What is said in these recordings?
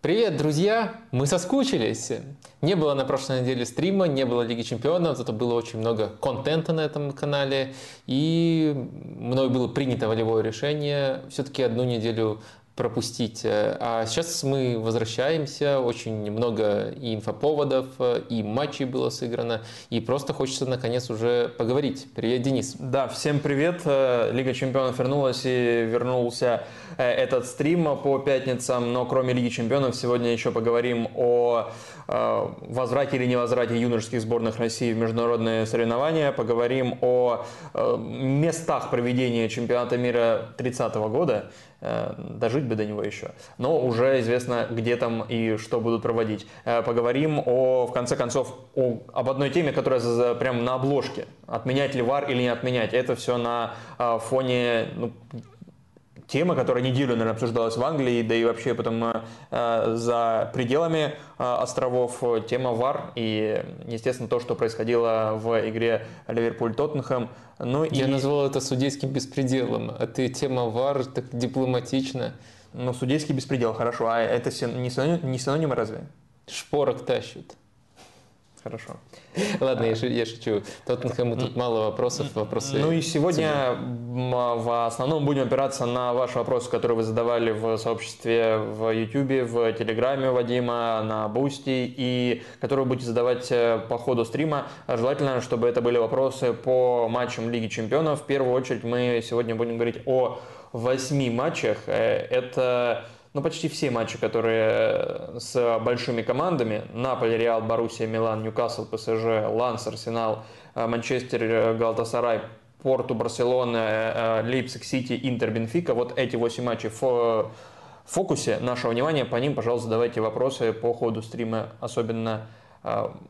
Привет, друзья! Мы соскучились. Не было на прошлой неделе стрима, не было Лиги Чемпионов, зато было очень много контента на этом канале. И мной было принято волевое решение все-таки одну неделю пропустить. А сейчас мы возвращаемся, очень много и инфоповодов, и матчей было сыграно, и просто хочется наконец уже поговорить. Привет, Денис. Да, всем привет. Лига чемпионов вернулась и вернулся э, этот стрим по пятницам, но кроме Лиги чемпионов сегодня еще поговорим о э, возврате или невозврате юношеских сборных России в международные соревнования, поговорим о э, местах проведения чемпионата мира 30 года, Э, дожить бы до него еще. Но уже известно, где там и что будут проводить. Э, поговорим о, в конце концов, о, об одной теме, которая прямо на обложке. Отменять ли ВАР или не отменять. Это все на э, фоне ну, тема, которая неделю, наверное, обсуждалась в Англии, да и вообще потом э, за пределами э, островов, тема ВАР и, естественно, то, что происходило в игре Ливерпуль-Тоттенхэм. Ну, Я и... назвал это судейским беспределом, а ты тема ВАР так дипломатично. Ну, судейский беспредел, хорошо. А это не синоним, не синоним разве? Шпорок тащут. Хорошо. Ладно, я, я шучу. Тоттенхэму тут мало вопросов. Вопросы ну и сегодня в основном будем опираться на ваши вопросы, которые вы задавали в сообществе в YouTube, в Телеграме Вадима, на Boosty, и которые вы будете задавать э, по ходу стрима. Желательно, чтобы это были вопросы по матчам Лиги Чемпионов. В первую очередь мы сегодня будем говорить о восьми матчах. Э, это ну, почти все матчи, которые э, с большими командами, Наполи, Реал, Боруссия, Милан, Ньюкасл, ПСЖ, Ланс, Арсенал, э, Манчестер, э, Галтасарай, Порту, Барселона, Лейпциг, Сити, Интер, Бенфика, вот эти 8 матчей в фокусе нашего внимания, по ним, пожалуйста, задавайте вопросы по ходу стрима, особенно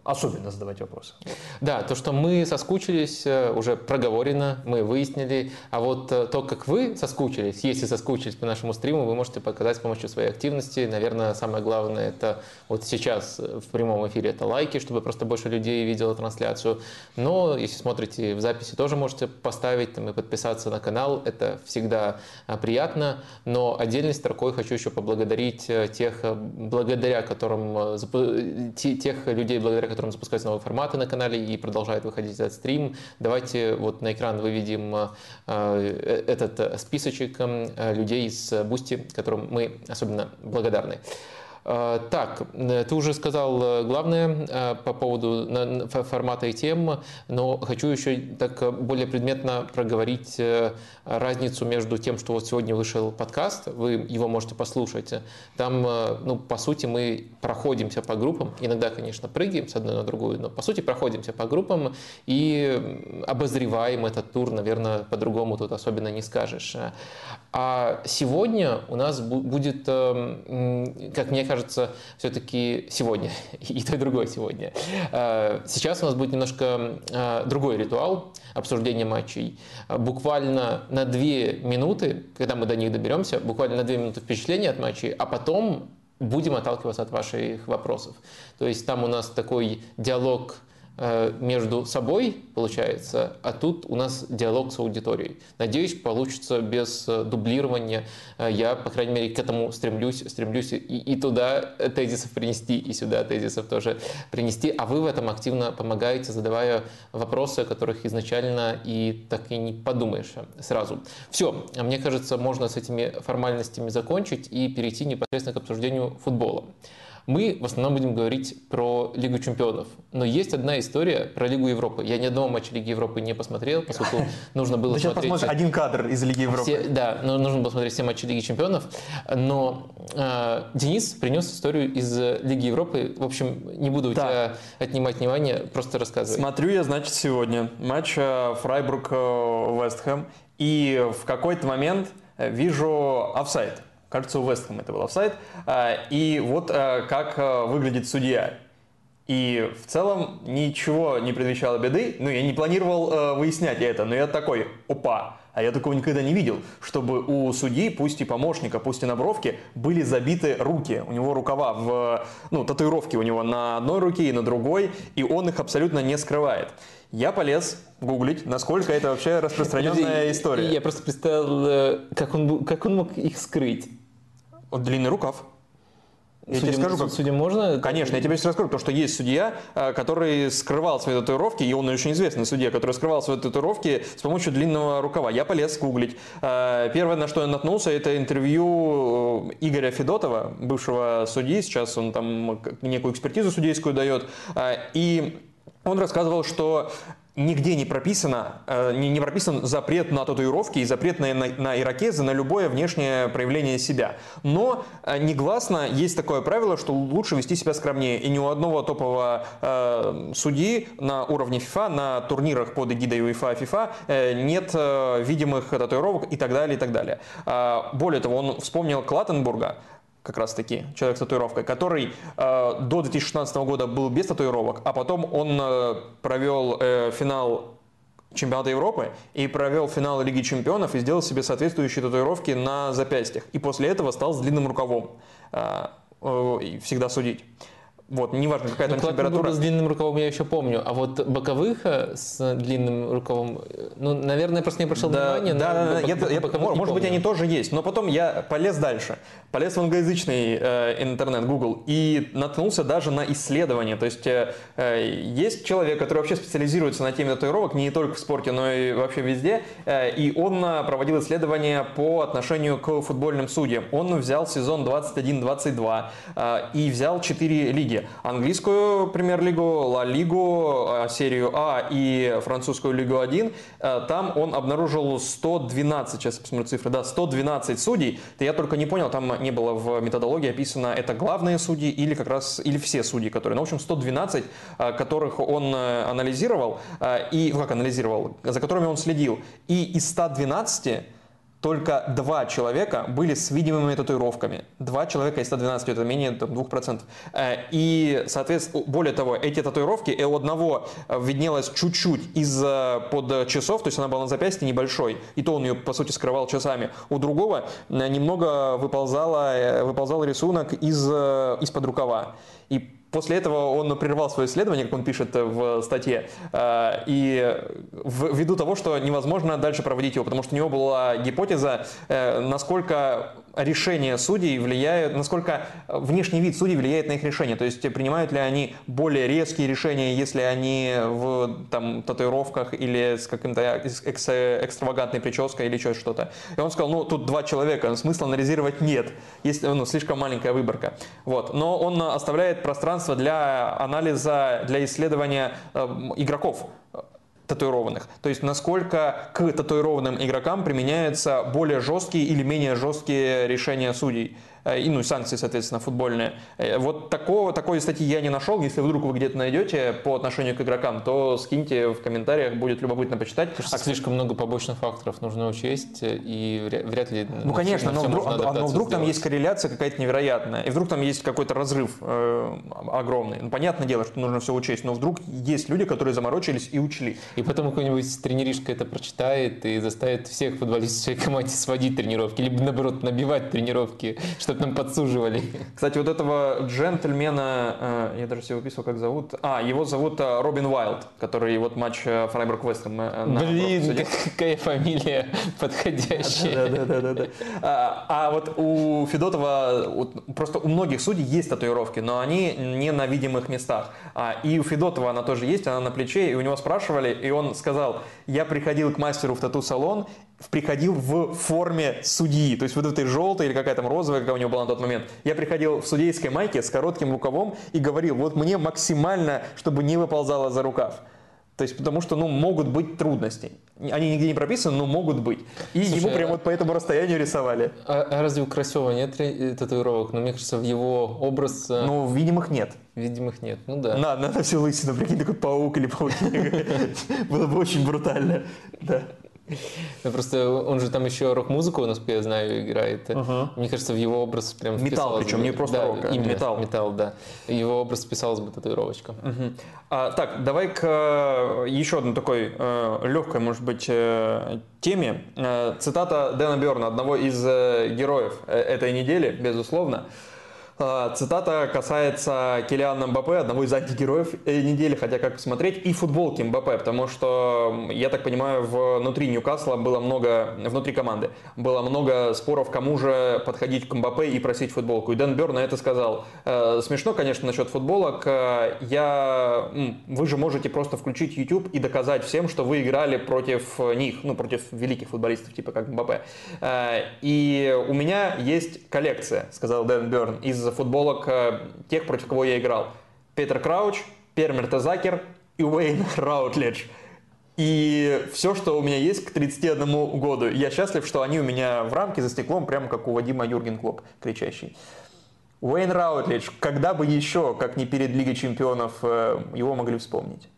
особенно задавать вопросы. Да, то, что мы соскучились, э, уже проговорено, мы выяснили. А вот э, то, как вы соскучились, если соскучились по нашему стриму, вы можете показать с помощью своей активности. Наверное, самое главное это вот сейчас в прямом эфире это лайки, чтобы просто больше людей видело трансляцию. Но если смотрите в записи, тоже можете поставить там, и подписаться на канал. Это всегда а, приятно. Но отдельной строкой хочу еще поблагодарить э, тех, благодаря которым тех людей, благодаря которым запускаются новые форматы на канале и продолжает выходить этот стрим. Давайте вот на экран выведем э, э, этот списочек э, людей с Boosty, которым мы особенно благодарны. А, так, э, ты уже сказал э, главное э, по поводу формата и тем, но хочу еще так более предметно проговорить разницу между тем, что вот сегодня вышел подкаст, вы его можете послушать. Там, ну, по сути, мы проходимся по группам, иногда, конечно, прыгаем с одной на другую, но по сути проходимся по группам и обозреваем этот тур, наверное, по-другому тут особенно не скажешь. А сегодня у нас будет, как мне кажется, кажется, все-таки сегодня, и то, и другое сегодня. Э, сейчас у нас будет немножко э, другой ритуал обсуждения матчей. Буквально на две минуты, когда мы до них доберемся, буквально на две минуты впечатления от матчей, а потом будем отталкиваться от ваших вопросов. То есть там у нас такой диалог Э, между собой, получается, а тут у нас диалог с аудиторией. Надеюсь, получится без э, дублирования. Э, я, по крайней мере, к этому стремлюсь, стремлюсь и, и туда тезисов принести, и сюда тезисов тоже принести. А вы в этом активно помогаете, задавая вопросы, о которых изначально и так и не подумаешь сразу. Все, мне кажется, можно с этими формальностями закончить и перейти непосредственно к обсуждению футбола. Мы в основном будем говорить про Лигу чемпионов. Но есть одна история про Лигу Европы. Я ни одного матча Лиги Европы не посмотрел, поскольку нужно было Ты смотреть... один кадр из Лиги Европы. Все, да, но нужно было смотреть все матчи Лиги чемпионов. Но э, Денис принес историю из Лиги Европы. В общем, не буду у да. тебя отнимать внимание, просто рассказывай. Смотрю я, значит, сегодня матч э, Фрайбург-Вестхэм. Э, И в какой-то момент вижу офсайд. Кажется, у Вестхэма это был офсайд. А, и вот а, как а, выглядит судья. И в целом ничего не предвещало беды. Ну, я не планировал выяснять это, но я такой, опа, а я такого никогда не видел, чтобы у судьи, пусть и помощника, пусть и на бровке, были забиты руки. У него рукава в, ну, татуировки у него на одной руке и на другой, и он их абсолютно не скрывает. Я полез гуглить, насколько это вообще распространенная история. Я просто представил, э, как он, как он мог их скрыть. Длинный рукав. Я тебе скажу, как... Судьям можно? Конечно, я тебе сейчас расскажу, потому что есть судья, э, который скрывал свои татуировки, и он очень известный судья, который скрывал свои татуировки с помощью длинного рукава. Я полез гуглить. Э, первое, на что я наткнулся, это интервью э, Игоря Федотова, бывшего судьи, сейчас он там некую экспертизу судейскую дает, и он рассказывал, что нигде не прописано, э, не, прописан запрет на татуировки и запрет на, на, на ирокезы, на любое внешнее проявление себя. Но э, негласно есть такое правило, что лучше вести себя скромнее. И ни у одного топового э, судьи на уровне FIFA, на турнирах под эгидой UEFA, FIFA э, нет э, видимых татуировок и так далее, и так далее. Э, более того, он вспомнил Клаттенбурга, как раз таки, человек с татуировкой, который э, до 2016 года был без татуировок, а потом он э, провел э, финал чемпионата Европы и провел финал Лиги чемпионов и сделал себе соответствующие татуировки на запястьях. И после этого стал с длинным рукавом э, э, всегда судить. Вот, неважно, какая там температура. с длинным рукавом я еще помню, а вот боковых э, с длинным рукавом, э, ну, наверное, просто не обращал да, внимания. Да, да, да, я, я, может помню. быть, они тоже есть, но потом я полез дальше, полез в англоязычный э, интернет, Google, и наткнулся даже на исследования. То есть э, э, есть человек, который вообще специализируется на теме татуировок не только в спорте, но и вообще везде, э, и он проводил исследования по отношению к футбольным судьям. Он взял сезон 21-22 э, и взял 4 лиги английскую премьер-лигу, Ла Лигу, а, серию А и французскую Лигу 1. Э, там он обнаружил 112, сейчас посмотрю цифры, да, 112 судей. Это я только не понял, там не было в методологии описано, это главные судьи или как раз, или все судьи, которые, ну, в общем, 112, э, которых он э, анализировал, и, ну, как анализировал, за которыми он следил. И из 112 только два человека были с видимыми татуировками. Два человека из 112, это менее там, 2%. Э, и, соответственно, более того, эти татуировки, и у одного э, виднелось чуть-чуть из-под э, часов, то есть она была на запястье небольшой, и то он ее, по сути, скрывал часами. У другого немного выползала, выползал рисунок из, из-под рукава. И После этого он прервал свое исследование, как он пишет в статье, э, и ввиду того, что невозможно дальше проводить его, потому что у него была гипотеза, э, насколько решения судей влияют, насколько внешний вид судей влияет на их решение. То есть принимают ли они более резкие решения, если они в там, татуировках или с каким-то экс экстравагантной прической или еще что-то. И он сказал, ну тут два человека, смысла анализировать нет, есть ну, слишком маленькая выборка. Вот. Но он оставляет пространство для анализа, для исследования э, игроков татуированных. То есть насколько к татуированным игрокам применяются более жесткие или менее жесткие решения судей. Э, и ну, санкции, соответственно, футбольные. Э, вот такого, такой статьи я не нашел. Если вдруг вы где-то найдете по отношению к игрокам, то скиньте в комментариях, будет любопытно почитать. Потому что слишком много побочных факторов нужно учесть, и вряд ли... Ну, конечно, но вдруг, но вдруг там есть корреляция какая-то невероятная, и вдруг там есть какой-то разрыв э, огромный. Ну, понятное дело, что нужно все учесть, но вдруг есть люди, которые заморочились и учли. И потом какой-нибудь тренеришка это прочитает и заставит всех футболистов в своей команде сводить тренировки, либо наоборот набивать тренировки, чтобы нам подсуживали. Кстати, вот этого джентльмена, э, я даже себе выписывал, как зовут. А, его зовут э, Робин Уайлд, который вот матч э, Фрайбург Вестхэм. Блин, какая фамилия подходящая. Да, да, да, да. А, а вот у Федотова, просто у многих судей есть татуировки, но они не на видимых местах. А, и у Федотова она тоже есть, она на плече, и у него спрашивали, и он сказал, я приходил к мастеру в тату-салон, приходил в форме судьи, то есть вот этой желтой или какая там розовая, какая у него была на тот момент. Я приходил в судейской майке с коротким рукавом и говорил, вот мне максимально, чтобы не выползало за рукав. То есть потому что, ну, могут быть трудности. Они нигде не прописаны, но могут быть. И Слушай, ему прямо а... вот по этому расстоянию рисовали. А, а разве у Красева нет татуировок? Но ну, мне кажется, в его образ... Ну, видимых нет. Видимых нет, ну да. На, надо все лысину, прикинь, такой паук или паутина. Было бы очень брутально. Да. Ну, просто он же там еще рок-музыку, насколько я знаю, играет. Мне кажется, в его образ прям Металл, причем бы. не просто да, рок, а именно, металл. Металл, да. Его образ вписалась бы татуировочка. А, так, давай к э, еще одной такой э, легкой, может быть, э, теме. Э, цитата Дэна Берна, одного из э, героев этой недели, безусловно. Цитата касается Килиана Мбаппе, одного из антигероев недели, хотя как посмотреть, и футболки Мбаппе, потому что, я так понимаю, внутри Ньюкасла было много, внутри команды, было много споров, кому же подходить к Мбаппе и просить футболку. И Дэн Бёрн на это сказал. «Э, смешно, конечно, насчет футболок. Э, я, вы же можете просто включить YouTube и доказать всем, что вы играли против них, ну, против великих футболистов, типа как. Э, и у меня есть коллекция, сказал Дэн Бёрн, из футболок э, тех, против кого я играл. Петр Крауч, Пер Мертезакер и Уэйн Раутледж. И все, что у меня есть к 31 году, я счастлив, что они у меня в рамке за стеклом, прямо как у Вадима Юрген Клоп, кричащий. Уэйн Раутледж, когда бы еще, как не перед Лигой Чемпионов, э, его могли вспомнить?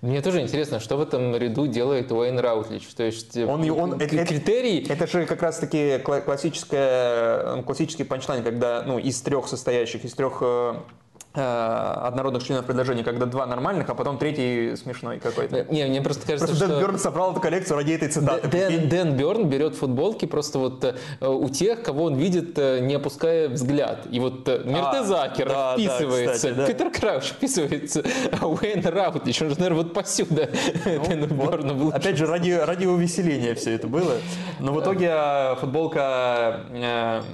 Мне тоже интересно, что в этом ряду делает Уэйн Раутлич. То есть он, он, критерий... Это, это же как раз-таки классическая, классический панчлайн, когда ну, из трех состоящих, из трех э, Э, однородных членов предложения, когда два нормальных, а потом третий смешной какой-то. Не, мне просто кажется, просто что... Дэн Бёрн собрал эту коллекцию ради этой цитаты. Дэн, Дэн Бёрн берет футболки просто вот э, у тех, кого он видит, э, не опуская взгляд. И вот Мертезакер а, да, вписывается, да, Питер Крауш вписывается, а Уэйн Раутич, он же, наверное, вот посюда ну, Дэну вот. Бёрну Опять же, ради, ради увеселения все это было. Но в итоге футболка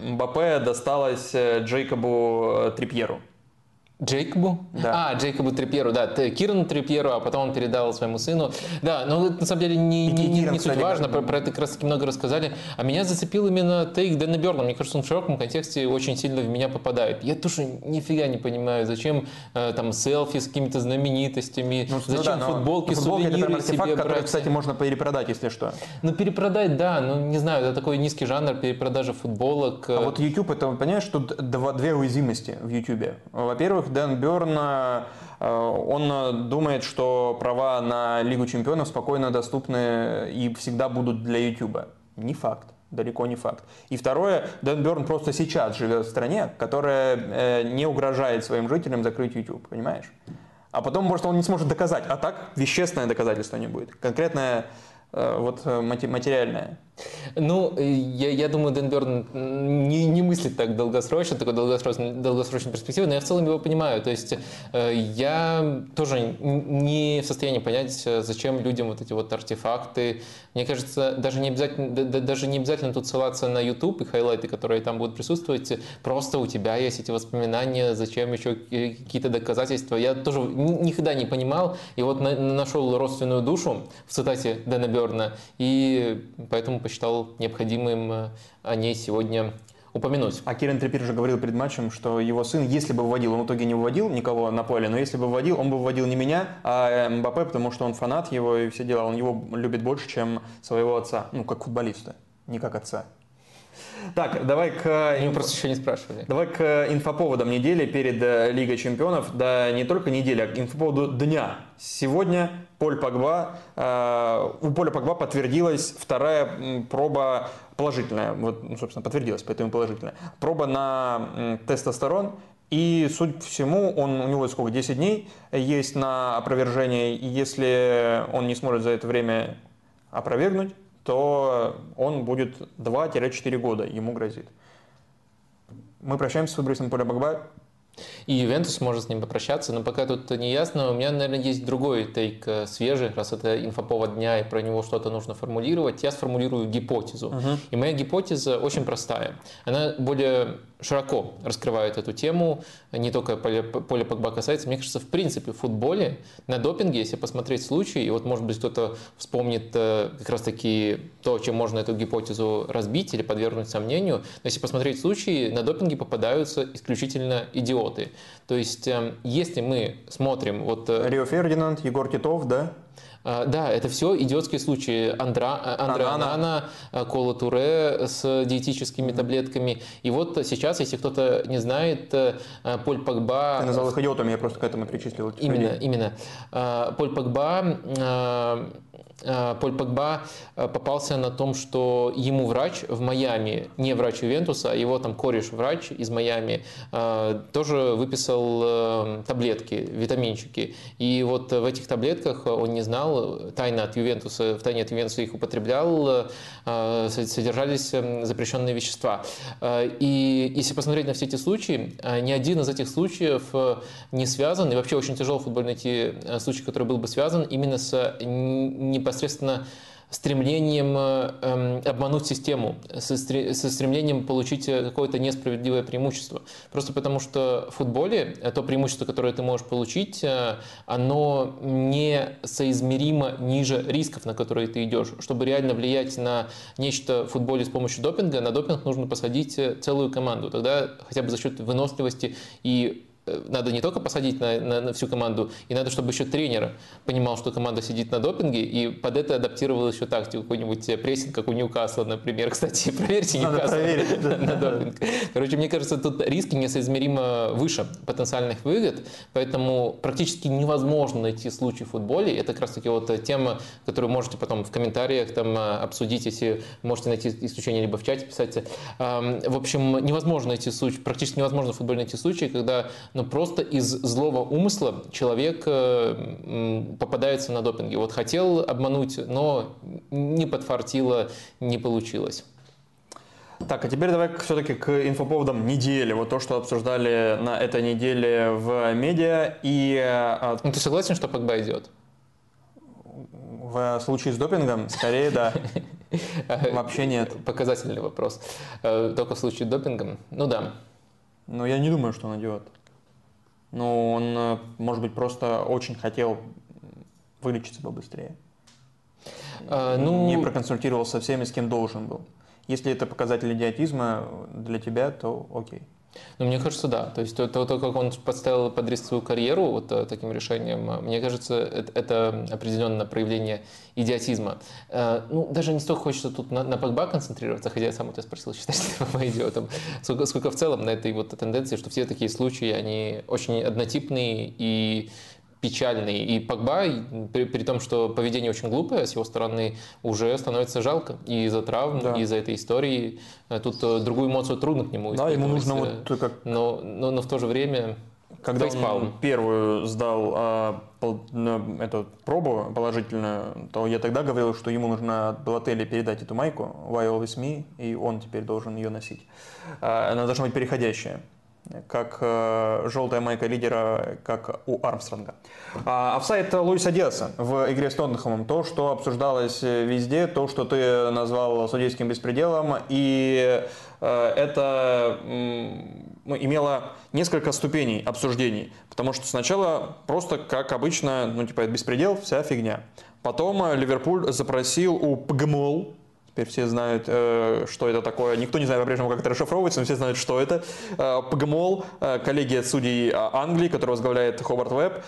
Мбаппе досталась Джейкобу Трипьеру. Джейкобу? Да. А, Джейкобу Трипьеру, да. Кирану Трипьеру, а потом он передал своему сыну. Да, но на самом деле не, не, не, не суть важно, про, про это как раз таки много рассказали. А меня зацепил именно тейк Дэна Берна. Мне кажется, он в широком контексте очень сильно в меня попадает. Я тоже нифига не понимаю, зачем э, там селфи с какими-то знаменитостями, ну, зачем ну, да, футболки, футболки сувениры это артефакт, себе который, брать. кстати, можно перепродать, если что. Ну, перепродать, да, ну, не знаю, это такой низкий жанр перепродажи футболок. А вот YouTube, это, понимаешь, тут два, две уязвимости в YouTube. Во-первых, Дэн Берн Э, он думает, что права на Лигу чемпионов спокойно доступны и всегда будут для YouTube. Не факт далеко не факт. И второе, Дэн Берн просто сейчас живет в стране, которая э, не угрожает своим жителям закрыть YouTube, понимаешь? А потом, может, он не сможет доказать, а так вещественное доказательство не будет. Конкретное Э, вот э, материальное? Ну, э, я, я думаю, Дэн Берн не, не мыслит так долгосрочно, такой долгосрочной, долгосрочной перспективы, но я в целом его понимаю. То есть я тоже не в состоянии понять, зачем людям вот эти вот артефакты. Мне кажется, даже не обязательно, даже не обязательно тут ссылаться на YouTube и хайлайты, которые там будут присутствовать. Просто у тебя есть эти воспоминания, зачем еще какие-то доказательства. Я тоже никогда не понимал, и вот нашел родственную душу в цитате Дэна Берна, и поэтому посчитал необходимым э, о ней сегодня упомянуть. А Кирен Триппер же говорил перед матчем, что его сын, если бы выводил, он в итоге не выводил никого на поле, но если бы выводил, он бы выводил не меня, а Мбаппе, потому что он фанат его и все дела. Он его любит больше, чем своего отца, ну, как футболиста, не как отца. Так, давай к... Мы просто еще не спрашивали. Давай к инфоповодам недели перед э, Лигой Чемпионов. Да не только неделя, а инфоповоду дня. Сегодня Поль Погба, э, у Поля Погба подтвердилась вторая проба положительная. Вот, ну, собственно, подтвердилась, поэтому положительная. Проба на тестостерон. И, судя по всему, он, у него сколько, 10 дней есть на опровержение. И если он не сможет за это время опровергнуть, то он будет 2-4 года, ему грозит. Мы прощаемся с футболистом Поля Багба. И Ювентус может с ним попрощаться, но пока тут не ясно. У меня, наверное, есть другой тейк э, свежий, раз это инфоповод дня, и про него что-то нужно формулировать. Я сформулирую гипотезу. Uh-huh. И моя гипотеза очень простая. Она более широко раскрывает эту тему, не только поле, поле Погба касается. Мне кажется, в принципе, в футболе на допинге, если посмотреть случаи, и вот, может быть, кто-то вспомнит э, как раз-таки то, чем можно эту гипотезу разбить или подвергнуть сомнению, но если посмотреть случаи, на допинге попадаются исключительно идиоты. То есть, эм, если мы смотрим... Вот, э, Рио Фердинанд, Егор Титов, да? А, да, это все идиотские случаи. Андра, э, Андре Анана, э, Кола Туре с диетическими таблетками. И вот сейчас, если кто-то не знает, Поль Погба... Ты назвал их идиотами, я просто к этому причислил. Именно, именно. Поль Погба Э, Поль Погба э, попался на том, что ему врач в Майами, не врач Ювентуса, а его там кореш врач из Майами, э, тоже выписал таблетки, витаминчики. И вот в этих таблетках он не, знал, тайно от Ювентуса, в тайне от Ювентуса их употреблял, э, содержались эм, запрещенные вещества. Э, и если посмотреть на все эти случаи, ни один из этих случаев не связан, и вообще очень тяжело в футболе найти случай, который был бы связан именно с непосредственно стремлением эм, обмануть систему, со, стремлением получить э, какое-то несправедливое преимущество. Просто потому что в футболе э, то преимущество, которое ты можешь получить, э, оно не соизмеримо ниже рисков, на которые ты идешь. Чтобы реально влиять на нечто в футболе с помощью допинга, на допинг нужно посадить целую команду. Тогда хотя бы за счет выносливости и Э, надо не только посадить на, на, на всю команду, и надо, чтобы еще тренер понимал, что команда сидит на допинге, и под это адаптировал еще тактику, какой-нибудь э, прессинг, как у Ньюкасла, например. Кстати, проверьте Ньюкасл на допинг. Короче, мне кажется, тут риски несоизмеримо выше потенциальных выгод, поэтому практически невозможно найти случай в футболе. Это как раз таки вот тема, которую можете потом в комментариях там э, обсудить, если можете найти исключение, либо в чате писать. В общем, невозможно найти случай, практически невозможно в футболе найти случаи, когда но просто из злого умысла человек э, попадается на допинге. Вот хотел обмануть, но не подфартило, не получилось. Так, а теперь давай все-таки к инфоповодам недели. Вот то, что обсуждали на этой неделе в медиа. И... А, ну, ты согласен, что Погба идет? В случае с допингом, скорее, да. Вообще нет. Показательный вопрос. Э, только в случае с допингом? Ну да. Но я не думаю, что он идет. Ну, он, э, может быть, просто очень хотел вылечиться побыстрее. А, ну... Не проконсультировался со всеми, с кем должен был. Если это показатель идиотизма для тебя, то окей. Ну, мне кажется, да. То есть то, то, как он подставил под риск свою карьеру вот э, таким решением, э, мне кажется, это, это определенное проявление идиотизма. Э, ну, даже не столько хочется тут на, на Погба концентрироваться, хотя я сам у тебя спросил, считаешь ли Погба идиотом, сколько, сколько в целом на этой вот тенденции, что все такие случаи, они очень однотипные и печальный. И Погба, при, при том, что поведение очень глупое с его стороны, уже становится жалко. И из-за травм, да. и из-за этой истории. Э, тут э, другую эмоцию трудно к нему Да, ему нужно вот как... Но, но, но в то же время когда он первую сдал а, пол, эту пробу положительную, то я тогда говорил, что ему нужно в отеле передать эту майку Why Always Me, и он теперь должен ее носить. А, она должна быть переходящая как э, желтая майка лидера, как у Армстронга. А офсайд Луиса Диаса в игре с Тоттенхэмом. То, что обсуждалось везде, то, что ты назвал судейским беспределом. И э, это ну, имело несколько ступеней обсуждений. Потому что сначала просто, как обычно, ну типа беспредел, вся фигня. Потом Ливерпуль запросил у ПГМОЛ, Теперь все знают, э, что это такое. Никто не знает по-прежнему, как это расшифровывается, но все знают, что это. Э, ПГМОЛ, э, коллегия судей Англии, которую возглавляет Ховард Веб,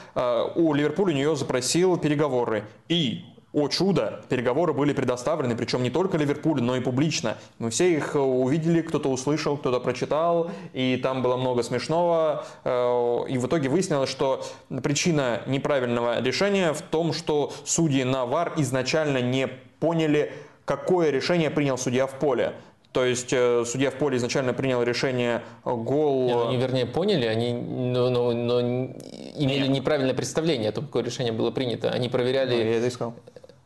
у Ливерпуля у нее запросил переговоры. И о чудо, переговоры были предоставлены, причем не только Ливерпулю, но и публично. Мы все их увидели, кто-то услышал, кто-то прочитал, и там было много смешного. И в итоге выяснилось, что причина неправильного решения в том, что судьи на ВАР изначально не поняли, какое решение принял судья в поле. То есть э, судья в поле изначально принял решение э, гол... Нет, ну, они, вернее, поняли, они но, но, но имели Нет. неправильное представление о том, какое решение было принято. Они проверяли... Ну, я это искал.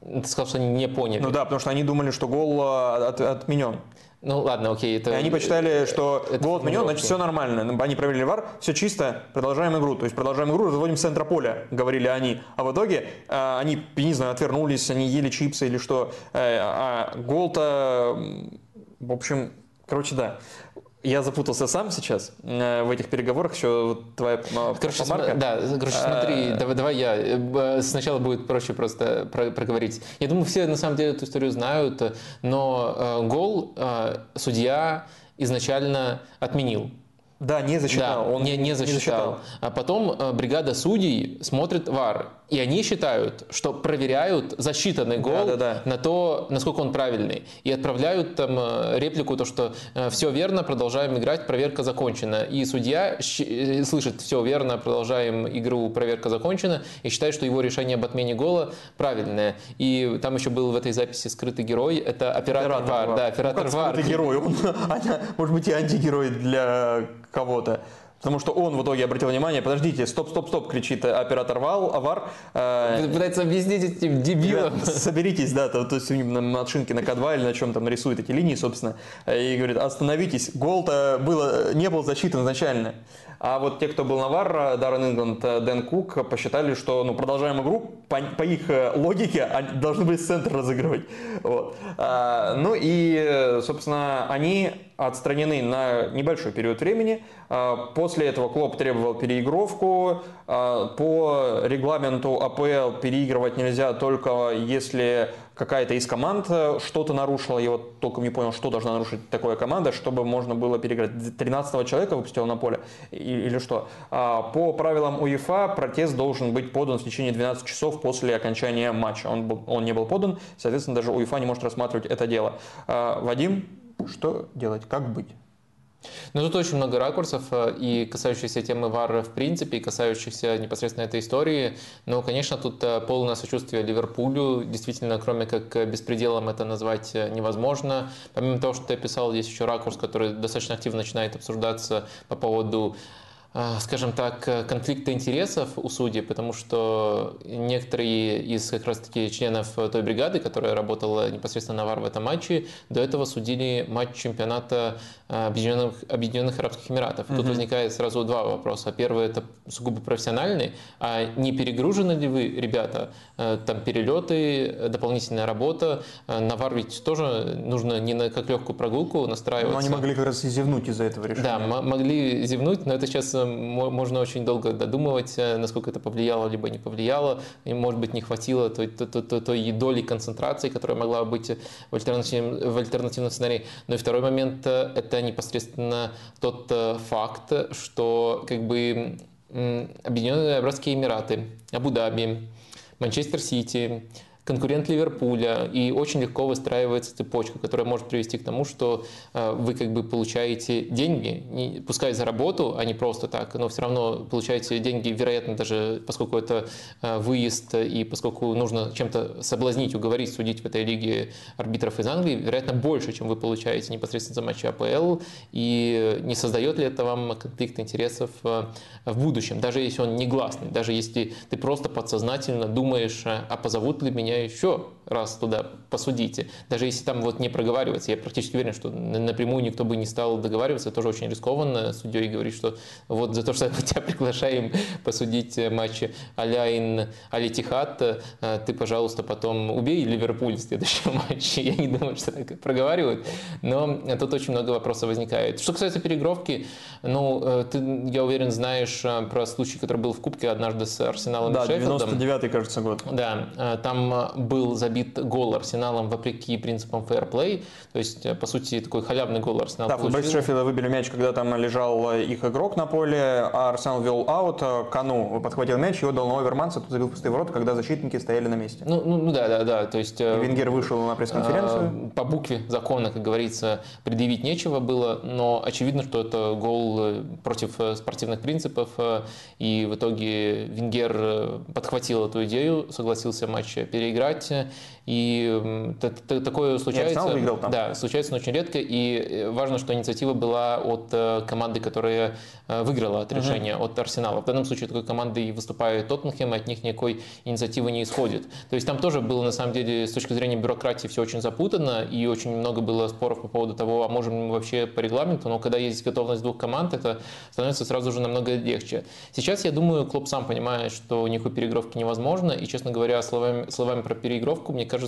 Ты сказал, что они не поняли. Ну да, потому что они думали, что гол э, от, отменен. Ну ладно, окей. Это... И они посчитали, что это гол отменен, значит все нормально. Они проверили вар, все чисто, продолжаем игру. То есть продолжаем игру, разводим с центра поля, говорили они. А в итоге э, они, не знаю, отвернулись, они ели чипсы или что. Э, а гол-то, в общем, короче, да. Я запутался сам сейчас э, в этих переговорах, еще твоя короче, помарка. Да, короче, смотри, а... давай, давай я. Э, сначала будет проще просто про проговорить. Я думаю, все на самом деле эту историю знают, но гол судья изначально отменил. Да, не засчитал. Да, он не, не, засчитал. не засчитал. А потом э, бригада судей смотрит ВАР, и они считают, что проверяют засчитанный гол да, да, да. на то, насколько он правильный, и отправляют там э, реплику, то, что э, все верно, продолжаем играть, проверка закончена. И судья слышит, все верно, продолжаем игру, проверка закончена, и считает, что его решение об отмене гола правильное. И там еще был в этой записи скрытый герой, это оператор, оператор ВАР. ВАР. Да, оператор ну, ВАР. Скрытый герой, он, может быть, и антигерой для кого-то. Потому что он в итоге обратил внимание, подождите, стоп, стоп, стоп, кричит оператор Вал, Авар. Э, Пытается объяснить этим дебилам. Соберитесь, да, то, то есть на машинке на К2 или на чем там нарисует эти линии, собственно, и говорит, остановитесь, гол-то было, не был засчитан изначально. А вот те, кто был на ВАР, Даррен Ингланд, Дэн Кук, посчитали, что ну, продолжаем игру, по, по их э, логике они должны были центр разыгрывать. Вот. А, ну и, собственно, они отстранены на небольшой период времени. А, после этого Клоп требовал переигровку. А, по регламенту АПЛ переигрывать нельзя только если какая-то из команд э, что-то нарушила. Я вот толком не понял, что должна нарушить такая команда, чтобы можно было переиграть. 13 человека выпустил на поле или что. А, по правилам УЕФА протест должен быть подан в течение 12 часов после окончания матча. Он, был, он не был подан, соответственно, даже УЕФА не может рассматривать это дело. Вадим, что делать, как быть? Ну, тут очень много ракурсов, э, и касающихся темы ВАР в принципе, и касающихся непосредственно этой истории. Но, конечно, тут э, полное сочувствие Ливерпулю. Действительно, кроме как беспределом это назвать э, невозможно. Помимо того, что ты описал, есть еще ракурс, который достаточно активно начинает обсуждаться по поводу скажем так, конфликта интересов у судей, потому что некоторые из как раз-таки членов той бригады, которая работала непосредственно на ВАР в этом матче, до этого судили матч чемпионата а, Объединенных, Объединенных Арабских Эмиратов. Угу. Тут возникает сразу два вопроса. Первый – это сугубо профессиональный. А не перегружены ли вы, ребята? А, там перелеты, дополнительная работа. На ВАР ведь тоже нужно не на как легкую прогулку настраиваться. Но они могли как раз и зевнуть из-за этого решения. Да, могли зевнуть, но это сейчас можно очень долго додумывать, э, насколько это повлияло, либо не повлияло, и, может быть, не хватило той, той, той, той доли концентрации, которая могла быть в альтернативном, в альтернативном сценарии. Но и второй момент э, – это непосредственно тот э, факт, что как бы Объединенные Арабские Эмираты, Абу-Даби, Манчестер Сити, конкурент Ливерпуля, и очень легко выстраивается цепочка, которая может привести к тому, что э, вы как бы получаете деньги, не, пускай за работу, а не просто так, но все равно получаете деньги, вероятно, даже поскольку это э, выезд и поскольку нужно чем-то соблазнить, уговорить, судить в этой лиге арбитров из Англии, вероятно, больше, чем вы получаете непосредственно за матчи АПЛ, и не создает ли это вам конфликт интересов э, в будущем, даже если он негласный, даже если ты просто подсознательно думаешь, а позовут ли меня еще раз туда посудите. Даже если там вот не проговаривается, я практически уверен, что напрямую никто бы не стал договариваться, тоже очень рискованно. Судьей говорит, что вот за то, что мы тебя приглашаем посудить матч Аляин Алитихат, э, ты, пожалуйста, потом убей Ливерпуль в следующем матче. Я не думаю, что так проговаривают, но тут очень много вопросов возникает. Что касается перегровки, ну, э, ты, я уверен, знаешь э, про случай, который был в Кубке однажды с Арсеналом да, и Шеффилдом. 99-й, кажется, год. Да, там был забит гол Арсеналом вопреки принципам фэрплей. То есть, э, по сути, такой халявный гол Арсенал Да, футболисты Шеффилда выбили мяч, когда там лежал их игрок на поле, а Арсенал вел аут, э, Кану подхватил мяч и отдал на Оверманса, тут забил пустые ворота, когда защитники стояли на месте. Ну, ну, ну да, да, да. То есть, э, и Венгер вышел на пресс-конференцию. По букве закона, как говорится, предъявить нечего было, но очевидно, что это гол против спортивных принципов, и в итоге Венгер подхватил эту идею, согласился матч переиграть, играть э, и такое случается. выиграл там. Да, случается очень редко. И э, важно, что инициатива была от э, команды, которая э, выиграла от решения, угу. от Арсенала. В данном случае такой командой выступает Тоттенхэм, и от них никакой инициативы не исходит. То есть там тоже было, на самом деле, с точки зрения бюрократии все очень запутано, и очень много было споров по поводу того, а можем мы вообще по регламенту, но когда есть готовность двух команд, это становится сразу же намного легче. Сейчас, я думаю, клуб сам понимает, что никакой переигровки невозможно, и, честно говоря, словами, словами про переигровку, мне кажется,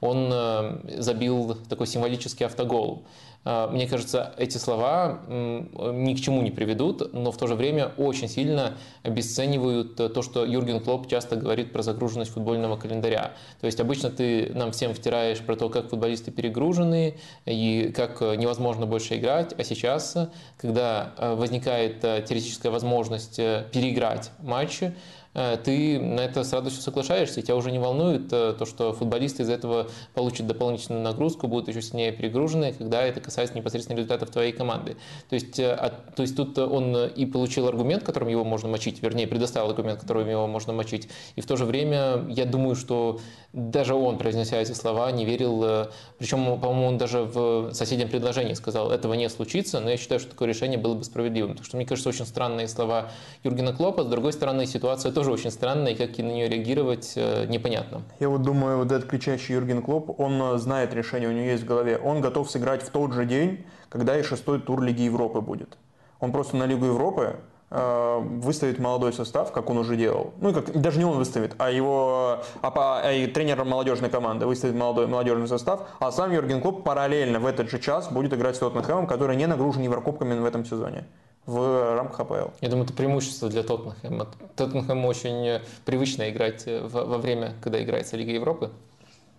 он э, забил такой символический автогол. Э, мне кажется, эти слова ни к чему не приведут, но в то же время очень сильно обесценивают то, что Юрген Клоп часто говорит про загруженность футбольного календаря. То есть обычно ты нам всем втираешь про то, как футболисты перегружены и как невозможно больше играть, а сейчас, когда э, возникает теоретическая возможность переиграть матчи, Э, ты на это с радостью соглашаешься, и тебя уже не волнует э, то, что футболисты из этого получат дополнительную нагрузку, будут еще сильнее перегружены, когда это касается непосредственно результатов твоей команды. То есть, а, то есть тут он и получил аргумент, которым его можно мочить, вернее, предоставил аргумент, которым его можно мочить, и в то же время я думаю, что даже он, произнеся эти слова, не верил, причем, по-моему, он даже в соседнем предложении сказал, этого не случится, но я считаю, что такое решение было бы справедливым. Потому что, мне кажется, очень странные слова Юргена Клопа. С другой стороны, ситуация тоже очень странная, и как на нее реагировать э, непонятно. Я вот думаю, вот этот кричащий Юрген Клоп, он э, знает решение, у него есть в голове. Он готов сыграть в тот же день, когда и шестой тур Лиги Европы будет. Он просто на Лигу Европы э, выставит молодой состав, как он уже делал. Ну, как, даже не он выставит, а его а, по, а тренер молодежной команды выставит молодой, молодежный состав, а сам Юрген Клоп параллельно в этот же час будет играть с Тоттенхэмом, который не нагружен Еврокубками в этом сезоне в рамках АПЛ. Я думаю, это преимущество для Тоттенхэма. Тоттенхэм очень привычно играть во время, когда играется Лига Европы.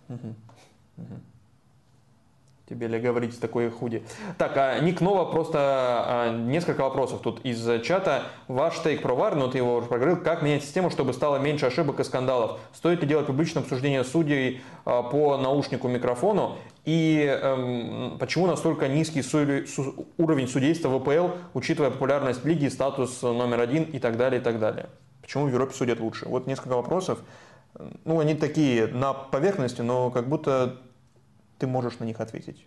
Угу. Угу. Тебе ли говорить такой худи? Так, а Ник Нова, просто а, несколько вопросов тут из чата. Ваш тейк про ВАР, но ты его уже проговорил. Как менять систему, чтобы стало меньше ошибок и скандалов? Стоит ли делать публичное обсуждение судей а, по наушнику микрофону? И эм, почему настолько низкий су- су- уровень судейства ВПЛ, учитывая популярность лиги, статус номер один и так далее, и так далее? Почему в Европе судят лучше? Вот несколько вопросов. Ну, они такие на поверхности, но как будто ты можешь на них ответить.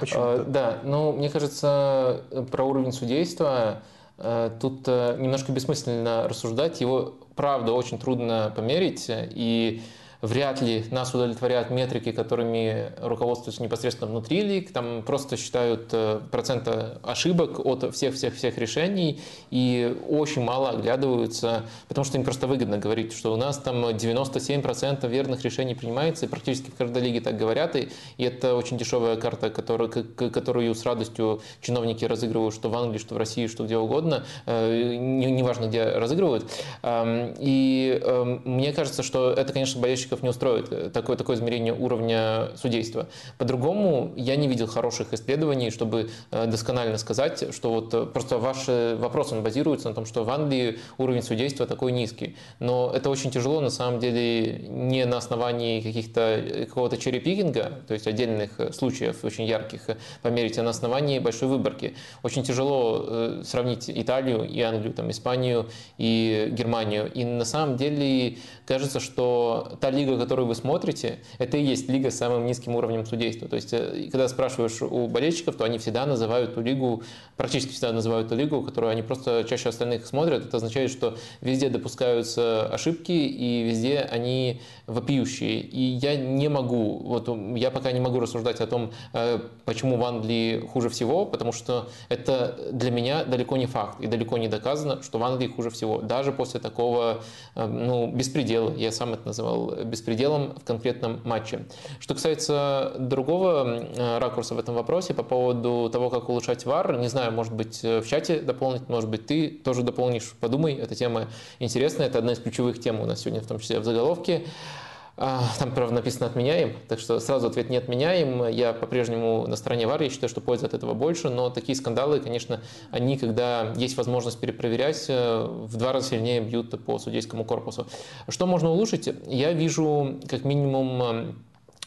Почему? А, да, ну, мне кажется, про уровень судейства э, тут э, немножко бессмысленно рассуждать. Его, правда, очень трудно померить. И вряд ли нас удовлетворяют метрики, которыми руководствуются непосредственно внутри лиг. Там просто считают э, процента ошибок от всех-всех-всех решений и очень мало оглядываются, потому что им просто выгодно говорить, что у нас там 97% верных решений принимается, и практически в каждой лиге так говорят, и, и это очень дешевая карта, которую, которую с радостью чиновники разыгрывают, что в Англии, что в России, что где угодно, э, неважно, где разыгрывают. И эм, мне кажется, что это, конечно, болельщиков подписчиков не устроит э, такое, такое измерение уровня судейства. По-другому я не видел хороших исследований, чтобы э, досконально сказать, что вот э, просто ваш вопрос он базируется на том, что в Англии уровень судейства такой низкий. Но это очень тяжело на самом деле не на основании каких-то какого-то черепикинга, то есть отдельных случаев очень ярких померить, а на основании большой выборки. Очень тяжело сравнить Италию и Англию, там, Испанию и Германию. И на самом деле кажется, что та лига, которую вы смотрите, это и есть лига с самым низким уровнем судейства. То есть, э, когда спрашиваешь у болельщиков, то они всегда называют ту лигу, практически всегда называют ту лигу, которую они просто чаще остальных смотрят. Это означает, что везде допускаются ошибки, и везде они вопиющие. И я не могу, вот я пока не могу рассуждать о том, э, почему в Англии хуже всего, потому что это для меня далеко не факт и далеко не доказано, что в Англии хуже всего. Даже после такого э, ну, беспредела, я сам это называл беспределом в конкретном матче. Что касается другого э, ракурса в этом вопросе по поводу того, как улучшать ВАР, не знаю, может быть, в чате дополнить, может быть, ты тоже дополнишь, подумай, эта тема интересная, это одна из ключевых тем у нас сегодня, в том числе в заголовке. А, там, правда, написано «отменяем», так что сразу ответ «не отменяем». Я по-прежнему на стороне ВАР, я считаю, что пользы от этого больше, но такие скандалы, конечно, они, когда есть возможность перепроверять, э, в два раза сильнее бьют по судейскому корпусу. Что можно улучшить? Я вижу как минимум э,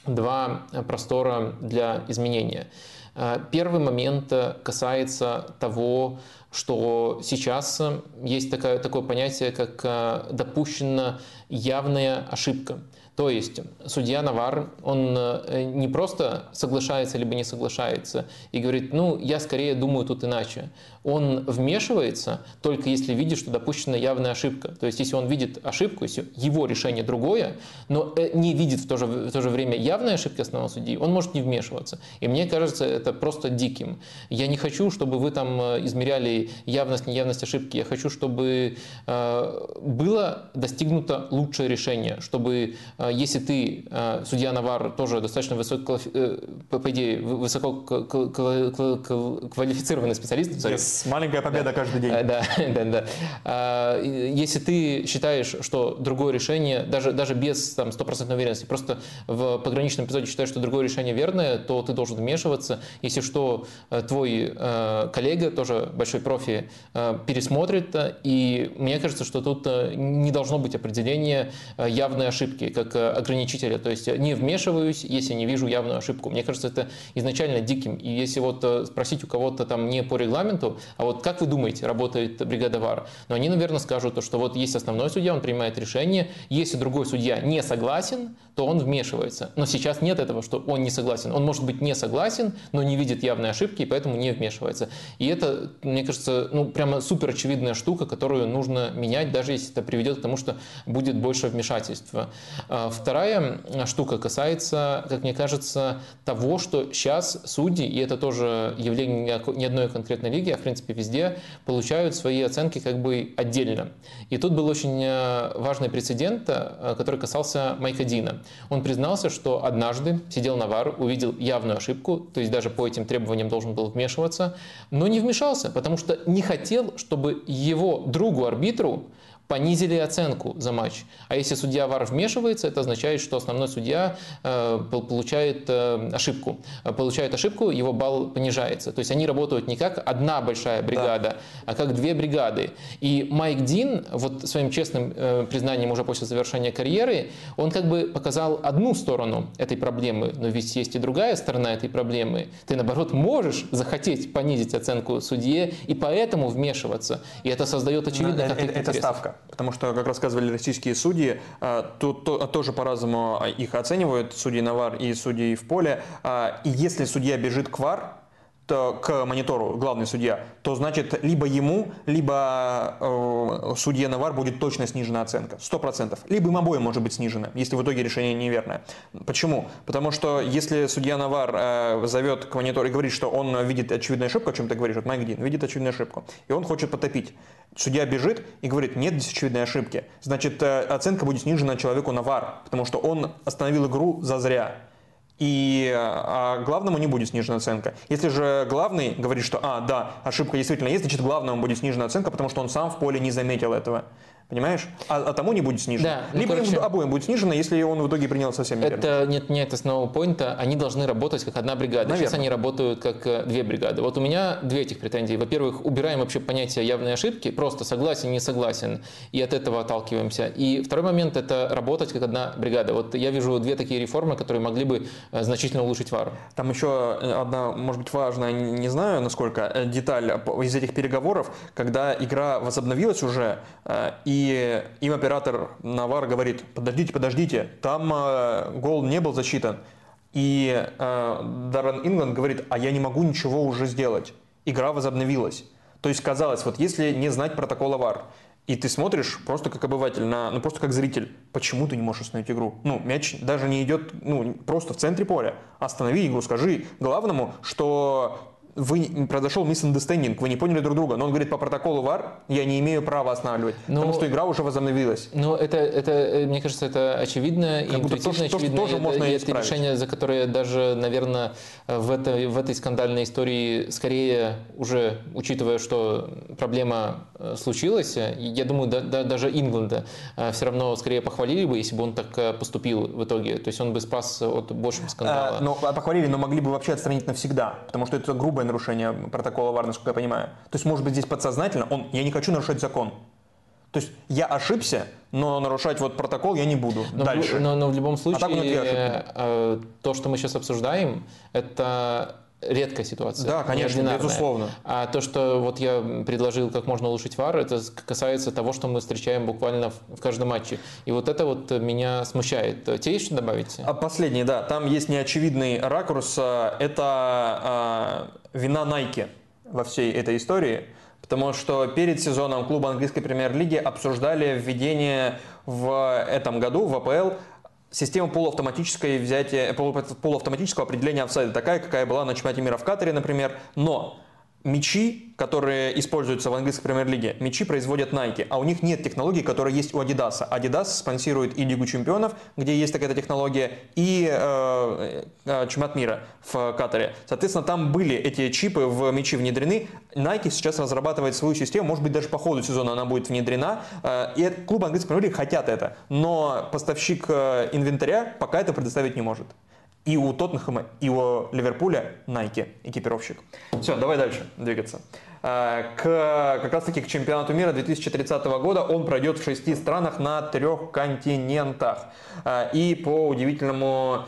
два простора для изменения. Э, первый момент касается того, что сейчас есть такое, такое понятие, как допущена явная ошибка. То есть судья Навар, он э, не просто соглашается либо не соглашается и говорит, ну, я скорее думаю тут иначе он вмешивается только если видит, что допущена явная ошибка. То есть если он видит ошибку, если его решение другое, но э, не видит в то же, в то же время явной ошибки основного судьи, он может не вмешиваться. И мне кажется, это просто диким. Я не хочу, чтобы вы там э, измеряли явность, неявность ошибки. Я хочу, чтобы э, было достигнуто лучшее решение, чтобы если ты, судья Навар, тоже достаточно высоко, по идее, высоко квалифицированный специалист, yes маленькая победа да. каждый день. Да, да, да. А, если ты считаешь, что другое решение, даже, даже без там, стопроцентной уверенности, просто в пограничном эпизоде считаешь, что другое решение верное, то ты должен вмешиваться. Если что, э, твой э, коллега, тоже большой профи пересмотрит, и мне кажется, что тут не должно быть определения явной ошибки, как ограничителя, то есть не вмешиваюсь, если не вижу явную ошибку. Мне кажется, это изначально диким, и если вот спросить у кого-то там не по регламенту, а вот как вы думаете, работает бригада ВАР, но они, наверное, скажут, что вот есть основной судья, он принимает решение, если другой судья не согласен, то он вмешивается. Но сейчас нет этого, что он не согласен. Он может быть не согласен, но не видит явной ошибки, и поэтому не вмешивается. И это, мне кажется, ну прямо супер очевидная штука, которую нужно менять, даже если это приведет к тому, что будет больше вмешательства. А, вторая штука касается, как мне кажется, того, что сейчас судьи, и это тоже явление не одной конкретной лиги, а в принципе везде, получают свои оценки как бы отдельно. И тут был очень э, важный прецедент, который касался Майка Дина. Он признался, что однажды сидел на ВАР, увидел явную ошибку, то есть даже по этим требованиям должен был вмешиваться, но не вмешался, потому что не хотел, чтобы его другу-арбитру понизили оценку за матч. А если судья ВАР вмешивается, это означает, что основной судья э, получает э, ошибку. Э, получает ошибку, его балл понижается. То есть они работают не как одна большая бригада, да. а как две бригады. И Майк Дин, вот своим честным признанием уже после завершения карьеры, он как бы показал одну сторону этой проблемы, но ведь есть и другая сторона этой проблемы. Ты, наоборот, можешь захотеть понизить оценку судье и поэтому вмешиваться. И это создает очевидно это, это ставка потому что, как рассказывали российские судьи, а, то, то, тоже по-разному их оценивают, судьи на ВАР и судьи в поле. А, и если судья бежит к ВАР, к монитору главный судья, то значит либо ему, либо э, судье Навар будет точно снижена оценка, сто процентов, Либо им обоим может быть снижена, если в итоге решение неверное. Почему? Потому что если судья Навар э, зовет к монитору и говорит, что он видит очевидную ошибку, о чем ты говоришь, вот Майк Дин видит очевидную ошибку, и он хочет потопить. Судья бежит и говорит, нет здесь очевидной ошибки. Значит, э, оценка будет снижена человеку Навар, потому что он остановил игру за зря и а главному не будет снижена оценка. Если же главный говорит, что а, да, ошибка действительно есть, значит главному будет снижена оценка, потому что он сам в поле не заметил этого. Понимаешь? А, а тому не будет снижено. Да, ну, Либо короче, им обоим будет снижено, если он в итоге принял совсем неверно. Это нет, нет основного поинта. Они должны работать как одна бригада. Наверное. Сейчас они работают как э, две бригады. Вот у меня две этих претензии. Во-первых, убираем вообще понятие явной ошибки, просто согласен, не согласен, и от этого отталкиваемся. И второй момент – это работать как одна бригада. Вот я вижу две такие реформы, которые могли бы э, значительно улучшить ВАР. Там еще одна, может быть, важная, не знаю насколько, э, деталь из этих переговоров, когда игра возобновилась уже, и им оператор Навар говорит, подождите, подождите, там э, гол не был засчитан. И э, Даррен Ингланд говорит, а я не могу ничего уже сделать. Игра возобновилась. То есть казалось, вот если не знать протокола ВАР, и ты смотришь просто как обыватель, на, ну просто как зритель, почему ты не можешь остановить игру? Ну, мяч даже не идет, ну, просто в центре поля. Останови игру, скажи главному, что вы произошел misunderstanding, вы не поняли друг друга. Но он говорит, по протоколу VAR я не имею права останавливать, но, потому что игра уже возобновилась. Но это, это, э, мне кажется, это очевидно, как интуитивно то, очевидно. То, тоже это, можно это решение, за которое даже, наверное, в, это, в этой скандальной истории скорее уже, учитывая, что проблема э, случилась, я думаю, да, да, даже Ингланда э, все равно скорее похвалили бы, если бы он так поступил в итоге. То есть он бы спас от большего скандала. А, но похвалили, но могли бы вообще отстранить навсегда, потому что это грубая нарушение протокола ВАР, насколько я понимаю. То есть, может быть, здесь подсознательно он, я не хочу нарушать закон. То есть я ошибся, но нарушать вот протокол я не буду но дальше. В, но, но в любом случае, а э, то, что мы сейчас обсуждаем, это редкая ситуация. Да, конечно, безусловно. А то, что вот я предложил, как можно улучшить ВАР, это касается того, что мы встречаем буквально в, каждом матче. И вот это вот меня смущает. Тебе есть что добавить? А последний, да. Там есть неочевидный ракурс. А, это а, вина Nike во всей этой истории. Потому что перед сезоном клуба английской премьер-лиги обсуждали введение в этом году в АПЛ система полуавтоматической взятия, полуавтоматического определения офсайда, такая, какая была на чемпионате мира в Катаре, например, но мечи, которые используются в английской премьер-лиге, мечи производят Nike, а у них нет технологии, которая есть у Adidas. Adidas спонсирует и Лигу чемпионов, где есть такая технология, и э, э, чемпионат мира в Катаре. Соответственно, там были эти чипы в мечи внедрены. Nike сейчас разрабатывает свою систему, может быть, даже по ходу сезона она будет внедрена. Э, и клубы английской премьер-лиги хотят это, но поставщик э, инвентаря пока это предоставить не может и у Тоттенхэма, и у Ливерпуля Nike экипировщик. Все, давай дальше двигаться. к как раз таки к чемпионату мира 2030 года. Он пройдет в шести странах на трех континентах. И по удивительному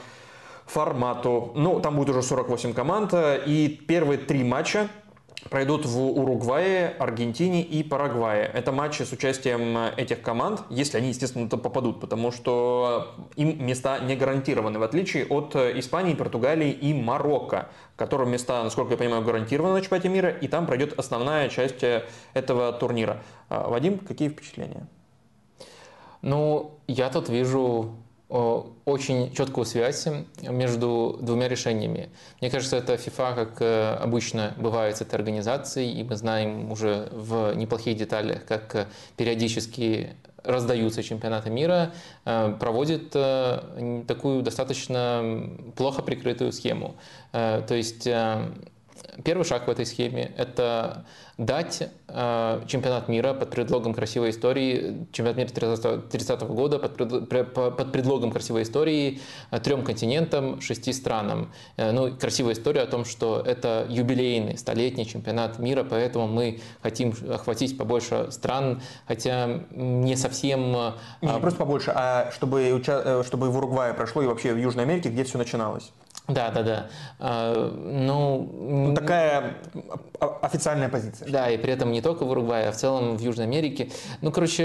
формату, ну, там будет уже 48 команд, и первые три матча пройдут в Уругвае, Аргентине и Парагвае. Это матчи с участием этих команд, если они, естественно, туда попадут, потому что им места не гарантированы, в отличие от Испании, Португалии и Марокко, которым места, насколько я понимаю, гарантированы на чемпионате мира, и там пройдет основная часть этого турнира. А, Вадим, какие впечатления? Ну, я тут вижу очень четкую связь между двумя решениями. Мне кажется, это FIFA, как э, обычно бывает с этой организацией, и мы знаем уже в неплохих деталях, как э, периодически раздаются чемпионаты мира, э, проводит такую достаточно плохо прикрытую схему. То есть первый шаг в этой схеме – это дать э, чемпионат мира под предлогом красивой истории, чемпионат мира 30 -го года под, пред, под предлогом красивой истории э, трем континентам, шести странам. Э, ну, красивая история о том, что это юбилейный, столетний чемпионат мира, поэтому мы хотим охватить побольше стран, хотя не совсем... Э, не, не просто побольше, а чтобы, э, чтобы в Уругвае прошло и вообще в Южной Америке, где все начиналось. Да, да, да. А, ну, ну, такая официальная позиция. Да, и при этом не только в Уругвае, а в целом в Южной Америке. Ну, короче,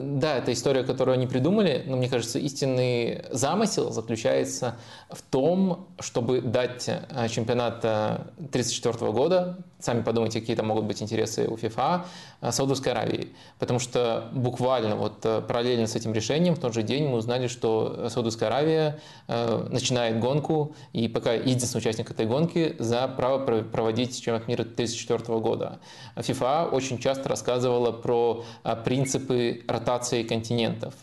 да, это история, которую они придумали, но мне кажется, истинный замысел заключается в том, чтобы дать э, чемпионат 1934 года, сами подумайте, какие там могут быть интересы у ФИФА, э, Саудовской Аравии. Потому что буквально вот э, параллельно с этим решением в тот же день мы узнали, что Саудовская Аравия начинает гонку, и пока единственный участник этой гонки за право проводить чемпионат мира 1934 года. ФИФА очень часто рассказывала про а, принципы ротации континентов.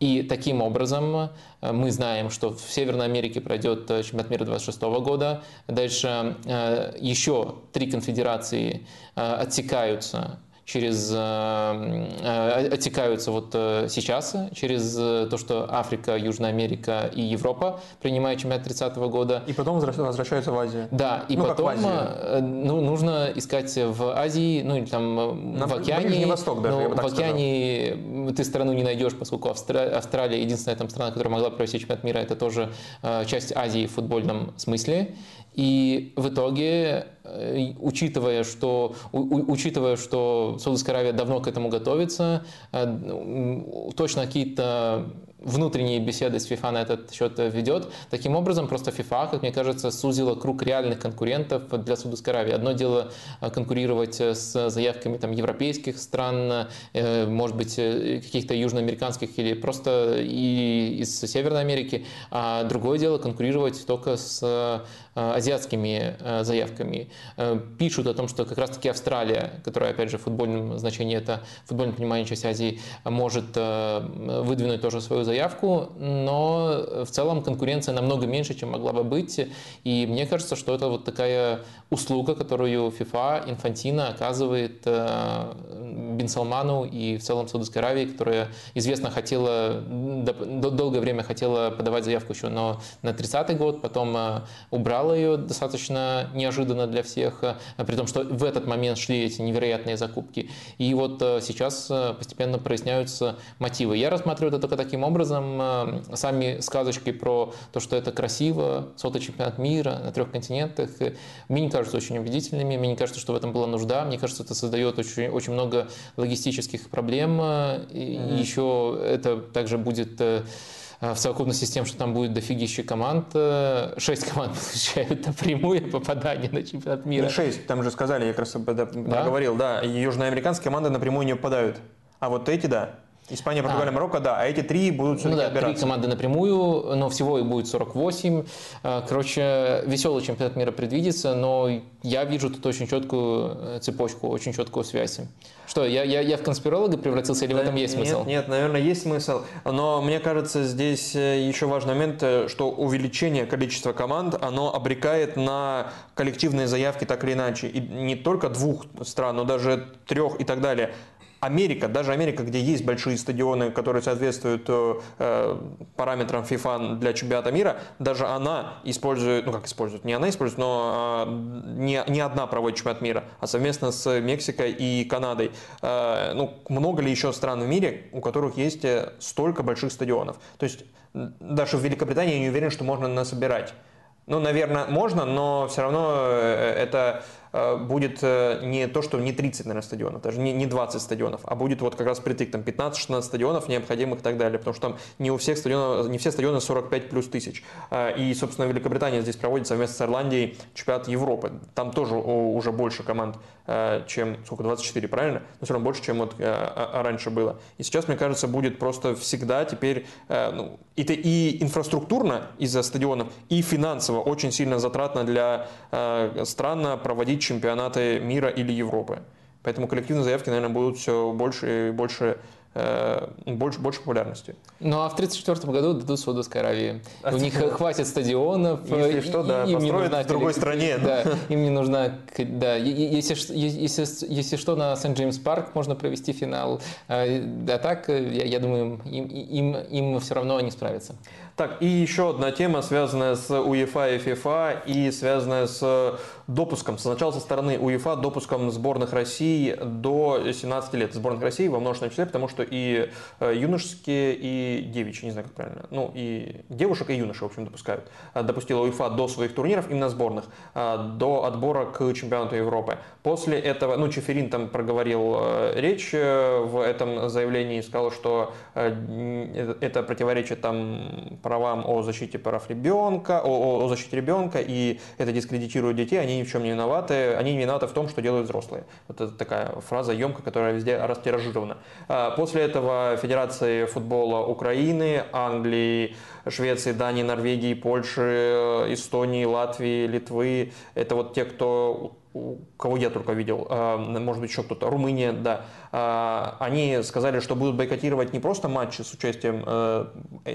И таким образом а, мы знаем, что в Северной Америке пройдет э, чемпионат мира 26 года. Дальше э, еще три конфедерации э, отсекаются через, э, э, оттекаются вот э, сейчас, через то, что Африка, Южная Америка и Европа принимают чемпионат 30 -го года. И потом возвращаются в Азию. Да, и ну, потом ну, нужно искать в Азии, ну или там На, в океане. Восток даже, ну, в океане сказал. ты страну не найдешь, поскольку Австралия, Австралия единственная там страна, которая могла провести чемпионат мира, это тоже часть Азии в футбольном смысле. И в итоге, э, учитывая, что, учитывая, что Саудовская Аравия давно к этому готовится, э, точно какие-то внутренние беседы с FIFA на этот счет ведет. Таким образом, просто FIFA, как мне кажется, сузила круг реальных конкурентов для Саудовской Аравии. Одно дело э, конкурировать с заявками там, европейских стран, может быть, каких-то южноамериканских или просто и из Северной Америки, а другое дело конкурировать только с Э, азиатскими э, заявками. Э, пишут о том, что как раз-таки Австралия, которая, опять же, в футбольном значении это футбольное понимание часть Азии, может выдвинуть тоже свою заявку, но в целом конкуренция намного меньше, чем могла бы быть. И мне кажется, что это вот такая услуга, которую FIFA, Инфантина оказывает Бен Салману и в целом Саудовской Аравии, которая известно хотела, долгое время хотела подавать заявку еще на, на 30-й год, потом убрала поддержала ее достаточно неожиданно для всех, э, при том, что в этот момент шли эти невероятные закупки. И вот э, сейчас э, постепенно проясняются мотивы. Я рассматриваю это только таким образом. Сами сказочки про то, что это красиво, сотый чемпионат мира на трех континентах, мне не кажутся очень убедительными, мне не кажется, что в этом была нужда, мне кажется, это создает очень, очень много логистических проблем, и mm-hmm. еще это также будет в совокупности с тем, что там будет дофигища команд, э, шесть команд получают напрямую попадание на чемпионат мира. Шесть, там же сказали, я как раз да? проговорил, да, южноамериканские команды напрямую не попадают. А вот эти, да. Испания, Португалия, а. Марокко, да, а эти три будут все-таки ну, да, отбираться. три команды напрямую, но всего их будет 48. А, короче, веселый чемпионат мира предвидится, но я вижу тут очень четкую э, цепочку, очень четкую связь. Что, я, я, я в конспиролога превратился или да, в этом есть нет, смысл? Нет, наверное, есть смысл. Но мне кажется, здесь э, еще важный момент, э, что увеличение количества команд, оно обрекает на коллективные заявки так или иначе. И не только двух стран, но даже трех и так далее. Америка, даже Америка, где есть большие стадионы, которые соответствуют э, параметрам FIFA для чемпионата мира, даже она использует, ну как использует, не она использует, но э, не, не одна проводит чемпионат мира, а совместно с Мексикой и Канадой. Э, ну, много ли еще стран в мире, у которых есть э, столько больших стадионов? То есть даже в Великобритании я не уверен, что можно насобирать. Ну, наверное, можно, но все равно э, это Э, будет э, не то, что не 30, наверное, стадионов, даже не, не 20 стадионов, а будет вот как раз притык, там 15-16 стадионов необходимых и так далее, потому что там не у всех стадионов, не все стадионы 45 плюс тысяч. Э, и, собственно, Великобритания здесь проводит совместно с Ирландией чемпионат Европы. Там тоже уже больше команд, чем, сколько, 24, правильно? Но все равно больше, чем вот а, а раньше было. И сейчас, мне кажется, будет просто всегда теперь, ну, это и инфраструктурно из-за стадионов, и финансово очень сильно затратно для стран проводить чемпионаты мира или Европы. Поэтому коллективные заявки, наверное, будут все больше и больше Э, больше, больше популярности. Ну а в 1934 году дадут Саудовской Аравии. А у них хватит стадионов. Если что, да, им не нужна в другой стране. Да, им не нужна... Да, если, если, если что, на Сент-Джеймс Парк можно провести финал. А, а так, я, я думаю, им, им, им все равно они справятся. Так, и еще одна тема, связанная с УЕФА и ФИФА и связанная с допуском, сначала со стороны УЕФА, допуском сборных России до 17 лет. Сборных России во множественном числе, потому что и э, юношеские, и девичьи, не знаю, как правильно, ну и девушек, и юношей, в общем, допускают. Э, допустила УЕФА до своих турниров, именно сборных, э, до отбора к чемпионату Европы. После этого, ну, Чеферин там проговорил речь в этом заявлении и сказал, что это противоречит там правам о защите прав ребенка, о, о защите ребенка, и это дискредитирует детей, они ни в чем не виноваты, они не виноваты в том, что делают взрослые. Вот это такая фраза емкая, которая везде растиражирована. А, после этого Федерации футбола Украины, Англии, Швеции, Дании, Норвегии, Польши, Эстонии, Латвии, Литвы, это вот те, кто кого я только видел, а, может быть, еще кто-то, Румыния, да, а, они сказали, что будут бойкотировать не просто матчи с участием э,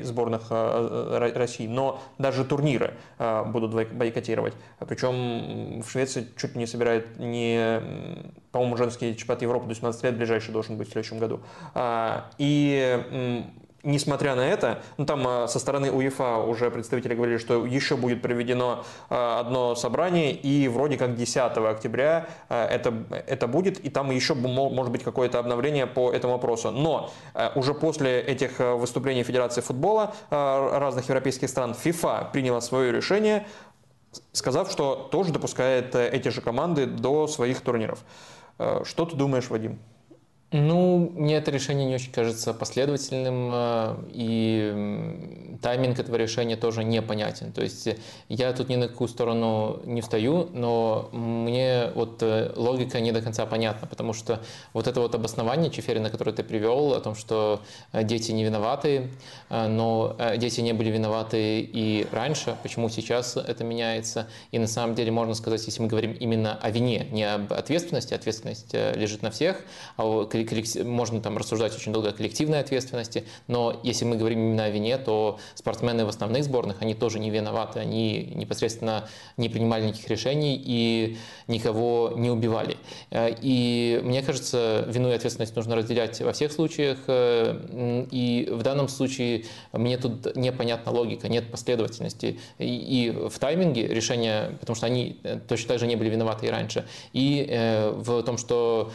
сборных э, России, но даже турниры э, будут бойкотировать. Причем в Швеции чуть не собирает не, по-моему, женский чемпионат Европы до 17 лет ближайший должен быть в следующем году. А, и Несмотря на это, ну, там а, со стороны УЕФА уже представители говорили, что еще будет проведено а, одно собрание, и вроде как 10 октября а, это, это будет, и там еще может быть какое-то обновление по этому вопросу. Но уже после этих выступлений Федерации футбола разных европейских стран ФИФА приняла свое решение, сказав, что тоже допускает эти же команды до своих турниров. Что ты думаешь, Вадим? Ну, мне это решение не очень кажется последовательным, э, и тайминг этого решения тоже непонятен. То есть я тут ни на какую сторону не встаю, но мне вот э, логика не до конца понятна, потому что вот это вот обоснование Чеферина, которое ты привел, о том, что э, дети не виноваты, но дети не были виноваты и раньше, почему сейчас это меняется, и на самом деле можно сказать, если мы говорим именно о вине, не об ответственности, ответственность лежит на всех, а можно там рассуждать очень долго о коллективной ответственности, но если мы говорим именно о вине, то спортсмены в основных сборных, они тоже не виноваты, они непосредственно не принимали никаких решений и никого не убивали. Э, и мне кажется, вину и ответственность нужно разделять во всех случаях, э, и в данном случае мне тут непонятна логика, нет последовательности и в тайминге решения, потому что они э, точно так же не были виноваты и раньше, и в том, что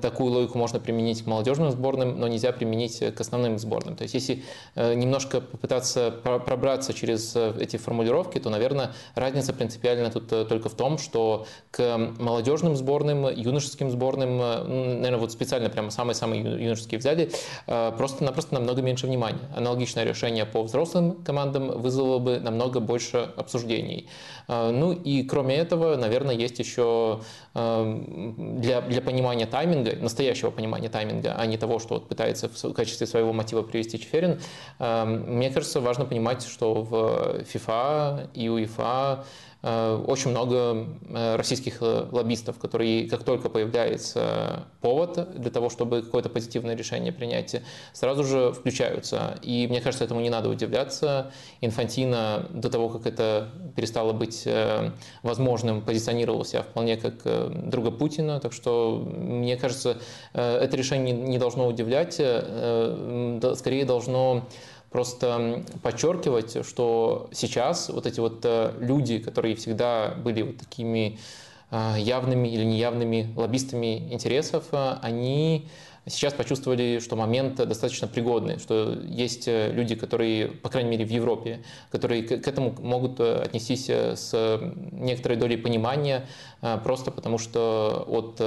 такую логику можно применить к молодежным сборным, но нельзя применить к основным сборным. То есть если э, немножко попытаться пробраться через э, эти формулировки, то, наверное, разница принципиально тут э, только в том, что к молодежным сборным, юношеским сборным, наверное, вот специально прямо самые-самые юношеские взяли, просто-напросто намного меньше внимания. Аналогичное решение по взрослым командам вызвало бы намного больше обсуждений. Ну и кроме этого, наверное, есть еще для, для понимания тайминга, настоящего понимания тайминга, а не того, что вот пытается в качестве своего мотива привести Чеферин, мне кажется, важно понимать, что в FIFA и Э, очень много э, российских э, лоббистов, которые, как только появляется повод для того, чтобы какое-то позитивное решение принять, сразу же включаются. И мне кажется, этому не надо удивляться. Инфантина до того, как это перестало быть возможным, позиционировал себя вполне как друга Путина. Так что, мне кажется, это решение не должно удивлять, скорее должно просто подчеркивать, что сейчас вот эти вот э, люди, которые всегда были вот такими э, явными или неявными лоббистами интересов, э, они сейчас почувствовали, что момент достаточно пригодный, что есть люди, которые, по крайней мере в Европе, которые к этому могут отнестись с некоторой долей понимания, просто потому что от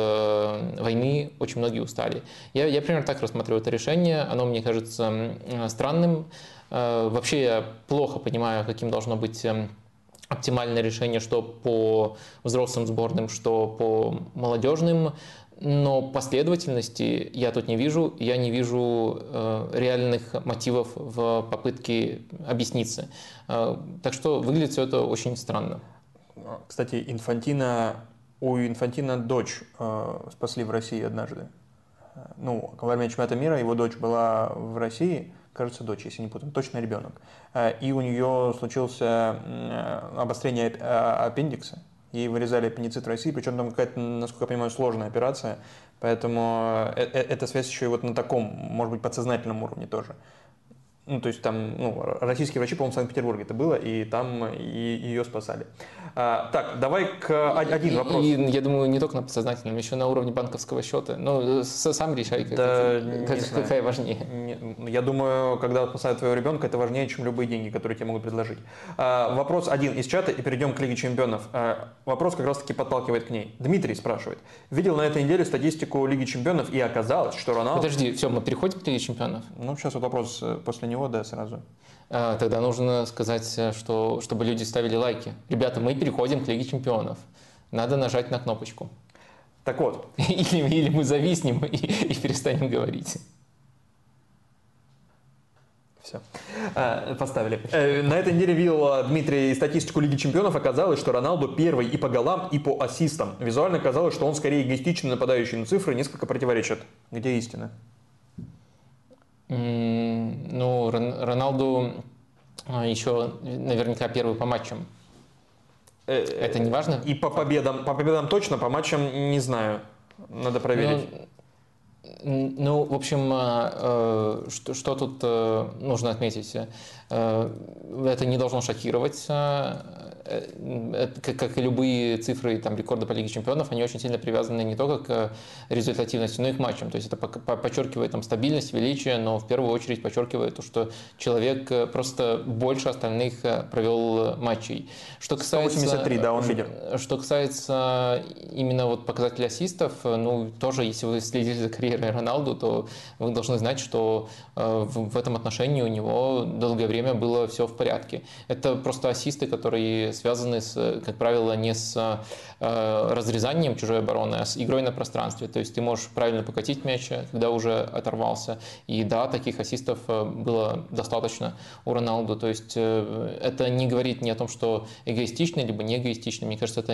войны очень многие устали. Я, я примерно так рассматриваю это решение. Оно мне кажется странным. Вообще я плохо понимаю, каким должно быть эм, оптимальное решение, что по взрослым сборным, что по молодежным но последовательности я тут не вижу, я не вижу э, реальных мотивов в попытке объясниться. Э, так что выглядит все это очень странно. Кстати, Инфантина, у Инфантина дочь э, спасли в России однажды. Ну, во время чемпионата мира его дочь была в России, кажется, дочь, если не путаю, точно ребенок. Э, и у нее случилось э, обострение аппендикса, ей вырезали аппендицит в России, причем там какая-то, насколько я понимаю, сложная операция, поэтому э, э, эта связь еще и вот на таком, может быть, подсознательном уровне тоже. Ну, то есть там, ну, российские врачи, по-моему, в Санкт-Петербурге это было, и там и, ее спасали. А, так, давай к один вопрос. И, я думаю, не только на подсознательном, еще на уровне банковского счета. Ну, сам решай, как, да, как, какая важнее. Не, я думаю, когда спасают твоего ребенка, это важнее, чем любые деньги, которые тебе могут предложить. А, вопрос один из чата, и перейдем к Лиге Чемпионов. А, вопрос как раз-таки подталкивает к ней. Дмитрий спрашивает. Видел на этой неделе статистику Лиги Чемпионов, и оказалось, что Роналду... Подожди, все, мы переходим к Лиге Чемпионов? Ну, сейчас вот вопрос э, после него, да, сразу. А, тогда нужно сказать, э, что, чтобы люди ставили лайки. Ребята, мы переходим к Лиге Чемпионов. Надо нажать на кнопочку. Так вот. Или, или мы зависнем и, и перестанем говорить. Все. А, поставили. Э, на этой неделе видел Дмитрий статистику Лиги Чемпионов. Оказалось, что Роналду первый и по голам, и по ассистам. Визуально казалось, что он скорее эгоистичный нападающий, но цифры несколько противоречат. Где истина? Ну, Роналду а, еще наверняка первый по матчам. Э, Это не важно? И по победам, по победам точно, по матчам не знаю. Надо проверить. Ну, ну в общем, а, э, что, что тут э, нужно отметить? Это не должно шокировать. Э, как, как и любые цифры там, рекорда по Лиге Чемпионов, они очень сильно привязаны не только к результативности, но и к матчам. То есть это подчеркивает там, стабильность, величие, но в первую очередь подчеркивает то, что человек э, просто больше остальных э, провел матчей. Что касается, 183, да, он лидер. Что касается именно вот показателя ассистов, ну, тоже, если вы следили за карьерой Роналду, то вы должны знать, что в этом отношении у него долгое время было все в порядке. Это просто ассисты, которые связаны, с, как правило, не с э, разрезанием чужой обороны, а с игрой на пространстве. То есть ты можешь правильно покатить мяч, когда уже оторвался. И да, таких ассистов э, было достаточно у Роналду. То есть э, это не говорит ни о том, что эгоистичный, либо не эгоистичный. Мне кажется, это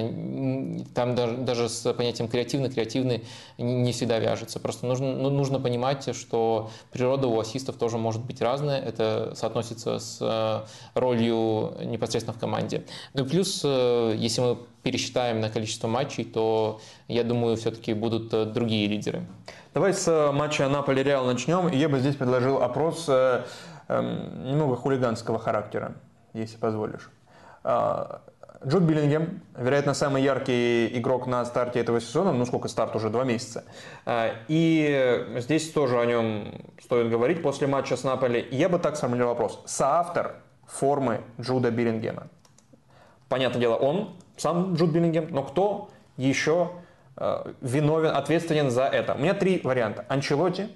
там даже, даже с понятием креативный, креативный не всегда вяжется. Просто нужно, ну, нужно понимать, что природа у ассистов тоже может быть разная. Это соотносится с ролью непосредственно в команде. Ну и плюс, э, если мы пересчитаем на количество матчей, то, я думаю, все-таки будут э, другие лидеры. Давай с э, матча Наполи-Реал начнем. Я бы здесь предложил опрос эм, немного хулиганского характера, если позволишь. А, Джуд Биллингем, вероятно, самый яркий игрок на старте этого сезона, ну сколько старт, уже два месяца. А, и здесь тоже о нем стоит говорить после матча с Наполи. Я бы так сформулировал вопрос. Соавтор формы Джуда Биллингема. Понятное дело, он, сам Джуд Биллингем, но кто еще э, виновен, ответственен за это? У меня три варианта. Анчелоти,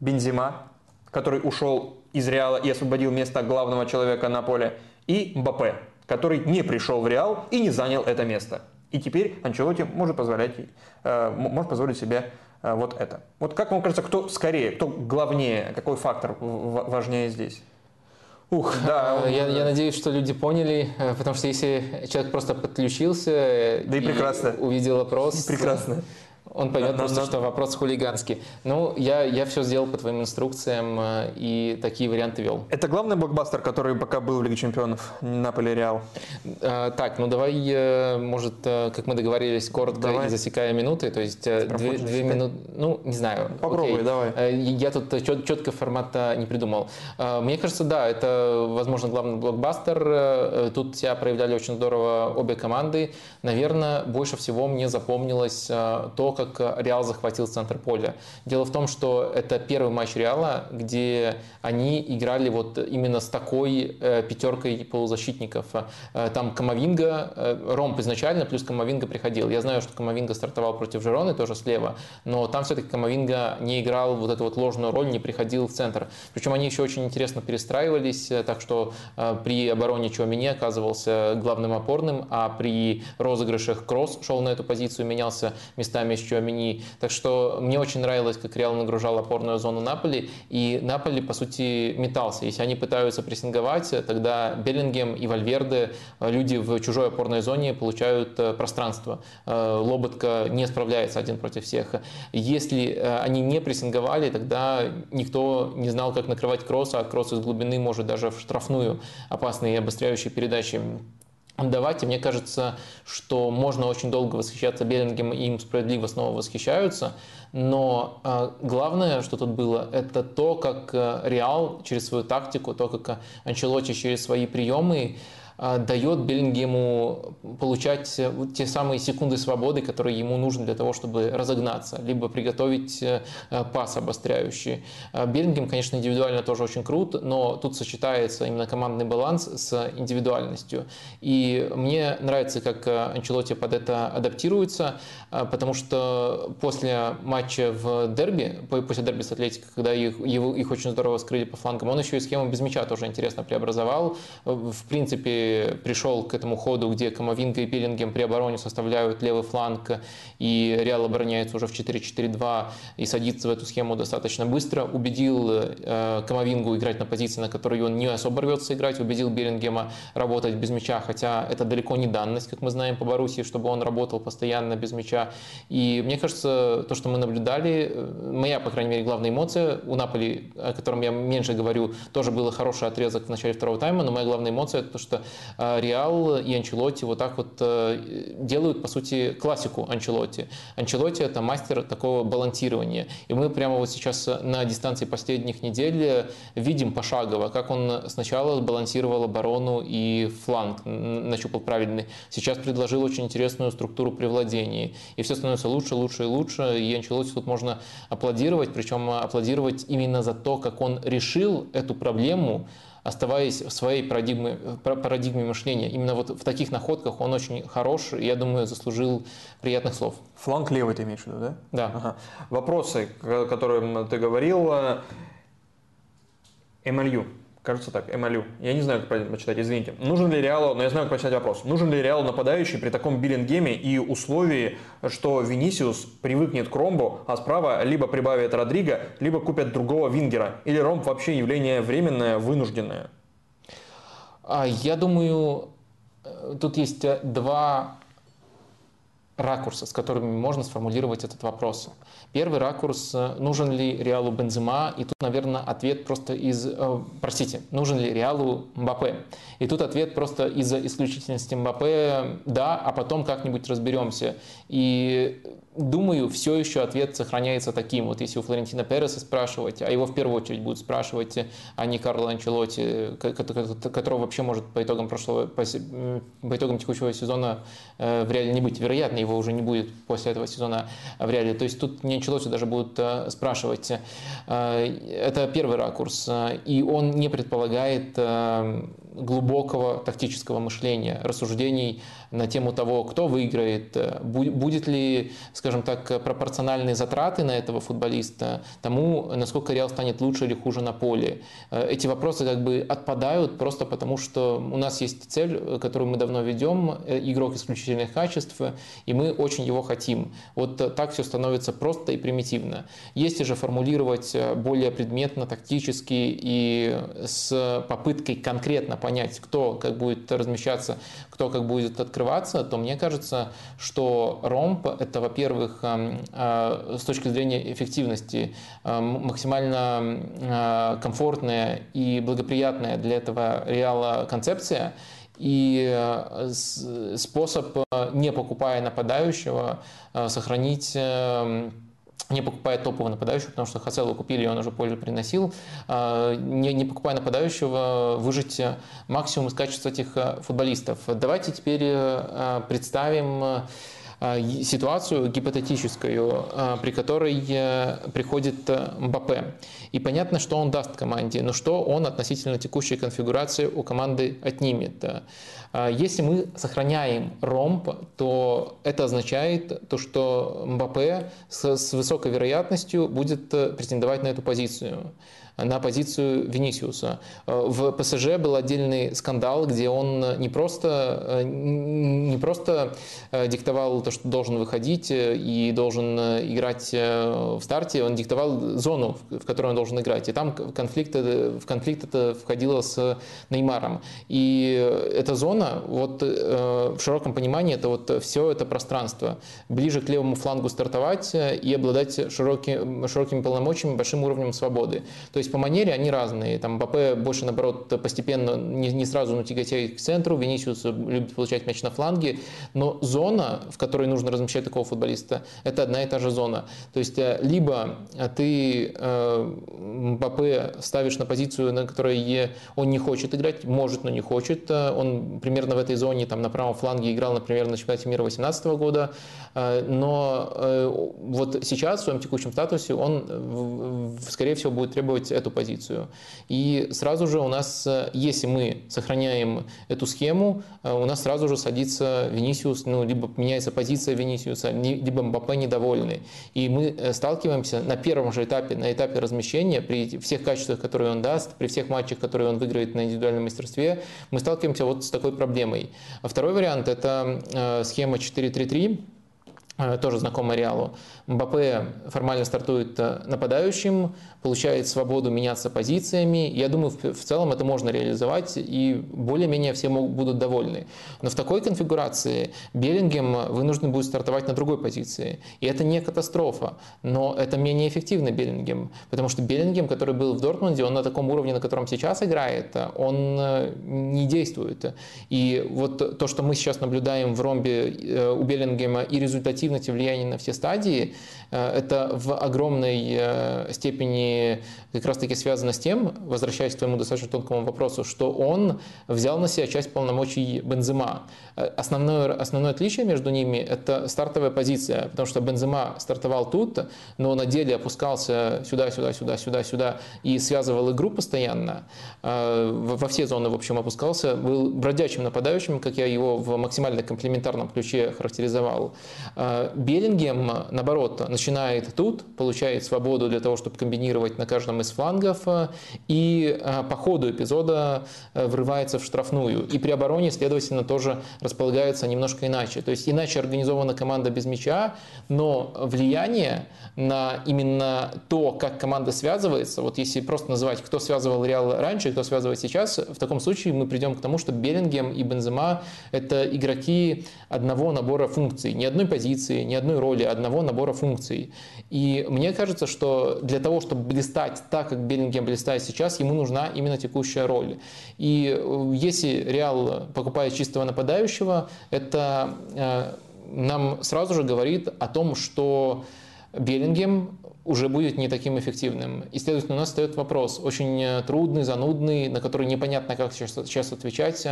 Бензима, который ушел из Реала и освободил место главного человека на поле, и Мбаппе, который не пришел в Реал и не занял это место. И теперь Анчелоти может позволять, э, может позволить себе э, вот это. Вот как вам кажется, кто скорее, кто главнее, какой фактор важнее здесь? Ух, да. Э, я, я надеюсь, что люди поняли, э, потому что если человек просто подключился да и, и прекрасно. увидел вопрос... Прекрасно. Он поймет на, просто, на, что вопрос хулиганский. Ну, я, я все сделал по твоим инструкциям э, и такие варианты вел. Это главный блокбастер, который пока был в Лиге Чемпионов, Наполе Реал? А, так, ну давай, э, может, как мы договорились, коротко давай. и засекая минуты, то есть две, две минуты, ну, не знаю. Попробуй, окей. давай. Я тут чет, четко формата не придумал. Мне кажется, да, это, возможно, главный блокбастер. Тут себя проявляли очень здорово обе команды. Наверное, больше всего мне запомнилось то, как как Реал захватил центр поля. Дело в том, что это первый матч Реала, где они играли вот именно с такой э, пятеркой полузащитников. Э, там Камавинга, э, ромб изначально, плюс Камавинга приходил. Я знаю, что Камавинга стартовал против Жероны, тоже слева, но там все-таки Камавинга не играл вот эту вот ложную роль, не приходил в центр. Причем они еще очень интересно перестраивались, так что при обороне Чуамени оказывался главным опорным, а при розыгрышах Кроос шел на эту позицию, менялся местами с Чуамени. Так что мне очень нравилось, как Реал нагружал опорную зону Наполи, и Наполи, по сути, метался. Если они пытаются прессинговать, тогда Беллингем и Вальверде, э, люди в чужой опорной зоне, получают э, пространство. Э, Лоботка не справляется один против всех. Если они не прессинговали, тогда никто не знал, как накрывать кросса, а кросс из глубины может даже в штрафную опасные обостряющие передачи отдавать. И мне кажется, что можно очень долго восхищаться Беллингем, и им справедливо снова восхищаются. Но э, главное, что тут было, это то, как э, Реал через свою тактику, то, как Анчелотти через свои приемы а, дает Беллингему получать э, те самые секунды свободы, которые ему нужны для того, чтобы разогнаться, либо приготовить э, пас обостряющий. А, Беллингем, конечно, индивидуально тоже очень крут, но тут сочетается именно командный баланс с индивидуальностью. И мне нравится, как э, Анчелотти под это адаптируется, а, потому что после матча в дерби, после дерби с Атлетико, когда их, его, их очень здорово скрыли по флангам, он еще и схему без мяча тоже интересно преобразовал. В принципе, пришел к этому ходу, где Камовинга и Пиллингем при обороне составляют левый фланг, и Реал обороняется уже в 4-4-2 и садится в эту схему достаточно быстро, убедил э, Камовингу играть на позиции, на которой он не особо рвется играть, убедил Беллингема работать без мяча, хотя это далеко не данность, как мы знаем по Боруссии, чтобы он работал постоянно без мяча. И мне кажется, то, что мы наблюдали, э, моя, по крайней мере, главная эмоция у Наполи, о котором я меньше говорю, тоже был хороший отрезок в начале второго тайма, но моя главная эмоция это то, что Реал и Анчелотти вот так вот э, делают, по сути, классику Анчелотти. Анчелотти – это мастер такого балансирования. И мы прямо вот сейчас на дистанции последних недель видим пошагово, как он сначала балансировал оборону и фланг, нащупал правильный. Сейчас предложил очень интересную структуру при владении. И все становится лучше, лучше и лучше. И Анчелотти тут можно аплодировать, причем аплодировать именно за то, как он решил эту проблему, оставаясь в своей парадигме, парадигме мышления. Именно вот в таких находках он очень хорош, и, я думаю, заслужил приятных слов. Фланг левый ты имеешь в виду, да? Да. Ага. Вопросы, которые ты говорил. МЛЮ. Кажется так, Эмалю. Я не знаю, как правильно прочитать, извините. Нужен ли Реалу, но я знаю, как прочитать вопрос. Нужен ли Реалу нападающий при таком Биллингеме и условии, что Винисиус привыкнет к Ромбу, а справа либо прибавит Родриго, либо купят другого вингера? Или Ромб вообще явление временное, вынужденное? А, я думаю, э, тут есть э, два ракурса, с которыми можно сформулировать этот вопрос. Первый ракурс, э, нужен ли Реалу Бензема, и тут, наверное, ответ просто из, э, простите, нужен ли Реалу Мбаппе. И тут ответ просто из-за исключительности Мбаппе, да, а потом как-нибудь разберемся. И думаю, все еще ответ сохраняется таким. Вот если у Флорентина Переса спрашивать, а его в первую очередь будут спрашивать, а не Карло Анчелотти, которого вообще может по итогам прошлого, по, по итогам текущего сезона э, в реале не быть. Вероятно, его уже не будет после этого сезона в реале. То есть тут не Анчелотти даже будут э, спрашивать. Э, это первый ракурс. И он не предполагает глубокого тактического мышления, рассуждений на тему того, кто выиграет, будет ли, скажем, так, пропорциональные затраты на этого футболиста тому, насколько Реал станет лучше или хуже на поле. Эти вопросы как бы отпадают просто потому, что у нас есть цель, которую мы давно ведем, игрок исключительных качеств, и мы очень его хотим. Вот так все становится просто и примитивно. Если же формулировать более предметно, тактически и с попыткой конкретно понять, кто как будет размещаться, кто как будет открываться, то мне кажется, что ромб – это, во-первых, эм, э, с точки зрения эффективности эм, максимально э, комфортная и благоприятная для этого реала концепция, и э, способ, не покупая нападающего, сохранить эм, не покупая топового нападающего, потому что Хацелу купили, и он уже пользу приносил, а, не, не покупая нападающего, выжить максимум из качества этих э, футболистов. Давайте теперь э, представим э, ситуацию гипотетическую, при которой приходит Мбаппе. И понятно, что он даст команде, но что он относительно текущей конфигурации у команды отнимет. А, если мы сохраняем ромб, то это означает то, что Мбаппе с, с высокой вероятностью будет э, претендовать на эту позицию на позицию Венисиуса. Э, в ПСЖ был отдельный скандал, где он не просто, э, не просто э, диктовал то, что должен выходить и должен играть в старте, он диктовал зону, в которой он должен играть. И там конфликт, в конфликт это входило с Неймаром. И эта зона, вот в широком понимании, это вот все это пространство. Ближе к левому флангу стартовать и обладать широкими, широкими полномочиями, большим уровнем свободы. То есть есть по манере они разные. Там БП больше, наоборот, постепенно, не, не сразу, но тяготеет к центру. Венисиус любит получать мяч на фланге. Но зона, в которой нужно размещать такого футболиста, это одна и та же зона. То есть э, либо ты э, БП ставишь на позицию, на которой он не хочет играть, может, но не хочет. Э, он примерно в этой зоне, там на правом фланге играл, например, на чемпионате мира 2018 года. Но вот сейчас в своем текущем статусе он, скорее всего, будет требовать эту позицию. И сразу же у нас, э, если мы сохраняем эту схему, э, у нас сразу же садится Венисиус, ну, либо меняется позиция Венисиуса, либо Мбаппе недовольны. И мы э, сталкиваемся на первом же этапе, на этапе размещения, при всех качествах, которые он даст, при всех матчах, которые он выиграет на индивидуальном мастерстве, мы сталкиваемся вот с такой проблемой. А второй вариант – это схема 4-3-3, тоже знакомая Реалу. Мбаппе формально стартует нападающим, получает свободу меняться позициями. Я думаю, в, целом это можно реализовать, и более-менее все могут, будут довольны. Но в такой конфигурации Беллингем вынужден будет стартовать на другой позиции. И это не катастрофа, но это менее эффективный Беллингем, потому что Беллингем, который был в Дортмунде, он на таком уровне, на котором сейчас играет, он э, не действует. И вот то, что мы сейчас наблюдаем в ромбе э, у Беллингема и результативности влияния на все стадии, Э, это в огромной э, степени как раз-таки связано с тем, возвращаясь к твоему достаточно тонкому вопросу, что он взял на себя часть полномочий Бензема. Э, основное, основное отличие между ними – это стартовая позиция, потому что Бензема стартовал тут, но на деле опускался сюда, сюда, сюда, сюда, сюда и связывал игру постоянно. Во все зоны, в общем, опускался, был бродячим нападающим, как я его в максимально комплементарном ключе характеризовал. Беллингем, наоборот, начинает тут, получает свободу для того, чтобы комбинировать на каждом из флангов, э, и э, по ходу эпизода э, врывается в штрафную. И при обороне, следовательно, тоже располагается немножко иначе. То есть иначе организована команда без мяча, но влияние на именно то, как команда связывается, вот если просто называть, кто связывал Реал раньше, кто связывает сейчас, в таком случае мы придем к тому, что Беллингем и Бензема – это игроки одного набора функций, не одной позиции, не одной роли, одного набора функций. И мне кажется, что для того, чтобы блистать так, как Беллингем блистает сейчас, ему нужна именно текущая роль. И э, если Реал покупает чистого нападающего, это э, нам сразу же говорит о том, что Беллингем уже будет не таким эффективным. И, следовательно, у нас встает вопрос, очень э, трудный, занудный, на который непонятно, как сейчас, сейчас отвечать.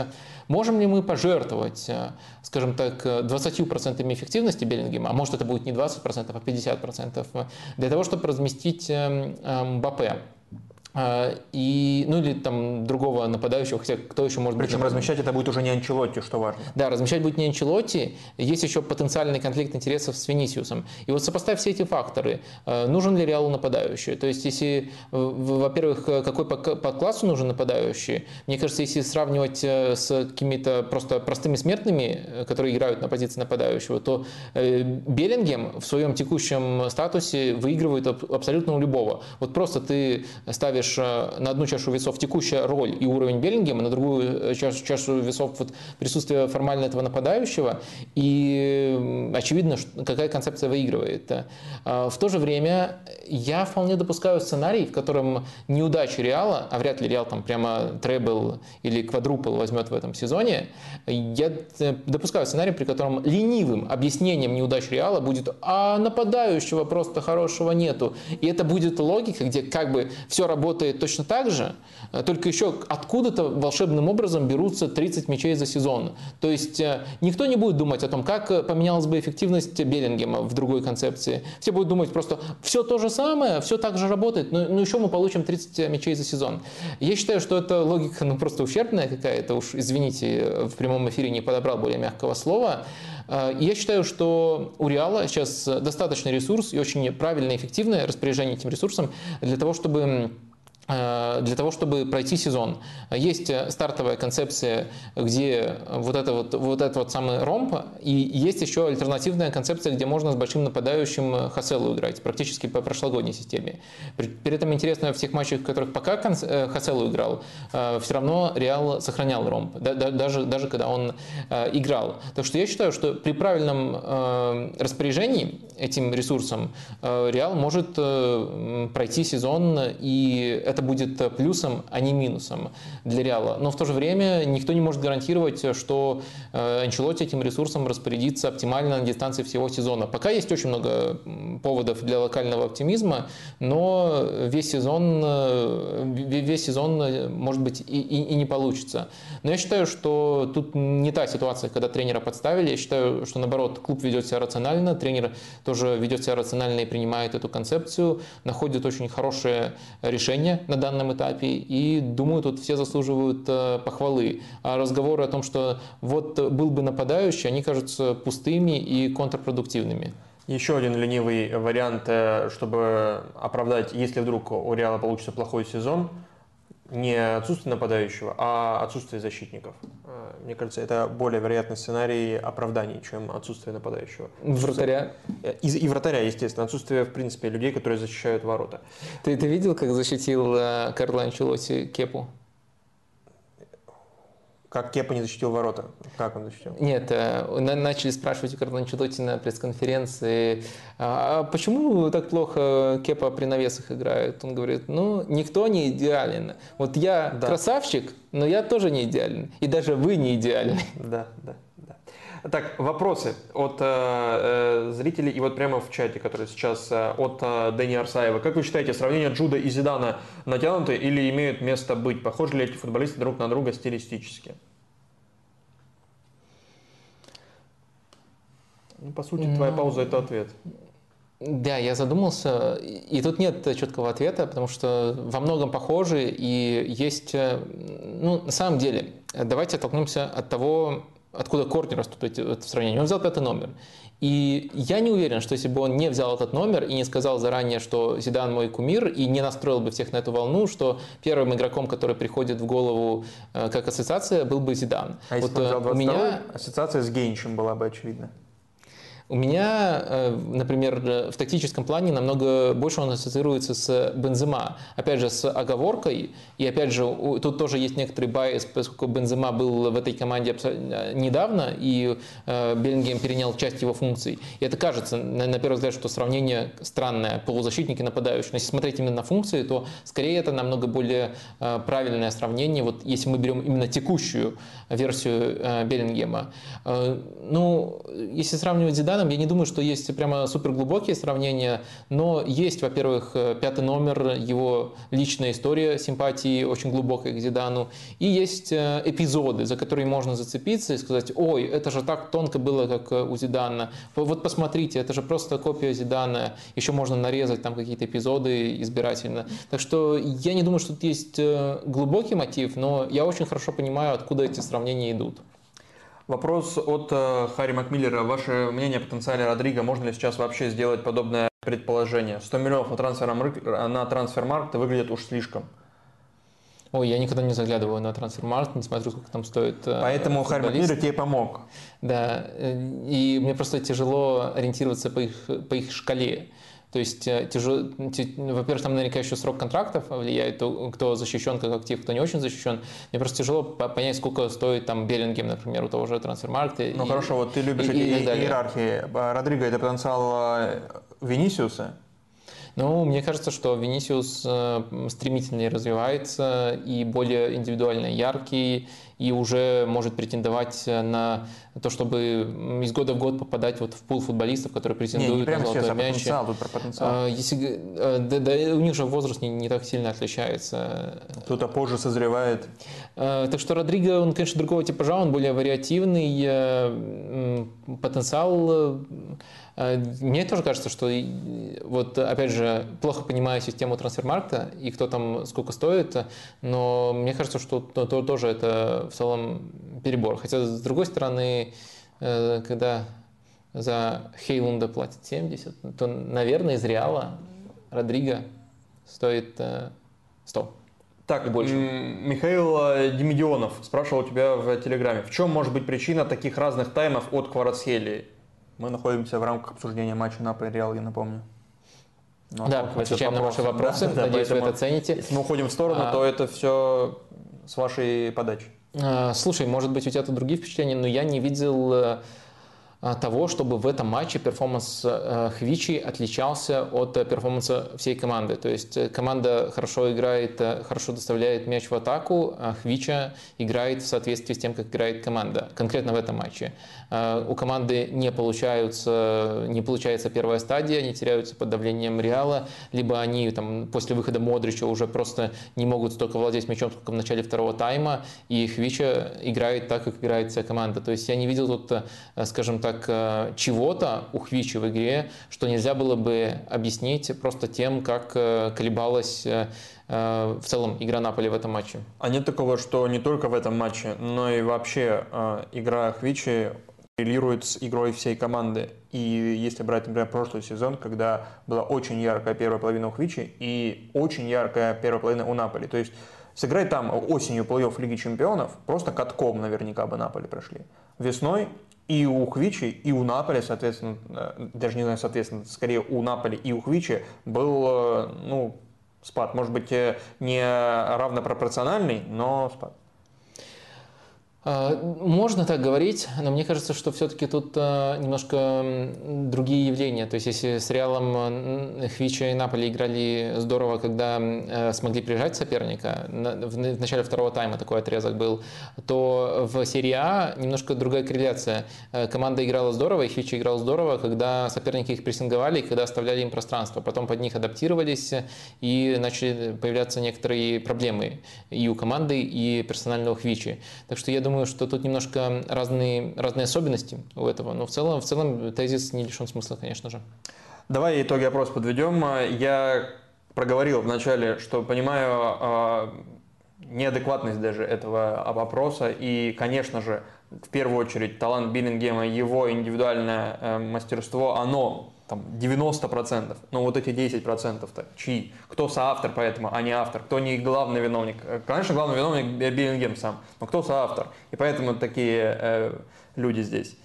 Можем ли мы пожертвовать, э, скажем так, 20% эффективности Беллингема, а может это будет не 20%, а 50%, для того, чтобы разместить Мбаппе? А, и, ну или там другого нападающего, хотя кто еще может Причем быть... размещать это будет уже не Анчелотти, что важно. Да, размещать будет не Анчелотти, есть еще потенциальный конфликт интересов с Венисиусом. И вот сопоставь все эти факторы. Э, нужен ли Реалу нападающий? То есть, если, э, во-первых, какой по, по классу нужен нападающий? Мне кажется, если сравнивать э, с какими-то просто простыми смертными, которые играют на позиции нападающего, то Беллингем в своем текущем статусе выигрывает абсолютно у любого. Вот просто ты ставишь ставишь э, на одну чашу весов текущая роль и уровень Беллингема, на другую э, чашу, чашу весов вот присутствие формально этого нападающего, и очевидно, какая концепция выигрывает. А, в то же время я вполне допускаю сценарий, в котором неудачи Реала, а вряд ли Реал там прямо требл или квадрупл возьмет в этом сезоне, я э, допускаю сценарий, при котором ленивым объяснением неудач Реала будет, а нападающего просто хорошего нету. И это будет логика, где как бы все работает работает точно так же, э, только еще откуда-то волшебным образом берутся 30 мячей за сезон. То есть э, никто не будет думать о том, как э, поменялась бы эффективность Беллингема в другой концепции. Все будут думать просто, все то же самое, все так же работает, но, но еще мы получим 30 мячей за сезон. Я считаю, что это логика ну, просто ущербная какая-то, уж извините, в прямом эфире не подобрал более мягкого слова. Я считаю, что у Реала сейчас достаточный ресурс и очень правильное, эффективное распоряжение этим ресурсом для того, чтобы для того, чтобы пройти сезон. Есть э, стартовая концепция, где вот это вот, вот этот вот самый ромб, и есть еще альтернативная концепция, где можно с большим нападающим Хаселу играть, практически по прошлогодней системе. При этом интересно, в тех матчах, в которых пока э, Хаселу играл, все равно Реал сохранял ромб, даже, даже когда он играл. Так что я считаю, что при правильном распоряжении этим ресурсом Реал может пройти сезон и это будет э, плюсом, а не минусом для Реала. Но в то же время никто не может гарантировать, что э, Анчелотти этим ресурсом распорядится оптимально на дистанции всего сезона. Пока есть очень много поводов для локального оптимизма, но весь сезон, э, весь сезон может быть и, и, и не получится. Но я считаю, что тут не та ситуация, когда тренера подставили. Я считаю, что наоборот, клуб ведет себя рационально, тренер тоже ведет себя рационально и принимает эту концепцию, находит очень хорошее решение на данном этапе, и думаю, тут все заслуживают э, похвалы. А разговоры о том, что вот был бы нападающий, они кажутся пустыми и контрпродуктивными. Еще один ленивый вариант, э, чтобы оправдать, если вдруг у Реала получится плохой сезон – не отсутствие нападающего, а отсутствие защитников. Э, мне кажется, это более вероятный сценарий оправданий, чем отсутствие нападающего. Вратаря? И, и вратаря, естественно. Отсутствие, в принципе, людей, которые защищают ворота. Ты, ты видел, как защитил э, Карло Анчелоти Кепу? Как Кепа не защитил ворота? Как он защитил? Нет, э, начали спрашивать у Карла Анчелотти на пресс-конференции, а почему так плохо Кепа при навесах играет? Он говорит, ну, никто не идеален. Вот я да. красавчик, но я тоже не идеален. И даже вы не идеальны. Да, да. Так, вопросы от э, э, зрителей и вот прямо в чате, который сейчас э, от э, Дэни Арсаева. Как вы считаете, сравнение Джуда и Зидана натянуты или имеют место быть? Похожи ли эти футболисты друг на друга стилистически? Ну, по сути, твоя ну, пауза – это ответ. Да, я задумался, и тут нет четкого ответа, потому что во многом похожи, и есть, э, ну, на самом деле, давайте оттолкнемся от того, откуда корни растут эти, это сравнение. Он взял пятый номер. И я не уверен, что если бы он не взял этот номер и не сказал заранее, что Зидан мой кумир, и не настроил бы всех на эту волну, что первым игроком, который приходит в голову э, как ассоциация, был бы Зидан. А вот, если бы он взял 22 у меня ассоциация с Гейнчем была бы очевидна. У меня, э, например, в тактическом плане намного больше он ассоциируется с Бензема. Опять же, с оговоркой. И опять же, тут тоже есть некоторый байс, поскольку Бензема был в этой команде э, недавно, и э, Беллингем перенял часть его функций. И это кажется, на первый взгляд, что сравнение странное, полузащитник и нападающий. Но если смотреть именно на функции, то скорее это намного более правильное сравнение, вот если мы берем именно текущую версию Беллингема. Ну, если сравнивать Зидан Зиданом. Я не думаю, что есть прямо супер глубокие сравнения, но есть, во-первых, э, пятый номер, его личная история симпатии очень глубокой к Зидану, и есть э, эпизоды, за которые можно зацепиться и сказать, ой, это же так тонко было, как у Зидана. Вот посмотрите, это же просто копия Зидана, еще можно нарезать там какие-то эпизоды избирательно. Так что я не думаю, что тут есть глубокий мотив, но я очень хорошо понимаю, откуда эти сравнения идут. Вопрос от э, Харри Макмиллера. Ваше мнение о потенциале Родриго? Можно ли сейчас вообще сделать подобное предположение? 100 миллионов на, трансфермаркет, на трансфермаркт выглядит уж слишком. Ой, я никогда не заглядываю на трансфермаркт, не смотрю, сколько там стоит э, Поэтому Харри Макмиллер тебе помог. Да, э, и мне просто тяжело ориентироваться по их, по их шкале. То есть, э, тяжело, во-первых, там наверняка еще срок контрактов влияет, кто защищен как актив, кто не очень защищен. Мне просто тяжело понять, сколько стоит там Беллингем, например, у того же трансфермаркта. Ну и, хорошо, вот ты любишь и, эти и, и иерархии. Родриго это потенциал э, Венисиуса? Ну, мне кажется, что Венисиус э, стремительнее развивается и более индивидуально яркий, и уже может претендовать на то, чтобы из года в год попадать вот в пул футболистов, которые претендуют не, не прямо на золотой сейчас, мяч. потенциал, тут про потенциал. А, если, э, да, да, у них же возраст не, не так сильно отличается. Кто-то позже созревает. А, так что Родриго, он, конечно, другого типажа, он более вариативный, потенциал Э, мне тоже кажется, что вот опять же плохо понимаю систему трансфермаркта и кто там сколько стоит, но мне кажется, что то, то, тоже это в целом перебор. Хотя с другой стороны, э, когда за Хейлунда платят 70, то, наверное, из Реала Родриго стоит 100. Э, так, больше. Михаил Демидионов спрашивал у тебя в Телеграме, в чем может быть причина таких разных таймов от Кварацхели? Мы находимся в рамках обсуждения матча Наполи Реал, я напомню. Но да, отвечаем на ваши вопросы. Да, Надеюсь, вы это цените. Если мы уходим в сторону, а... то это все с вашей подачи. А, слушай, может быть, у тебя тут другие впечатления, но я не видел э, а, того, чтобы в этом матче перформанс э, Хвичи отличался от э, перформанса всей команды. То есть команда хорошо играет, хорошо доставляет мяч в атаку, а Хвича играет в соответствии с тем, как играет команда. Конкретно в этом матче. У команды не, получаются, не получается первая стадия, они теряются под давлением Реала, либо они там, после выхода Модрича уже просто не могут столько владеть мячом, сколько в начале второго тайма, и Хвича играет так, как играет вся команда. То есть я не видел тут, скажем так, э, чего-то у Хвичи в игре, что нельзя было бы объяснить просто тем, как э, колебалась э, в целом игра Наполи в этом матче. А нет такого, что не только в этом матче, но и вообще игра Хвичи коррелирует с игрой всей команды. И если брать, например, прошлый сезон, когда была очень яркая первая половина у Хвичи и очень яркая первая половина у Наполи. То есть сыграть там осенью плей-офф Лиги Чемпионов, просто катком наверняка бы Наполи прошли. Весной и у Хвичи, и у Наполи, соответственно, э, даже не знаю, соответственно, скорее у Наполи и у Хвичи был, э, ну, спад. Может быть, э, не равнопропорциональный, но спад. А, можно так говорить, но мне кажется, что все-таки тут а, немножко другие явления. То есть, если с Реалом Хвича и Наполи играли здорово, когда смогли прижать соперника, в начале второго тайма такой отрезок был, то в серии А немножко другая корреляция. Э, команда играла здорово, и Хвича играл здорово, когда соперники их прессинговали, когда оставляли им пространство. Потом под них адаптировались, и начали появляться некоторые проблемы и у команды, и персонального Хвичи. Так что я думаю, думаю, что тут немножко разные, разные особенности у этого, но в целом, в целом тезис не лишен смысла, конечно же. Давай итоги опроса подведем. Я проговорил вначале, что понимаю а, неадекватность даже этого опроса и, конечно же, в первую очередь талант Биллингема, его индивидуальное э, мастерство, оно там 90%, но вот эти 10%-то чьи? Кто соавтор поэтому, а не автор? Кто не главный виновник? Э, конечно, главный виновник Биллингем сам, но кто соавтор? И поэтому такие э, люди здесь.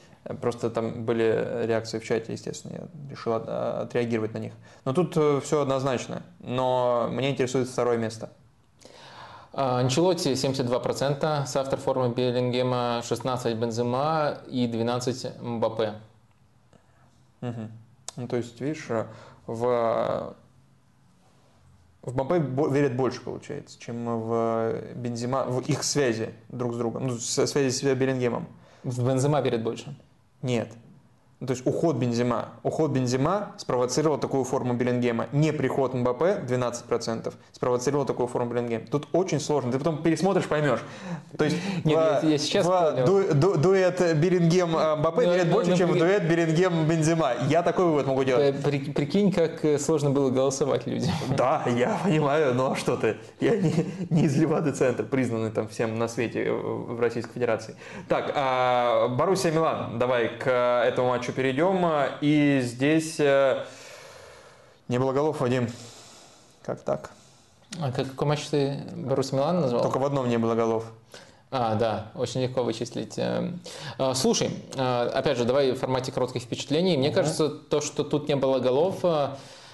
Просто там были реакции в чате, естественно, я решил от, отреагировать на них. Но тут э, все однозначно. Но меня интересует второе место. А, Анчелотти 72%, соавтор формы Беллингема 16 Бензема и 12 Мбаппе. Угу. Ну, то есть, видишь, э, в, в Мбаппе верят больше, получается, чем в Бензима, в их связи друг с другом, ну, связи с Беллингемом. В Бензема верят больше? Нет. То есть уход Бензима. Уход Бензима спровоцировал такую форму Беллингема. Не приход Мбаппе 12% спровоцировал такую форму Беллингема. Тут очень сложно. Ты потом пересмотришь, поймешь. То есть Нет, в, я, я сейчас в ду, ду, дуэт Беллингем Мбаппе Ну, верят ну, больше, ну, чем в при- дуэт Беллингем Бензима. Я такой вывод могу делать. Э, при- прикинь, как э, сложно было голосовать людям. Да, я понимаю, но что ты? Я не, не из Левады-центр, признанный там всем на свете э, в Российской Федерации. Так, а, Боруссия Милан. Давай к этому матчу перейдем. И здесь э, не было голов, Вадим. Как так? А как- какой матч ты Барус Милан назвал? Только в одном не было голов. А, да, очень легко вычислить. Э, э, Слушай, э, опять же, давай в формате коротких впечатлений. Мне кажется, то, что тут не было голов, э,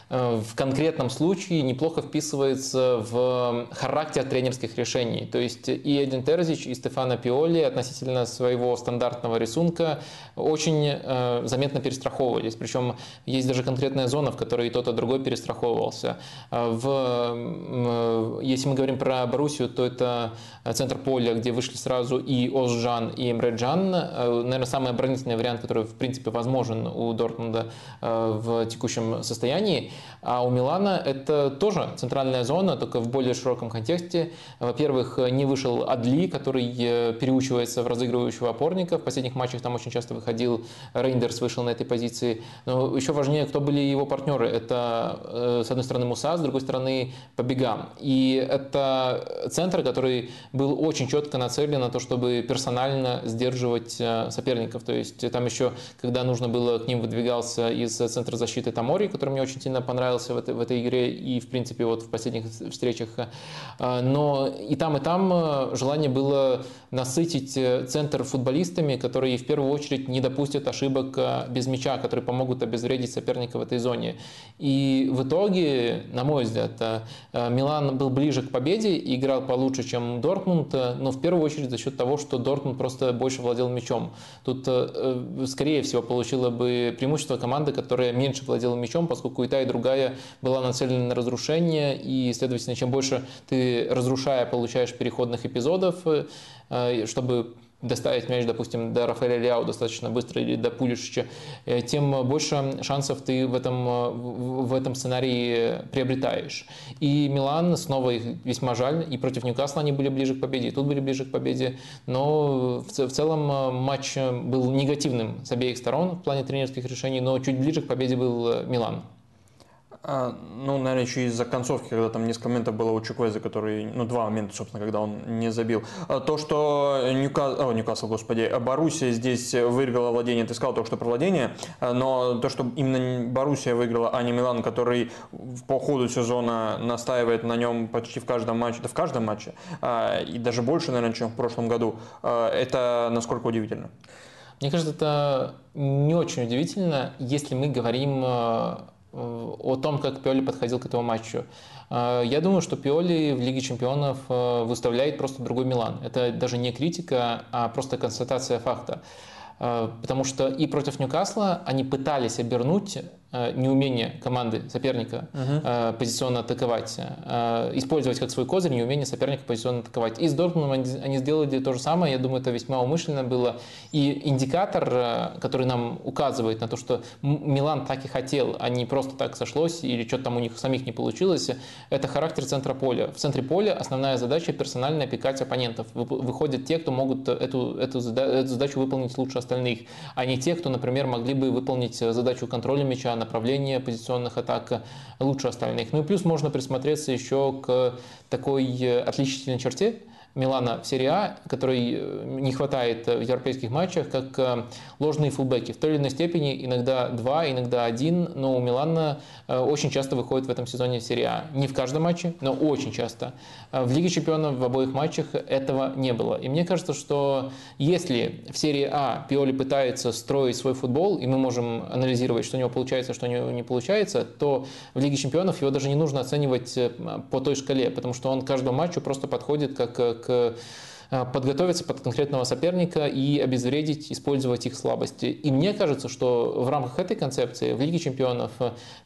в конкретном случае неплохо вписывается в характер тренерских решений. То есть и Эдин Терзич, и Стефано Пиоли относительно своего стандартного рисунка очень э, заметно перестраховывались. Причем есть даже конкретная зона, в которой и тот, и другой перестраховывался. В, э, если мы говорим про Боруссию, то это центр поля, где вышли сразу и Озжан, и Эмреджан. Э, Наверное, самый оборонительный вариант, который, в принципе, возможен у Дортмунда э, в текущем состоянии. А у Милана это тоже центральная зона, только в более широком контексте. Во-первых, не вышел Адли, который э, переучивается в разыгрывающего опорника. В последних матчах там очень часто выходил Рейндерс, вышел на этой позиции. Но еще важнее, кто были его партнеры. Это, э, с одной стороны, Муса, с другой стороны, Побега. И это центр, который был очень четко нацелен на то, чтобы персонально сдерживать э, соперников. То есть там еще, когда нужно было, к ним выдвигался из центра защиты Тамори, который мне очень сильно понравился в этой, в этой игре и, в принципе, вот в последних встречах. Э, Но и там, и там э, желание было насытить э, центр футболистами, которые в первую очередь не допустят ошибок э, без мяча, которые помогут обезвредить соперника в этой зоне. И в итоге, на мой взгляд, Милан был ближе к победе играл получше, чем Дортмунд, но в первую очередь за счет того, что Дортмунд просто больше владел мячом. Тут, скорее всего, получила бы преимущество команды, которая меньше владела мячом, поскольку и та, и другая была нацелена на разрушение, и, следовательно, чем больше ты, разрушая, получаешь переходных эпизодов, э, э, чтобы доставить мяч, допустим, до Рафаэля Ляо достаточно быстро или до Пулишича, э, тем больше шансов ты в этом, в этом сценарии приобретаешь. И Милан, снова их весьма жаль, и против Ньюкасла они были ближе к победе, и тут были ближе к победе, но в в целом матч был негативным с обеих сторон в плане тренерских решений, но чуть ближе к победе был Милан. А, ну, наверное, еще из-за концовки, когда там несколько моментов было у Чуквеза, который, ну, два момента, собственно, когда он не забил. А, То, что Ньюка... О, Ньюкасл, господи, а Боруссия здесь выиграла владение, ты сказал только что про владение, а, но то, что именно Боруссия выиграла, а не Милан, который по ходу сезона настаивает на нем почти в каждом матче, да в каждом матче, а, и даже больше, наверное, чем в прошлом году, а, это насколько удивительно. Мне кажется, это не очень удивительно, если мы говорим э, о том, как Пиоли подходил к этому матчу. Э, Я думаю, что Пиоли в Лиге чемпионов э, выставляет просто другой Милан. Это даже не критика, а просто констатация факта. Э, Потому что и против Ньюкасла они пытались обернуть неумение команды соперника э, позиционно атаковать, э, использовать как свой козырь неумение соперника позиционно атаковать. И с Дортмундом они, сделали то же самое, я думаю, это весьма умышленно было. И индикатор, э, который нам указывает на то, что Милан так и хотел, а не просто так сошлось или что-то там у них самих не получилось, это характер центра поля. В центре поля основная задача персонально опекать оппонентов. Вы- Выходят те, кто могут эту, эту задачу выполнить лучше остальных, а не те, кто, например, могли бы выполнить задачу контроля мяча, направления позиционных атак лучше остальных. Ну и плюс можно присмотреться еще к такой э, отличительной черте, Милана в серии А, которой э, не хватает в европейских матчах, как э, ложные фулбеки. В той или иной степени иногда два, иногда один, но у Милана э, очень часто выходит в этом сезоне в серии А. Не в каждом матче, но очень часто. Э, В Лиге чемпионов в обоих матчах этого не было. И мне кажется, что если в серии А Пиоли пытается строить свой футбол, и мы можем анализировать, что у него получается, что у него не получается, то в Лиге чемпионов его даже не нужно оценивать э, по той шкале, потому что он к каждому матчу просто подходит как э, к подготовиться под конкретного соперника и обезвредить, использовать их слабости. И мне кажется, что в рамках этой концепции в Лиге чемпионов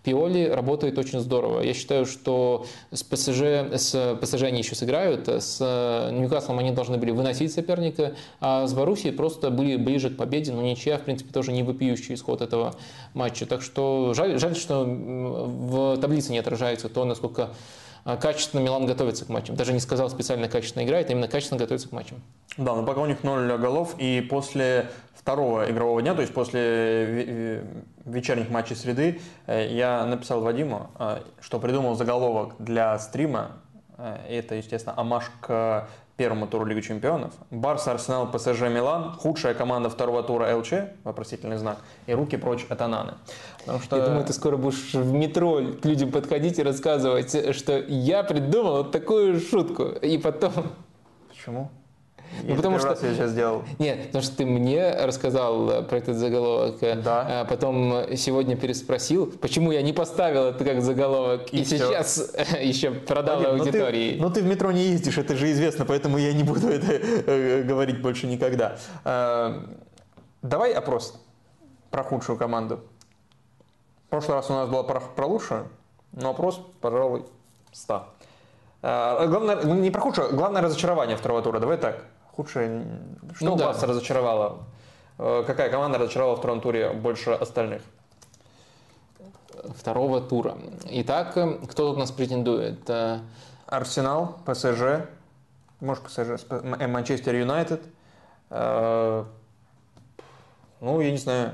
Пиоли работает очень здорово. Я считаю, что с ПСЖ, с ПСЖ они еще сыграют, с Ньюкаслом они должны были выносить соперника, а с Боруссией просто были ближе к победе, но ничья, в принципе, тоже не вопиющий исход этого матча. Так что жаль, жаль что в таблице не отражается то, насколько качественно Милан готовится к матчам. Даже не сказал специально качественно играет, а именно качественно готовится к матчам. Да, но пока у них 0 голов, и после второго игрового дня, то есть после вечерних матчей среды, э, я написал Вадиму, э, что придумал заголовок для стрима. Э, это, естественно, амаш к первому туру Лиги Чемпионов. Барса, Арсенал, ПСЖ, Милан. Худшая команда второго тура ЛЧ, вопросительный знак. И руки прочь от Ананы. Потому что... Я думаю, ты скоро будешь в метро к людям подходить и рассказывать, что я придумал вот такую шутку. И потом... Почему? Ну, потому что... я сейчас сделал. Нет, потому что ты мне рассказал э, про этот заголовок, э, да. а потом сегодня переспросил, почему я не поставил это как заголовок, и, и сейчас еще продал Вадим, аудитории. Ну ты, ну ты в метро не ездишь, это же известно, поэтому я не буду это э, говорить больше никогда. Давай опрос про худшую команду. В прошлый раз у нас было про, про лучшую, но опрос, пожалуй, 100. Главное, не про худшую, главное разочарование второго тура. Давай так худшее... Что ну, вас да. разочаровало? Э, какая команда разочаровала в втором туре больше остальных? Второго тура. Итак, э, кто тут у нас претендует? Э, Арсенал, ПСЖ, может ПСЖ, Манчестер Юнайтед. Ну, я не знаю,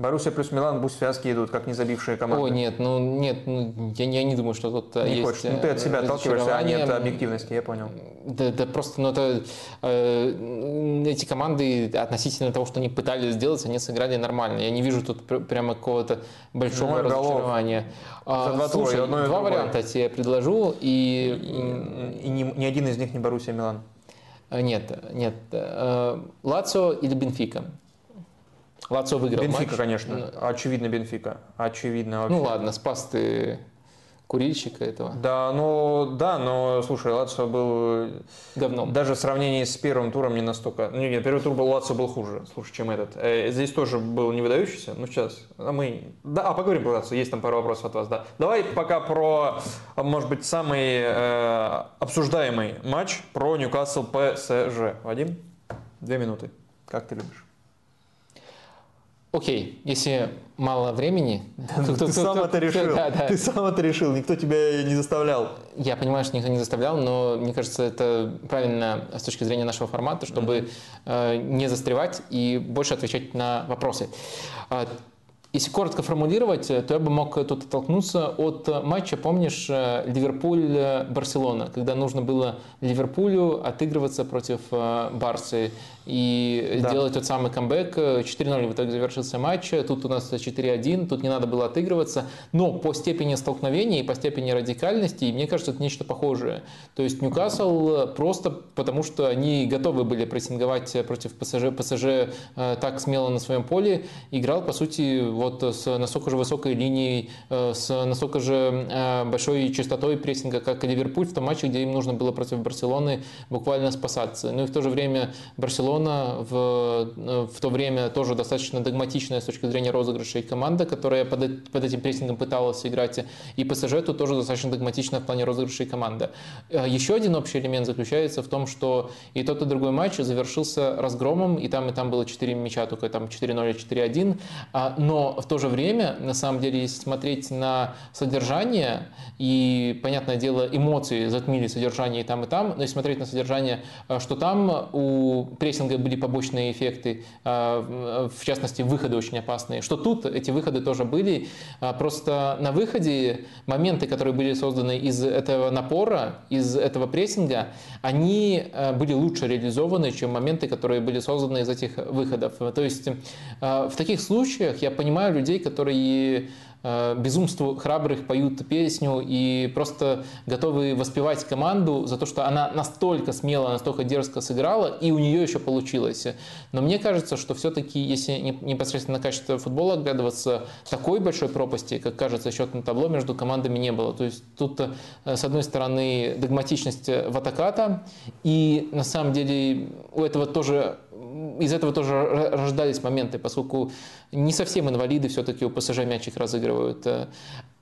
Боруссия плюс Милан пусть связки идут, как не забившие команды. О, нет, ну нет, ну, я, я не думаю, что тут не есть хочешь. Ну ты от себя отталкиваешься, а нет объективности, я понял. Да, да просто, ну это, э, эти команды относительно того, что они пытались сделать, они сыграли нормально. Я не вижу тут пр- прямо какого-то большого ну, разочарования. А, два слушай, тура, два другое. варианта тебе предложу. И, и, и, ни, ни один из них не Боруссия Милан. Нет, нет. Э, Лацио или Бенфика? Лацо выиграл Бенфика, матч. конечно. Ну, Очевидно Бенфика. Очевидно вообще. Ну ладно, спас ты курильщика этого. Да, ну да, но слушай, Лацио был говном. Даже в сравнении с первым туром не настолько. Ну нет, первый тур был Лацио был хуже, слушай, чем этот. Э, здесь тоже был не выдающийся. Ну сейчас, а мы, да, а поговорим про Лацио. Есть там пару вопросов от вас, да. Давай пока про, может быть, самый э, обсуждаемый матч про Ньюкасл ПСЖ. Вадим, две минуты. Как ты любишь? Окей, если мало времени... Ты, кто, ты сам это решил. Да, да. Ты сам это решил, никто тебя не заставлял. Я понимаю, что никто не заставлял, но мне кажется, это правильно с точки зрения нашего формата, чтобы mm-hmm. э, не застревать и больше отвечать на вопросы. А, если коротко формулировать, то я бы мог тут оттолкнуться от матча, помнишь, э, Ливерпуль-Барселона, когда нужно было Ливерпулю отыгрываться против э, Барсы и да. делать тот самый камбэк. 4-0 в итоге завершился матч. Тут у нас 4-1, тут не надо было отыгрываться. Но по степени столкновения и по степени радикальности, мне кажется, это нечто похожее. То есть Ньюкасл просто потому, что они готовы были прессинговать против ПСЖ, ПСЖ э, так смело на своем поле, играл, по сути, вот с настолько же высокой линией, э, с настолько же э, большой частотой прессинга, как и Ливерпуль в том матче, где им нужно было против Барселоны буквально спасаться. Ну и в то же время Барселона Барселона в, в то время тоже достаточно догматичная с точки зрения розыгрышей команда, которая под, под этим прессингом пыталась играть. И ПСЖ тут тоже достаточно догматичная в плане розыгрышей команда. Э, еще один общий элемент заключается в том, что и тот, и другой матч завершился разгромом, и там, и там было 4 мяча, только там 4-0 и 4-1. А, но в то же время, на самом деле, если смотреть на содержание, и, понятное дело, эмоции затмили содержание и там, и там, но если смотреть на содержание, э, что там у прессинга были побочные эффекты, а, в частности, выходы очень опасные. Что тут эти выходы тоже были. А, просто на выходе моменты, которые были созданы из этого напора, из этого прессинга, они а, были лучше реализованы, чем моменты, которые были созданы из этих выходов. То есть в таких случаях я понимаю, людей, которые безумству храбрых поют песню и просто готовы воспевать команду за то, что она настолько смело, настолько дерзко сыграла, и у нее еще получилось. Но мне кажется, что все-таки, если непосредственно на качество футбола оглядываться, такой большой пропасти, как кажется, счетное табло между командами не было. То есть тут, э, с одной стороны, догматичность в атаката, и на самом деле у этого тоже из этого тоже рождались моменты, поскольку не совсем инвалиды все-таки у ПСЖ мячик разыгрывают. Э,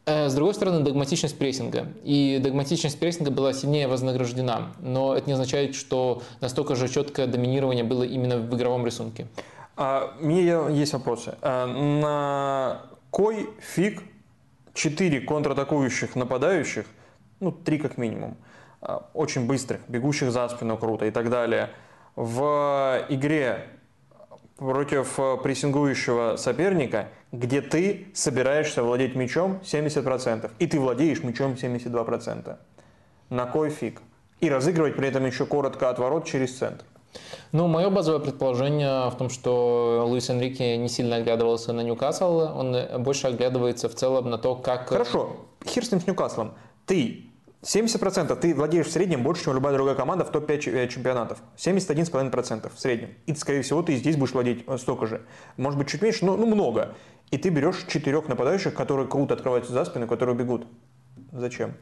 э, с другой стороны, догматичность прессинга. И догматичность прессинга была сильнее вознаграждена. Но это не означает, что настолько же четкое доминирование было именно в игровом рисунке. А, у меня есть вопросы. А, на кой фиг четыре контратакующих нападающих, ну, три как минимум, очень быстрых, бегущих за спину круто и так далее – в игре против прессингующего соперника, где ты собираешься владеть мячом 70%, и ты владеешь мячом 72%. На кой фиг? И разыгрывать при этом еще коротко от ворот через центр. Ну, мое базовое предположение в том, что Луис Энрике не сильно оглядывался на Ньюкасл, он больше оглядывается в целом на то, как... Хорошо, хер с ним с Ньюкаслом. Ты 70% ты владеешь в среднем больше, чем любая другая команда в топ-5 э, чемпионатов. 71,5% в среднем. И, скорее всего, ты здесь будешь владеть э, столько же. Может быть, чуть меньше, но ну, много. И ты берешь четырех нападающих, которые круто открываются за спину, которые бегут. Зачем?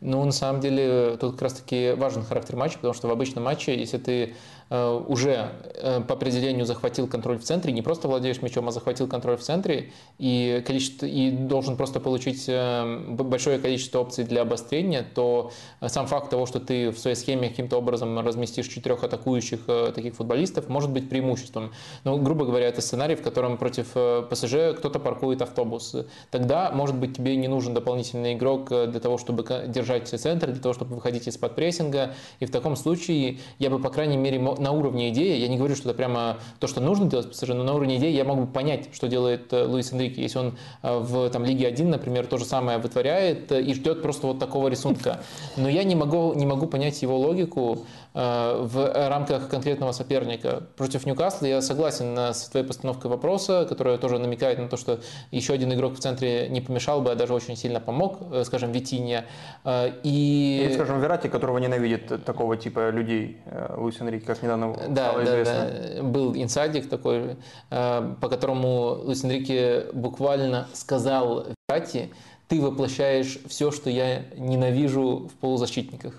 Ну, на самом деле, тут как раз-таки важен характер матча, потому что в обычном матче, если ты уже э, по определению захватил контроль в центре, не просто владеешь мячом, а захватил контроль в центре и, количество, и должен просто получить э, большое количество опций для обострения, то сам факт того, что ты в своей схеме каким-то образом разместишь четырех атакующих таких футболистов, может быть преимуществом. Ну, грубо говоря, это сценарий, в котором против ПСЖ кто-то паркует автобус. Тогда, может быть, тебе не нужен дополнительный игрок для того, чтобы держать центр, для того, чтобы выходить из-под прессинга. И в таком случае я бы, по крайней мере, на уровне идеи, я не говорю, что это прямо то, что нужно делать ПСЖ, но на уровне идеи я могу понять, что делает э, Луис Энрике, если он э, в там, Лиге 1, например, то же самое вытворяет э, и ждет просто вот такого рисунка. Но я не могу, не могу понять его логику в рамках конкретного соперника. Против Ньюкасла я согласен с твоей постановкой вопроса, которая тоже намекает на то, что еще один игрок в центре не помешал бы, а даже очень сильно помог, скажем, Витинья. И... Или, скажем, Верати, которого ненавидит такого типа людей Луис Энрике, как недавно да, стало да, известно. Да. Был инсайдик такой, э, по которому Луис Энрике буквально сказал Верати, ты воплощаешь все, что я ненавижу в полузащитниках.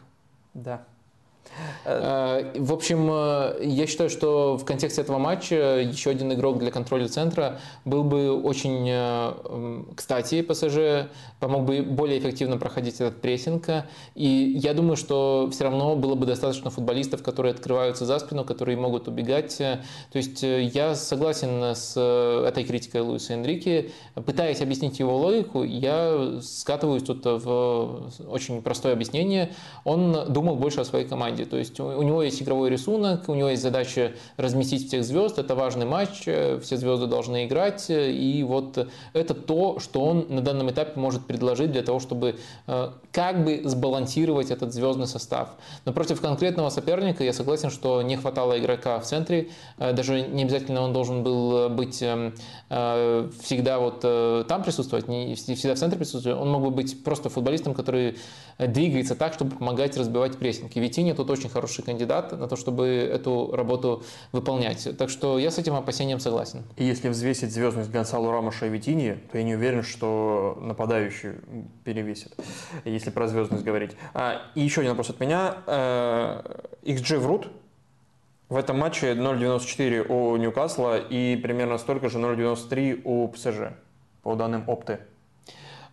Да. Э, в общем, э, я считаю, что в контексте этого матча еще один игрок для контроля центра был бы очень э, кстати ПСЖ, помог бы более эффективно проходить этот прессинг. И я думаю, что все равно было бы достаточно футболистов, которые открываются за спину, которые могут убегать. То есть я согласен с этой критикой Луиса Энрике. Пытаясь объяснить его логику, я скатываюсь тут в очень простое объяснение. Он думал больше о своей команде. То есть у него есть игровой рисунок, у него есть задача разместить всех звезд, это важный матч, э, все звезды должны играть, э, и вот это то, что он на данном этапе может предложить для того, чтобы э, как бы сбалансировать этот звездный состав. Но против конкретного соперника я согласен, что не хватало игрока в центре, даже не обязательно он должен был быть эм, всегда вот там присутствовать, не всегда в центре присутствовать, он мог бы быть просто футболистом, который двигается так, чтобы помогать разбивать прессинг. И Витини тут очень хороший кандидат на то, чтобы эту работу выполнять. Так что я с этим опасением согласен. И если взвесить звездность Гонсалу Рамоша и Витини, то я не уверен, что нападающий перевесит, если про звездность говорить. А, и еще один вопрос от меня. XG э, врут, в этом матче 0.94 у Ньюкасла и примерно столько же 0.93 у ПСЖ, по данным Опты.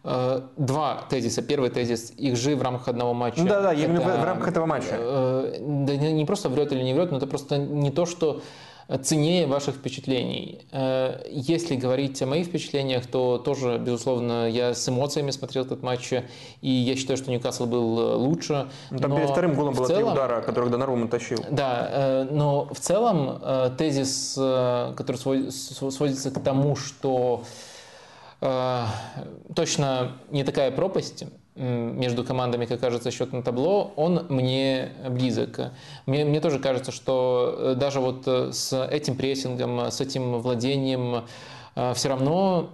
Э, два тезиса. Первый тезис, их же в рамках одного матча. Да, да, именно это, в рамках этого матча. Э, да не просто врет или не врет, но это просто не то, что ценнее ваших впечатлений. Э, если говорить о моих впечатлениях, то тоже, безусловно, я с эмоциями смотрел этот матч, и я считаю, что Ньюкасл был лучше. Ну, там перед вторым голом было целом, три удара, которых Донарум тащил. Да, но в целом тезис, который сводится к тому, что точно не такая пропасть между командами, как кажется, счет на табло, он мне близок. Мне, мне тоже кажется, что э, даже вот э, с этим прессингом, с этим владением все равно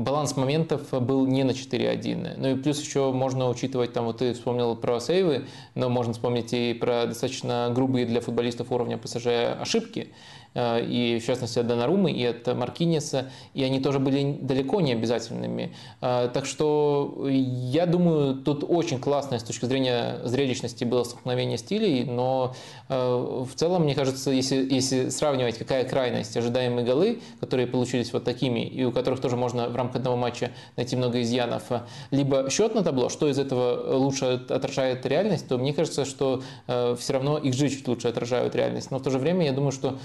баланс моментов был не на 4-1. Ну и плюс еще можно учитывать, там вот ты вспомнил про сейвы, но можно вспомнить и про достаточно грубые для футболистов уровня ПСЖ ошибки. Э, и в частности от Донарумы и от Маркинеса, и они тоже были далеко не обязательными. Э, так что я думаю, тут очень классное с точки зрения зрелищности было столкновение стилей, но э, в целом, мне кажется, если, если сравнивать, какая крайность, ожидаемые голы, которые получились вот такими, и у которых тоже можно в рамках одного матча найти много изъянов, либо счет на табло, что из этого лучше отражает реальность, то мне кажется, что все равно их же чуть лучше отражают реальность. Но в то же время я думаю, что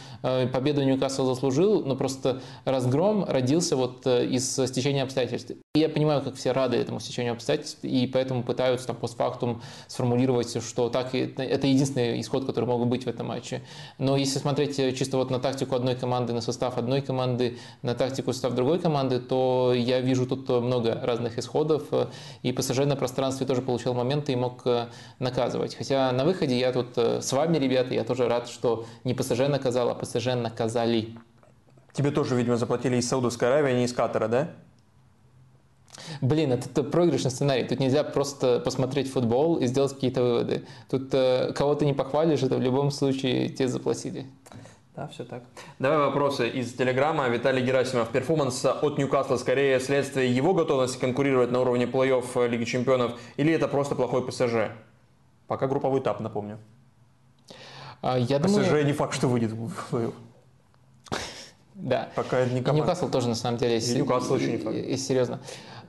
победу Ньюкасл заслужил, но просто разгром родился вот э, из стечения обстоятельств. И я понимаю, как все рады этому стечению обстоятельств, и поэтому пытаются там постфактум сформулировать, что так это единственный исход, который мог быть в этом матче. Но если смотреть э, чисто вот на тактику одной команды, на состав одной команды, на тактику состав другой команды, то я вижу тут много разных исходов, и ПСЖ на пространстве тоже получил моменты и мог наказывать. Хотя на выходе я тут с вами, ребята, я тоже рад, что не ПСЖ наказал, а ПСЖ наказали. Тебе тоже, видимо, заплатили из Саудовской Аравии, а не из Катара, да? Блин, это, это проигрышный сценарий. Тут нельзя просто посмотреть футбол и сделать какие-то выводы. Тут э, кого ты не похвалишь, это в любом случае тебе заплатили. Да, все так. Давай вопросы из Телеграма. Виталий Герасимов. Перформанс от Ньюкасла скорее следствие его готовности конкурировать на уровне плей-офф Лиги Чемпионов или это просто плохой ПСЖ? Пока групповой этап, напомню. А, я ПСЖ думаю... не факт, что выйдет. Да. Пока не команда. И Ньюкасл тоже, на самом деле, Ньюкасл очень не факт. И, серьезно.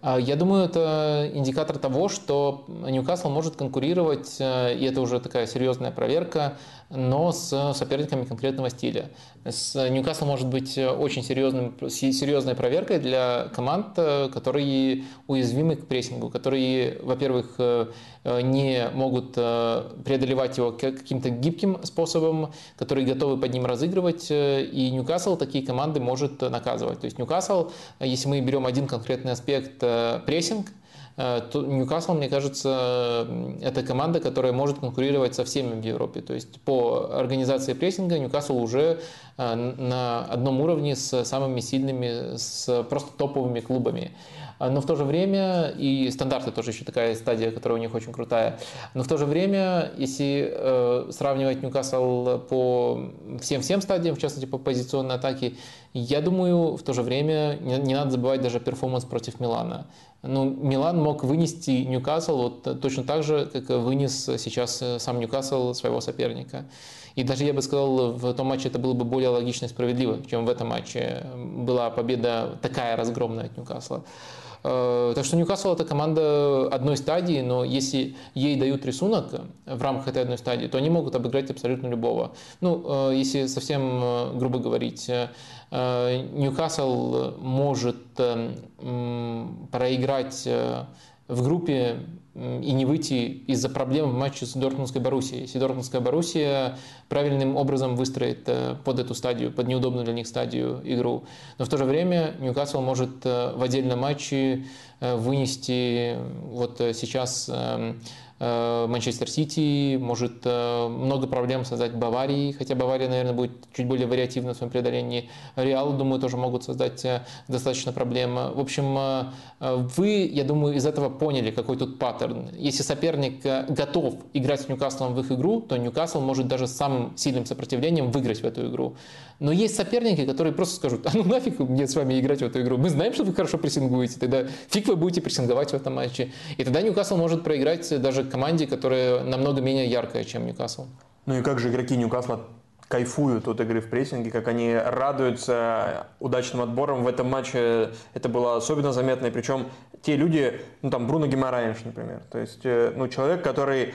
А, я думаю, это индикатор того, что Ньюкасл может конкурировать, э, и это уже такая серьезная проверка, но с соперниками конкретного стиля. С Ньюкасл может быть очень серьезным, серьезной проверкой для команд, э, которые уязвимы к прессингу, которые, во-первых, э, не могут преодолевать его каким-то гибким способом, которые готовы под ним разыгрывать, и Ньюкасл такие команды может наказывать. То есть Ньюкасл, если мы берем один конкретный аспект прессинг, э, то Ньюкасл, мне кажется, это команда, которая может конкурировать со всеми в Европе. То есть по организации прессинга Ньюкасл уже э, на одном уровне с самыми сильными, с просто топовыми клубами. Но в то же время, и стандарты тоже еще такая стадия, которая у них очень крутая, но в то же время, если э, сравнивать Ньюкасл по всем-всем стадиям, в частности по позиционной атаке, я думаю, в то же время не, не надо забывать даже перформанс против Милана. Ну, Милан мог вынести Ньюкасл вот точно так же, как вынес сейчас сам Ньюкасл своего соперника. И даже я бы сказал, в том матче это было бы более логично и справедливо, чем в этом матче была победа такая разгромная от Ньюкасла. Э, так что Ньюкасл это команда одной стадии, но если ей дают рисунок в рамках этой одной стадии, то они могут обыграть абсолютно любого. Ну, э, если совсем э, грубо говорить, Ньюкасл может проиграть в группе и не выйти из-за проблем в матче с Дортмундской Боруссией. Если Дортмундская Боруссия правильным образом выстроит э, под эту стадию, под неудобную для них стадию игру. Но в то же время Ньюкасл может э, в отдельном матче э, вынести вот сейчас эм, Э, Манчестер Сити, может э, много проблем создать Баварии, хотя Бавария, наверное, будет чуть более вариативна в своем преодолении. Реал, думаю, тоже могут создать э, достаточно проблем. В общем, вы, я думаю, из этого поняли, какой тут паттерн. Если соперник готов играть с Ньюкаслом в их игру, то Ньюкасл может даже с самым сильным сопротивлением выиграть в эту игру. Но есть соперники, которые просто скажут, а ну нафиг мне с вами играть в эту игру. Мы знаем, что вы хорошо прессингуете, тогда фиг вы будете прессинговать в этом матче. И тогда Ньюкасл может проиграть даже команде, которая намного менее яркая, чем Ньюкасл. Ну и как же игроки Ньюкасла кайфуют от игры в прессинге, как они радуются удачным отбором. В этом матче это было особенно заметно. И причем те люди, ну там Бруно Гимараевич, например, то есть э, ну, человек, который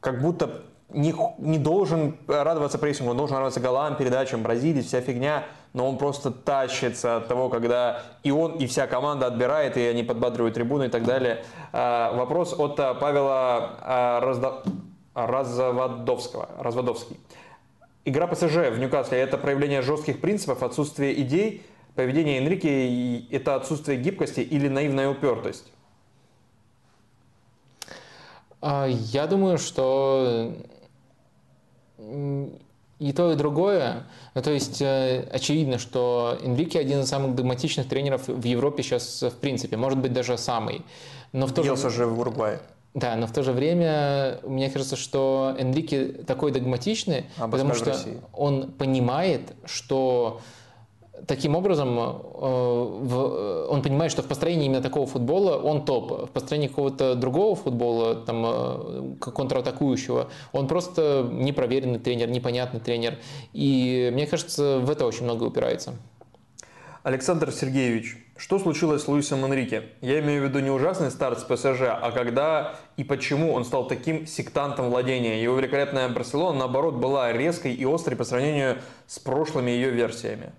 как будто не, не должен радоваться прессингу, он должен радоваться голам, передачам, Бразилии, вся фигня, но он просто тащится от того, когда и он, и вся команда отбирает, и они подбадривают трибуны и так далее. А, вопрос от а, Павела а, Разда... Разводовского. Разводовский. Игра ПСЖ в Ньюкасле – это проявление жестких принципов, отсутствие идей, поведение Энрике – это отсутствие гибкости или наивная упертость? Я думаю, что И то, и другое. Ну, то есть э, очевидно, что Энрике один из самых догматичных тренеров в Европе сейчас в принципе, может быть даже самый. Но в то Делся же... же в Уругвае. Да, но в то же время мне кажется, что Энрике такой догматичный, а потому что он понимает, что таким образом э, он понимает, что в построении именно такого футбола он топ. В построении какого-то другого футбола, там, э, контратакующего, он просто непроверенный тренер, непонятный тренер. И мне кажется, в это очень много упирается. Александр Сергеевич, что случилось с Луисом Энрике? Я имею в виду не ужасный старт с ПСЖ, а когда и почему он стал таким сектантом владения. Его великолепная Барселона, наоборот, была резкой и острой по сравнению с прошлыми ее версиями.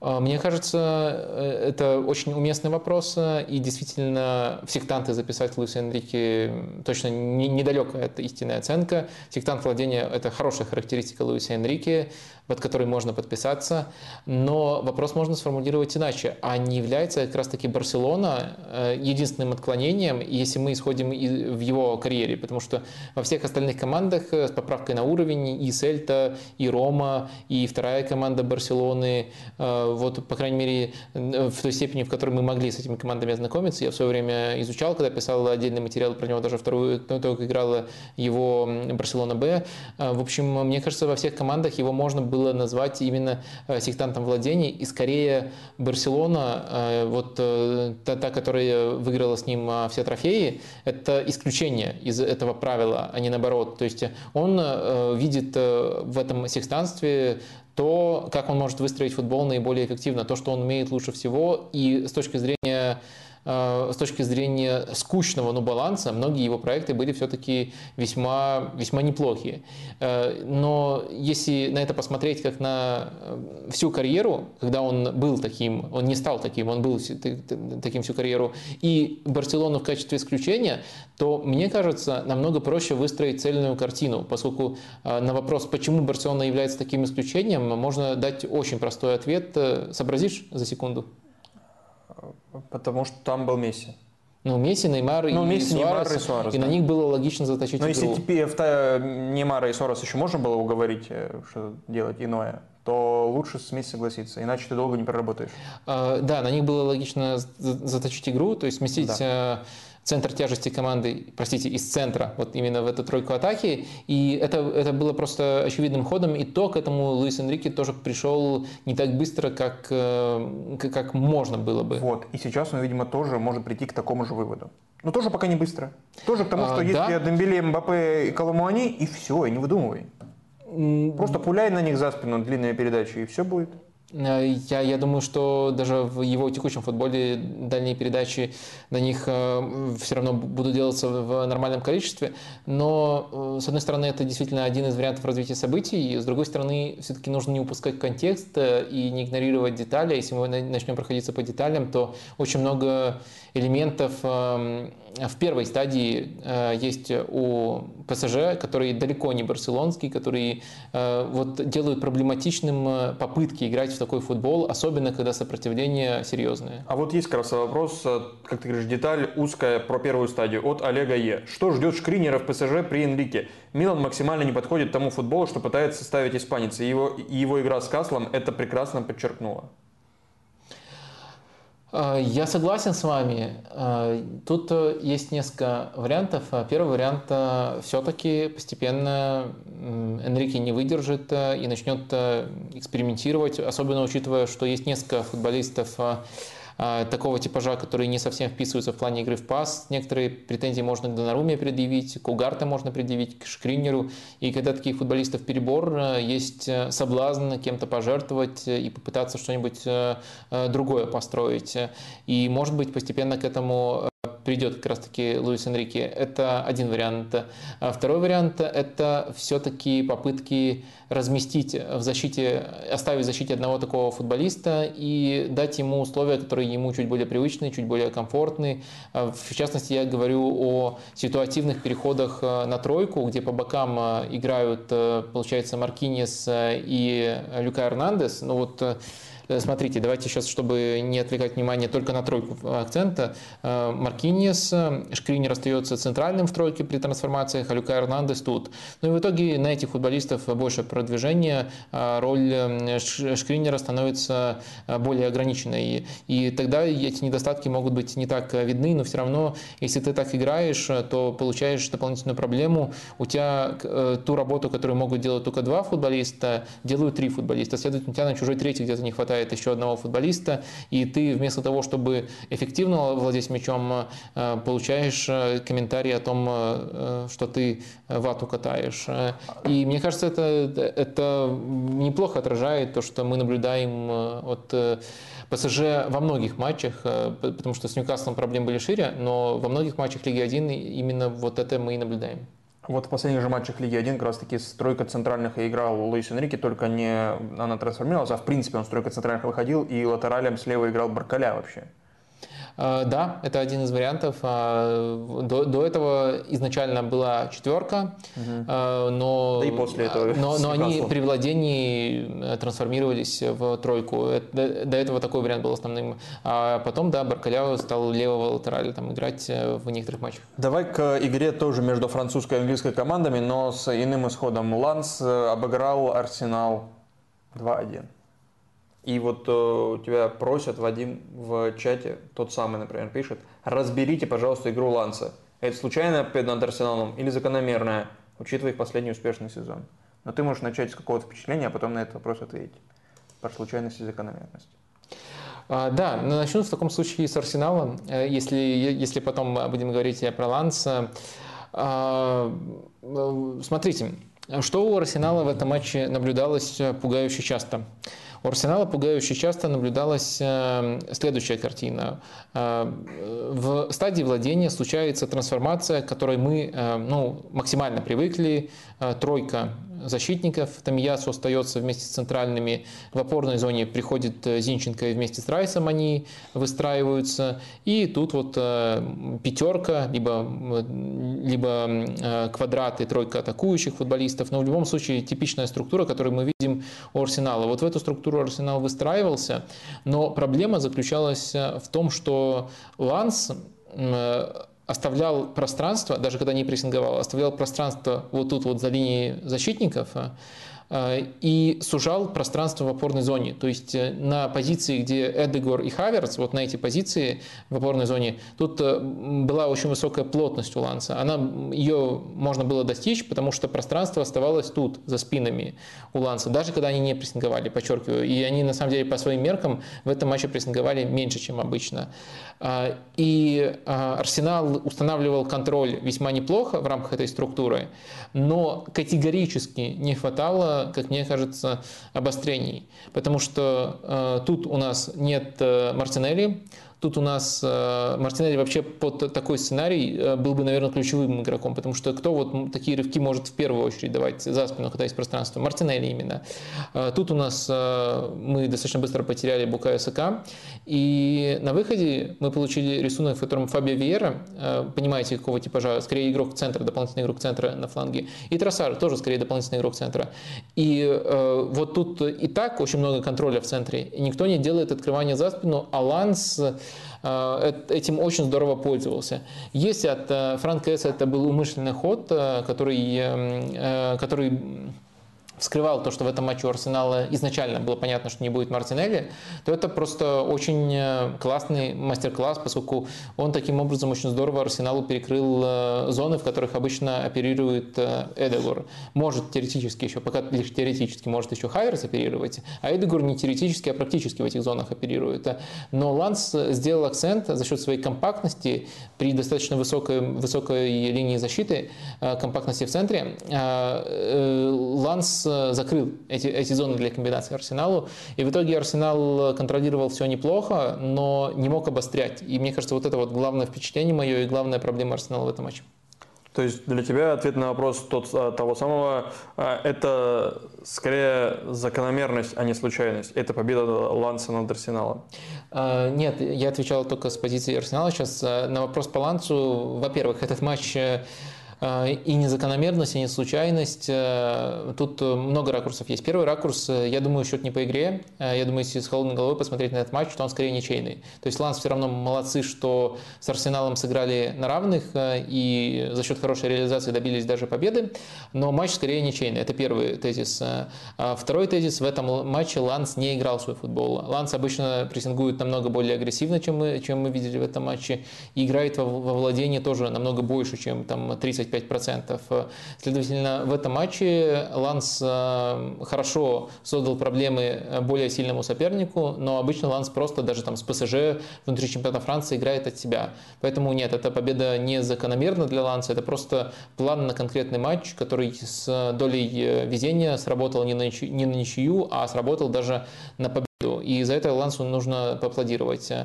А, мне кажется, э, это очень уместный вопрос, э, и действительно в сектанты записать Луиса Энрике точно недалекая от истинной оценка. Сектант владения – это хорошая характеристика Луиса Энрике под который можно подписаться. Но вопрос можно сформулировать иначе. А не является как раз-таки Барселона э, единственным отклонением, если мы исходим в его карьере? Потому что во всех остальных командах э, с поправкой на уровень и Сельта, и Рома, и вторая команда Барселоны, э, вот, по крайней мере, в той степени, в которой мы могли с этими командами ознакомиться, я в свое время изучал, когда писал отдельный материал про него, даже вторую, только играла его Барселона Б. В общем, мне кажется, во всех командах его можно было было назвать именно э, сектантом владений. И скорее Барселона, э, вот э, та, та, которая выиграла с ним все трофеи, это исключение из этого правила, а не наоборот. То есть он видит в этом секстанстве то, как он может выстроить футбол наиболее эффективно, то, что он умеет лучше всего. И с точки зрения с точки зрения скучного, но баланса, многие его проекты были все-таки весьма, весьма неплохие. Э, но если на это посмотреть как на э, всю карьеру, когда он был таким, он не стал таким, он был таким всю карьеру, и Барселону в качестве исключения, то мне кажется, намного проще выстроить цельную картину, поскольку на вопрос, почему Барселона является таким исключением, можно дать очень простой ответ. Сообразишь за секунду? Потому что там был Месси. Ну, Месси, Неймар ну, и, Месси, Суарес, Неймар и Суарес. И да. на них было логично заточить Но игру. если теперь в Неймара и Суарес еще можно было уговорить, э, что делать иное, то лучше с Месси согласиться, иначе ты долго не проработаешь. А, да, на них было логично заточить игру, то есть сместить да. Центр тяжести команды, простите, из центра, вот именно в эту тройку атаки. И это, это было просто очевидным ходом. И то к этому Луис Энрике тоже пришел не так быстро, как, э, как можно было бы. Вот. И сейчас он, видимо, тоже может прийти к такому же выводу. Но тоже пока не быстро. Тоже к тому, что а, есть да? Дембеле, Мбаппе и Коломуани, и все, и не выдумывай. Просто пуляй на них за спину длинные передачи, и все будет. Э, я, я думаю, что даже в его текущем футболе дальние передачи на них э, все равно будут делаться в нормальном количестве. Но, э, с одной стороны, это действительно один из вариантов развития событий. С другой стороны, все-таки нужно не упускать контекст и не игнорировать детали. Если мы начнем проходиться по деталям, то очень много элементов эм, в первой стадии есть у ПСЖ, который далеко не барселонский, которые вот делают проблематичным попытки играть в в такой футбол, особенно когда сопротивление серьезное. А вот есть как раз вопрос, э, как ты говоришь, деталь узкая про первую стадию от Олега Е. Что ждет Шкринера в ПСЖ при Энрике? Милан максимально не подходит тому футболу, что пытается ставить испанец, и его, и его игра с Каслом это прекрасно подчеркнула. Э, я согласен с вами. Э, тут э, есть несколько вариантов. Первый вариант все-таки постепенно Энрике не выдержит и начнет экспериментировать, особенно учитывая, что есть несколько футболистов а, такого типажа, которые не совсем вписываются в плане игры в пас. Некоторые претензии можно к Донаруме предъявить, к Угарте можно предъявить, к Шкринеру. И когда таких футболистов перебор, э, есть э, соблазн кем-то пожертвовать и попытаться что-нибудь э, другое построить. И, может быть, постепенно к этому придет как раз-таки Луис Энрике. Это один вариант. А второй вариант – это все-таки попытки разместить в защите, оставить в защите одного такого футболиста и дать ему условия, которые ему чуть более привычные, чуть более комфортные. А в частности, я говорю о ситуативных переходах э, на тройку, где по бокам э, играют, э, получается, Маркинес и Люка Эрнандес. Ну вот смотрите, давайте сейчас, чтобы не отвлекать внимание только на тройку акцента, Маркиньес, Шкринер остается центральным в тройке при трансформациях, а Люка Эрнандес тут. Ну и в итоге на этих футболистов больше продвижения, роль Шкринера становится более ограниченной. И тогда эти недостатки могут быть не так видны, но все равно, если ты так играешь, то получаешь дополнительную проблему. У тебя ту работу, которую могут делать только два футболиста, делают три футболиста. Следовательно, у тебя на чужой третий где-то не хватает еще одного футболиста, и ты вместо того, чтобы эффективно владеть мячом, э, получаешь э, комментарии о том, э, что ты вату катаешь. И мне кажется, это, это неплохо отражает то, что мы наблюдаем от ПСЖ во многих матчах, потому что с Ньюкаслом проблемы были шире, но во многих матчах Лиги 1 именно вот это мы и наблюдаем. Вот в последних же матчах Лиги 1 как раз таки стройка центральных и играл Луис Энрике, только не она трансформировалась, а в принципе он стройка центральных выходил и латералем слева играл Баркаля вообще. Э, да, это один из вариантов. А, до, до этого изначально была четверка, угу. но, да и после этого но, но они при владении э, трансформировались в тройку. До этого такой вариант был основным. А потом, да, Баркаляо стал левого латераля там, играть в некоторых матчах. Давай к игре тоже между французской и английской командами, но с иным исходом. Ланс обыграл Арсенал 2-1. И вот э, тебя просят, Вадим, в чате, тот самый, например, пишет, разберите, пожалуйста, игру Ланса. Это случайная победа над Арсеналом или закономерная, учитывая их последний успешный сезон? Но ты можешь начать с какого-то впечатления, а потом на этот вопрос ответить. Про случайность и закономерность. А, да, начну в таком случае с Арсенала. Э, если, если потом будем говорить про Ланса. А, э, смотрите, что у Арсенала в этом матче наблюдалось пугающе часто. У Арсенала пугающе часто наблюдалась э, следующая картина. Э, в стадии владения случается трансформация, к которой мы э, ну, максимально привыкли. Тройка защитников. Тамиясу остается вместе с центральными. В опорной зоне приходит э, Зинченко и вместе с Райсом они выстраиваются. И тут вот э, пятерка, либо, либо э, квадрат и тройка атакующих футболистов. Но в любом случае типичная структура, которую мы видим у Арсенала. Вот в эту структуру Арсенал выстраивался. Но проблема заключалась в том, что Ланс оставлял пространство, даже когда не прессинговал, оставлял пространство вот тут вот за линией защитников, а, и сужал пространство в опорной зоне. То есть э, на позиции, где Эдегор и Хаверс, вот на эти позиции в опорной зоне, тут э, была очень высокая плотность у Ланса. Она, ее можно было достичь, потому что пространство оставалось тут, за спинами у Ланса, даже когда они не прессинговали, подчеркиваю. И они, на самом деле, по своим меркам в этом матче прессинговали меньше, чем обычно. И Арсенал устанавливал контроль весьма неплохо в рамках этой структуры, но категорически не хватало как мне кажется, обострений. Потому что э, тут у нас нет э, Мартинелли, Тут у нас э, Мартинелли вообще под такой сценарий э, был бы, наверное, ключевым игроком, потому что кто вот такие рывки может в первую очередь давать за спину, когда есть пространство? Мартинелли именно. Э, тут у нас мы достаточно быстро потеряли Букаю Сака, и на выходе мы получили рисунок, в котором Фабио Виера, понимаете, какого типажа, скорее игрок центра, дополнительный игрок центра на фланге, и Тросар, тоже скорее дополнительный игрок центра. И вот тут и так очень много контроля в центре, и никто не делает открывание за спину, а Ланс этим очень здорово пользовался. Если от э, Франка Эсса это был умышленный ход, э, который, который вскрывал то, что в этом матче у Арсенала изначально было понятно, что не будет Мартинелли, то это просто очень э, классный мастер-класс, поскольку он таким образом очень здорово Арсеналу перекрыл э, зоны, в которых обычно оперирует э, Эдегор. Может теоретически еще, пока лишь теоретически, может еще Хайверс оперировать, а Эдегор не теоретически, а практически в этих зонах оперирует. Но Ланс сделал акцент за счет своей компактности при достаточно высокой, высокой линии защиты, компактности в центре. Ланс закрыл эти, эти зоны для комбинации Арсеналу. И в итоге Арсенал контролировал все неплохо, но не мог обострять. И мне кажется, вот это вот главное впечатление мое и главная проблема Арсенала в этом матче. То есть для тебя ответ на вопрос тот, а, того самого, это скорее закономерность, а не случайность. Это победа Ланса над Арсеналом. Нет, я отвечал только с позиции Арсенала. Сейчас на вопрос по Лансу. Во-первых, этот матч э, Э, и не закономерность, и не случайность. Э, тут много ракурсов есть. Первый ракурс, я думаю, счет не по игре. Я думаю, если с холодной головой посмотреть на этот матч, то он скорее ничейный. То есть Ланс все равно молодцы, что с Арсеналом сыграли на равных и за счет хорошей реализации добились даже победы. Но матч скорее ничейный. Это первый тезис. А второй тезис. В этом матче Ланс не играл свой футбол. Ланс обычно прессингует намного более агрессивно, чем мы, чем мы видели в этом матче. И играет во, во владении тоже намного больше, чем там 35%. Следовательно, в этом матче Ланс э, хорошо создал проблемы более сильному сопернику, но обычно Ланс просто даже там с ПСЖ внутри чемпионата Франции играет от себя. Поэтому нет, эта победа не закономерна для Ланса, это просто план на конкретный матч, который с долей э, везения сработал не на, не на ничью, а сработал даже на победу. И за это Лансу нужно поаплодировать. Э,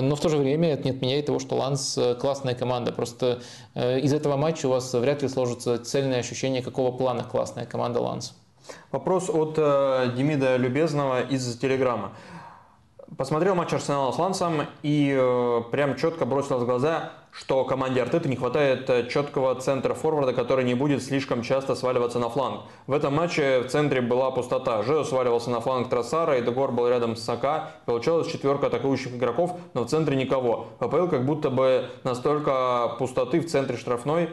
но в то же время это не отменяет того, что Ланс э, классная команда. Просто э, из этого матча у вас вряд ли сложится цельное ощущение, какого плана классная команда Ланс. Вопрос от Демида Любезного из Телеграма. Посмотрел матч Арсенала с Лансом и прям четко бросилось в глаза что команде Артета не хватает э, четкого центра форварда, который не будет слишком часто сваливаться на фланг. В этом матче в центре была пустота. Жео сваливался на фланг Троссара, и Дегор был рядом с Сака. Получалась четверка атакующих игроков, но в центре никого. ППЛ как будто бы настолько пустоты в центре штрафной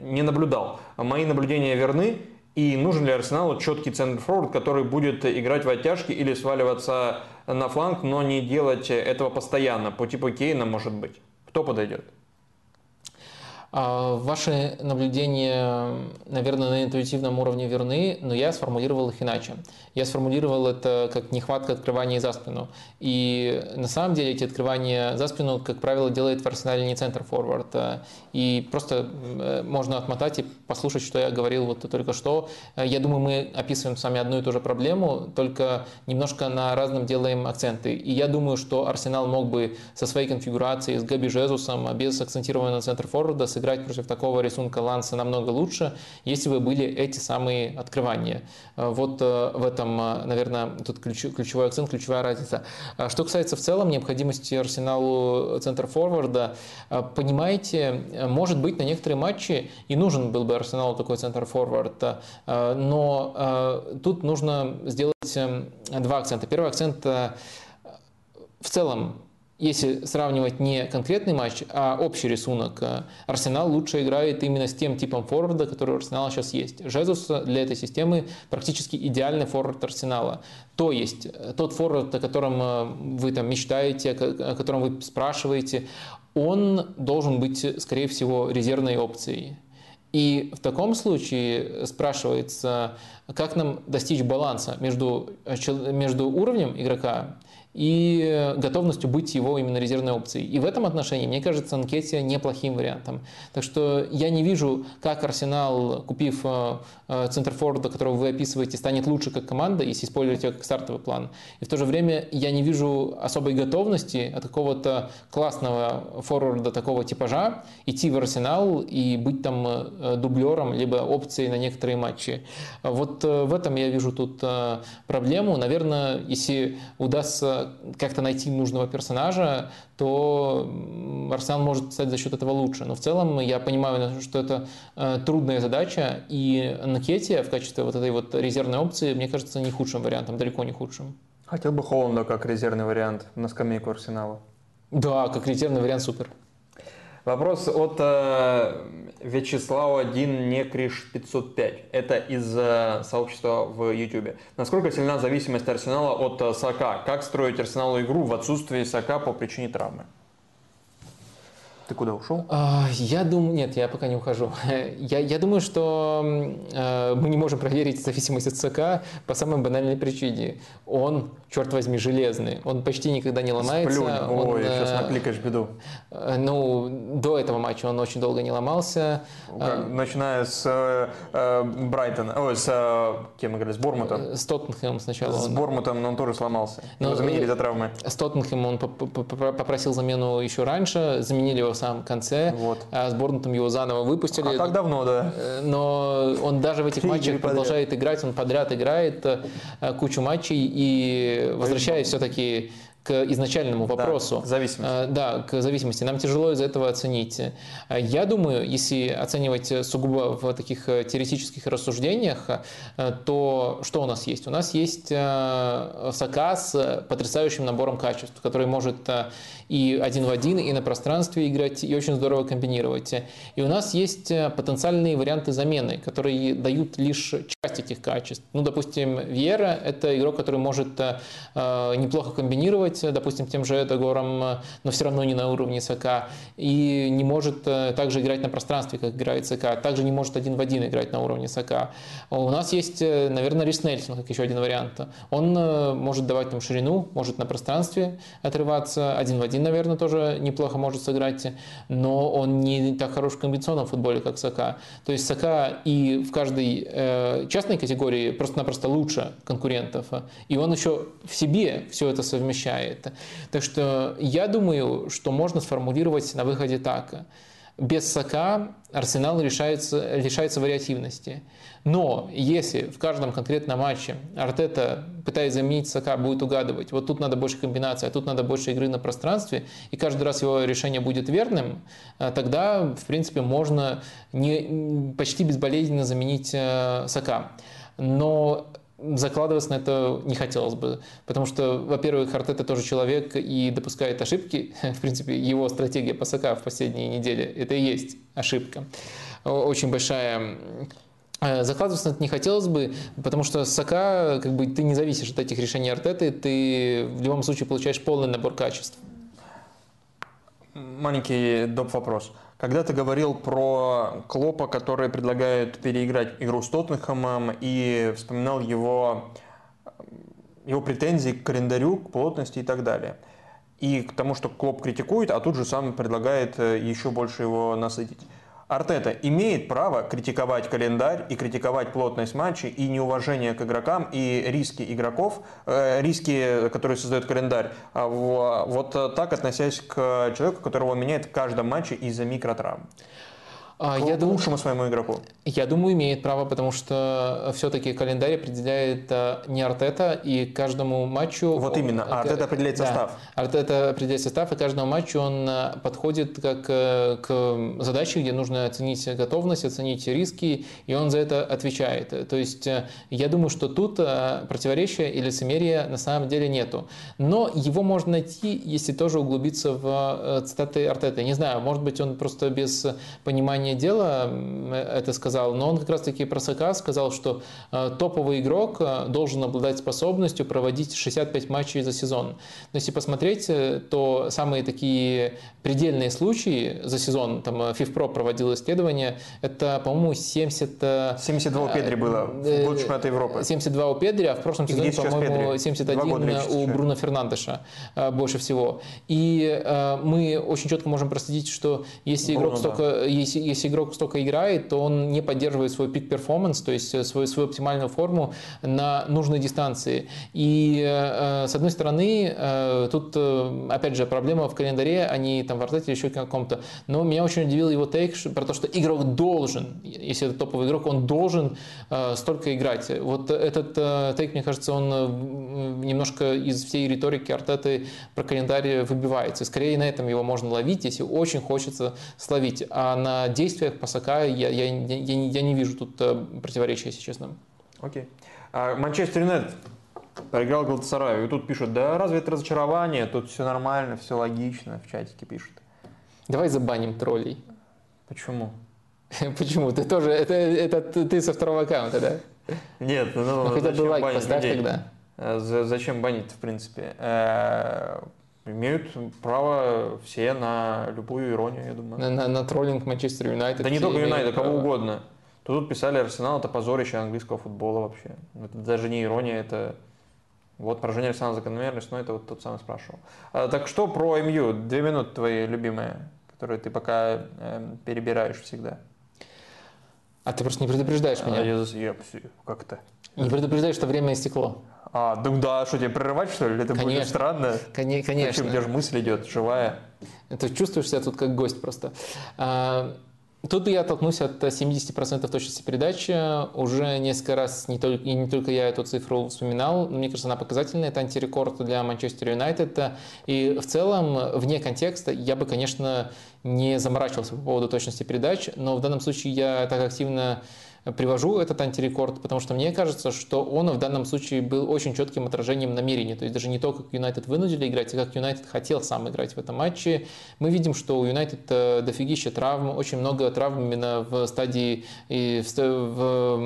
не наблюдал. Мои наблюдения верны, и нужен ли Арсеналу четкий центр форвард, который будет играть в оттяжки или сваливаться на фланг, но не делать этого постоянно, по типу Кейна, может быть? Кто подойдет? А, ваши наблюдения, наверное, на интуитивном уровне верны, но я сформулировал их иначе. Я сформулировал это как нехватка открывания за спину. И на самом деле эти открывания за спину, как правило, делает в арсенале не центр форвард. И просто э, можно отмотать и послушать, что я говорил вот только что. Я думаю, мы описываем с вами одну и ту же проблему, только немножко на разном делаем акценты. И я думаю, что Арсенал мог бы со своей конфигурацией, с Габи Жезусом, без акцентированного центр форварда сыграть сыграть против такого рисунка ланса намного лучше, если бы были эти самые открывания. Э, вот э, в этом, э, наверное, тут ключ, ключевой акцент, ключевая разница. Что касается в целом необходимости Арсеналу центр-форварда, понимаете, может быть, на некоторые матчи и нужен был бы Арсеналу такой центр-форвард, но тут нужно сделать два акцента. Первый акцент в целом если сравнивать не конкретный матч, а общий рисунок, э, Арсенал лучше играет именно с тем типом форварда, который у Арсенала сейчас есть. Жезус для этой системы практически идеальный форвард Арсенала. То есть э, тот форвард, о котором э, вы там мечтаете, о котором вы спрашиваете, он должен быть, скорее всего, резервной опцией. И в таком случае спрашивается, как нам достичь баланса между, между уровнем игрока и готовностью быть его именно резервной опцией. И в этом отношении, мне кажется, Анкетия неплохим вариантом. Так что я не вижу, как Арсенал, купив э, э, центр форварда, которого вы описываете, станет лучше как команда, если использовать его как стартовый план. И в то же время я не вижу особой готовности от какого-то классного форварда такого типажа идти в Арсенал и быть там э, дублером, либо опцией на некоторые матчи. Вот в этом я вижу тут проблему. Наверное, если удастся как-то найти нужного персонажа, то Арсенал может стать за счет этого лучше. Но в целом я понимаю, что это э, трудная задача, и Накетия в качестве вот этой вот резервной опции, мне кажется, не худшим вариантом, далеко не худшим. Хотел бы Холланда как резервный вариант на скамейку Арсенала. Да, как резервный вариант супер. Вопрос от э, Вячеслава Дин Некриш 505. Это из э, сообщества в YouTube. Насколько сильна зависимость Арсенала от э, Сака? Как строить Арсеналу игру в отсутствии Сака по причине травмы? Ты куда ушел? А, я думаю, нет, я пока не ухожу. Я, я думаю, что э, мы не можем проверить зависимость от СК по самой банальной причине. Он, черт возьми, железный. Он почти никогда не ломается. Сплюнь. Он, Ой, сейчас э, накликаешь беду. Э, ну, до этого матча он очень долго не ломался. Как, начиная с э, Брайтона, ой, с э, кем играли, с Бормутом. С Тоттенхэмом сначала. С он... Бормутом, но он тоже сломался. Его но, заменили за травмы. С Тоттенхэмом он попросил замену еще раньше, заменили его в самом конце. Вот. А с его заново выпустили. А так давно, да. Э, но он даже в этих матчах продолжает играть, он подряд играет э, кучу матчей и возвращаясь все-таки к изначальному вопросу. Да, к зависимости. Да, к зависимости. Нам тяжело из этого оценить. Я думаю, если оценивать сугубо в таких теоретических рассуждениях, то что у нас есть? У нас есть Сака с потрясающим набором качеств, который может и один в один, и на пространстве играть, и очень здорово комбинировать. И у нас есть потенциальные варианты замены, которые дают лишь часть этих качеств. Ну, допустим, Вера – это игрок, который может неплохо комбинировать, допустим, тем же Эдогором, но все равно не на уровне СК, и не может э, также играть на пространстве, как играет СК, также не может один в один играть на уровне СК. У нас есть, э, наверное, Рис Нельсон, как еще один вариант. Он э, может давать нам ширину, может на пространстве отрываться, один в один, наверное, тоже неплохо может сыграть, но он не так хорош в комбинационном футболе, как Сака. То есть Сака и в каждой э, частной категории просто-напросто лучше конкурентов, и он еще в себе все это совмещает. Так что я думаю, что можно сформулировать на выходе так. Без сока Арсенал лишается, лишается вариативности. Но если в каждом конкретном матче Артета, пытаясь заменить Сока, будет угадывать, вот тут надо больше комбинации, а тут надо больше игры на пространстве, и каждый раз его решение будет верным, э, тогда, в принципе, можно не, почти безболезненно заменить э, Сока. Но закладываться на это не хотелось бы, потому что, во-первых, Артета тоже человек и допускает ошибки. В принципе, его стратегия Пасака в последние недели – это и есть ошибка. Очень большая Закладываться на это не хотелось бы, потому что Сака, как бы, ты не зависишь от этих решений Артеты, ты в любом случае получаешь полный набор качеств. Маленький доп. вопрос. Когда ты говорил про Клопа, который предлагает переиграть игру с Тоттенхэмом и вспоминал его, его претензии к календарю, к плотности и так далее. И к тому, что Клоп критикует, а тут же сам предлагает э, еще больше его насытить. Артета имеет право критиковать календарь и критиковать плотность матчей и неуважение к игрокам и риски игроков, э, риски, которые создает календарь, а вот так относясь к человеку, которого меняет в каждом матче из-за микротравм. А, я думаю, лучшему своему игроку? Я думаю, имеет право, потому что все-таки календарь определяет э, не Артета, и каждому матчу... Вот именно, а Артета определяет да, состав. Артета определяет состав, и каждому матчу он э, подходит как э, к задаче, где нужно оценить готовность, оценить риски, и он за это отвечает. То есть я думаю, что тут противоречия и лицемерия на самом деле нету. Но его можно найти, если тоже углубиться в цитаты Артета. Не знаю, может быть, он просто без понимания понимание дела это сказал, но он как раз-таки про Сака сказал, что э, топовый игрок э, должен обладать способностью проводить 65 матчей за сезон. Но если посмотреть, э, то самые такие предельные случаи за сезон, там FIFPro проводил исследование, это, по-моему, 70... 72 у Педри было в год чемпионата Европы. 72 у Педри, а в прошлом сезоне, по-моему, 71 у Бруно Фернандеша больше всего. И мы очень четко можем проследить, что если Бруно, игрок столько, да. если, если игрок столько играет, то он не поддерживает свой пик перформанс, то есть э, свою, свою оптимальную форму на нужной дистанции. И э, с одной стороны, э, тут, опять же, проблема в календаре, а не там в артете еще каком-то. Но меня очень удивил его тейк про то, что игрок должен, если это топовый игрок, он должен столько играть. Вот этот тейк, мне кажется, он немножко из всей риторики Артеты про календарь выбивается. Скорее на этом его можно ловить, если очень хочется словить. А на действиях Пасака я, я, я, я не вижу тут э, противоречия, если честно. Окей. А Манчестер Юнайтед проиграл Галатасараю. И тут пишут, да разве это разочарование? Тут все нормально, все логично, в чатике пишут. Давай забаним троллей. Почему? Почему? Ты тоже, это, это ты со второго аккаунта, да? Нет, ну, ну хотя бы лайк поставь людей? тогда. Э, зачем банить, в принципе? Имеют право все на любую иронию, я думаю. На, на, на троллинг Манчестер Юнайтед. Да не только Юнайтед, кого угодно. То тут писали Арсенал, это позорище английского футбола вообще. Это даже не ирония, это вот поражение Арсенала закономерность, но это вот тот самый спрашивал. А, так что про МЮ? Две минуты твои любимые, которые ты пока э, перебираешь всегда. А ты просто не предупреждаешь меня. А, я, я, как то Не предупреждаешь, что время истекло. А, ну да, что тебе прерывать, что ли? Это конечно, будет странно. Конечно. Зачем, у тебя же мысль идет, живая. Ты чувствуешь себя тут как гость просто. А, Тут я оттолкнусь от 70% точности передачи. Уже несколько раз, не только, и не только я эту цифру вспоминал, мне кажется, она показательная. Это антирекорд для Манчестер Юнайтед. И в целом, вне контекста, я бы, конечно, не заморачивался по поводу точности передач, но в данном случае я так активно привожу этот антирекорд, потому что мне кажется, что он в данном случае был очень четким отражением намерений. То есть даже не то, как Юнайтед вынудили играть, а как Юнайтед хотел сам играть в этом матче. Мы видим, что у Юнайтед э, дофигища травм, очень много травм именно в стадии в, в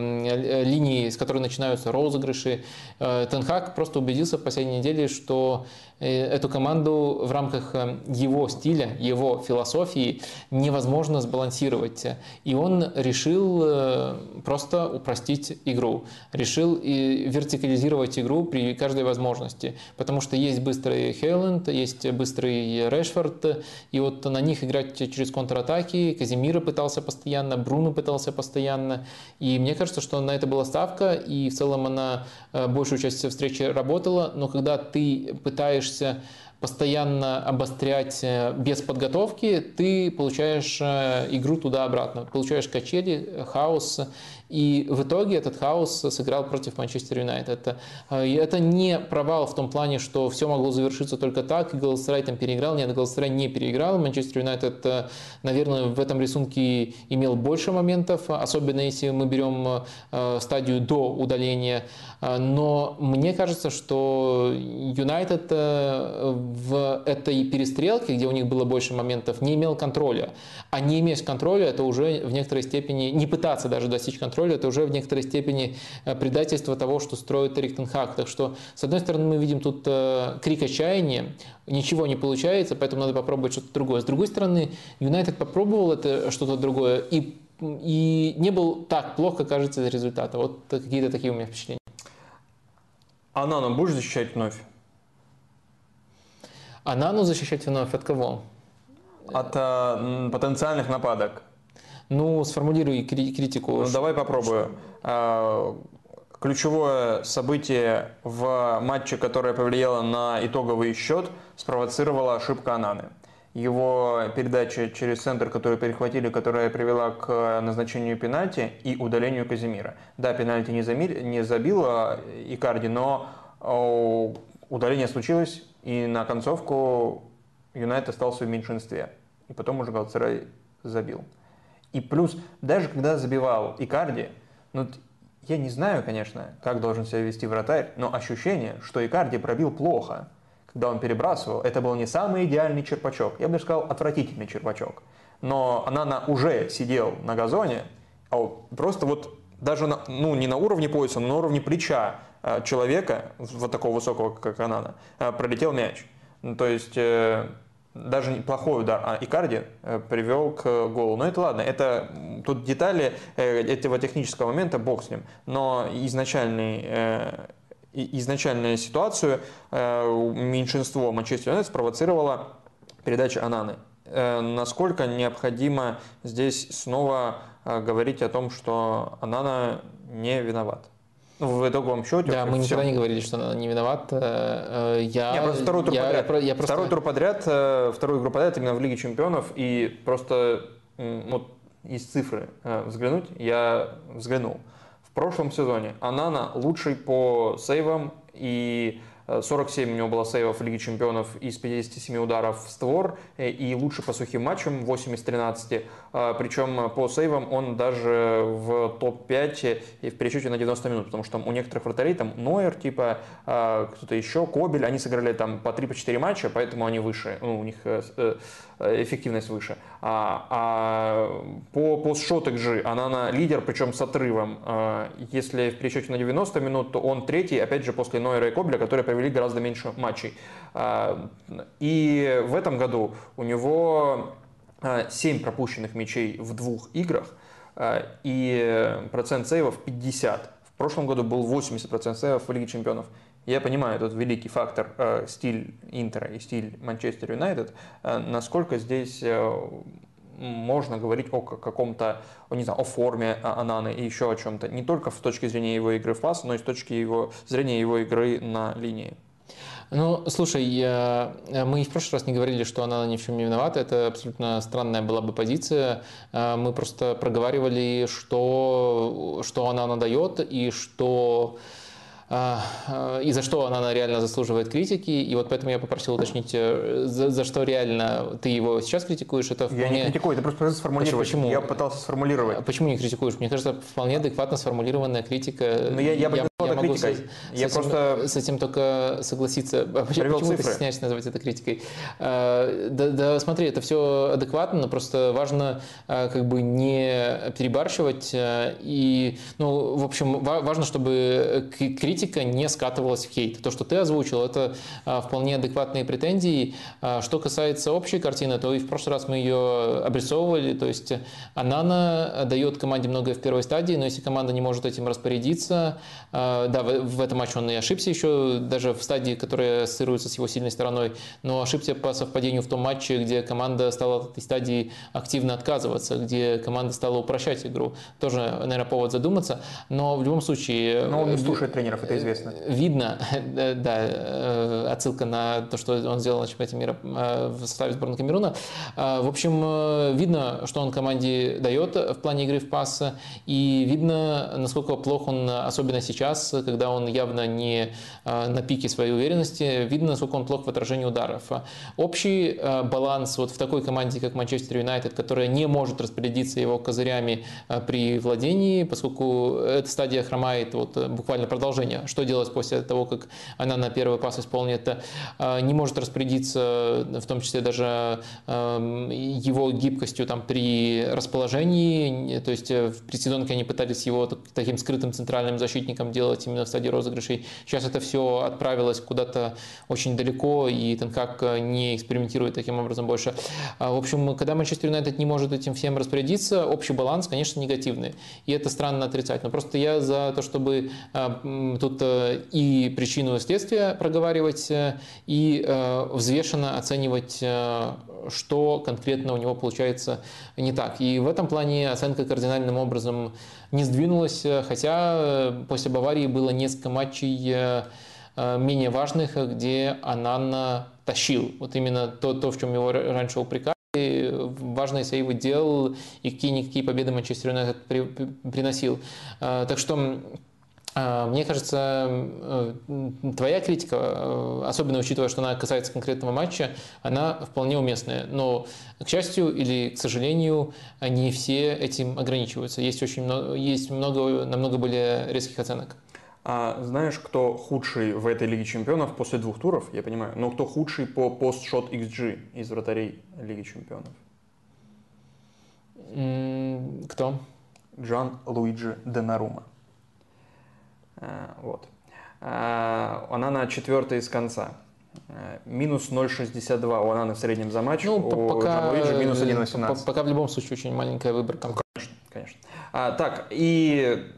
линии, с которой начинаются розыгрыши. Э, Тенхак просто убедился в последней неделе, что эту команду в рамках э, его стиля, его философии невозможно сбалансировать. И он решил э, просто упростить игру, решил и вертикализировать игру при каждой возможности, потому что есть быстрый Хейленд, есть быстрый Решфорд, и вот на них играть через контратаки, Казимира пытался постоянно, Бруно пытался постоянно, и мне кажется, что на это была ставка, и в целом она э, большую часть встречи работала, но когда ты пытаешься пытаешься постоянно обострять э, без подготовки, ты получаешь э, игру туда-обратно, получаешь качели, хаос, и в итоге этот хаос сыграл против Манчестер Юнайтед. Э, это не провал в том плане, что все могло завершиться только так, и Галасарай там переиграл. Нет, Галасарай не переиграл. Манчестер Юнайтед, э, наверное, в этом рисунке имел больше моментов, особенно если мы берем э, стадию до удаления. Но мне кажется, что Юнайтед в этой перестрелке, где у них было больше моментов, не имел контроля. А не иметь контроля, это уже в некоторой степени не пытаться даже достичь контроля, контроля, это уже в некоторой степени э, предательство того, что строит Эрик Тенхак. Так что, с одной стороны, мы видим тут э, крик отчаяния, ничего не получается, поэтому надо попробовать что-то другое. С другой стороны, Юнайтед попробовал это что-то другое и, и не был так плохо, кажется, из результата. Вот какие-то такие у меня впечатления. Анану будешь защищать вновь? Анану защищать вновь от кого? От э, потенциальных нападок. Ну, сформулируй критику. Ну, давай попробую. А, ключевое событие в матче, которое повлияло на итоговый счет, спровоцировала ошибка Ананы. Его передача через центр, которую перехватили, которая привела к назначению пенальти и удалению Казимира. Да, пенальти не, замили, не забила Икарди, но удаление случилось, и на концовку Юнайтед остался в меньшинстве. И потом уже Галцерай забил. И плюс, даже когда забивал Икарди, ну, я не знаю, конечно, как должен себя вести вратарь, но ощущение, что Икарди пробил плохо, когда он перебрасывал, это был не самый идеальный черпачок. Я бы сказал, отвратительный черпачок. Но Анана уже сидел на газоне, а просто вот даже на, ну, не на уровне пояса, но на уровне плеча э, человека, вот такого высокого, как Анана, э, пролетел мяч. Ну, то есть э, даже неплохой удар, а Икарди э, привел к голу. Но это ладно, это тут детали э, этого технического момента, бог с ним. Но изначальный э, изначальную ситуацию меньшинство Манчестер Юнайтед спровоцировала передача Ананы. Насколько необходимо здесь снова говорить о том, что Анана не виноват? В итоговом счете. Да, мы никогда не говорили, что она не виновата. Э, я, я просто второй тур я, подряд. Я, я просто... Второй тур подряд, э, вторую игру подряд именно в Лиге Чемпионов. И просто вот из цифры э, взглянуть, я взглянул. В прошлом сезоне Анана лучший по сейвам и 47 у него было сейвов в Лиге Чемпионов из 57 ударов в створ и лучше по сухим матчам 8 из 13. А, Причем по сейвам он даже в топ-5 и в пересчете на 90 минут, потому что у некоторых вратарей, там Нойер, типа а, кто-то еще, Кобель, они сыграли там по 3-4 матча, поэтому они выше, ну, у них э, э, эффективность выше. А, а по постшот XG она на лидер, причем с отрывом. А, если в пересчете на 90 минут, то он третий, опять же, после Нойера и Кобеля, которые провели гораздо меньше матчей. И в этом году у него 7 пропущенных мячей в двух играх и процент сейвов 50. В прошлом году был 80% сейвов в Лиге Чемпионов. Я понимаю, тут великий фактор э, стиль Интера и стиль Манчестер Юнайтед. Э, насколько здесь э, можно говорить о каком-то, не знаю, о форме Ананы и еще о чем-то. Не только с точки зрения его игры в пас, но и с точки его, зрения его игры на линии. Ну, слушай, я, мы в прошлый раз не говорили, что она ни в чем не виновата. Это абсолютно странная была бы позиция. Мы просто проговаривали, что, что она надает и что а, а, и за что она реально заслуживает критики. И вот поэтому я попросил уточнить, э, за, за что реально ты его сейчас критикуешь. Это вполне... Я не критикую, это просто сформулировать. Почему? Я пытался сформулировать. Почему не критикуешь? Мне кажется, вполне адекватно сформулированная критика. Но ну, я, я, я, я могу критикой. С, я с, этим, просто... с этим только согласиться. А почему почему ты стесняешься называть это критикой? Да, да, смотри, это все адекватно, но просто важно как бы не перебарщивать. И, ну, в общем, важно, чтобы критика критика не скатывалась в хейт. То, что ты озвучил, это а, вполне адекватные претензии. А, что касается общей картины, то и в прошлый раз мы ее обрисовывали. То есть Анана дает команде многое в первой стадии, но если команда не может этим распорядиться, а, да, в этом матче он и ошибся еще, даже в стадии, которая ассоциируется с его сильной стороной, но ошибся по совпадению в том матче, где команда стала от этой стадии активно отказываться, где команда стала упрощать игру. Тоже, наверное, повод задуматься, но в любом случае... Но он не слушает тренеров, это известно. Видно, да, э, отсылка на то, что он сделал на чемпионате мира э, в составе сборной Камеруна. Э, в общем, видно, что он команде дает в плане игры в пас, и видно, насколько плох он, особенно сейчас, когда он явно не на пике своей уверенности, видно, насколько он плох в отражении ударов. Общий баланс вот в такой команде, как Манчестер Юнайтед, которая не может распорядиться его козырями при владении, поскольку эта стадия хромает, вот буквально продолжение что делать после того, как она на первый пас исполнит, а, не может распорядиться, в том числе даже эм, его гибкостью там, при расположении. То есть э, в предсезонке они пытались его таким скрытым центральным защитником делать именно в стадии розыгрышей. Сейчас это все отправилось куда-то очень далеко, и Тенхак не экспериментирует таким образом больше. А, в общем, когда Манчестер Юнайтед не может этим всем распорядиться, общий баланс, конечно, негативный. И это странно отрицать. Но просто я за то, чтобы тут тут э, и причину и следствие проговаривать, э, и э, взвешенно оценивать, что конкретно у него получается не так. И в этом плане оценка кардинальным образом не сдвинулась, хотя после Баварии было несколько матчей менее важных, где Анан тащил. Вот именно то, то в чем его раньше упрекали важные сейвы делал и какие-никакие победы Манчестер Юнайтед приносил. Так что мне кажется, э, твоя критика, э, особенно учитывая, что она касается конкретного матча, она вполне уместная. Но, к счастью или к сожалению, не все этим ограничиваются. Есть очень много, есть много, намного более резких оценок. А знаешь, кто худший в этой Лиге Чемпионов после двух туров, я понимаю, но кто худший по пост-шот XG из вратарей Лиги Чемпионов? Кто? Джан Луиджи Денарума. Э, вот. Э, она на четвертой из конца. Э, минус 0,62 у Ананы в среднем за матч, ну, у пока, Луиджи минус 1,18. Пока в любом случае очень маленькая выборка. Конечно, конечно. А, так, и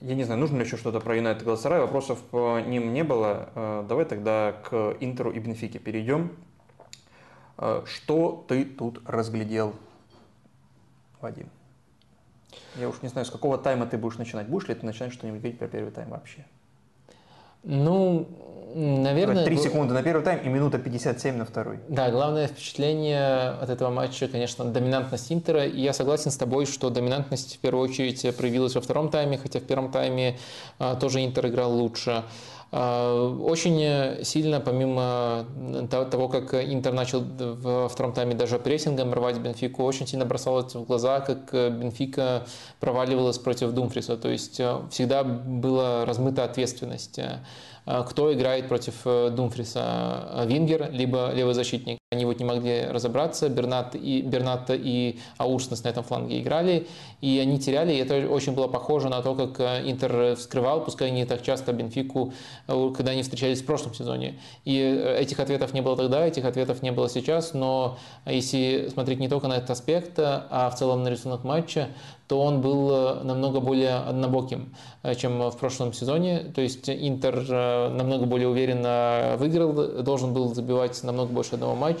я не знаю, нужно ли еще что-то про Юнайтед Галасарай, вопросов по ним не было. Давай тогда к Интеру и Бенфике перейдем. Что ты тут разглядел, Вадим? Я уж не знаю, с какого тайма ты будешь начинать. Будешь ли ты начинать что-нибудь говорить про первый тайм вообще? Ну, наверное... Три секунды на первый тайм и минута 57 на второй. Да, главное впечатление от этого матча, конечно, доминантность Интера. И я согласен с тобой, что доминантность в первую очередь проявилась во втором тайме, хотя в первом тайме а, тоже Интер играл лучше. А, очень сильно, помимо того, как Интер начал во втором тайме даже прессингом рвать Бенфику, очень сильно бросалось в глаза, как Бенфика проваливалась против Думфриса. То есть э, всегда была размыта ответственность. Э, кто играет против э, Думфриса? Вингер, либо левый защитник? Они вот не могли разобраться. Бернат и, Бернат и Аурснес на этом фланге играли, и они теряли. И это очень было похоже на то, как э, Интер вскрывал, пускай не так часто Бенфику, э, когда они встречались в прошлом сезоне. И э, этих ответов не было тогда, этих ответов не было сейчас, но если смотреть не только на этот аспект, а в целом на рисунок матча, то он был намного более однобоким, чем в прошлом сезоне. То есть Интер намного более уверенно выиграл, должен был забивать намного больше одного матча.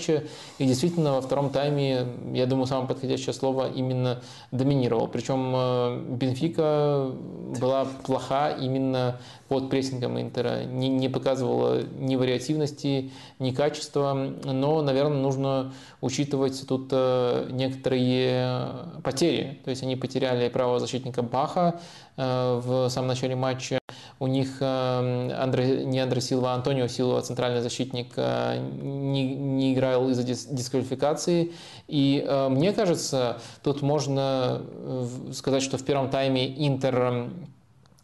И действительно во втором тайме, я думаю, самое подходящее слово, именно доминировал. Причем Бенфика была плоха именно под прессингом Интера. Не, не показывала ни вариативности, ни качества. Но, наверное, нужно учитывать тут некоторые потери. То есть они потеряли правого защитника Баха в самом начале матча. У них э, Андре, не Андре Силва, а Антонио Силва, центральный защитник, э, не, не играл из-за дисквалификации. И э, мне кажется, тут можно сказать, что в первом тайме Интер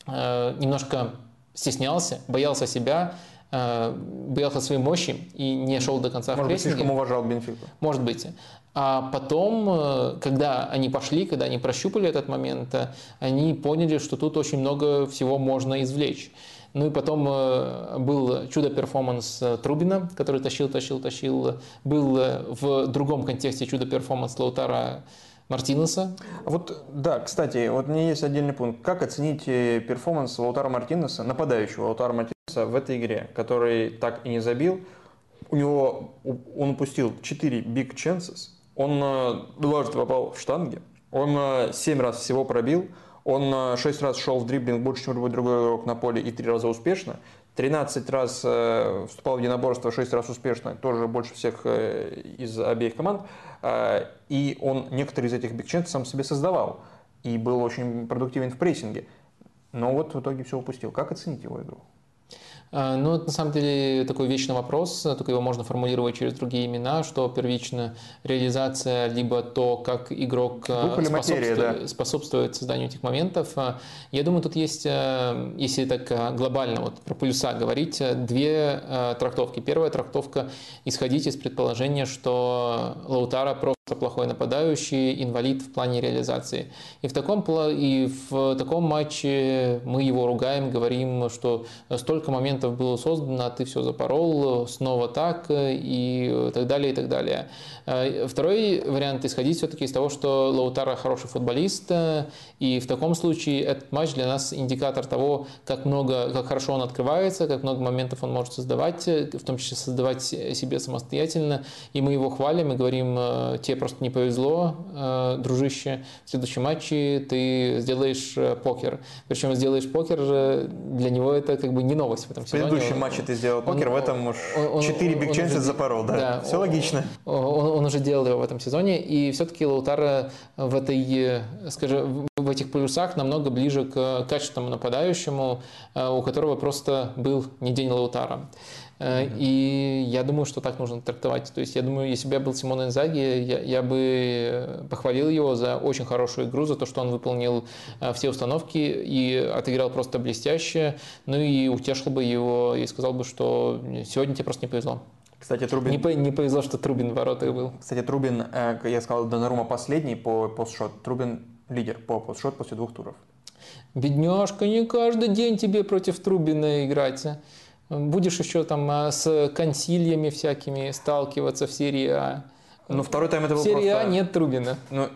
немножко стеснялся, боялся себя, боялся своей мощи и не шел до конца Может в прессинге. быть, слишком уважал Бенфику. Может быть. А потом, э, когда они пошли, когда они прощупали этот момент, э, они поняли, что тут очень много всего можно извлечь. Ну и потом э, был чудо-перформанс Трубина, который тащил, тащил, тащил. Был в другом контексте чудо-перформанс Лаутара Мартинеса. Вот, да, кстати, вот меня есть отдельный пункт. Как оценить перформанс Лаутара Мартинеса, нападающего Лаутара Мартинеса в этой игре, который так и не забил? У него, он упустил 4 big chances, он э, дважды попал в штанги, он э, семь раз всего пробил, он э, шесть раз шел в дриблинг больше, чем любой другой игрок на поле и три раза успешно. 13 раз вступал в единоборство, 6 раз успешно, тоже больше всех из обеих команд. И он некоторые из этих бигченцев сам себе создавал и был очень продуктивен в прессинге. Но вот в итоге все упустил. Как оценить его игру? А, ну, это на самом деле такой вечный вопрос, только его можно формулировать через другие имена, что первично реализация, либо то, как игрок а, способствует, да. способствует созданию этих моментов. А, я думаю, тут есть, если так глобально вот про полюса говорить, две трактовки. Первая трактовка – исходить из предположения, что Лаутара просто плохой нападающий, инвалид в плане реализации. И в таком, и в таком матче мы его ругаем, говорим, что столько моментов было создано, а ты все запорол, снова так и так далее, и так далее. Э, второй вариант исходить все-таки из того, что Лаутара хороший футболист, и в таком случае этот матч для нас индикатор того, как много, как хорошо он открывается, как много моментов он может создавать, в том числе создавать себе самостоятельно, и мы его хвалим и говорим, «Э, тебе просто не повезло, э, дружище, в следующем матче ты сделаешь покер. Причем сделаешь покер, для него это как бы не новость в этом сезоне. В предыдущем матче ты сделал покер, он, в этом уж он, 4 биг запорол, да? да Все логично. Он, он уже делал его в этом сезоне, и все-таки Лаутара в этой, скажем, в этих плюсах намного ближе к качественному нападающему, э, у которого просто был не день Лаутара. Э, и я думаю, что так нужно трактовать. То есть я думаю, если бы я был Симон Инзаги, я, я бы похвалил его за очень хорошую игру, за то, что он выполнил э, все установки и отыграл просто блестяще. Ну и утешил бы его и сказал бы, что сегодня тебе просто не повезло. Кстати, Трубин... Не, не повезло, что Трубин в воротах был. Кстати, Трубин, э, я сказал, Донарума последний по постшот. Трубин лидер по постшот после двух туров. Бедняжка, не каждый день тебе против Трубина играть. Будешь еще там а, с консильями всякими сталкиваться в серии А. Ну, второй тайм это был В серии просто... А нет Трубина. Ну,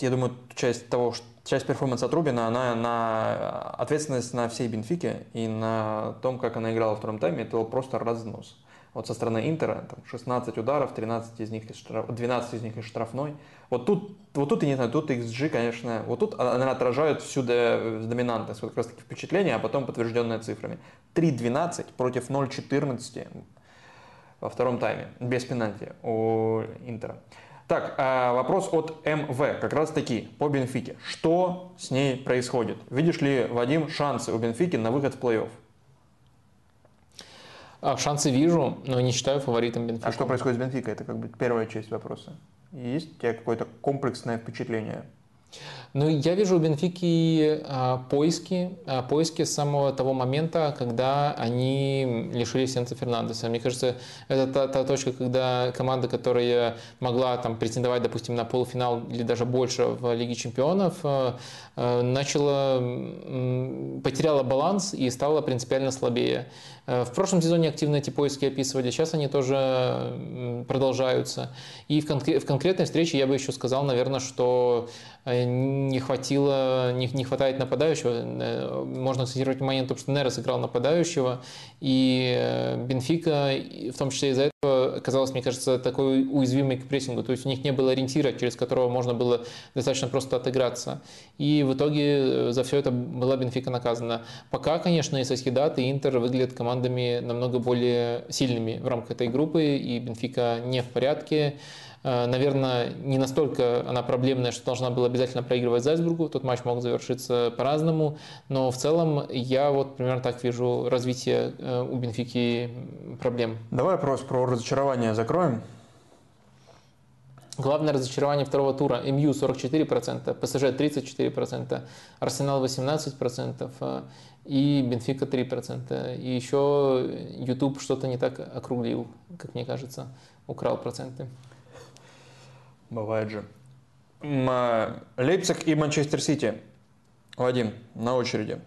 я думаю, часть того, что часть перформанса Трубина, она на ответственность на всей Бенфике и на том, как она играла в втором тайме, это был просто разнос вот со стороны Интера, там 16 ударов, 13 из них из штраф... 12 из них из штрафной. Вот тут, вот тут, я не знаю, тут XG, конечно, вот тут она отражает всю доминантность, вот как раз таки впечатление, а потом подтвержденное цифрами. 3-12 против 0-14 во втором тайме, без пенальти у Интера. Так, а, вопрос от МВ, как раз таки по Бенфике. Что с ней происходит? Видишь ли, Вадим, шансы у Бенфики на выход в плей-офф? А, шансы вижу, но не считаю фаворитом Бенфика. А что происходит с Бенфикой? Это как бы первая часть вопроса. Есть у тебя какое-то комплексное впечатление? Ну, я вижу у Бенфики а, поиски, а, поиски с самого того момента, когда они лишились Сенса Фернандеса. Мне кажется, это та, та точка, когда команда, которая могла там претендовать, допустим, на полуфинал или даже больше в Лиге Чемпионов, а, начала, потеряла баланс и стала принципиально слабее. В прошлом сезоне активно эти поиски описывали, сейчас они тоже продолжаются. И в, конкре- в конкретной встрече я бы еще сказал, наверное, что не хватило, не, не хватает нападающего. Можно акцентировать внимание на том, что Нерес играл нападающего, и Бенфика, в том числе из-за этого, оказалась, мне кажется, такой уязвимой к прессингу. То есть у них не было ориентира, через которого можно было достаточно просто отыграться. И в итоге за все это была Бенфика наказана. Пока, конечно, и Сосхидат, и Интер выглядят командами намного более сильными в рамках этой группы, и Бенфика не в порядке. Э, наверное, не настолько она проблемная, что должна была обязательно проигрывать Зальцбургу. Тот матч мог завершиться по-разному. Но в целом я вот примерно так вижу развитие э, у Бенфики проблем. Давай вопрос про разочарование закроем. Главное разочарование второго тура. МЮ 44%, ПСЖ 34%, Арсенал 18% э, и Бенфика 3%. И еще YouTube что-то не так округлил, как мне кажется, украл проценты. Бывает же. А, Лейпциг и Манчестер Сити. Вадим, на очереди.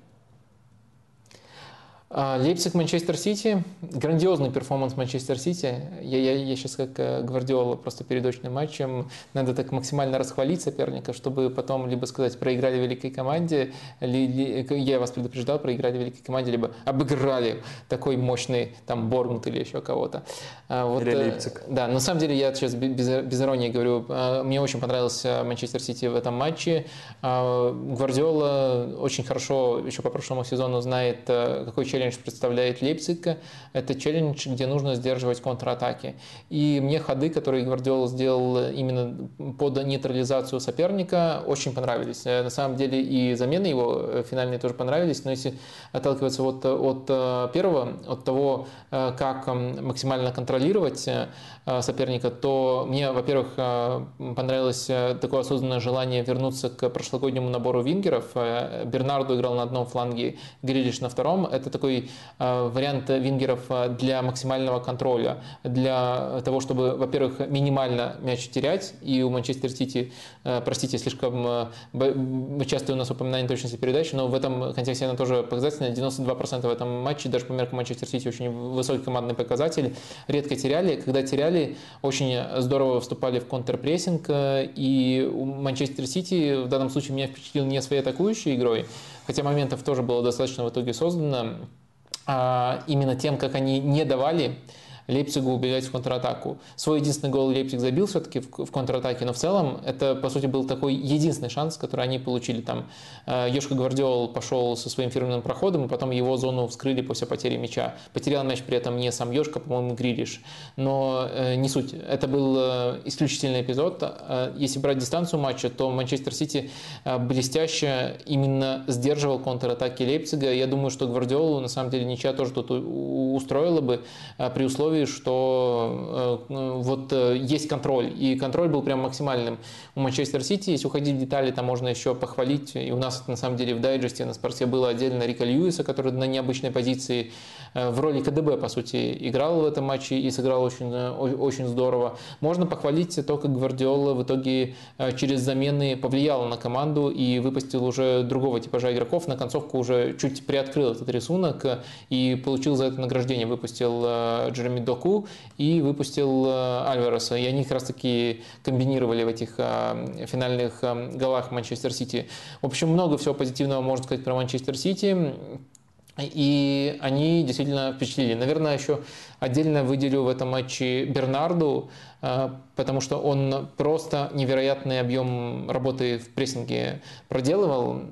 А, Лейпциг, Манчестер Сити. Грандиозный перформанс Манчестер Сити. Я, я, я сейчас как э, Гвардиола просто перед очным матчем. Надо так максимально расхвалить соперника, чтобы потом либо сказать, проиграли великой команде, ли, ли, я вас предупреждал, проиграли великой команде, либо обыграли такой мощный там Борнут или еще кого-то. А, вот, или э, Лейпциг. Да, на самом деле я сейчас без, без иронии говорю. Мне очень понравился Манчестер Сити в этом матче. Гвардиола очень хорошо еще по прошлому сезону знает, э, какой челлендж челлендж представляет Лейпциг. Это челлендж, где нужно сдерживать контратаки. И мне ходы, которые Гвардиола сделал именно под нейтрализацию соперника, очень понравились. Э, на самом деле и замены его э, финальные тоже понравились, но если отталкиваться от, от э, первого, от того, как максимально контролировать соперника, то мне, во-первых, понравилось такое осознанное желание вернуться к прошлогоднему набору вингеров. Бернарду играл на одном фланге, Грилиш на втором. Это такой такой э, вариант вингеров э, для максимального контроля, для того, чтобы, во-первых, минимально мяч терять, и у Манчестер Сити, э, простите, слишком часто у нас упоминание точности передачи, но в этом контексте она тоже показательная, 92% в этом матче, даже по меркам Манчестер Сити, очень высокий командный показатель, редко теряли, когда теряли, очень здорово вступали в контрпрессинг, и у Манчестер Сити в данном случае меня впечатлил не своей атакующей игрой, хотя моментов тоже было достаточно в итоге создано, именно тем, как они не давали Лейпцигу убегать в контратаку. Свой единственный гол Лейпциг забил все-таки в, в контратаке, но в целом это, по сути, был такой единственный шанс, который они получили. Там э, Йошка Гвардиол пошел со своим фирменным проходом, и потом его зону вскрыли после потери мяча. Потерял мяч при этом не сам Йошка, по-моему, Грилиш. Но э, не суть. Это был э, исключительный эпизод. Э, если брать дистанцию матча, то Манчестер Сити э, блестяще именно сдерживал контратаки Лейпцига. Я думаю, что Гвардиолу на самом деле ничья тоже тут устроила бы э, при условии, условии, что э, вот э, есть контроль, и контроль был прям максимальным. У Манчестер Сити, если уходить в детали, там можно еще похвалить, и у нас на самом деле в дайджесте на спорте было отдельно Рика Льюиса, который на необычной позиции в роли КДБ, по сути, играл в этом матче и сыграл очень, очень здорово. Можно похвалить то, как Гвардиола в итоге через замены повлиял на команду и выпустил уже другого типажа игроков. На концовку уже чуть приоткрыл этот рисунок и получил за это награждение. Выпустил Джереми Доку и выпустил э, Альвареса. И они как раз таки комбинировали в этих э, финальных э, голах Манчестер Сити. В общем, много всего позитивного можно сказать про Манчестер Сити. И они действительно впечатлили. Наверное, еще отдельно выделю в этом матче Бернарду, потому что он просто невероятный объем работы в прессинге проделывал.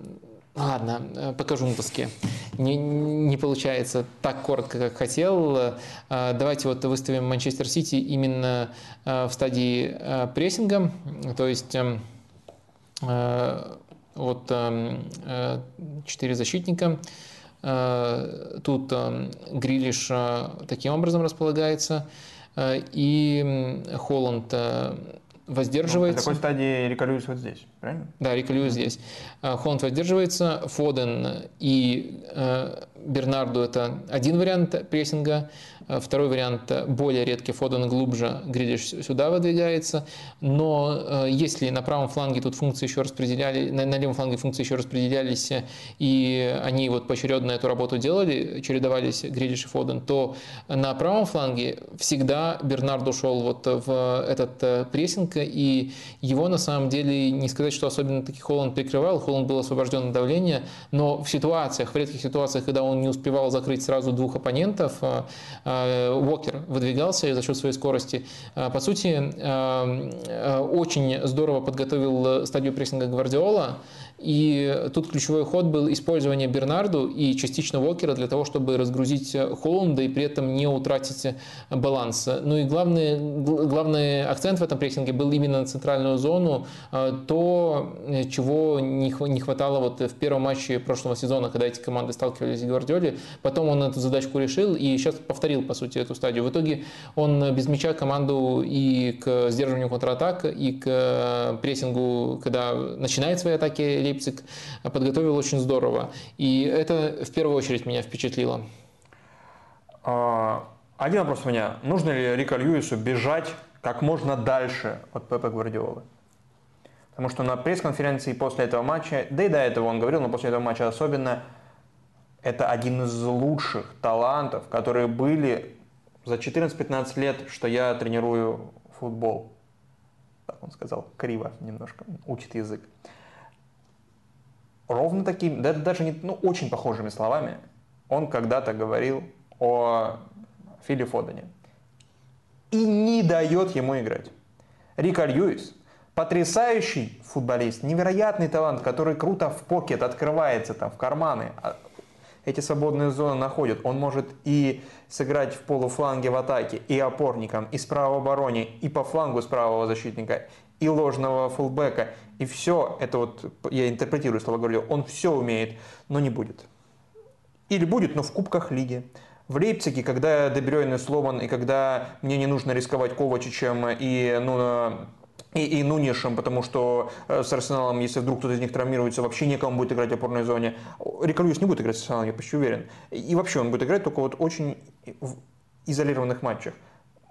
Ладно, э, покажу на доске. Не, не получается так коротко, как хотел. Э, давайте вот выставим Манчестер Сити именно э, в стадии прессинга. То есть эм, вот эм, четыре защитника. Тут эм, Грилиш таким образом располагается. И Холланд воздерживается. Ну, в такой стадии Рика Льюис вот здесь, правильно? Да, Рика Льюис здесь. А, Холланд воздерживается, Фоден и э, Бернарду это один вариант прессинга, Э, второй вариант э, более редкий, Фоден глубже, Гридиш сюда выдвигается. Но э, если на правом фланге тут функции еще распределяли, на, на левом фланге функции еще распределялись, и они вот поочередно эту работу делали, чередовались Гридиш и Фоден, то на правом фланге всегда Бернард ушел вот в этот прессинг, и его на самом деле не сказать, сказать, что особенно таки Холланд прикрывал, Холланд был освобожден от давления, но в ситуациях, в редких ситуациях, когда он не успевал закрыть сразу двух оппонентов, э, э, Уокер выдвигался за счет своей скорости. По сути, очень здорово подготовил стадию прессинга Гвардиола, и тут ключевой ход был использование Бернарду и частично Уокера для того, чтобы разгрузить Холланда и при этом не утратить баланс. Ну и главный, главный акцент в этом прессинге был именно на центральную зону, а, то, чего не хватало вот в первом матче прошлого сезона, когда эти команды сталкивались с Гвардиоли. Потом он эту задачку решил и сейчас повторил, по сути, эту стадию. В итоге он без мяча команду и к сдерживанию контратак, и к прессингу, когда начинает свои атаки Лейпциг подготовил очень здорово. И это в первую очередь меня впечатлило. А, один вопрос у меня. Нужно ли Рика Льюису бежать как можно дальше от Пепа Гвардиолы? Потому что на пресс-конференции после этого матча, да и до этого он говорил, но после этого матча особенно, это один из лучших талантов, которые были за 14-15 лет, что я тренирую футбол. Так он сказал, криво немножко, учит язык ровно такими, да, даже не, ну, очень похожими словами, он когда-то говорил о Филе Фодене. И не дает ему играть. Рика Льюис – потрясающий футболист, невероятный талант, который круто в покет открывается там, в карманы. А эти свободные зоны находят. Он может и сыграть в полуфланге в атаке, и опорником, и справа в обороне, и по флангу с защитника, и ложного фулбека, и все, это вот, я интерпретирую слова Гвардиола, он все умеет, но не будет. Или будет, но в кубках лиги. В Лейпциге, когда Дебрёйн сломан, и когда мне не нужно рисковать Ковачичем и, ну, и, и Нунишем, потому что э, с Арсеналом, если вдруг кто-то из них травмируется, вообще некому будет играть в опорной зоне. Рикарлюс не будет играть с Арсеналом, я почти уверен. И вообще он будет играть только вот очень изолированных матчах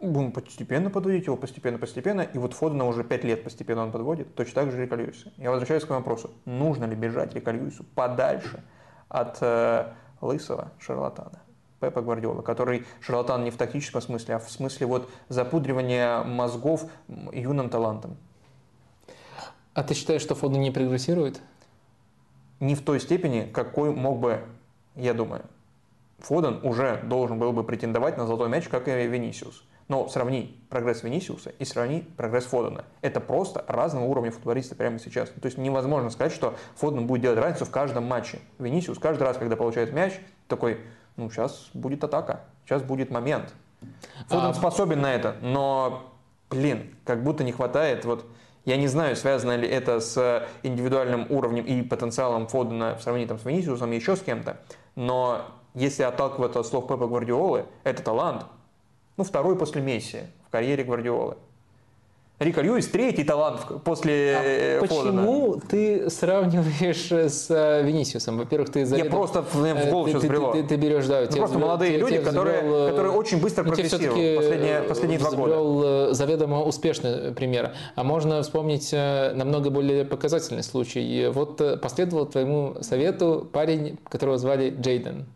будем постепенно подводить его, постепенно, постепенно, и вот Фодена уже 5 лет постепенно он подводит, точно так же Рика Льюиса. Я возвращаюсь к вопросу, нужно ли бежать Рика Льюису подальше от э, лысого шарлатана? Пепа Гвардиола, который шарлатан не в тактическом смысле, а в смысле вот запудривания мозгов юным талантом. А ты считаешь, что Фоден не прогрессирует? Не в той степени, какой мог бы, я думаю. Фоден уже должен был бы претендовать на золотой мяч, как и Венисиус. Но сравни прогресс Венисиуса и сравни прогресс Фодена. Это просто разного уровня футболиста прямо сейчас. То есть невозможно сказать, что Фоден будет делать разницу в каждом матче. Венисиус каждый раз, когда получает мяч, такой, ну сейчас будет атака, сейчас будет момент. Фоден а... способен на это, но, блин, как будто не хватает вот я не знаю, связано ли это с индивидуальным уровнем и потенциалом Фодена в сравнении там, с Венисиусом и еще с кем-то, но если отталкиваться от слов Пепа Гвардиолы, это талант, ну, второй после Месси в карьере Гвардиолы. Рико Льюис третий талант после а э, Почему ты сравниваешь с э, Венисиусом? Во-первых, ты заведом... Я просто в, в голову сейчас взбрело. Ты, ты, ты берешь, да, ну, просто молодые тебе, люди, тебе которые, взбрел, которые очень быстро ну, прогрессируют последние, последние два года. заведомо успешный пример. А можно вспомнить намного более показательный случай. Вот последовал твоему совету парень, которого звали Джейден.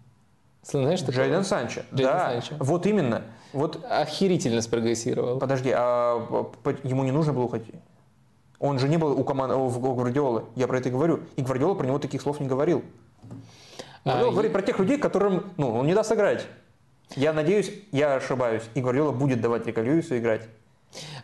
Знаешь, Джейден Санчо. Джейден да, Санчо. вот именно. Вот... Охерительно спрогрессировал. Подожди, а ему не нужно было уходить? Он же не был у команды у Гвардиолы. Я про это и говорю. И Гвардиола про него таких слов не говорил. Гвардиола а, говорит и... про тех людей, которым ну, он не даст играть. Я надеюсь, я ошибаюсь. И Гвардиола будет давать Рика играть.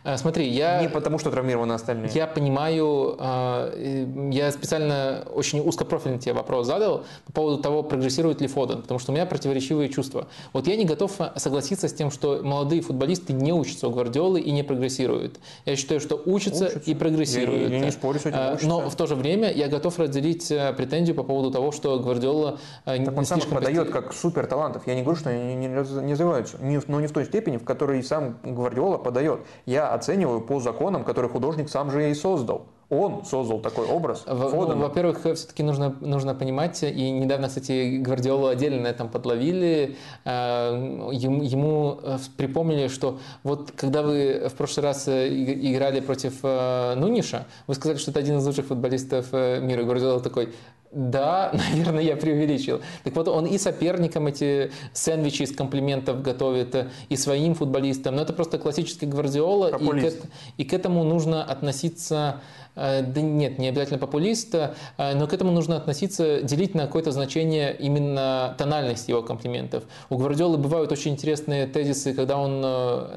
Э, смотри, я... Не потому, что травмированы остальные. Я понимаю, э, я специально очень узкопрофильный тебе вопрос задал по поводу того, прогрессирует ли Фоден, потому что у меня противоречивые чувства. Вот я не готов согласиться с тем, что молодые футболисты не учатся у Гвардиолы и не прогрессируют. Я считаю, что учатся, учатся. и прогрессируют. Я, я не спорю с этим, э, учатся. Но в то же время я готов разделить претензию по поводу того, что Гвардиола так не он сам подает как супер талантов. Я не говорю, что они не развиваются, но не в той степени, в которой сам Гвардиола подает. Я оцениваю по законам, которые художник сам же и создал. Он создал такой образ. Ну, во-первых, все-таки нужно, нужно понимать, и недавно, кстати, Гвардиолу отдельно на этом подловили, э, ему, ему э, припомнили, что вот когда вы в прошлый раз э, играли против Нуниша, вы сказали, что это один из лучших футболистов мира. Гвардиола такой, да, наверное, я преувеличил. Так вот, он и соперникам эти сэндвичи из комплиментов готовит, и своим футболистам. Но это просто классический Гвардиола, и к, и к этому нужно относиться Да нет, не обязательно популист, но к этому нужно относиться, делить на какое-то значение именно тональность его комплиментов. У Гвардиолы бывают очень интересные тезисы, когда он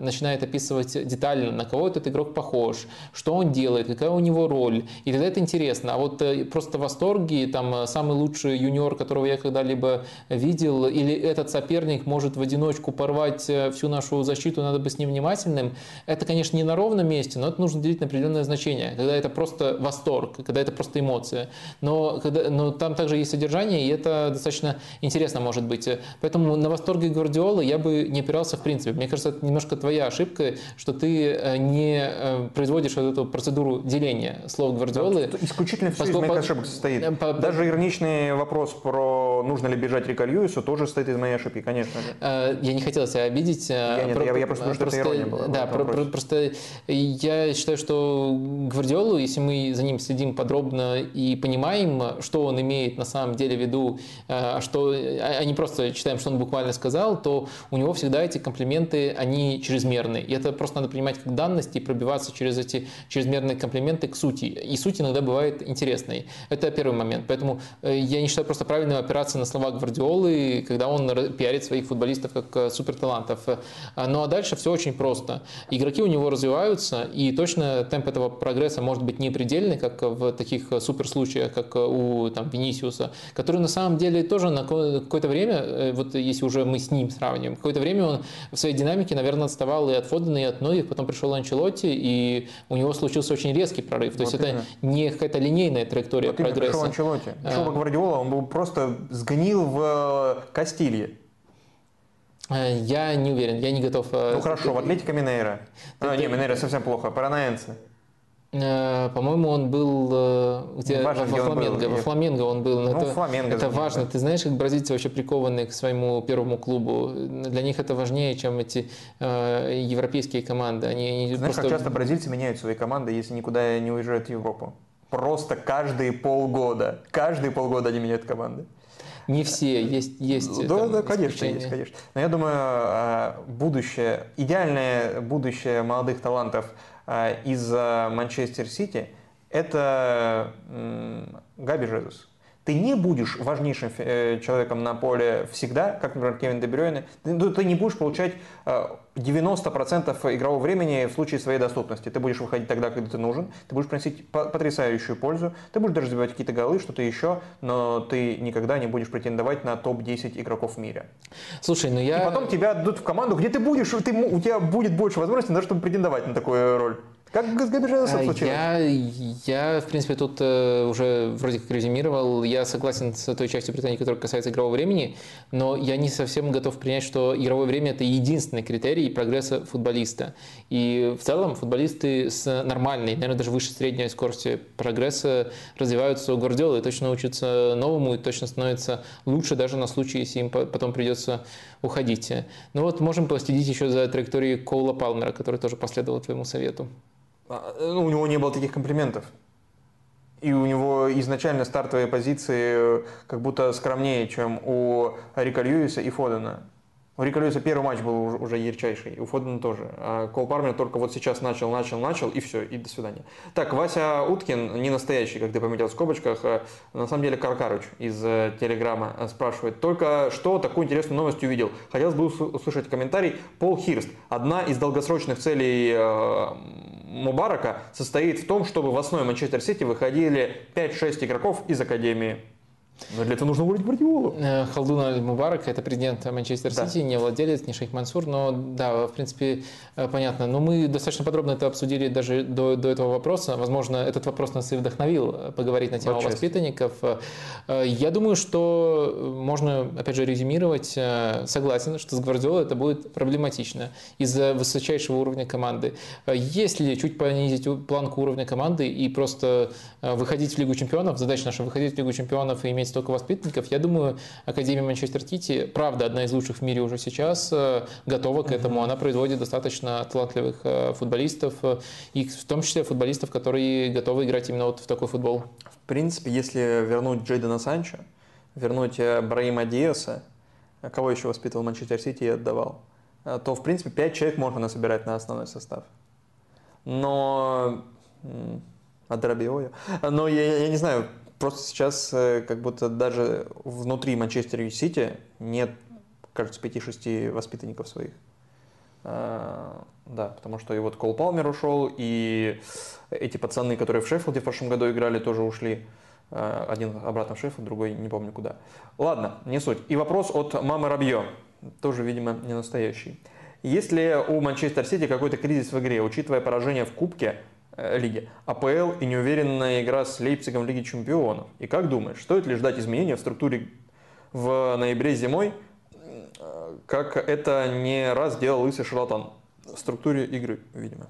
начинает описывать детально, на кого этот игрок похож, что он делает, какая у него роль. И тогда это интересно. А вот просто восторги, там, самый лучший юниор, которого я когда-либо видел, или этот соперник может в одиночку порвать всю нашу защиту, надо быть с ним внимательным. Это, конечно, не на ровном месте, но это нужно делить на определенное значение, когда это просто восторг, когда это просто эмоция. Но, когда, но там также есть содержание, и это достаточно интересно может быть. Поэтому на восторге Гвардиолы я бы не опирался в принципе. Мне кажется, это немножко твоя ошибка, что ты э, не э, производишь вот эту процедуру деления слов Гвардиолы. Да, исключительно все поскольку, из моих ошибок состоит. Э, по, Даже ироничный вопрос про нужно ли бежать Рика Льюису тоже состоит из моей ошибки, конечно же. Я не хотел тебя обидеть. Я, нет, про, я, я просто думаю, что это ирония была. Да, про, про, просто я считаю, что Гвардиолу, если мы за ним следим подробно и понимаем, что он имеет на самом деле в виду, а что, а не просто читаем, что он буквально сказал, то у него всегда эти комплименты, они чрезмерные. И это просто надо принимать как данность и пробиваться через эти чрезмерные комплименты к сути. И суть иногда бывает интересной. Это первый момент. Поэтому э, я не считаю просто правильным опираться на слова Гвардиолы, когда он пиарит своих футболистов как э, суперталантов. Ну а дальше все очень просто. Игроки у него развиваются, и точно темп этого прогресса может быть не предельный, как в таких супер случаях, как у там, Венисиуса, который на самом деле тоже на какое-то время, э, вот если уже мы с ним сравниваем, какое-то время он в своей динамике, наверное, отставал и от Фодена, и от многих, потом пришел Анчелотти, и у него случился очень резкий прорыв. То вот есть именно. это не какая-то линейная траектория вот прогресса. Пришел Анчелотти. Пришел а... Гвардиола, он был просто сгнил в Кастилье. Э, я не уверен, я не готов... Э, ну хорошо, в Атлетико Минейро. А, не, Минейро совсем плохо, Паранаенцы. Э, по-моему, он был где, важно, во, Фламенго. Во Фламенго он был. Ну, это, Фламенго это важно. Ты знаешь, как бразильцы вообще прикованы к своему первому клубу. Для них это важнее, чем эти э, европейские команды. Они, они знаешь, просто... как часто бразильцы меняют свои команды, если никуда не уезжают в Европу? Просто каждые полгода. Каждые полгода они меняют команды. Не все, есть, есть. Да, да, конечно, есть, конечно. Но я думаю, а, будущее, идеальное будущее молодых талантов из Манчестер Сити – это Габи Жезус ты не будешь важнейшим э, человеком на поле всегда, как, например, Кевин Дебрёйне, ты, ну, ты не будешь получать 90% э, игрового времени в случае своей доступности. Ты будешь выходить тогда, когда ты нужен, ты будешь приносить потрясающую пользу, ты будешь даже забивать какие-то голы, что-то еще, но ты никогда не будешь претендовать на топ-10 игроков в мире. Слушай, ну я... И потом тебя отдадут в команду, где ты будешь, ты, у тебя будет больше возможностей, чтобы претендовать на такую роль. Как с Габижевым случилось? Я, я, в принципе, тут э, уже вроде как резюмировал. Я согласен с той частью претензий, которая касается игрового времени, но я не совсем готов принять, что игровое время – это единственный критерий прогресса футболиста. И в целом футболисты с нормальной, наверное, даже выше средней скоростью прогресса развиваются у Гвардиолы и точно учатся новому и точно становятся лучше даже на случай, если им потом придется уходить. Ну вот можем последить еще за траекторией Коула Палмера, который тоже последовал твоему совету. А, ну, у него не было таких комплиментов. И у него изначально стартовые позиции э, как будто скромнее, чем у Рика Льюиса и Фодена. У Рика Льюиса первый матч был уже ярчайший, у Фодена тоже. А Кол Пармер только вот сейчас начал, начал, начал, и все, и до свидания. Так, Вася Уткин, не настоящий, как ты пометил в скобочках, а на самом деле Каркаруч из э, Телеграма э, спрашивает, только что такую интересную новость увидел. Хотелось бы услышать комментарий. Пол Хирст, одна из долгосрочных целей Мубарака состоит в том, чтобы в основе Манчестер Сити выходили 5-6 игроков из Академии. Но для этого нужно уволить Гвардиолу. Э, Халдун Аль-Мубарак – это президент Манчестер Сити, да. не владелец, не шейх Мансур, но да, в принципе, э, понятно. Но мы достаточно подробно это обсудили даже до, до этого вопроса. Возможно, этот вопрос нас и вдохновил э, поговорить на тему вот воспитанников. Я думаю, что можно, опять же, резюмировать. Согласен, что с Гвардиолой это будет проблематично из-за высочайшего уровня команды. Если чуть понизить планку уровня команды и просто выходить в Лигу чемпионов, задача наша выходить в Лигу чемпионов и иметь столько воспитанников. Я думаю, Академия Манчестер Сити, правда, одна из лучших в мире уже сейчас, э, готова к этому. Она производит достаточно талантливых э, футболистов, э, и в том числе футболистов, которые готовы играть именно вот в такой футбол. В принципе, если вернуть Джейдена Санчо, вернуть Браима Диаса, кого еще воспитывал Манчестер Сити и отдавал, то, в принципе, 5 человек можно насобирать на основной состав. Но от Рабиоя. Но я, я не знаю, просто сейчас э, как будто даже внутри Манчестер Сити нет, кажется, 5-6 воспитанников своих. А, да, потому что и вот Кол Палмер ушел, и эти пацаны, которые в Шеффилде в прошлом году играли, тоже ушли. А, один обратно в Шеффилд, другой не помню куда. Ладно, не суть. И вопрос от мамы Рабье, тоже, видимо, не настоящий. Есть ли у Манчестер Сити какой-то кризис в игре, учитывая поражение в Кубке Лиги, АПЛ и неуверенная игра с Лейпцигом в Лиге Чемпионов? И как думаешь, стоит ли ждать изменения в структуре в ноябре зимой, как это не раз делал лысый шарлатан в структуре игры, видимо.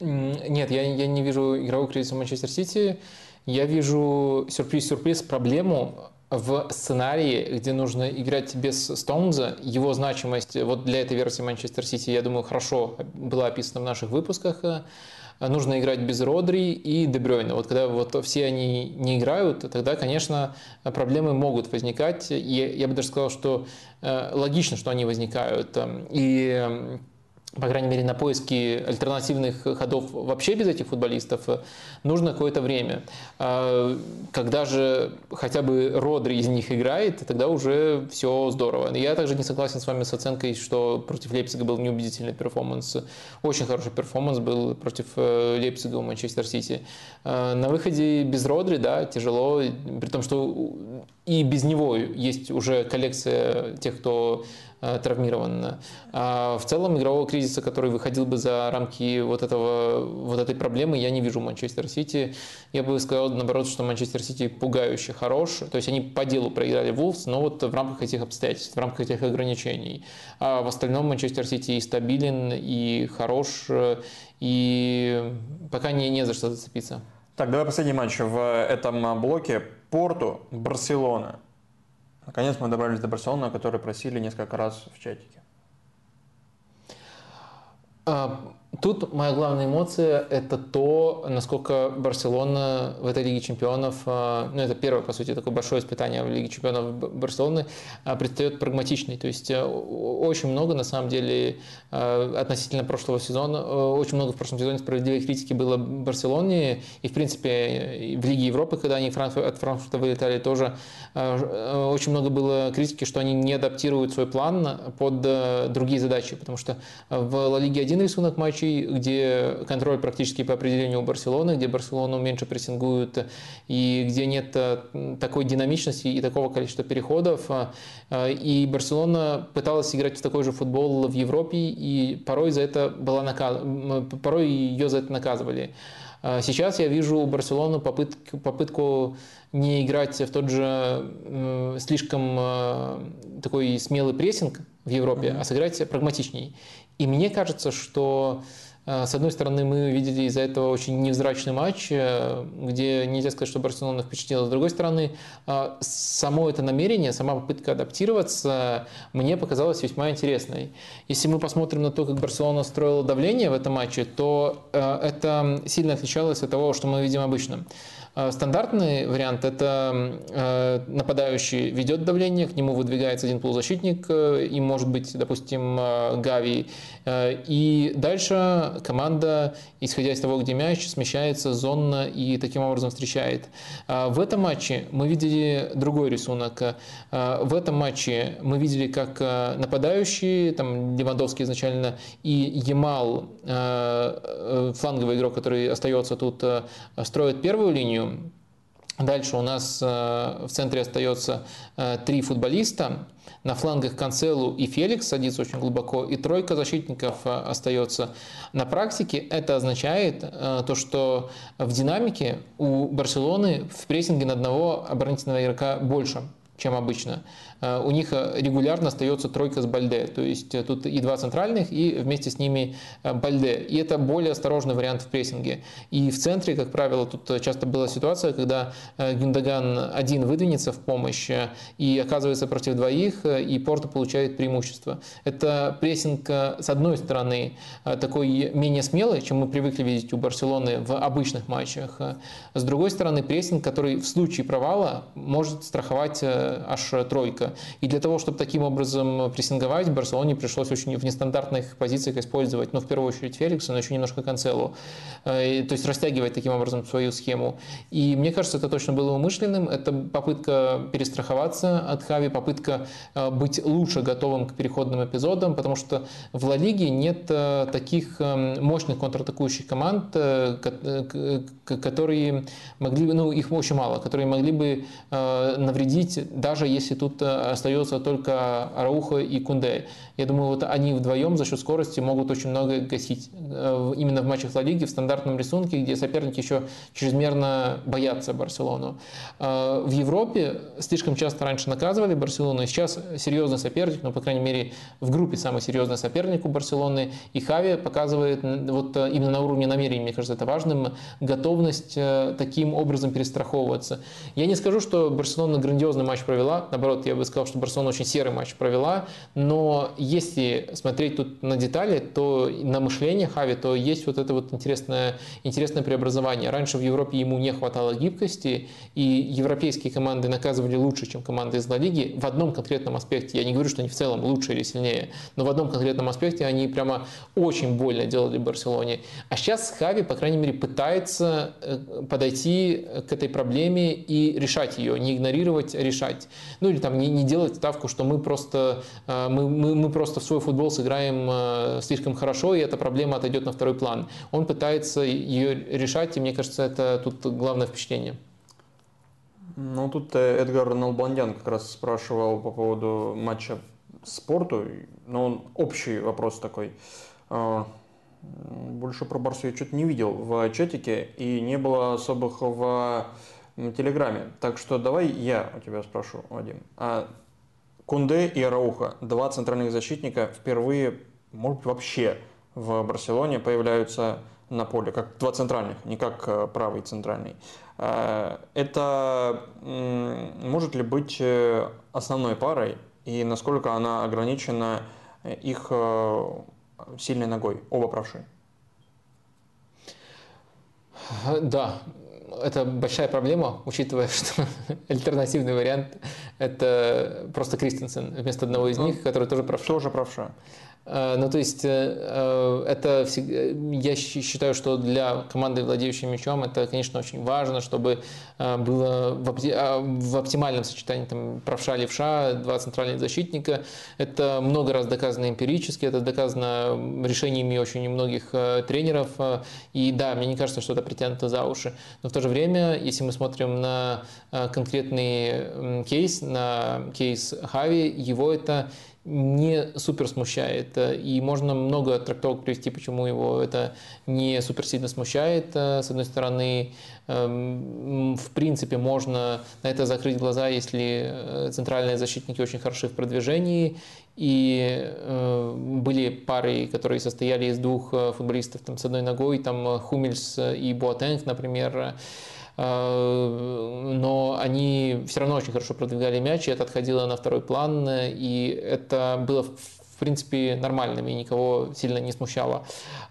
Нет, я, я не вижу игрового кризиса Манчестер Сити. Я вижу сюрприз-сюрприз проблему в сценарии, где нужно играть без Стоунза, его значимость вот для этой версии Манчестер Сити, я думаю, хорошо была описана в наших выпусках нужно играть без Родри и Дебрёйна. Вот когда вот все они не играют, тогда, конечно, проблемы могут возникать. И я бы даже сказал, что э, логично, что они возникают. И по крайней мере, на поиски альтернативных ходов вообще без этих футболистов нужно какое-то время. А, когда же хотя бы Родри из них играет, тогда уже все здорово. Я также не согласен с вами с оценкой, что против Лейпцига был неубедительный перформанс. Очень хороший перформанс был против э, Лейпцига у Манчестер Сити. А, на выходе без Родри, да, тяжело, при том, что и без него есть уже коллекция тех, кто Э, травмирован. А в целом игрового кризиса, который выходил бы за рамки вот, этого, вот этой проблемы, я не вижу Манчестер Сити. Я бы сказал, наоборот, что Манчестер Сити пугающе хорош. То есть они по делу проиграли Вулфс, но вот в рамках этих обстоятельств, в рамках этих ограничений. А в остальном Манчестер Сити и стабилен, и хорош, и пока не, не за что зацепиться. Так, давай последний матч в этом блоке. Порту, Барселона. Наконец мы добрались до Барселоны, о которой просили несколько раз в чатике. А, Тут моя главная эмоция – это то, насколько Барселона в этой Лиге Чемпионов, а, ну это первое, по сути, такое большое испытание в Лиге Чемпионов Барселоны, а, предстает прагматичной. То есть э, очень много, на самом деле, э, относительно прошлого сезона, э, очень много в прошлом сезоне справедливой критики было Барселоне, и в принципе в Лиге Европы, когда они от Франкфурта вылетали, тоже очень много было критики, что они не адаптируют свой план под другие задачи, потому что в Ла Лиге один рисунок матча, матчей, где контроль практически по определению у Барселоны, где Барселону меньше прессингуют и где нет э, такой динамичности и такого количества переходов. Э, и Барселона пыталась играть в такой же футбол в Европе, и порой за это была наказ... порой ее за это наказывали. Э, сейчас я вижу у Барселоны попытку, попытку не играть в тот же слишком такой смелый прессинг в Европе, а сыграть прагматичней. И мне кажется, что э, с одной стороны, мы видели из-за этого очень невзрачный матч, э, где нельзя сказать, что Барселона впечатлила. С другой стороны, э, само это намерение, сама попытка адаптироваться мне показалась весьма интересной. Если мы посмотрим на то, как Барселона строила давление в этом матче, то это сильно отличалось от того, что мы видим обычно. Э, стандартный вариант – это э, нападающий ведет давление, к нему выдвигается один полузащитник, э, им может быть, допустим, Гави. И дальше команда, исходя из того, где мяч, смещается зонно и таким образом встречает. В этом матче мы видели другой рисунок. В этом матче мы видели, как нападающий, там Левандовский изначально, и Ямал, фланговый игрок, который остается тут, строят первую линию, Дальше у нас э, в центре остается э, три футболиста. На флангах Канцелу и Феликс садится очень глубоко, и тройка защитников э, остается. На практике это означает то, что в динамике у Барселоны в прессинге на одного оборонительного игрока больше, чем обычно. Э, у них э, регулярно остается тройка с Бальде. То есть э, тут и два центральных, и вместе с ними Бальде. И это более осторожный вариант в прессинге. И в центре, как правило, тут часто была ситуация, когда Гюндаган один выдвинется в помощь и оказывается против двоих, и Порто получает преимущество. Это прессинг, с одной стороны, такой менее смелый, чем мы привыкли видеть у Барселоны в обычных матчах. С другой стороны, прессинг, который в случае провала может страховать аж тройка. И для того, чтобы таким образом прессинговать, Барселоне пришлось очень в нестандартных позициях использовать, ну, в первую очередь Феликса, но еще немножко Канцелу. То есть растягивать таким образом свою схему. И мне кажется, это точно было умышленным. Это попытка перестраховаться от Хави, попытка быть лучше готовым к переходным эпизодам, потому что в Ла Лиге нет таких мощных контратакующих команд, которые могли бы, ну, их очень мало, которые могли бы э, навредить, даже если тут э, остается только Арауха и Кунде. Я думаю, вот они вдвоем за счет скорости могут очень много гасить. Э, именно в матчах Ла Лиги, в стандартном рисунке, где соперники еще чрезмерно боятся Барселону. Э, в Европе слишком часто раньше наказывали Барселону, сейчас серьезный соперник, ну, по крайней мере, в группе самый серьезный соперник у Барселоны, и Хави показывает вот именно на уровне намерений, мне кажется, это важным, готовность таким образом перестраховываться. Я не скажу, что Барселона грандиозный матч провела, наоборот, я бы сказал, что Барселона очень серый матч провела, но если смотреть тут на детали, то на мышление Хави, то есть вот это вот интересное, интересное преобразование. Раньше в Европе ему не хватало гибкости, и европейские команды наказывали лучше, чем команды из Ла Лиги в одном конкретном аспекте. Я не говорю, что они в целом лучше или сильнее, но в одном конкретном аспекте они прямо очень больно делали Барселоне. А сейчас Хави, по крайней мере, пытается э, подойти к этой проблеме и решать ее, не игнорировать, решать. Ну или там не, не делать ставку, что мы просто, э, мы, мы, мы просто в свой футбол сыграем э, слишком хорошо, и эта проблема отойдет на второй план. Он пытается ее решать, и мне кажется, это тут главное впечатление. Ну, тут э, Эдгар Налбандян как раз спрашивал по поводу матча спорту, но он общий вопрос такой. Больше про Барсу я что-то не видел в чатике и не было особых в Телеграме. Так что давай я у тебя спрошу, Вадим. А Кунде и Арауха, два центральных защитника, впервые, может быть, вообще в Барселоне появляются на поле, как два центральных, не как э, правый центральный. А, это может ли быть э, основной парой и насколько она ограничена э, их сильной ногой, оба правши. Да, это большая проблема, учитывая, что альтернативный вариант – это просто Кристенсен вместо одного из ну, них, который тоже правша. Тоже правша. Э, ну, то есть, э, э, это я считаю, что для команды, владеющей мячом, это, конечно, очень важно, чтобы было в оптимальном сочетании там, правша, левша, два центральных защитника. Это много раз доказано эмпирически, это доказано решениями очень многих тренеров. И да, мне не кажется, что это притянуто за уши. Но в то же время, если мы смотрим на конкретный кейс, на кейс Хави, его это не супер смущает. И можно много трактовок привести, почему его это не супер сильно смущает. С одной стороны, эм, в принципе, можно на это закрыть глаза, если э, центральные защитники очень хороши в продвижении. И э, были пары, которые состояли из двух э, футболистов там, с одной ногой, там Хумельс и Буатенг, например, Э, но они все равно очень хорошо продвигали мяч, и это отходило на второй план, и это было в принципе нормальным и никого сильно не смущало.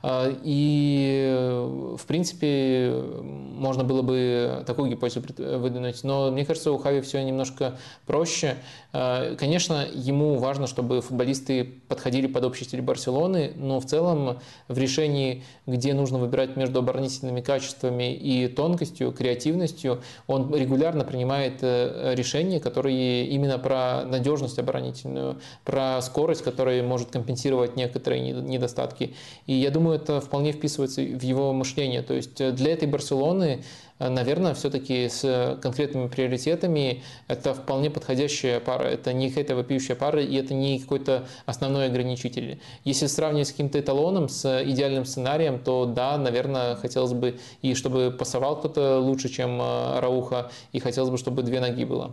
Э, и в принципе можно было бы такую гипотезу выдвинуть, но мне кажется, у Хави все немножко проще. Э, конечно, ему важно, чтобы футболисты подходили под общий стиль Барселоны, но в целом в решении, где нужно выбирать между оборонительными качествами и тонкостью, креативностью, он регулярно принимает э, решения, которые именно про надежность оборонительную, про скорость, которая может компенсировать некоторые недостатки. И я думаю, это вполне вписывается в его мышление. То есть э, для этой Барселоны Э, наверное, все-таки с конкретными приоритетами это вполне подходящая пара. Это не какая-то вопиющая пара, и это не какой-то основной ограничитель. Если сравнивать с каким-то эталоном, с идеальным сценарием, то да, наверное, хотелось бы и чтобы пасовал кто-то лучше, чем э, Рауха, и хотелось бы, чтобы две ноги было.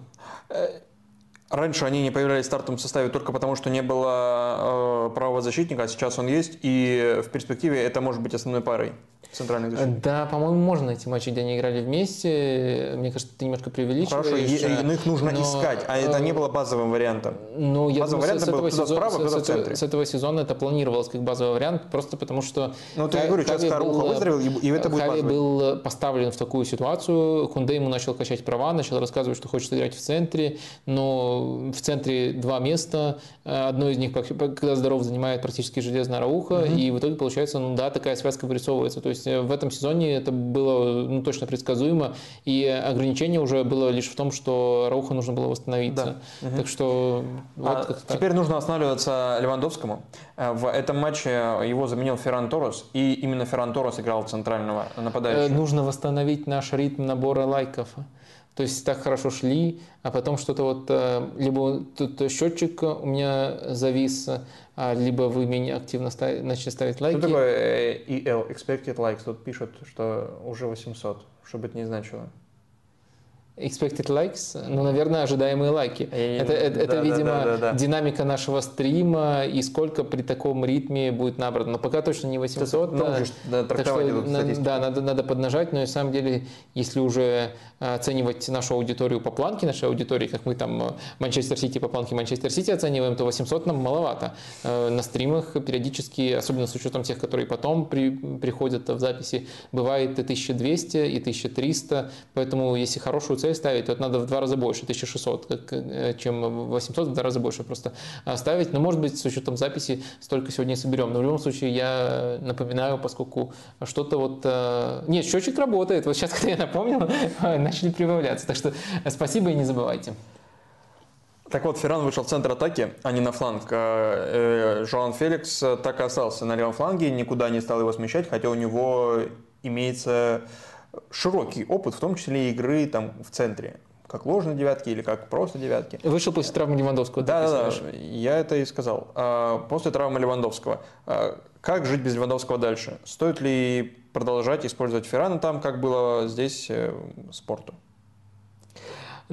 Э, раньше они не появлялись в стартовом составе только потому, что не было э, правого защитника, а сейчас он есть, и в перспективе это может быть основной парой. Центральных защитников? Да, по-моему, можно найти матчи, где они играли вместе. Мне кажется, ты немножко преувеличиваешь. Хорошо, е- но их нужно но, искать, а это не э, было базовым вариантом. Ну, я Базовый думаю, вариант с был сезона, справа, с- с этого- с этого сезона это планировалось как базовый вариант, просто потому что... Ну, то я говорю, сейчас Харуха был, выздоровел, и- и это будет Хави был поставлен в такую ситуацию, Хунде ему начал качать права, начал рассказывать, что хочет играть в центре, но в центре два места, э, одно из них, когда здоров, занимает практически железная рауха, и в итоге получается, ну да, такая связка вырисовывается. То есть э, в этом сезоне это было ну, точно предсказуемо, и ограничение уже было лишь в том, что Рауха нужно было восстановиться. Так что вот А как так. теперь нужно останавливаться Левандовскому. Э, В этом матче его заменил Ферран Торрес, и именно Ферран Торрес играл центрального Э, нападающего. нужно восстановить наш ритм набора лайков. То есть так хорошо шли, а потом что-то вот, э, либо тут счетчик у меня завис, а, либо вы меня активно стави- начали ставить лайки. Что такое EL, Expected Likes? Тут пишут, что уже 800, что бы это ни значило. Expected likes, ну, наверное, ожидаемые лайки. И- это, это, это, да, да, видимо, да, да, да. динамика нашего стрима и сколько при таком ритме будет набрано. Но пока точно не 800. Ты да. можешь, да, Так трактовать что на- да, надо, надо поднажать, но на самом деле, если уже э, оценивать нашу аудиторию по планке нашей аудитории, как мы там э, Манчестер Сити по планке Манчестер Сити оцениваем, то 800 нам маловато. Э, На стримах периодически, особенно с учетом тех, которые потом при- приходят в записи, бывает и 1200, и 1300, поэтому если хорошую цель ставить, это надо в два раза больше, 1600, как, э, чем 800, в два раза больше просто э, ставить. Но может быть с учетом записи столько сегодня и соберем. Но в любом случае я напоминаю, поскольку что-то вот... э, Нет, счетчик работает. Вот сейчас, когда я напомнил, начали прибавляться. Так что э, спасибо и не забывайте. Так вот, Ферран вышел в центр атаки, а не на фланг. А, Жоан Феликс так и остался на левом фланге, никуда не стал его смещать, хотя у него имеется широкий опыт, в том числе игры там в центре, как ложной девятки или как просто девятки. Вышел после травмы Левандовского. Да, да, да, я это и сказал. А, После травмы Левандовского. а, Как жить без Левандовского дальше? Стоит ли продолжать использовать Феррана там, как было здесь э, спорту?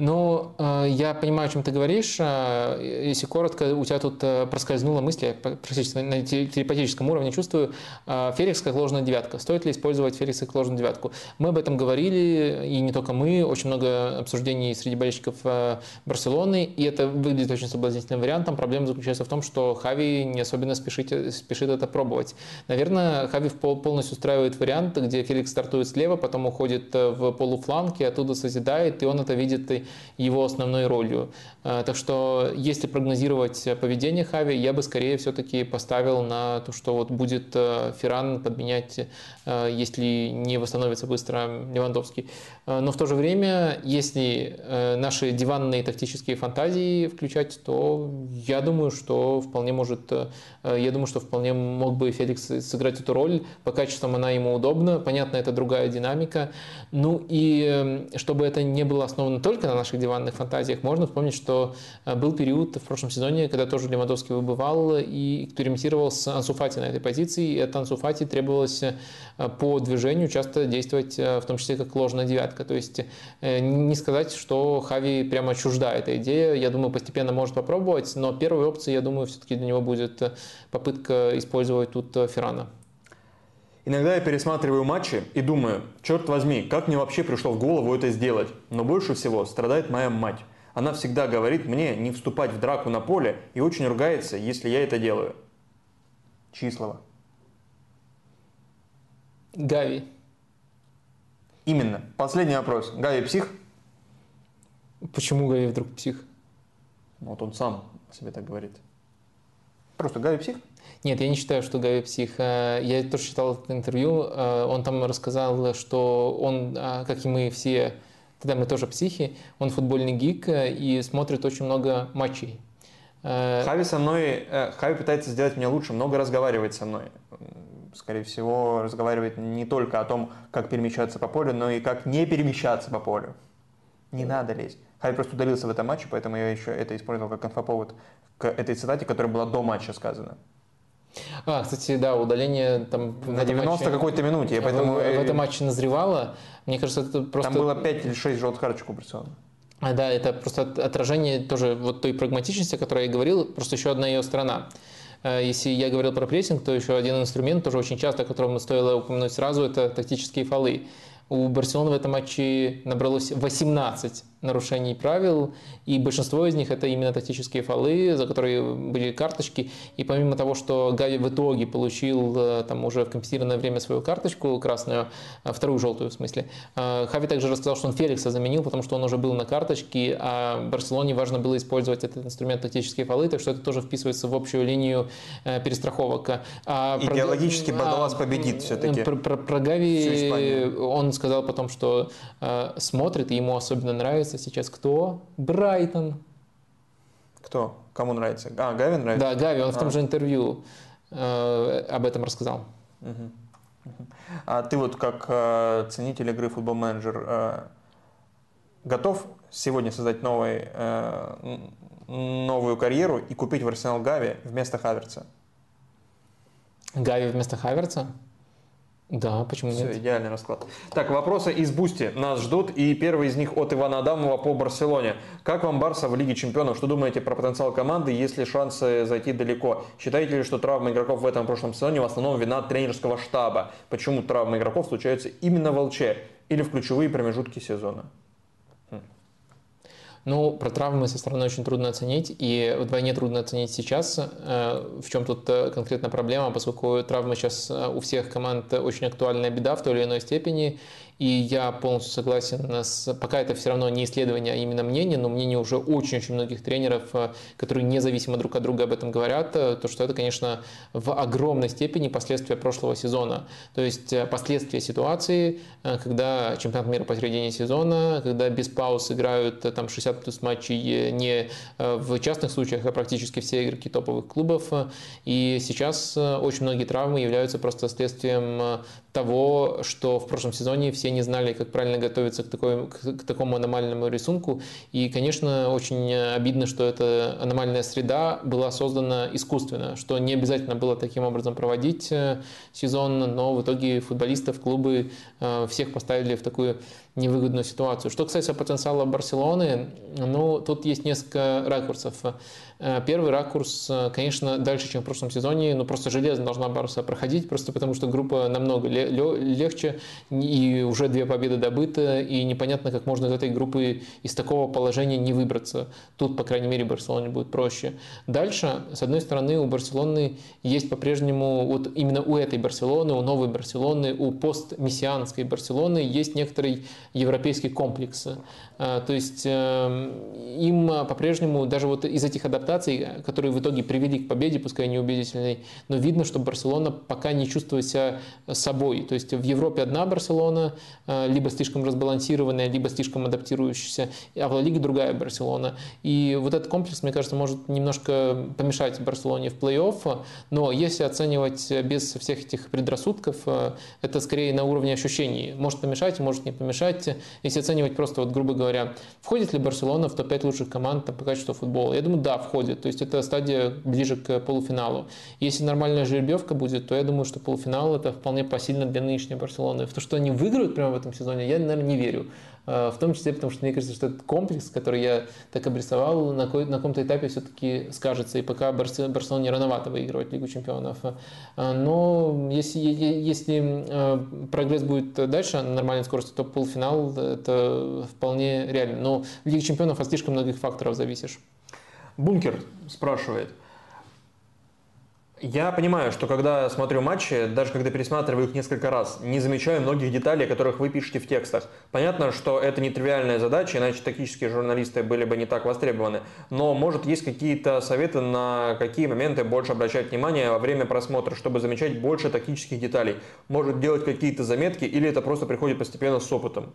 Ну, э, я понимаю, о чем ты говоришь. Э, Если коротко, у тебя тут э, проскользнула мысль, я практически на те- телепатическом уровне чувствую, Феликс как ложная девятка. Стоит ли использовать Феликса как ложную девятку? Мы об этом говорили, и не только мы, очень много обсуждений среди болельщиков Барселоны, и это выглядит очень соблазнительным вариантом. Проблема заключается в том, что Хави не особенно спешит, спешит это пробовать. Наверное, Хави полностью устраивает вариант, где Феликс стартует слева, потом уходит в полуфланг и оттуда созидает, и он это видит и его основной ролью. Э, Так что, если прогнозировать поведение Хави, я бы скорее все-таки поставил на то, что вот будет э, Ферран подменять, э, если не восстановится быстро Левандовский. Но в то же время, если наши диванные тактические фантазии включать, то я думаю, что вполне может, я думаю, что вполне мог бы Феликс сыграть эту роль. По качествам она ему удобна. Понятно, это другая динамика. Ну и чтобы это не было основано только на наших диванных фантазиях, можно вспомнить, что э, был период в прошлом сезоне, когда тоже Левандовский выбывал и экспериментировал с Ансу Фати на этой позиции. И от Ансу Фати требовалось э, по движению часто действовать, э, в том числе как ложная девятка. То есть э, не сказать, что Хави прямо чужда эта идея. Я думаю, постепенно может попробовать, но первой опцией, я думаю, все-таки для него будет э, попытка использовать тут э, Феррана. Иногда я пересматриваю матчи и думаю, черт возьми, как мне вообще пришло в голову это сделать? Но больше всего страдает моя мать. Она всегда говорит мне не вступать в драку на поле и очень ругается, если я это делаю. Числова. Гави. Именно. Последний вопрос. Гави псих? Почему Гави вдруг псих? Вот он сам себе так говорит. Просто Гави псих? Нет, я не считаю, что Гави псих. Э, Я тоже читал это интервью. э, Он там рассказал, что он, э, как и мы все, тогда мы тоже психи, он футбольный гик и смотрит очень много матчей. Хави со мной, Хави пытается сделать меня лучше, много разговаривает со мной. Скорее всего, разговаривает не только о том, как перемещаться по полю, но и как не перемещаться по полю. Не надо лезть. Хави просто удалился в этом матче, поэтому я еще это использовал как инфоповод к этой цитате, которая была до матча сказана. А, кстати, да, удаление там в На этом 90 матче- какой-то минуте, я в- поэтому... в, э, этом матче назревало. Мне кажется, это просто... Там было 5 или 6 желтых карточек у Барселоны. А, Да, это просто от- отражение тоже вот той прагматичности, о которой я говорил, просто еще одна ее сторона. Если я говорил про прессинг, то еще один инструмент, тоже очень часто, о котором стоило упомянуть сразу, это тактические фолы. У Барселоны в этом матче набралось 18 нарушений правил, и большинство из них это именно тактические фолы, за которые были карточки. И помимо того, что Гави в итоге получил э, там уже в компенсированное время свою карточку красную, э, вторую желтую в смысле, э, Хави также рассказал, что он Феликса заменил, потому что он уже был на карточке, а Барселоне важно было использовать этот инструмент тактические фолы, так что это тоже вписывается в общую линию перестраховок. А Идеологически про... Бардалас победит все-таки. Про, про, про Гави он сказал потом, что смотрит, и ему особенно нравится нравится сейчас кто? Брайтон. Кто? Кому нравится? А, Гави нравится? Да, Гави, он а. в том же интервью э, об этом рассказал. Угу. А ты вот как э, ценитель игры футбол-менеджер э, готов сегодня создать новый, э, новую карьеру и купить в Арсенал Гави вместо Хаверца? Гави вместо Хаверца? Да, почему Все, нет? идеальный расклад. Так, вопросы из Boosty нас ждут. И первый из них от Ивана Адамова по Барселоне. Как вам Барса в Лиге Чемпионов? Что думаете про потенциал команды? Есть ли шансы зайти далеко? Считаете ли, что травмы игроков в этом прошлом сезоне в основном вина тренерского штаба? Почему травмы игроков случаются именно в ЛЧ или в ключевые промежутки сезона? Ну, про травмы со стороны очень трудно оценить, и вдвойне трудно оценить сейчас, э, в чем тут э, конкретно проблема, поскольку травмы сейчас э, у всех команд очень актуальная беда в той или иной степени, и я полностью согласен с... Пока это все равно не исследование, а именно мнение, но мнение уже очень-очень многих тренеров, э, которые независимо друг от друга об этом говорят, э, то что это, конечно, в огромной степени последствия прошлого сезона. То есть э, последствия ситуации, когда чемпионат мира посередине сезона, когда без пауз играют там 60 плюс матчей не в частных случаях, а практически все игроки топовых клубов. И сейчас очень многие травмы являются просто следствием того, что в прошлом сезоне все не знали, как правильно готовиться к, такой, к такому аномальному рисунку. И, конечно, очень обидно, что эта аномальная среда была создана искусственно, что не обязательно было таким образом проводить э, сезон, но в итоге футболистов, клубы э, всех поставили в такую невыгодную ситуацию. Что касается потенциала Барселоны, ну, тут есть несколько ракурсов. Э, первый ракурс, э, конечно, дальше, чем в прошлом сезоне, ну просто железно должна Барса проходить, просто потому что группа намного легче, и уже две победы добыты, и непонятно, как можно из этой группы, из такого положения не выбраться. Тут, по крайней мере, Барселоне будет проще. Дальше, с одной стороны, у Барселоны есть по-прежнему, вот именно у этой Барселоны, у новой Барселоны, у постмессианской Барселоны есть некоторый европейский комплекс. Э, то есть им по-прежнему, даже вот из этих адаптаций, адаптаций, которые в итоге привели к победе, пускай неубедительной, но видно, что Барселона пока не чувствует себя собой. То есть в Европе одна Барселона, э, либо слишком разбалансированная, либо слишком адаптирующаяся, а в Ла Лиге другая Барселона. И вот этот комплекс, мне кажется, может немножко помешать Барселоне в плей-офф, но если оценивать без всех этих предрассудков, э, это скорее на уровне ощущений. Может помешать, может не помешать. Если оценивать просто, вот, грубо говоря, входит ли Барселона в топ-5 лучших команд по качеству футбола? Я думаю, да, входит проходит. То есть это стадия ближе к полуфиналу. Если нормальная жеребьевка будет, то я думаю, что полуфинал это вполне посильно для нынешней Барселоны. В то, что они выиграют прямо в этом сезоне, я, наверное, не верю. А, в том числе, потому что мне кажется, что этот комплекс, который я так обрисовал, на, на каком-то этапе все-таки скажется. И пока Барселоне рановато выигрывать Лигу чемпионов. А, но если, если а, прогресс будет дальше на нормальной скорости, то полуфинал это вполне реально. Но в Лиге чемпионов от слишком многих факторов зависишь. Бункер спрашивает. Я понимаю, что когда смотрю матчи, даже когда пересматриваю их несколько раз, не замечаю многих деталей, которых вы пишете в текстах. Понятно, что это не тривиальная задача, иначе тактические журналисты были бы не так востребованы. Но, может, есть какие-то советы, на какие моменты больше обращать внимание во время просмотра, чтобы замечать больше тактических деталей? Может, делать какие-то заметки или это просто приходит постепенно с опытом?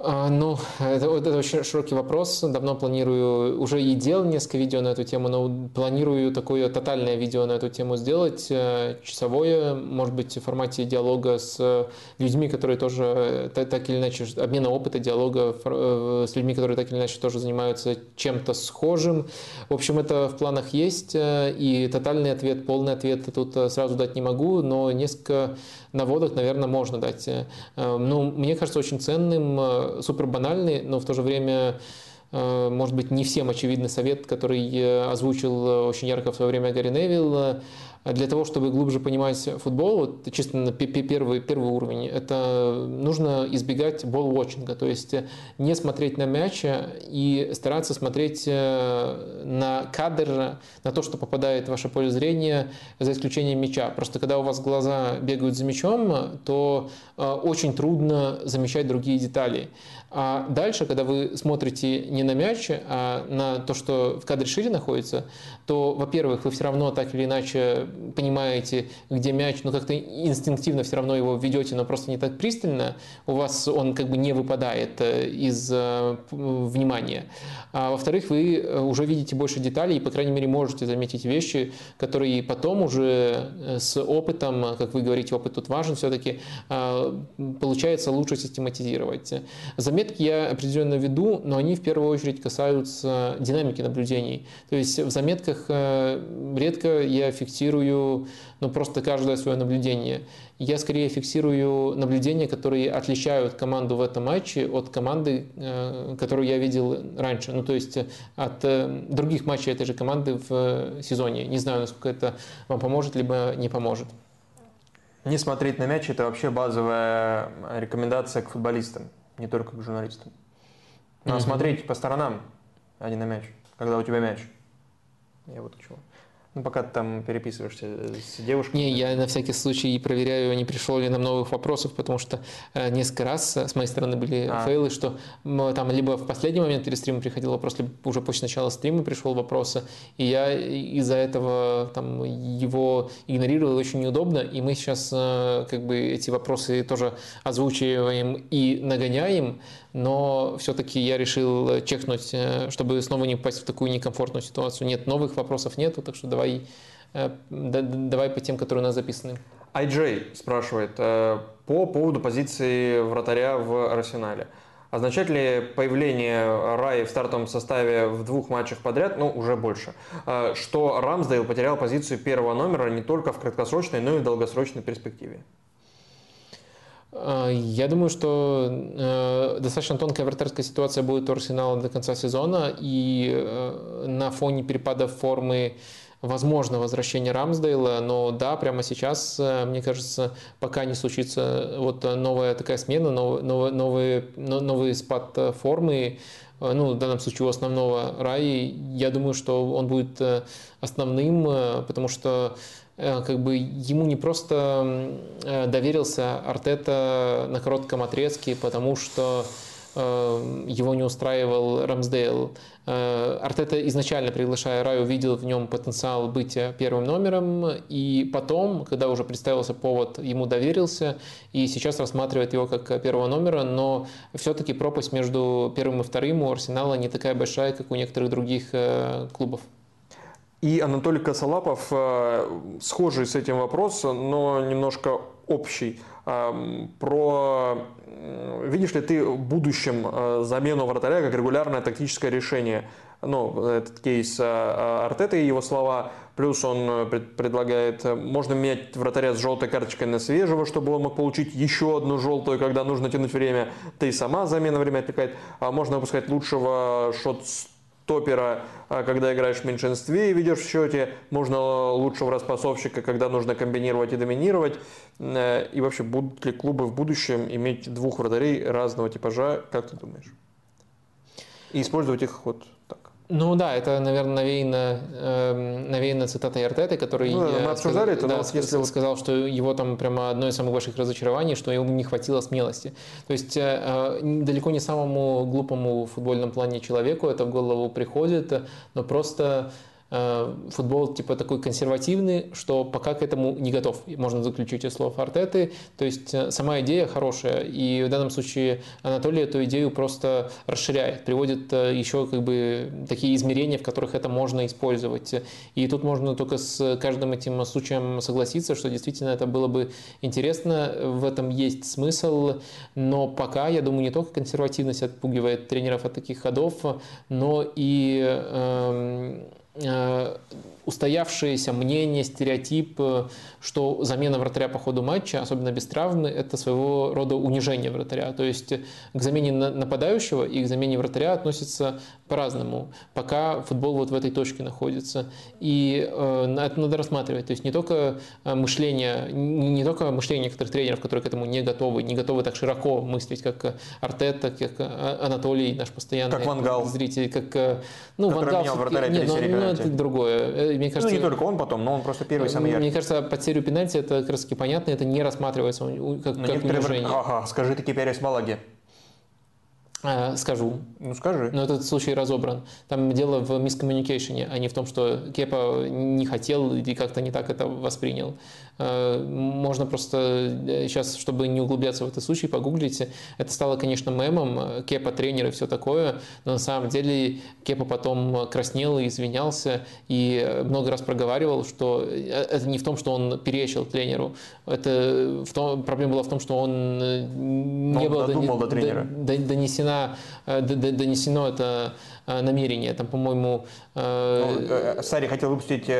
А, ну, это, это очень широкий вопрос. Давно планирую, уже и делал несколько видео на эту тему, но планирую такое тотальное видео на эту тему сделать, э, часовое, может быть, в формате диалога с людьми, которые тоже так, так или иначе, обмена опыта, диалога э, с людьми, которые так или иначе тоже занимаются чем-то схожим. В общем, это в планах есть, э, и тотальный ответ, полный ответ тут сразу дать не могу, но несколько наводок, наверное, можно дать. Ну, мне кажется, очень ценным супер банальный, но в то же время может быть, не всем очевидный совет, который озвучил очень ярко в свое время Гарри Невилл, для того, чтобы глубже понимать футбол, вот чисто на первый, первый уровень, это нужно избегать болл-вотчинга, то есть не смотреть на мяч и стараться смотреть э, на кадр, на то, что попадает в ваше поле зрения, за исключением мяча. Просто когда у вас глаза бегают за мячом, то э, очень трудно замечать другие детали. А дальше, когда вы смотрите не на мяч, а на то, что в кадре шире находится, то, во-первых, вы все равно так или иначе понимаете, где мяч, но как-то инстинктивно все равно его ведете, но просто не так пристально, у вас он как бы не выпадает э, из э, внимания. А во-вторых, вы э, уже видите больше деталей и, по крайней мере, можете заметить вещи, которые потом уже с опытом, как вы говорите, опыт тут важен все-таки, получается лучше систематизировать. Заметки я определенно веду, но они в первую очередь касаются динамики наблюдений. То есть в заметках редко я фиксирую ну, просто каждое свое наблюдение. Я скорее фиксирую наблюдения, которые отличают команду в этом матче от команды, э, которую я видел раньше. Ну, то есть от э, других матчей этой же команды в э, сезоне. Не знаю, насколько это вам поможет, либо не поможет. Не смотреть на мяч – это вообще базовая рекомендация к футболистам, не только к журналистам. Но mm-hmm. смотреть по сторонам, а не на мяч, когда у тебя мяч. Я вот к чему. Ну, пока ты там переписываешься с девушкой. Не, я на всякий случай проверяю, не пришло ли нам новых вопросов, потому что э, несколько раз с моей стороны были а. фейлы, что там либо в последний момент перед стримом приходил вопрос, либо уже после начала стрима пришел вопрос, и я из-за этого там его игнорировал очень неудобно, и мы сейчас э, как бы эти вопросы тоже озвучиваем и нагоняем, но все-таки я решил чекнуть, э, чтобы снова не попасть в такую некомфортную ситуацию. Нет, новых вопросов нету, так что давай, э, давай по тем, которые у нас записаны. IJ спрашивает э, по поводу позиции вратаря в Арсенале. Означает ли появление Раи в стартовом составе в двух матчах подряд, ну, уже больше, что Рамсдейл потерял позицию первого номера не только в краткосрочной, но и в долгосрочной перспективе? А, я думаю, что э, достаточно тонкая вратарская ситуация будет у Арсенала до конца сезона, и э, на фоне перепада формы возможно возвращение Рамсдейла, но да, прямо сейчас, э, мне кажется, пока не случится вот новая такая смена, новый, новый, новый, спад формы, ну, в данном случае у основного Раи, я думаю, что он будет основным, потому что Э, как бы ему не просто э, доверился Артета на коротком отрезке, потому что э, его не устраивал Рамсдейл. Артета изначально, приглашая Рай, увидел в нем потенциал быть первым номером, и потом, когда уже представился повод, ему доверился, и сейчас рассматривает его как первого номера, но все-таки пропасть между первым и вторым у Арсенала не такая большая, как у некоторых других клубов. И Анатолий Косолапов, э, схожий с этим вопрос, но немножко общий. Про видишь ли ты в будущем э, замену вратаря как регулярное тактическое решение? Ну, этот кейс э, Артета и его слова, плюс он предлагает, можно менять вратаря с желтой карточкой на свежего, чтобы он мог получить еще одну желтую, когда нужно тянуть время, и сама замена время отвлекает. А можно выпускать лучшего шот топера, а когда играешь в меньшинстве и ведешь в счете, можно лучшего распасовщика, когда нужно комбинировать и доминировать. Э, и вообще, будут ли клубы в будущем иметь двух вратарей разного типажа, как ты думаешь? И использовать их вот ну да, это, наверное, навеяно, э, навеяно цитатой Артеты, который ну, мы обсуждали это, да, если сказал, что его там прямо одно из самых больших разочарований, что ему не хватило смелости. То есть э, э далеко не самому глупому в футбольном плане человеку это в голову приходит, но просто футбол типа такой консервативный, что пока к этому не готов. Можно заключить из слов Артеты. То есть э, сама идея хорошая, и в данном случае Анатолий эту идею просто расширяет, приводит э, еще как бы такие измерения, в которых это можно использовать. И тут можно только с каждым этим случаем согласиться, что действительно это было бы интересно, в этом есть смысл, но пока, я думаю, не только консервативность отпугивает тренеров от таких ходов, но и э, Э, устоявшееся мнение, стереотип, что замена вратаря по ходу матча, особенно без травмы, это своего рода унижение вратаря. То есть к замене нападающего и к замене вратаря относятся по-разному, пока футбол вот в этой точке находится. И э, это надо рассматривать. То есть не только э, мышление, не, не только мышление некоторых тренеров, которые к этому не готовы, не готовы так широко мыслить, как Артета, как э, Анатолий, наш постоянный как Вангал. зритель, как ну Вангал менял вратаря нет, ну, ну, это другое. Мне кажется, ну не только он потом, но он просто первый самый яркий. Мне кажется, под серию пенальти это как раз таки понятно, это не рассматривается как, но как унижение. Ага, скажи таки Перес Малаге. А, скажу. Ну скажи. Но этот случай разобран. Там дело в мискоммуникейшене, а не в том, что Кепа не хотел или как-то не так это воспринял. А, можно просто сейчас, э, чтобы не углубляться в этот случай, погуглите. Это стало, конечно, мемом, Кепа тренер и все такое, но на самом деле Кепа потом краснел и извинялся, и много раз проговаривал, что э, это не в том, что он перечил тренеру, это в том, проблема была в том, что он э, не он был донесен, до тренера. донесена э, донесено это э, намерение. Там, по-моему... Э, ну, Сари хотел выпустить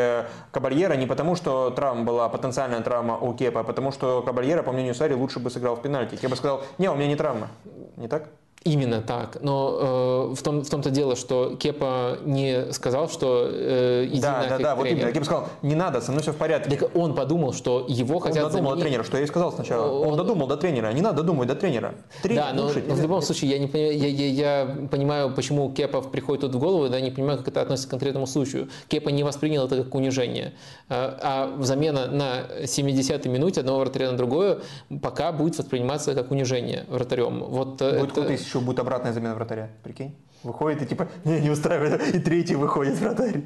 Кабальера не потому, что травма была потенциальная травма у Кепа, а потому что Кабальера, по мнению Сари, лучше бы сыграл в пенальти. Кепа сказал, не, у меня не травма. Не так? Именно так. Но э, в, том, в том-то дело, что Кепа не сказал, что э, иди Да, нафиг, да, да, вот именно. Кепа сказал, не надо, со мной все в порядке. Так он подумал, что его он хотят додумал заменить. до тренера, что я и сказал сначала. Он, Он- додумал до тренера. Не надо думать до тренера. Тренер Да, но, лучше. в любом случае я не я, я- я понимаю, почему Кепа приходит тут в голову, да, не понимаю, как это относится к конкретному случаю. Кепа не воспринял это как унижение, а а замена на 70-й минуте одного вратаря на другое пока будет восприниматься как унижение вратарем. Вот э, Будет это- еще будет обратная замена вратаря. Прикинь? Выходит и типа, не, не устраивает, и третий выходит вратарь.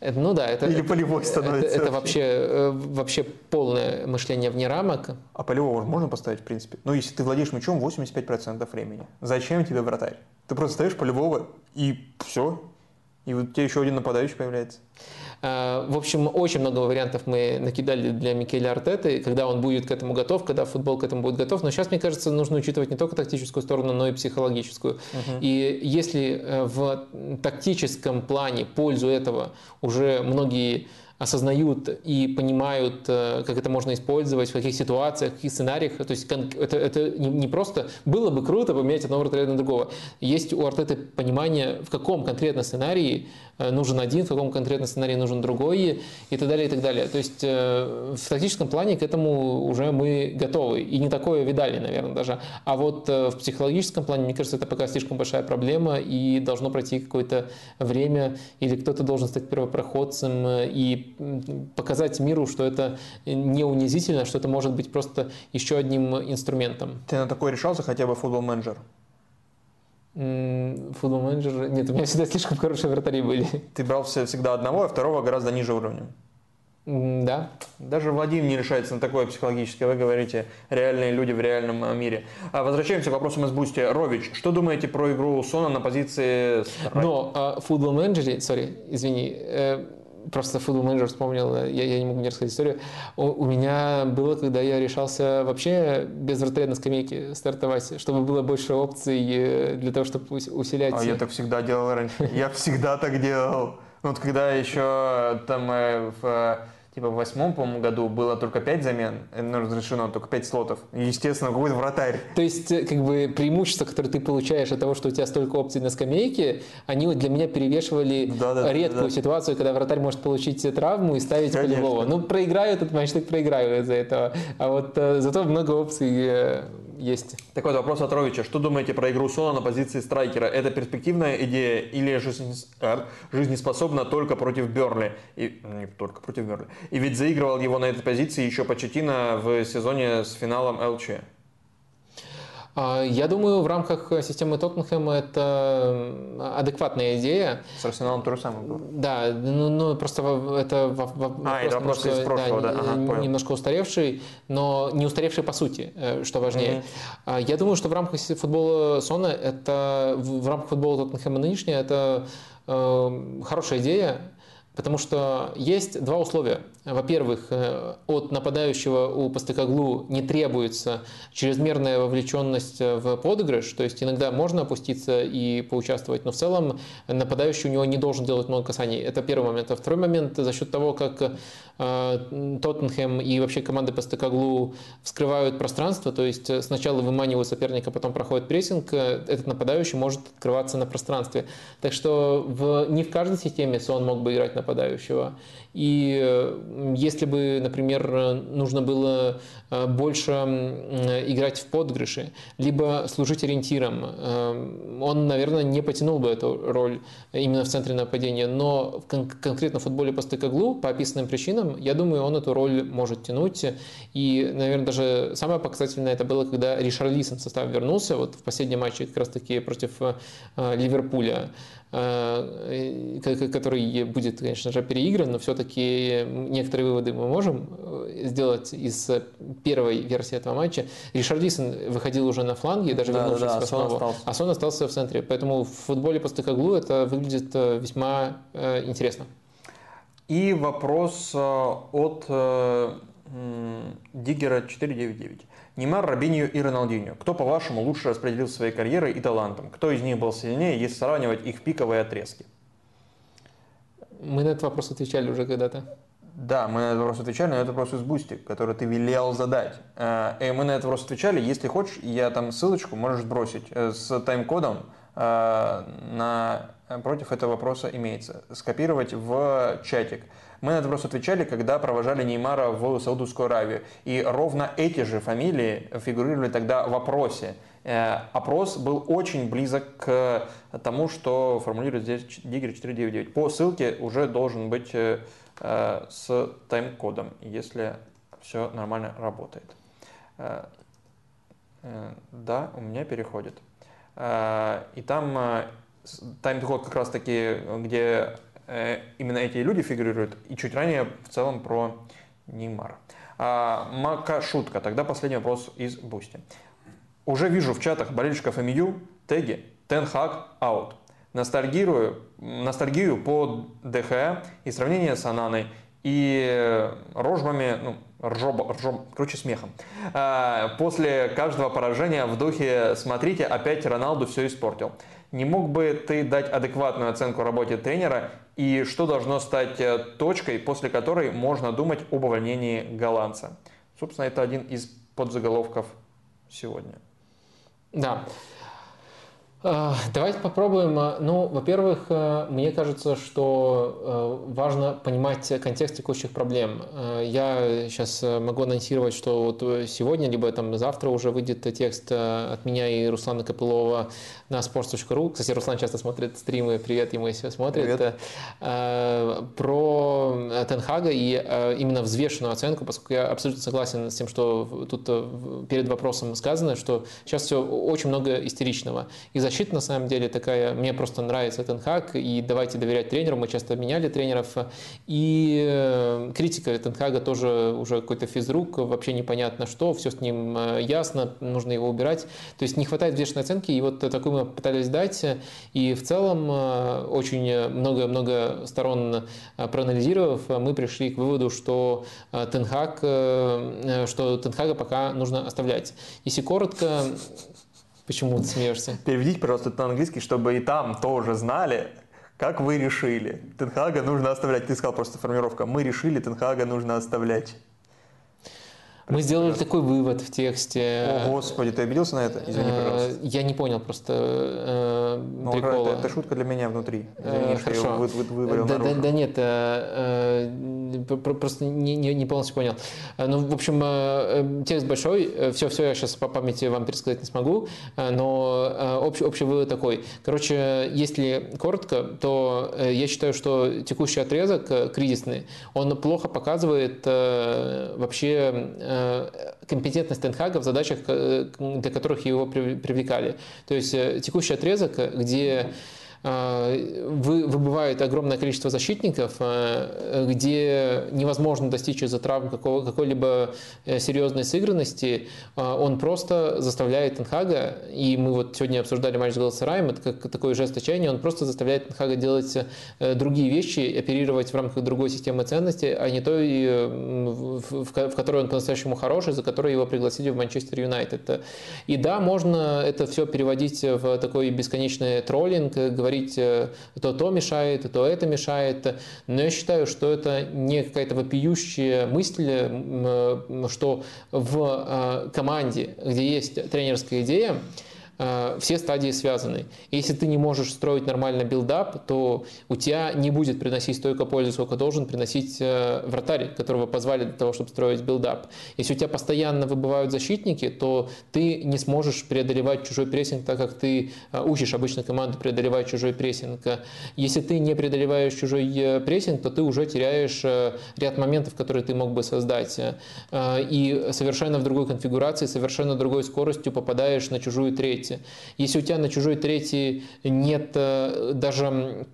это- ну да, это Или это- полевой это, становится это вообще. вообще э, вообще полное мышление вне рамок. А полевого можно поставить, в принципе. Ну, если ты владеешь мячом 85% времени. Зачем тебе вратарь? Ты просто ставишь полевого, и все. И вот у тебя еще один нападающий появляется. Э, В общем, очень много вариантов мы накидали для Микеля Артеты, когда он будет к этому готов, когда футбол к этому будет готов. Но сейчас, мне кажется, нужно учитывать не только тактическую сторону, но и психологическую. И если э, в тактическом плане пользу этого уже многие осознают и понимают, э, как это можно использовать, в каких ситуациях, в каких сценариях. То есть это, это не просто было бы круто поменять одного вратаря на другого. Есть у Артеты понимание, в каком конкретно сценарии нужен один, в каком конкретно сценарии нужен другой и так далее, и так далее. То есть э, в тактическом плане к этому уже мы готовы. И не такое видали, наверное, даже. А вот э, в психологическом плане, мне кажется, это пока слишком большая проблема и должно пройти какое-то время, или кто-то должен стать первопроходцем э, и показать миру, что это не унизительно, что это может быть просто еще одним инструментом. Ты на такой решался хотя бы футбол-менеджер? М, Football Manager... Нет, у меня всегда слишком хорошие вратари были. Ты брал все- всегда одного, а второго гораздо ниже уровня. Да. Даже Владимир не решается на такое психологическое. Вы говорите, реальные люди в реальном а, мире. А возвращаемся к вопросам из Boosty. Рович, что думаете про игру Сона на позиции... Но а, в футбол менеджере, sorry, извини, э, просто Football Manager вспомнил, э, я, я не могу не рассказать историю. У, у меня было, когда я решался вообще без вратаря на скамейке стартовать, чтобы было больше опций э, для того, чтобы ус- усилять. А я так всегда делал раньше. Я всегда так делал. Ну, Вот когда еще там э, в типа в восьмом, по-моему, году было только пять замен, э, ну, разрешено только пять слотов. И, естественно, какой-то вратарь. То есть, э, как бы, преимущества, которые ты получаешь от того, что у тебя столько опций на скамейке, они вот для меня перевешивали Да-да-да-да-да. редкую ситуацию, когда вратарь может получить себе травму и ставить Конечно. полевого. Ну, проиграю этот матч, так проиграю из-за этого. А вот э, зато много опций э, есть. Такой вопрос от Ровича. Что думаете про игру Сона на позиции страйкера? Это перспективная идея или а, жизнеспособна только против Берли? И, не только против Берли. И ведь заигрывал его на этой позиции еще Почетина в сезоне с финалом ЛЧ. А, Я думаю, в рамках системы Тоттенхэма это адекватная идея. С Арсеналом то же самое было. Да, ну, ну, просто это А, это вопрос из прошлого, да, ага, не- понял. немножко устаревший, но не устаревший по сути, э, что важнее. А, Я думаю, что в рамках футбола Сона это в рамках футбола Тоттенхэма нынешнего это э, хорошая идея. Потому что есть два условия. Во-первых, э, от нападающего у Постекоглу не требуется чрезмерная вовлеченность в подыгрыш, то есть иногда можно опуститься и поучаствовать, но в целом нападающий у него не должен делать много касаний. Это первый момент. А второй момент, за счет того, как э, Тоттенхэм и вообще команды Постекоглу вскрывают пространство, то есть сначала выманивают соперника, потом проходит прессинг, э, этот нападающий может открываться на пространстве. Так что в, не в каждой системе Сон мог бы играть на нападающего. И э, если бы, например, нужно было э, больше играть в подгрыши, либо служить ориентиром, э, он, наверное, не потянул бы эту роль именно в центре нападения. Но кон- конкретно в футболе по стыкоглу, по описанным причинам, я думаю, он эту роль может тянуть. И, наверное, даже самое показательное это было, когда Ришарлисон в состав вернулся, вот в последнем матче как раз-таки против Ливерпуля. Э, который будет, конечно же, переигран, но все-таки некоторые выводы мы можем э, сделать из первой версии этого матча. Ришардисон выходил уже на фланге, даже да, вернувшись да, в основу, а Сон остался в центре. Поэтому в футболе по стыкоглу это выглядит э, весьма интересно. И вопрос от Диггера 499. Неймар, Робинью и Роналдиньо. Кто, по-вашему, лучше распределил своей карьерой и талантом? Кто из них был сильнее, если сравнивать их пиковые отрезки? Мы на этот вопрос отвечали уже когда-то. Да, мы на этот вопрос отвечали, но это вопрос из Boosty, который ты велел задать. Э, и мы на этот вопрос отвечали. Если хочешь, я там ссылочку можешь сбросить э, с тайм-кодом э, на против этого вопроса имеется. Скопировать в чатик. Мы на этот вопрос отвечали, когда провожали Неймара в Саудовскую Аравию. И ровно эти же фамилии фигурировали тогда в вопросе. Э, опрос был очень близок к тому, что формулирует здесь Диггер 499. По ссылке уже должен быть э, с тайм-кодом, если все нормально работает. Э, да, у меня переходит. И там тайм-код как раз таки, где Э, именно эти люди фигурируют. И чуть ранее в целом про Неймара. А, Мака шутка. Тогда последний вопрос из Бусти. Уже вижу в чатах болельщиков МЮ теги Тенхак аут. Ностальгирую, ностальгию по ДХ и сравнение с Ананой и рожбами, ну, ржоба, ржом, короче, смехом. А, после каждого поражения в духе «смотрите, опять Роналду все испортил». Не мог бы ты дать адекватную оценку работе тренера и что должно стать э, точкой, после которой можно думать об увольнении голландца? Собственно, это один из подзаголовков сегодня. Да. Э, давайте попробуем. Ну, во-первых, э, мне кажется, что э, важно понимать контекст текущих проблем. Я сейчас могу анонсировать, что вот сегодня, либо там завтра уже выйдет текст от меня и Руслана Копылова на sports.ru. Кстати, Руслан часто смотрит стримы, привет ему, если смотрит. Привет. Про Тенхага и именно взвешенную оценку, поскольку я абсолютно согласен с тем, что тут перед вопросом сказано, что сейчас все очень много истеричного. Из защита, на самом деле, такая, мне просто нравится Тенхак, и давайте доверять тренеру, мы часто меняли тренеров, и э, критика Тенхага тоже уже какой-то физрук, вообще непонятно что, все с ним э, ясно, нужно его убирать, то есть не хватает взвешенной оценки, и вот такую мы пытались дать, и в целом э, очень много-много сторон проанализировав, мы пришли к выводу, что Тенхак, что Тенхага пока нужно оставлять. Если коротко, Почему ты смеешься? Переведите, пожалуйста, это на английский, чтобы и там тоже знали, как вы решили. Тенхага нужно оставлять. Ты сказал просто формировка. Мы решили, Тенхага нужно оставлять. Мы сделали такой вывод в тексте. О, Господи, ты обиделся на это? Извини, э, пожалуйста. Я не понял просто э, ну, прикола. Это, это шутка для меня внутри. Извини, э, что я вы, вы, вывалил да, да, да нет, э, э, просто не, не, не полностью понял. Э, ну, в общем, э, текст большой, все-все я сейчас по памяти вам пересказать не смогу, но общий, общий вывод такой. Короче, если коротко, то я считаю, что текущий отрезок кризисный, он плохо показывает вообще Э, компетентность Тенхага в задачах, э, для которых его привлекали. То есть э, текущий отрезок, где вы, выбывает огромное количество защитников, где невозможно достичь из-за травм какого, какой-либо серьезной сыгранности, он просто заставляет Тенхага, и мы вот сегодня обсуждали матч с Галасараем, это как такой жест отчаяния, он просто заставляет Тенхага делать другие вещи, оперировать в рамках другой системы ценностей, а не той, в которой он по-настоящему хороший, за которой его пригласили в Манчестер Юнайтед. И да, можно это все переводить в такой бесконечный троллинг, говорить, э, то то мешает, то это мешает. Но я считаю, что это не какая-то вопиющая мысль, э, что в э, команде, где есть тренерская идея, Э, все стадии связаны. Если ты не можешь строить нормально build-up, то у тебя не будет приносить столько пользы, сколько должен приносить э, вратарь, которого позвали для того, чтобы строить build-up. Если у тебя постоянно выбывают защитники, то ты не сможешь преодолевать чужой прессинг, так как ты э, учишь обычно команду преодолевать чужой прессинг. Если ты не преодолеваешь чужой прессинг, то ты уже теряешь ряд моментов, которые ты мог бы создать. И совершенно в другой конфигурации, совершенно другой скоростью попадаешь на чужую треть третье. Если у тебя на чужой третьей нет э, даже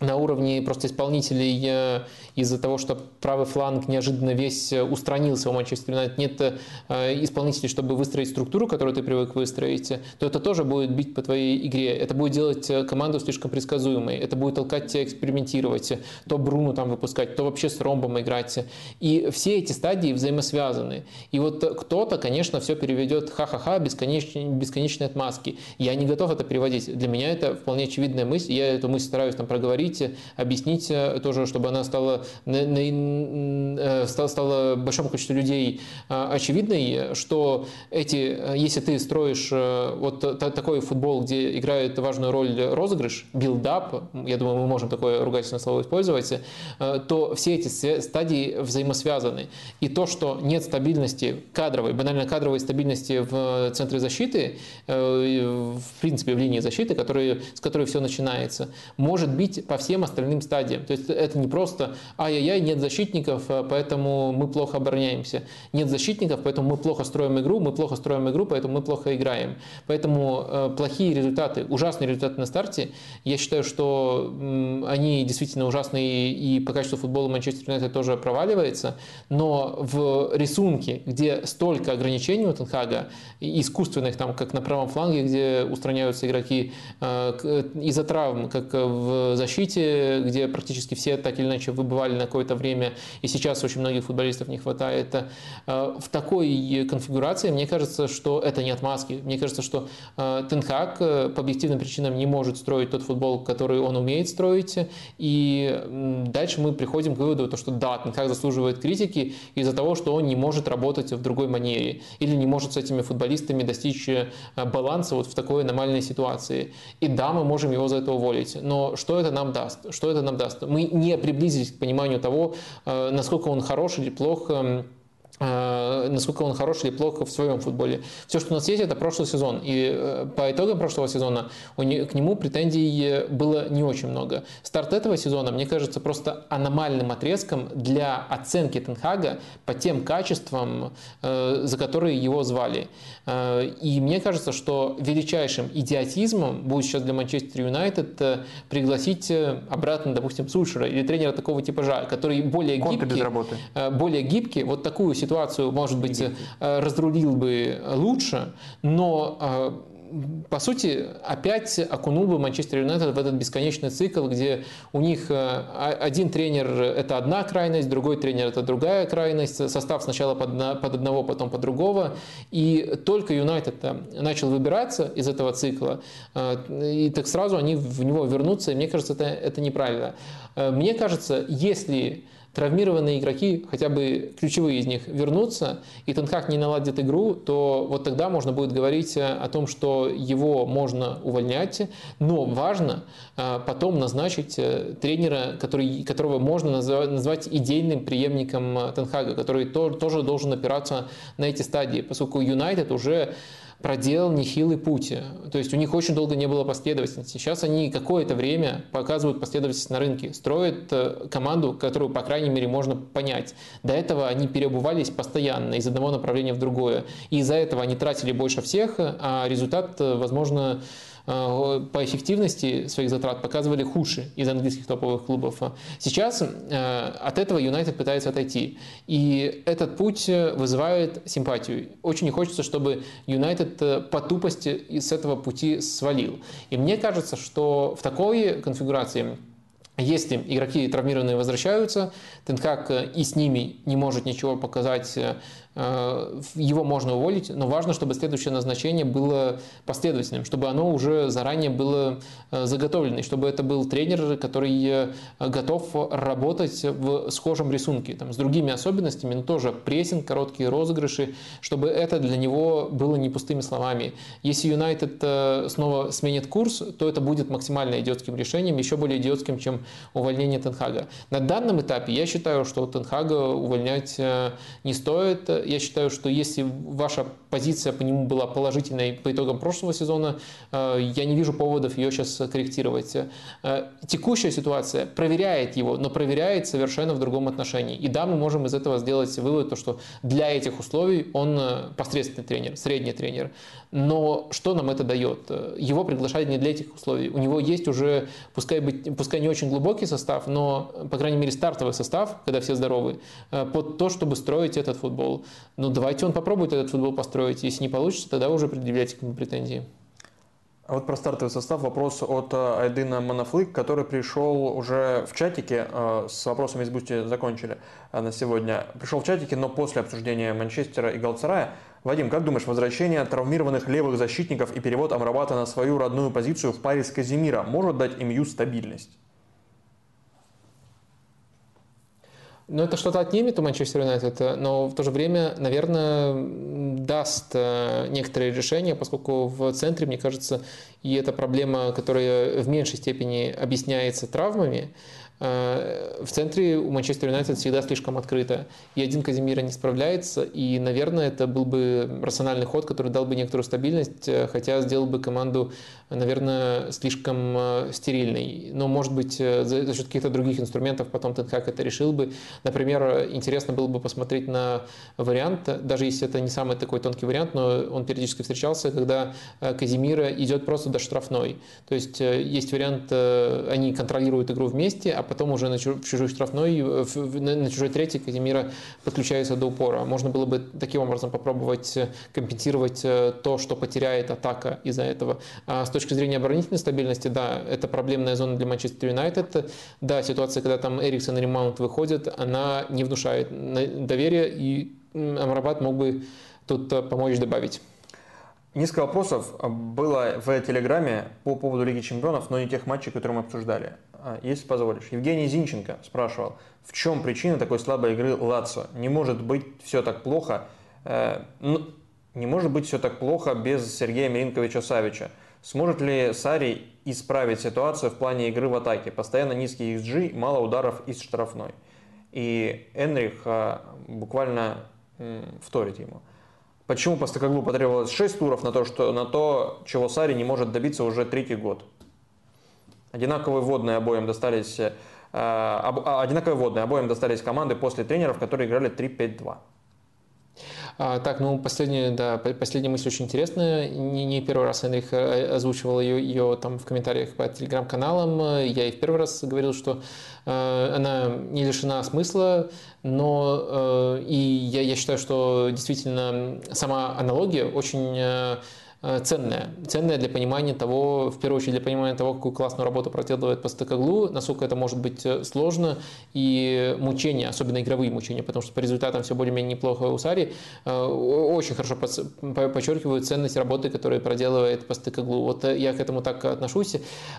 на уровне просто исполнителей э, из-за того, что правый фланг неожиданно весь э, устранился у Манчестер Юнайтед, нет э, исполнителей, чтобы выстроить структуру, которую ты привык выстроить, то это тоже будет бить по твоей игре. Это будет делать команду слишком предсказуемой. Это будет толкать тебя экспериментировать, то Бруну там выпускать, то вообще с ромбом играть. И все эти стадии взаимосвязаны. И вот кто-то, конечно, все переведет ха-ха-ха, бесконечные, бесконечные отмазки. Я не готов это переводить. Для меня это вполне очевидная мысль. Я эту мысль стараюсь там проговорить объяснить, э, тоже, чтобы она стала, э, стала большому количеству людей э, очевидной, что эти, если ты строишь вот такой футбол, где играет важную роль розыгрыш, build-up, я думаю, мы можем такое ругательное слово использовать, то все эти стадии взаимосвязаны. И то, что нет стабильности кадровой, банально кадровой стабильности в центре защиты, в принципе, в линии защиты, которые, с которой все начинается, может быть по всем остальным стадиям. То есть это не просто «ай-яй-яй, нет защитников, э, поэтому мы плохо обороняемся». Нет защитников, поэтому мы плохо строим игру, мы плохо строим игру, поэтому мы плохо играем. Поэтому э, плохие результаты, ужасные результаты на старте, я считаю, что они действительно ужасные и по качеству футбола Манчестер Юнайтед тоже проваливается, но в рисунке, где столько ограничений у Тенхага, искусственных, там, как на правом фланге, где устраняются игроки э, из-за травм, как в защите, где практически все так или иначе выбывали на какое-то время, и сейчас очень многих футболистов не хватает. Э, в такой конфигурации, мне кажется, что это не отмазки. Мне кажется, что э, Тенхак э, по объективным причинам не может строить тот футбол, который он умеет строить, и дальше мы приходим к выводу, что да, Тенхак заслуживает критики из-за того, что он не может работать в другой манере, или не может с этими футболистами достичь баланса вот в такой аномальной ситуации. И да, мы можем его за это уволить, но что это нам даст? Что это нам даст? Мы не приблизились к пониманию того, э, насколько он хорош или плох эм, насколько он хорош или плохо в своем футболе. Все, что у нас есть, это прошлый сезон. И э, по итогам прошлого сезона к нему претензий было не очень много. Старт этого сезона, мне кажется, просто аномальным отрезком для оценки Тенхага по тем качествам, э, за которые его звали. И мне кажется, что величайшим идиотизмом будет сейчас для Манчестер Юнайтед пригласить обратно, допустим, Сульшера или тренера такого типажа, который более гибкий, более гибкий, вот такую ситуацию ситуацию, может быть, э, разрулил бы лучше, но э, по сути, опять окунул бы Манчестер Юнайтед в этот бесконечный цикл, где у них э, один тренер – это одна крайность, другой тренер – это другая крайность, состав сначала под, под одного, потом под другого. И только Юнайтед начал выбираться из этого цикла, и так сразу они в него вернутся, и мне кажется, это, это неправильно. Мне кажется, если травмированные игроки, хотя бы ключевые из них, вернутся, и Тенхак не наладит игру, то вот тогда можно будет говорить э, о том, что его можно увольнять, но важно э, потом назначить э, тренера, который, которого можно назвать идейным преемником Тенхага, который тоже должен опираться на эти стадии, поскольку Юнайтед уже проделал нехилый путь. То есть у них очень долго не было последовательности. Сейчас они какое-то время показывают последовательность на рынке, строят э, команду, которую, по крайней мере, можно понять. До этого они переобувались постоянно из одного направления в другое. И из-за этого они тратили больше всех, а результат, э, возможно, по эффективности своих затрат показывали худше из английских топовых клубов. Сейчас от этого Юнайтед пытается отойти. И этот путь вызывает симпатию. Очень не хочется, чтобы Юнайтед по тупости с этого пути свалил. И мне кажется, что в такой конфигурации если игроки травмированные возвращаются, Тенхак и с ними не может ничего показать Э, его можно уволить, но важно, чтобы следующее назначение было последовательным, чтобы оно уже заранее было э, заготовлено, и чтобы это был тренер, который э, готов работать в схожем рисунке, там, с другими особенностями, но тоже прессинг, короткие розыгрыши, чтобы это для него было не пустыми словами. Если Юнайтед снова сменит курс, то это будет максимально идиотским решением, еще более идиотским, чем увольнение Тенхага. На данном этапе я считаю, что Тенхага увольнять не стоит я считаю, что если ваша позиция по нему была положительной по итогам прошлого сезона, э, я не вижу поводов ее сейчас корректировать. Э, текущая ситуация проверяет его, но проверяет совершенно в другом отношении. И да, мы можем из этого сделать вывод, то, что для этих условий он э, посредственный тренер, средний тренер. Но что нам это дает? Его приглашали не для этих условий. У него есть уже, пускай, быть, пускай не очень глубокий состав, но, по крайней мере, стартовый состав, когда все здоровы, под то, чтобы строить этот футбол. Ну, давайте он попробует этот футбол построить. Если не получится, тогда уже предъявляйте к нему претензии. А вот про стартовый состав вопрос от э, Айдына Манафлы, который пришел уже в чатике, э, с вопросами из Boosty закончили э, на сегодня. Пришел в чатике, но после обсуждения Манчестера и Галатасарая. Вадим, как думаешь, возвращение травмированных левых защитников и перевод Амрабата на свою родную позицию в паре с Каземиро может дать МЮ стабильность? Ну, это что-то отнимет у Манчестер Юнайтед, но в то же время, наверное, даст э, некоторые решения, поскольку в центре, мне кажется, и эта проблема, которая в меньшей степени объясняется травмами, Э, в центре у Манчестер Юнайтед всегда слишком открыто. И один Казимира не справляется, и, наверное, это был бы рациональный ход, который дал бы некоторую стабильность, э, хотя сделал бы команду, наверное, слишком э, стерильной. Но, может быть, за счет каких-то других инструментов потом Тенхак это решил бы. Например, интересно было бы посмотреть на вариант, даже если это не самый такой тонкий вариант, но он периодически встречался, когда Казимира идет просто до штрафной. То есть есть вариант, они контролируют игру вместе, а потом уже на чужой штрафной, э, на чужой третий Казимира подключается до упора. Можно было бы таким образом попробовать э, компенсировать э, то, что потеряет атака из-за этого. А с точки зрения оборонительной стабильности, да, это проблемная зона для Манчестер Юнайтед. Да, ситуация, когда там Эриксон и Ремаунт выходят, она не внушает доверия, и Амрабат мог бы тут помочь добавить. Несколько вопросов было в Телеграме по поводу Лиги Чемпионов, но не тех матчей, которые мы обсуждали. А, если позволишь. Евгений Зинченко спрашивал, в чем причина такой слабой игры Лацо? Не может быть все так плохо, э, не может быть все так плохо без Сергея Милинковича Савича. Сможет ли Сари исправить ситуацию в плане игры в атаке? Постоянно низкий XG, мало ударов из штрафной. И Энрих буквально вторит ему. Почему Постакоглу потребовалось 6 туров на то, что, на то, чего Сари не может добиться уже третий год? Одинаковые водные обоим достались, э, а, одинаковые водные обоим достались команды после тренеров, которые играли 3-5-2. А, так, ну, последняя, да, последняя мысль очень интересная. Не, не первый раз Энрих э, озвучивал ее, ее там в комментариях по телеграм-каналам. Я и в первый раз говорил, что э, она не лишена смысла, но э, и я, я считаю, что действительно сама аналогия очень Э, ценная. Ценная для понимания того, в первую очередь для понимания того, какую классную работу проделывает Постакоглу, насколько это может быть э, сложно и мучения, особенно игровые мучения, потому что по результатам все более-менее неплохо у Сари. Э, очень хорошо подчеркивают ценность работы, которую проделывает Постакоглу. Вот я к этому так отношусь.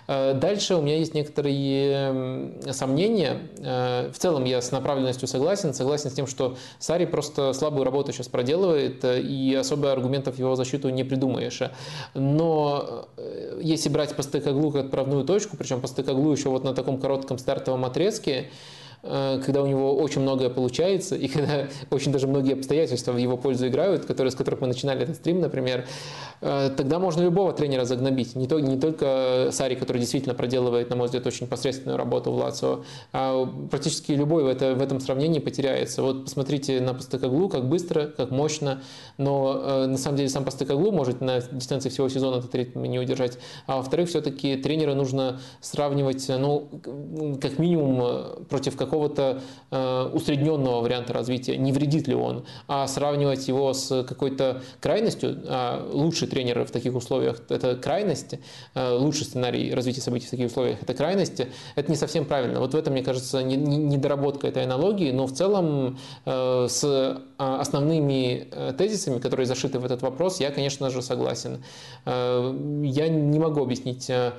Дальше у меня есть некоторые сомнения. В целом я с направленностью согласен. Согласен с тем, что Сари просто слабую работу сейчас проделывает, и особо аргументов его защиту не придумаешь думаешь. Но э, если брать Постыкоглу как отправную точку, причем Постыкоглу еще вот на таком коротком стартовом отрезке, когда у него очень многое получается, и когда очень даже многие обстоятельства в его пользу играют, которые, с которых мы начинали этот стрим, например, тогда можно любого тренера загнобить. Не, то, не только Сари, который действительно проделывает, на мой взгляд, очень посредственную работу в Лацио, а практически любой в, это, в этом сравнении потеряется. Вот посмотрите на Постакоглу, как быстро, как мощно, но на самом деле сам Постакоглу может на дистанции всего сезона этот ритм не удержать. А во-вторых, все-таки тренера нужно сравнивать, ну, как минимум, против какого-то э, усредненного варианта развития. Не вредит ли он? А сравнивать его с какой-то крайностью, а лучший тренер в таких условиях – это крайность, э, лучший сценарий развития событий в таких условиях – это крайность, это не совсем правильно. Вот в этом, мне кажется, недоработка этой аналогии, но в целом э, с основными э, тезисами, которые зашиты в этот вопрос, я, конечно же, согласен. Э, я не могу объяснить, э,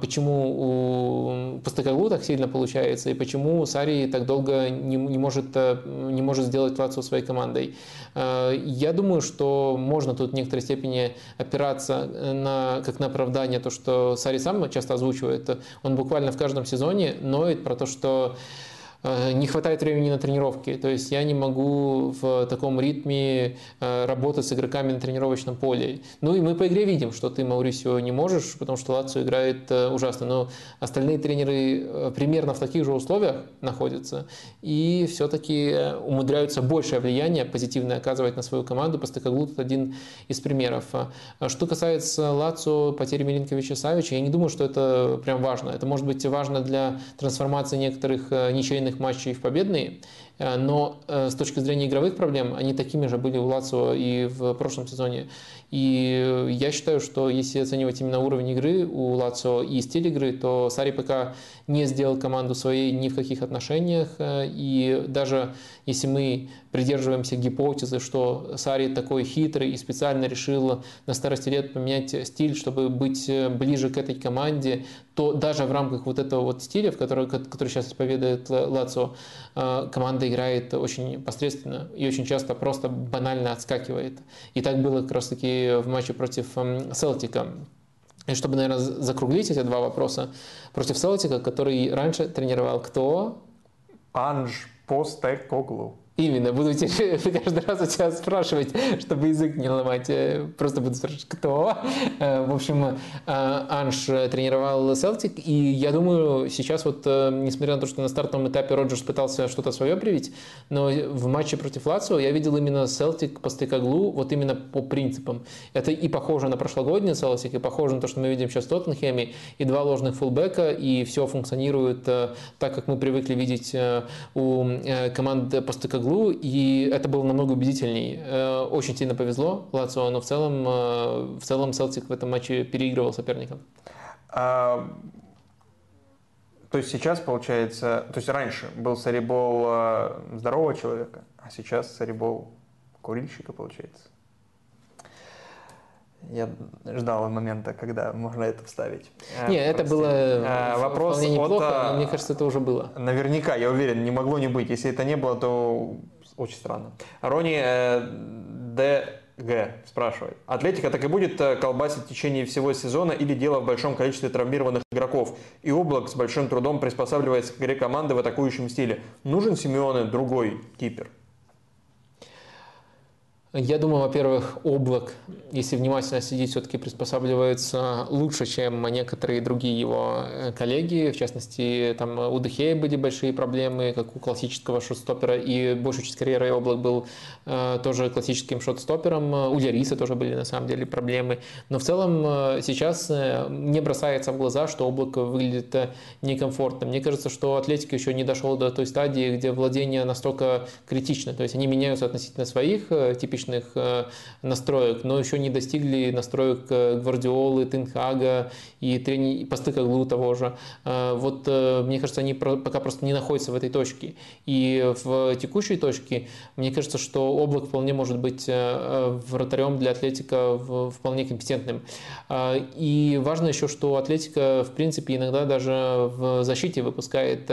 почему у Постакоглу так сильно получается и почему Сари так долго не, не, может, не может сделать Лацию своей командой. Я думаю, что можно тут в некоторой степени опираться на, как на оправдание то, что Сари сам часто озвучивает. Он буквально в каждом сезоне ноет про то, что не хватает времени на тренировки. То есть я не могу в таком ритме э, работать с игроками на тренировочном поле. Ну и мы по игре видим, что ты, Маурисио, не можешь, потому что Лацио играет э, ужасно. Но остальные тренеры примерно в таких же условиях находятся и все-таки умудряются большее влияние позитивное оказывать на свою команду. Постакоглу тут один из примеров. Что касается Лацио, потери Милинковича Савича, я не думаю, что это прям важно. Это может быть важно для трансформации некоторых ничейных финальных матчей в победные, э, но э, с точки зрения игровых проблем они такими же были у Лацио и в прошлом сезоне. И я считаю, что если оценивать именно уровень игры у Лацио и стиль игры, то Сари пока не сделал команду своей ни в каких отношениях. Э, и даже если мы придерживаемся гипотезы, что Сари такой хитрый и специально решил на старости лет поменять стиль, чтобы быть ближе к этой команде, то даже в рамках вот этого вот стиля, в который, который сейчас исповедует Лацио, э, команда играет очень посредственно и очень часто просто банально отскакивает. И так было как раз таки в матче против эм, Селтика. И чтобы, наверное, закруглить эти два вопроса, против Селтика, который раньше тренировал кто? Анж Постекоглу. Именно, буду каждый раз у тебя спрашивать, чтобы язык не ломать. Просто буду спрашивать, кто. Э, в общем, э, Анш тренировал Селтик, и я думаю, сейчас вот, э, несмотря на то, что на стартовом этапе Роджерс пытался что-то свое привить, но в матче против Лацио я видел именно Селтик по стыкоглу, вот именно по принципам. Это и похоже на прошлогодний Селтик, и похоже на то, что мы видим сейчас в Тоттенхеме, и два ложных фулбека, и все функционирует так, как мы привыкли видеть у команд по стыкоглу углу, и это было намного убедительней. Э, очень сильно повезло Лацио, но в целом, э, в целом Селтик в этом матче переигрывал соперникам. А, то есть сейчас получается, то есть раньше был Сарибол э, здорового человека, а сейчас Сарибол курильщика получается. Я ждал момента, когда можно это вставить. Не, это было а, вопрос вполне неплохо, от, но мне кажется, это уже было. Наверняка, я уверен, не могло не быть. Если это не было, то очень странно. Рони э, ДГ спрашивает. Атлетика так и будет э, колбасить в течение всего сезона или дело в большом количестве травмированных игроков? И Облак с большим трудом приспосабливается к игре команды в атакующем стиле. Нужен Симеоне другой кипер? Я думаю, во-первых, облак, если внимательно следить, все-таки приспосабливается лучше, чем некоторые другие его э, коллеги. В частности, там у Дехея были большие проблемы, как у классического шотстопера, и большую часть карьеры облак был э, тоже классическим шотстопером. У Яриса тоже были на самом деле проблемы. Но в целом э, сейчас э, не бросается в глаза, что облак выглядит некомфортно. Мне кажется, что Атлетика еще не дошел до той стадии, где владение настолько критично. То есть они меняются относительно своих типичных типичных э, настроек, но еще не достигли настроек э, Гвардиолы, Тенхага и трени... Постыкоглу того же. Э, вот мне кажется, они пока просто не находятся в этой точке. И в текущей точке, мне кажется, что Облак вполне может быть вратарем для Атлетика вполне компетентным. И важно еще, что Атлетика, в принципе, иногда даже в защите выпускает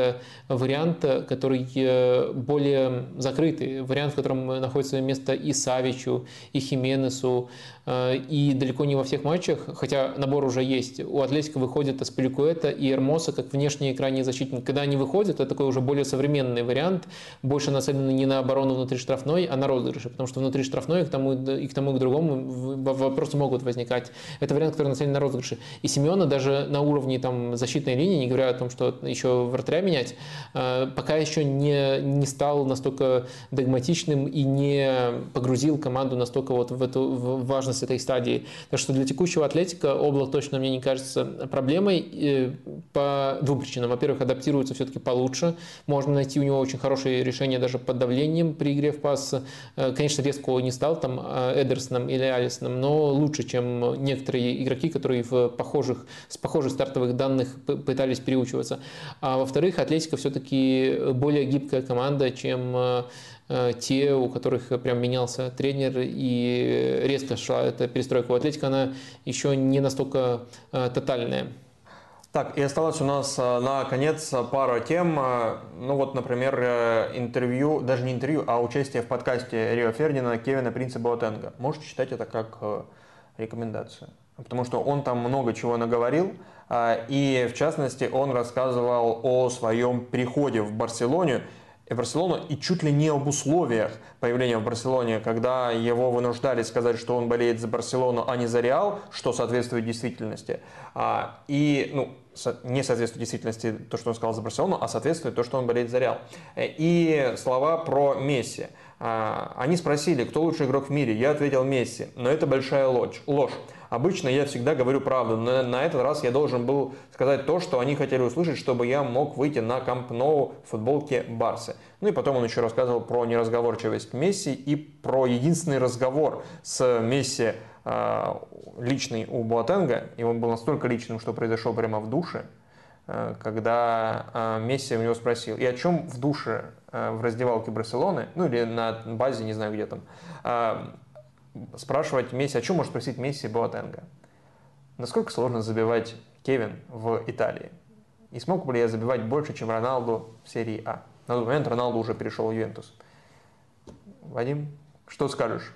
вариант, который более закрытый, вариант, в котором находится место Иса Савичу, и Хименесу, и далеко не во всех матчах, хотя набор уже есть, у Атлетика выходит Аспиликуэта и Эрмоса как внешние крайние защитники. Когда они выходят, это такой уже более современный вариант, больше нацеленный не на оборону внутри штрафной, а на розыгрыши, потому что внутри штрафной и к тому, и к тому и к другому вопросы могут возникать. Это вариант, который нацелен на розыгрыши. И Семена даже на уровне там, защитной линии, не говоря о том, что еще вратаря менять, э, пока еще не, не стал настолько догматичным и не погрузил команду настолько вот в эту в важность этой стадии. Так что для текущего Атлетика Облак точно мне не кажется проблемой э, по двум причинам. Во-первых, адаптируется все-таки получше. Можно найти у него очень хорошие решения даже под давлением при игре в пас. Э, конечно, резко не стал там Эдерсоном или Алисоном, но лучше, чем некоторые игроки, которые в похожих, с похожих стартовых данных пытались переучиваться. А во-вторых, Атлетика все-таки более гибкая команда, чем э, э, те, у которых прям менялся тренер и резко шла эта перестройка. У Атлетика она еще не настолько э, тотальная. Так, и осталось у нас на конец пара тем. Ну вот, например, интервью, даже не интервью, а участие в подкасте Рио Фердина Кевина Принца Боатенга. Можете считать это как рекомендацию? Потому что он там много чего наговорил. И в частности он рассказывал о своем переходе в Барселоне, в Барселону и чуть ли не об условиях появления в Барселоне, когда его вынуждали сказать, что он болеет за Барселону, а не за Реал, что соответствует действительности. А, и, ну, не соответствует действительности то, что он сказал за Барселону, а соответствует то, что он болеет за Реал. И слова про Месси. А, они спросили, кто лучший игрок в мире. Я ответил Месси, но это большая ложь. Обычно я всегда говорю правду, но на этот раз я должен был сказать то, что они хотели услышать, чтобы я мог выйти на Камп Ноу в футболке Барсы. Ну и потом он еще рассказывал про неразговорчивость Месси и про единственный разговор с Месси э, личный у Буатенга. И он был настолько личным, что произошел прямо в душе, э, когда э, Месси у него спросил, и о чем в душе в раздевалке Барселоны, ну или на базе, не знаю где там, спрашивать Месси, о чем может спросить Месси Боатенга? Насколько сложно забивать Кевин в Италии? И смог бы ли я забивать больше, чем Роналду в серии А? На тот момент Роналду уже перешел в Ювентус. Вадим, что скажешь?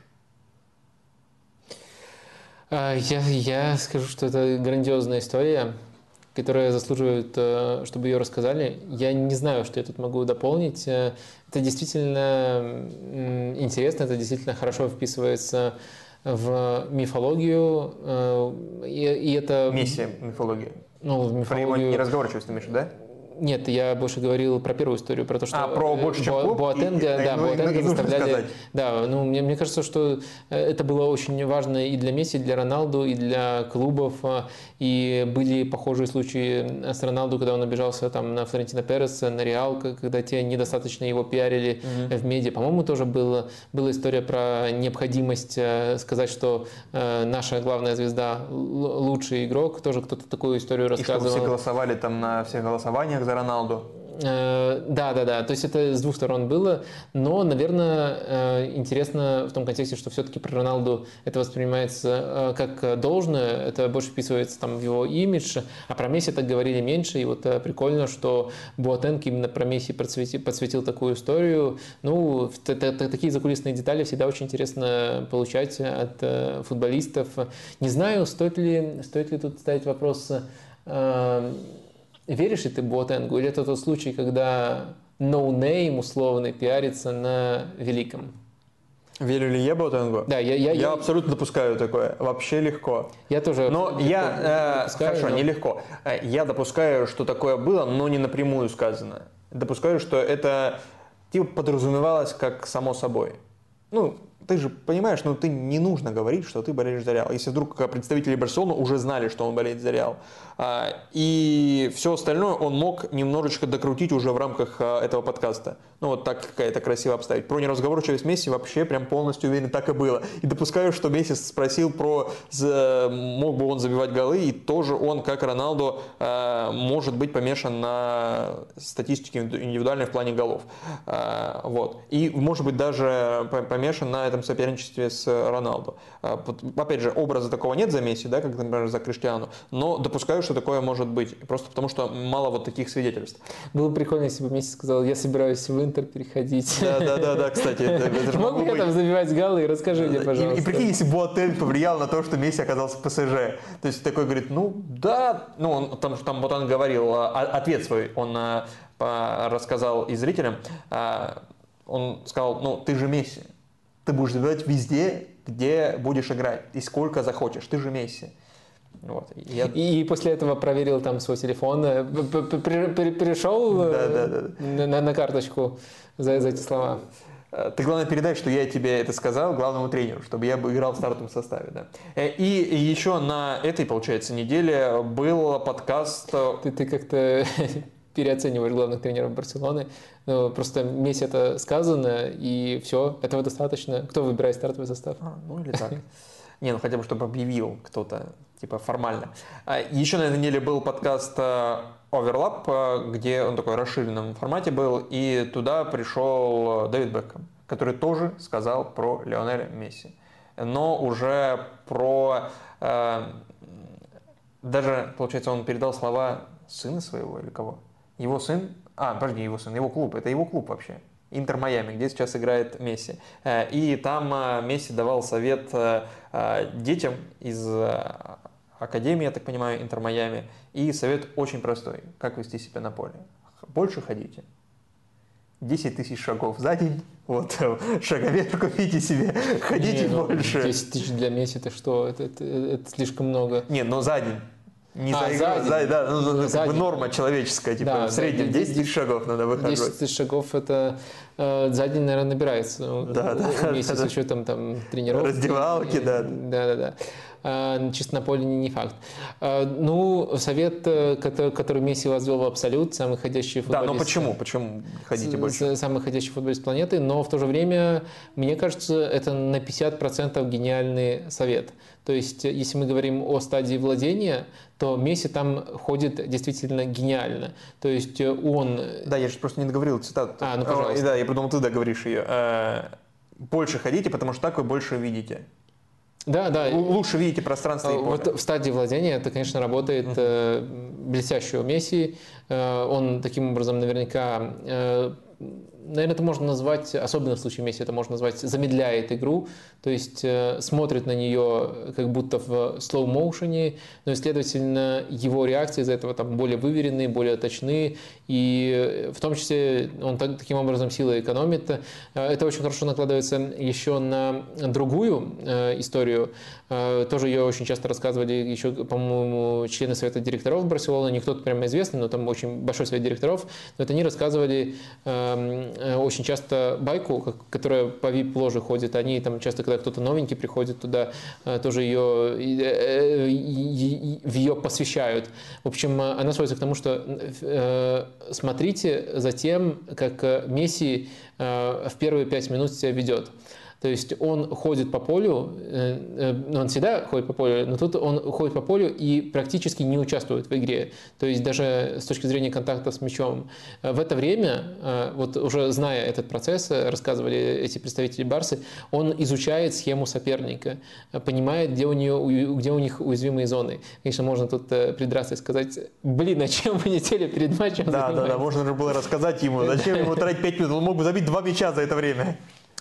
А, я, я скажу, что это грандиозная история, которая заслуживает, э, чтобы ее рассказали. Я не знаю, что я тут могу дополнить. Э, это действительно интересно, это действительно хорошо вписывается в мифологию. Э, и, и это... Миссия мифологии. Ну, в мифологию... Про его неразговорчивость, ты имеешь, да? Нет, я больше говорил про первую историю, про то, что а, про больше, чем клуб? Буатенга, и, да, ну, Буатенга ну, заставляли... Да, ну, мне, мне кажется, что это было очень важно и для Месси, и для Роналду, и для клубов. И были похожие случаи с Роналду, когда он обижался там, на Флорентина Переса, на Реал, когда те недостаточно его пиарили угу. в медиа. По-моему, тоже было, была история про необходимость э, сказать, что э, наша главная звезда лучший игрок. Тоже кто-то такую историю рассказывал. И чтобы все голосовали там на всех голосованиях за Роналду. Э, да, да, да. То есть это с двух сторон было, но, наверное, э, интересно в том контексте, что все-таки про Роналду это воспринимается э, как должное, это больше вписывается там в его имидж, а про Месси так говорили меньше, и вот прикольно, что Буатенг именно про Месси подсветил, подсветил такую историю. Ну, такие закулисные детали всегда очень интересно получать от футболистов. Не знаю, стоит ли, стоит ли тут ставить вопрос Веришь ли ты Боатенгу? Или это тот случай, когда no-name условный пиарится на великом? Верю ли я Боатенгу? Да, я, я, я, я абсолютно допускаю такое. Вообще легко. Я тоже. Но я э, хорошо, но... нелегко. Э, я допускаю, что такое было, но не напрямую сказано. Допускаю, что это типа подразумевалось как само собой. Ну, ты же понимаешь, ну ты не нужно говорить, что ты болеешь за Реал. Если вдруг представители Барселоны уже знали, что он болеет за Реал. А, и все остальное он мог немножечко докрутить уже в рамках а, этого подкаста. Ну вот так какая-то красиво обставить. Про неразговорчивость Месси вообще прям полностью уверен, так и было. И допускаю, что Месси спросил про, мог бы он забивать голы, и тоже он, как Роналдо, а, может быть помешан на статистике индивидуальной в плане голов. Вот. И может быть даже помешан на этом этом соперничестве с Роналду. А, опять же, образа такого нет за Месси, да, как, например, за Криштиану, но допускаю, что такое может быть, просто потому что мало вот таких свидетельств. Было прикольно, если бы Месси сказал, я собираюсь в Интер переходить. Да, да, да, да, кстати. Мог бы я там забивать голы? Расскажи мне, пожалуйста. И, и прикинь, если Буатель повлиял на то, что Месси оказался в ПСЖ. То есть такой говорит, ну да, ну он там, там вот он говорил, а, ответ свой он а, рассказал и зрителям, а, он сказал, ну ты же Месси, ты будешь забивать везде, где будешь играть, и сколько захочешь, ты же Месси. Вот. Я... И после этого проверил там свой телефон, э, перешел да, да, да. На, на карточку за, за эти слова. Э, ты, главное, передай, что я тебе это сказал главному тренеру, чтобы я играл в стартовом составе. Да. Э, и еще на этой, получается, неделе был подкаст... Ты, ты как-то переоцениваешь главных тренеров Барселоны. Ну, просто Месси это сказано, и все, этого достаточно. Кто выбирает стартовый состав? А, ну или так. Не, ну хотя бы, чтобы объявил кто-то, типа формально. А, еще на этой неделе был подкаст э, Overlap, э, где он такой в расширенном формате был, и туда пришел Дэвид Бекхэм, который тоже сказал про Лионеля Месси. Но уже про... Э, даже, получается, он передал слова сына своего или кого? Его сын, а, подожди, его сын, его клуб, это его клуб вообще. Интер Майами, где сейчас играет Месси. Э, и там э, Месси давал совет э, детям из Академии, я так понимаю, Интер Майами. И совет очень простой. Как вести себя на поле? Больше ходите. 10 тысяч шагов за день. Вот, шаговер купите себе, ходите не, ну, больше. 10 тысяч для Месси, это что? Это, это, это слишком много. Не, но за день. Не а, за игру, за, да, ну, ну, как бы норма человеческая, типа да, в среднем да, 10 тысяч шагов надо выходить. 10 тысяч шагов это э, за день, наверное, набирается. Ну, да, да, вместе да, с учетом там тренировки. Раздевалки, да. Да, да, да. А, чисто на поле не факт. А, ну, совет, э, который, который Месси возвел в абсолют, самый ходящий футболист. Да, но почему? Почему ходите больше? Самый ходящий футболист планеты, но в то же время, мне кажется, это на 50% гениальный совет. То есть, если мы говорим о стадии владения, то Месси там ходит действительно гениально. То есть он... Да, я же просто не договорил цитату. А, ну пожалуйста. Да, я подумал, ты договоришь ее. Э, больше ходите, потому что так вы больше видите. Да, да. Лучше видите пространство и поле. Вот в стадии владения это, конечно, работает uh-huh. блестяще у Месси. Э, он таким образом наверняка э, наверное, это можно назвать, особенно в случае Месси, это можно назвать замедляет игру, то есть э, смотрит на нее как будто в слоу-моушене, но, следовательно, его реакции из-за этого там более выверенные, более точные, и в том числе он так, таким образом силы экономит. Э, это очень хорошо накладывается еще на другую э, историю, э, тоже ее очень часто рассказывали еще, по-моему, члены совета директоров Барселоны, не кто-то прямо известный, но там очень большой совет директоров, но это они рассказывали эм, Э, очень часто байку, которая по VIP-ложе ходит, они там часто, когда кто-то новенький приходит туда, э, тоже ее, э, в ее посвящают. В общем, она сводится к тому, что смотрите за тем, как Месси в первые пять минут себя ведет. То есть он ходит по полю, э, э, ну, он всегда ходит по полю, но тут он ходит по полю и практически не участвует в игре. То есть даже с точки зрения контакта с мячом. Э, в это время, вот уже зная этот процесс, рассказывали эти представители Барсы, он изучает схему соперника, понимает, где у, нее, где у них уязвимые зоны. Конечно, можно тут придраться и сказать, блин, а чем вы неделю перед матчем Да, да, да, можно же было рассказать ему, зачем ему тратить 5 минут, он мог бы забить два мяча за это время.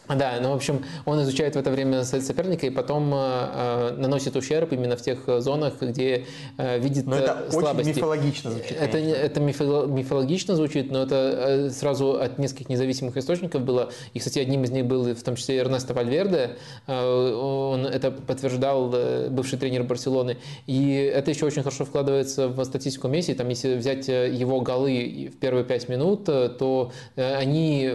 Да, ну, в общем, он изучает в это время соперника и потом э, э наносит ущерб именно в тех зонах, где э, видит но это слабости. очень мифологично звучит. Это, это мифологично звучит, но это э, сразу от нескольких независимых источников было. И, кстати, одним из них был в том числе Эрнесто Вальверде. Э, он это подтверждал, бывший тренер Барселоны. И это еще очень хорошо вкладывается в статистику Месси. Там, если взять его голы в первые пять минут, то они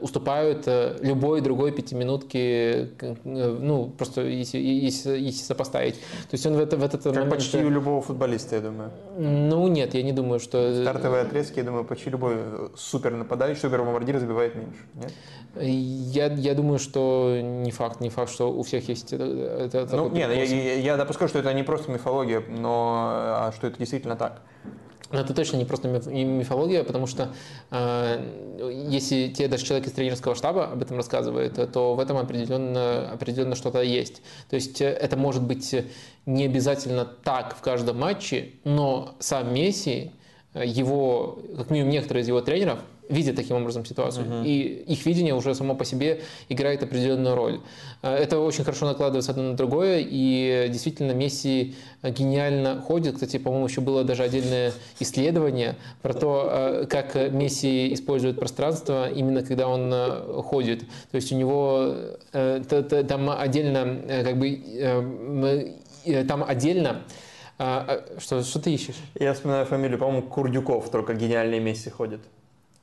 уступают любой любой другой пятиминутки, ну, просто если, если, если сопоставить. То есть он в, это, в этот как момент... почти у любого футболиста, я думаю. Ну, нет, я не думаю, что... Стартовые отрезки, я думаю, почти любой супер нападающий, супер бомбардир забивает меньше, нет? Я, я думаю, что не факт, не факт, что у всех есть это, это Ну, нет, я, я, я допускаю, что это не просто мифология, но а что это действительно так. Но это точно не просто мифология, потому что э, если тебе даже человек из тренерского штаба об этом рассказывает, то в этом определенно, определенно что-то есть. То есть э, это может быть не обязательно так в каждом матче, но сам Месси, э, его, как минимум некоторые из его тренеров, видят таким образом ситуацию. Uh-huh. И их видение уже само по себе играет определенную роль. Э, это очень хорошо накладывается одно на другое, и действительно Месси гениально ходит. Кстати, по-моему, еще было даже отдельное исследование про то, э, как Месси использует пространство именно когда он э, ходит. То есть у него там отдельно как бы там отдельно что, что ты ищешь? Я вспоминаю фамилию, по-моему, Курдюков, только гениальный Месси ходит.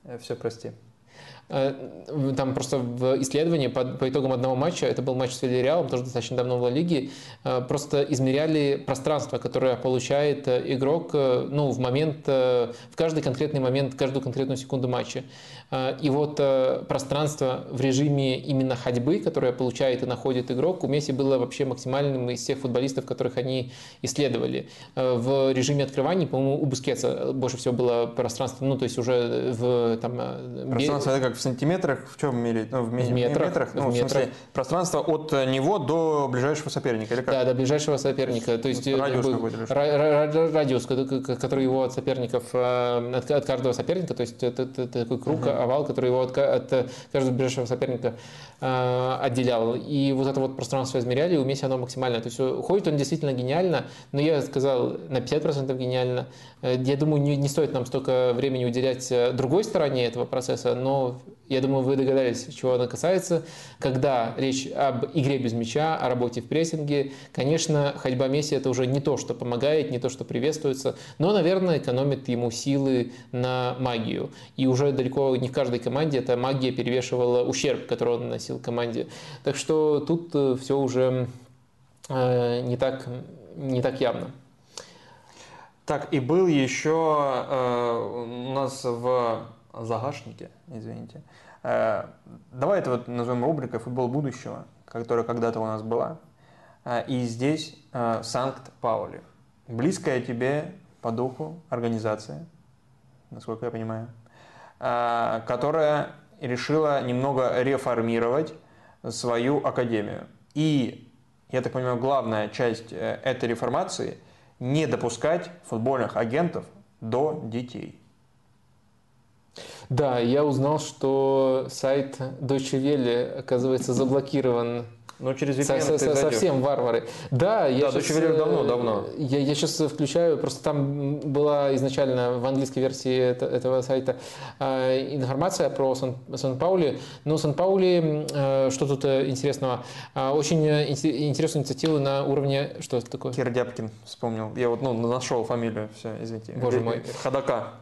Э, Все, прости. Э, там просто в исследовании по, по итогам одного матча, это был матч с Вильяреалом, тоже достаточно давно в Ла Лиге, э, просто измеряли пространство, которое получает игрок ну, в момент, в каждый конкретный момент, каждую конкретную секунду матча. И вот пространство в режиме именно ходьбы, которое получает и находит игрок, у Месси было вообще максимальным из всех футболистов, которых они исследовали. В режиме открывания, по-моему, у Бускетса больше всего было пространство, ну, то есть уже в там... Пространство это как в сантиметрах, в чем мерить? Ну, в, ми- в метрах. метрах. Ну, в, в смысле, пространство от э, него до ближайшего соперника, или как? Да, до ближайшего соперника. То есть ну, радиус какой-то. Радиус, который его от соперников, э, от, от каждого соперника, то есть это, это, это такой круг, uh-huh. Овал, который его от, от каждого ближайшего соперника э, отделял. И вот это вот пространство измеряли, и у оно максимально. То есть ходит он действительно гениально, но я сказал на 50% гениально. Я думаю, не, не стоит нам столько времени уделять другой стороне этого процесса, но я думаю, вы догадались, чего она касается. Когда речь об игре без мяча, о работе в прессинге, конечно, ходьба Месси это уже не то, что помогает, не то, что приветствуется, но, наверное, экономит ему силы на магию. И уже далеко не в каждой команде эта магия перевешивала ущерб, который он наносил команде. Так что тут э, все уже э, не так, не так явно. Так, и был еще э, у нас в загашнике, извините. Давай это вот назовем рубрикой «Футбол будущего», которая когда-то у нас была. И здесь Санкт-Паули. Близкая тебе по духу организация, насколько я понимаю, которая решила немного реформировать свою академию. И, я так понимаю, главная часть этой реформации – не допускать футбольных агентов до детей. Да, я узнал, что сайт Deutsche Welle, оказывается, заблокирован но через VPN со, со, Совсем варвары. Да, я да, сейчас, давно, давно. Я, я сейчас включаю, просто там была изначально в английской версии это, этого сайта э, информация про Сан, Сан-Паули. Но Сан-Паули, э, что тут э, интересного? Э, очень интересную инициативу на уровне... Что это такое? Кирдяпкин вспомнил. Я вот ну, нашел фамилию, все, извините. Боже мой. Ходака.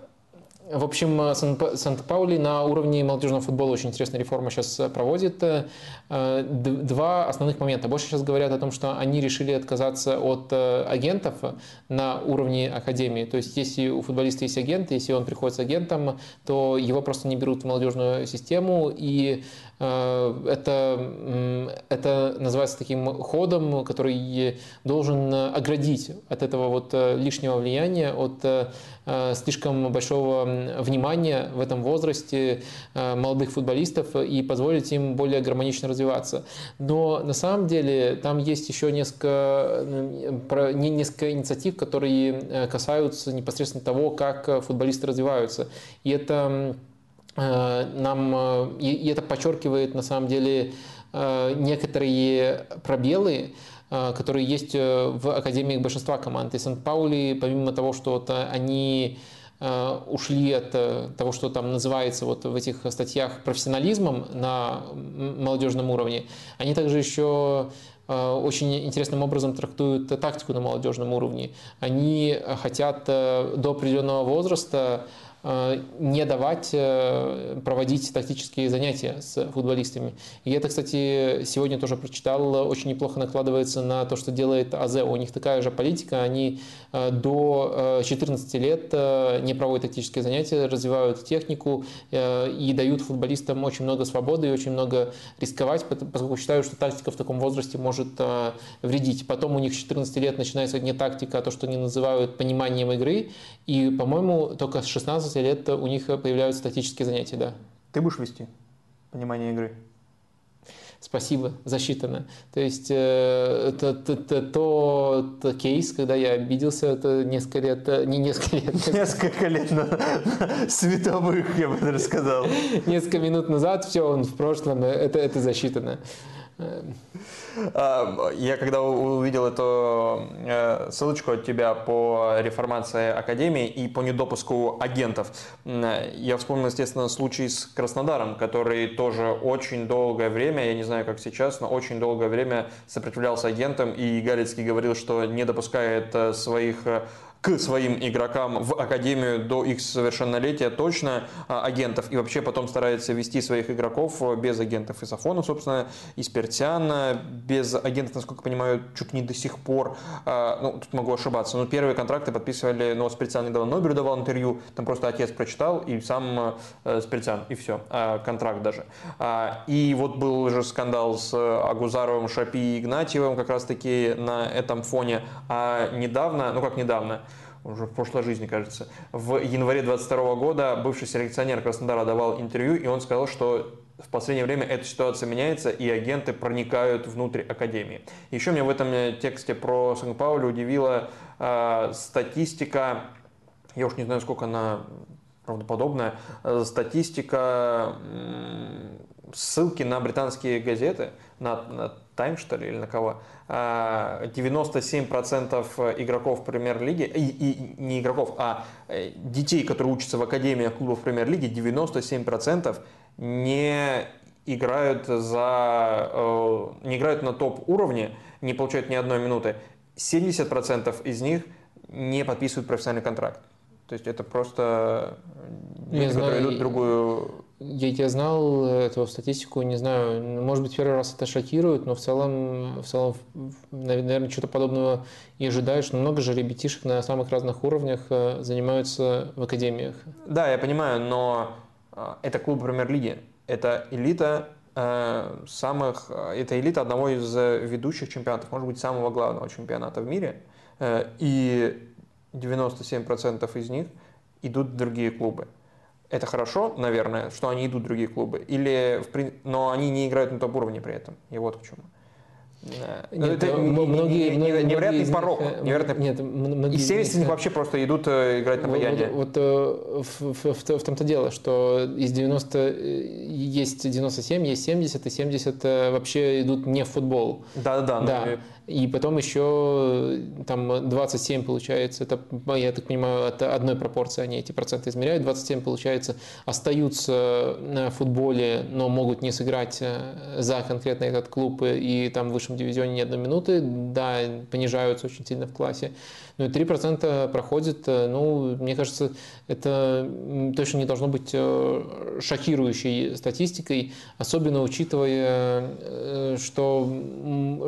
В общем, э, Санта-Паули на уровне молодежного футбола очень интересная реформа сейчас э, проводит. Э, два основных момента. Больше сейчас говорят о том, что они решили отказаться от агентов на уровне академии. То есть, если у футболиста есть агент, если он приходит с агентом, то его просто не берут в молодежную систему, и это, это называется таким ходом, который должен оградить от этого вот лишнего влияния, от слишком большого внимание в этом возрасте э, молодых футболистов и позволить им более гармонично развиваться. Но на самом деле там есть еще несколько, несколько инициатив, которые э, касаются непосредственно того, как футболисты развиваются. И это э, нам и это подчеркивает на самом деле некоторые пробелы, которые есть в академиях большинства команд. И Сан-Паули, помимо того, что вот они Э, ушли от э, того, что там называется вот в этих статьях профессионализмом на молодежном уровне, они также еще э, очень интересным образом трактуют тактику на молодежном уровне. Они хотят до определенного возраста э, не давать э, проводить тактические занятия с футболистами. И это, кстати, сегодня тоже прочитал, очень неплохо накладывается на то, что делает АЗ. У них такая же политика, они до 14 лет не проводят тактические занятия, развивают технику и дают футболистам очень много свободы и очень много рисковать, поскольку считают, что тактика в таком возрасте может вредить. Потом у них с 14 лет начинается не тактика, а то, что они называют пониманием игры. И, по-моему, только с 16 лет у них появляются тактические занятия, да. Ты будешь вести понимание игры? Спасибо, засчитано. То есть э, это, это, это тот кейс, когда я обиделся, это несколько лет, э, не несколько лет. Несколько лет на, на световых, я бы даже сказал. Несколько минут назад, все, он в прошлом, это, это засчитано. А, я когда увидел эту э, ссылочку от тебя по реформации Академии и по недопуску агентов, я вспомнил, естественно, случай с Краснодаром, который тоже очень долгое время, я не знаю, как сейчас, но очень долгое время сопротивлялся агентам, и Галицкий говорил, что не допускает э, своих э, к своим игрокам в академию до их совершеннолетия точно а, агентов. И вообще потом старается вести своих игроков э, без агентов из Афона, собственно, из Пертиана, без агентов, насколько понимаю, чуть не до сих пор, а, ну, тут могу ошибаться, но первые контракты подписывали, ну, Спиртян недавно Ноберу давал интервью, там просто отец прочитал и сам э, Спиртян, и все, а, контракт даже. И вот был уже скандал с Агузаровым, Шапи и Игнатьевым как раз-таки на этом фоне, а недавно, ну как недавно, уже в прошлой жизни, кажется. В январе 22 года бывший селекционер Краснодара давал интервью, и он сказал, что в последнее время эта ситуация меняется, и агенты проникают внутрь Академии. Еще меня в этом тексте про Сан-Паулю удивила э, статистика, я уж не знаю, сколько она правдоподобная, э, статистика э, ссылки на британские газеты, на, на Time, что ли, или на кого, 97% а, игроков премьер-лиги, и, и не игроков, а э, детей, которые учатся в академиях клубов премьер-лиги, 97% не играют, за, э, не играют на топ-уровне, не получают ни одной минуты. 70% из них не подписывают профессиональный контракт. То есть это просто люди, знаю, которые идут в другую я, я знал эту статистику, не знаю, может быть, первый раз это шокирует, но в целом, в целом наверное, что-то подобного и ожидаешь. Но много же ребятишек на самых разных уровнях э, занимаются в академиях. Да, я понимаю, но э, это клуб премьер-лиги. Это элита э, самых, это элита одного из ведущих чемпионатов, может быть, самого главного чемпионата в мире. И 97% из них идут в другие клубы это хорошо, наверное, что они идут в другие клубы, или, но они не играют на топ-уровне при этом. И вот к чему. Нет, это э, многие, не, многие, невероятный них, порог. Э, невероятный... Нет, многие и 70 из них вообще просто идут э, играть на баяне. Вот, вот в, в, в, в том-то дело, что из 90 есть 97, есть 70, и 70 вообще идут не в футбол. Да-да-да. Да. И потом еще там 27 получается, это, я так понимаю, это одной пропорции они эти проценты измеряют. 27 получается остаются на футболе, но могут не сыграть э, за конкретно этот клуб и там в высшем дивизионе ни одной минуты. Да, понижаются очень сильно в классе. Ну и 3% проходит, э, ну, мне кажется, это точно не должно быть э, шокирующей статистикой, особенно учитывая, э, что,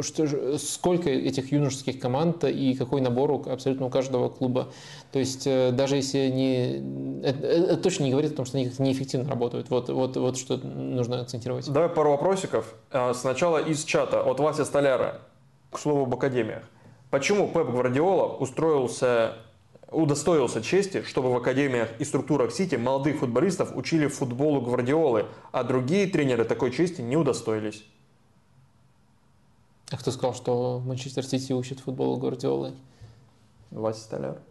что сколько этих юношеских команд и какой набор абсолютно у каждого клуба. То есть даже если они... Это, это точно не говорит о том, что они неэффективно работают. Вот, вот, вот что нужно акцентировать. Давай пару вопросиков. Сначала из чата от Вася Столяра, к слову об академиях. Почему Пеп Гвардиола устроился, удостоился чести, чтобы в академиях и структурах Сити молодых футболистов учили футболу Гвардиолы, а другие тренеры такой чести не удостоились? А кто сказал, что Манчестер Сити учит футболу Гвардиолы? Вася Столяр.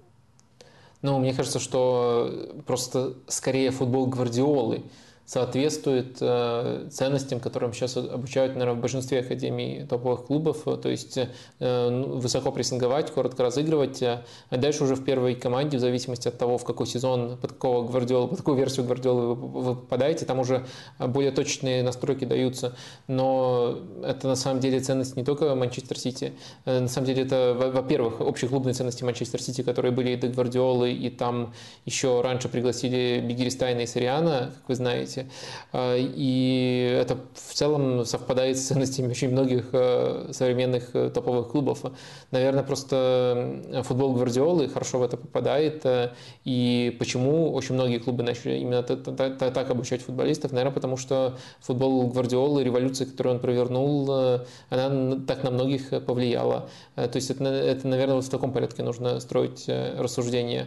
Ну, мне кажется, что просто скорее футбол Гвардиолы соответствует э, ценностям, которым сейчас обучают, наверное, в большинстве академий топовых клубов. То есть э, ну, высоко прессинговать, коротко разыгрывать, а дальше уже в первой команде, в зависимости от того, в какой сезон, под какого гвардиола, под какую версию гвардиолы вы, вы попадаете, там уже более точные настройки даются. Но это на самом деле ценность не только Манчестер Сити. Э, на самом деле это, во-первых, общеклубные ценности Манчестер Сити, которые были и до Гвардиолы, и там еще раньше пригласили Бигеристайна и Сириана, как вы знаете ценности. А, и это в целом совпадает с ценностями очень многих э, современных э, топовых клубов. Наверное, просто футбол Гвардиолы хорошо в это попадает. Э, и почему очень многие клубы начали именно так обучать футболистов? Наверное, потому что футбол Гвардиолы, революция, которую он провернул, она так на многих повлияла. То есть это, это наверное, вот в таком порядке нужно строить рассуждения.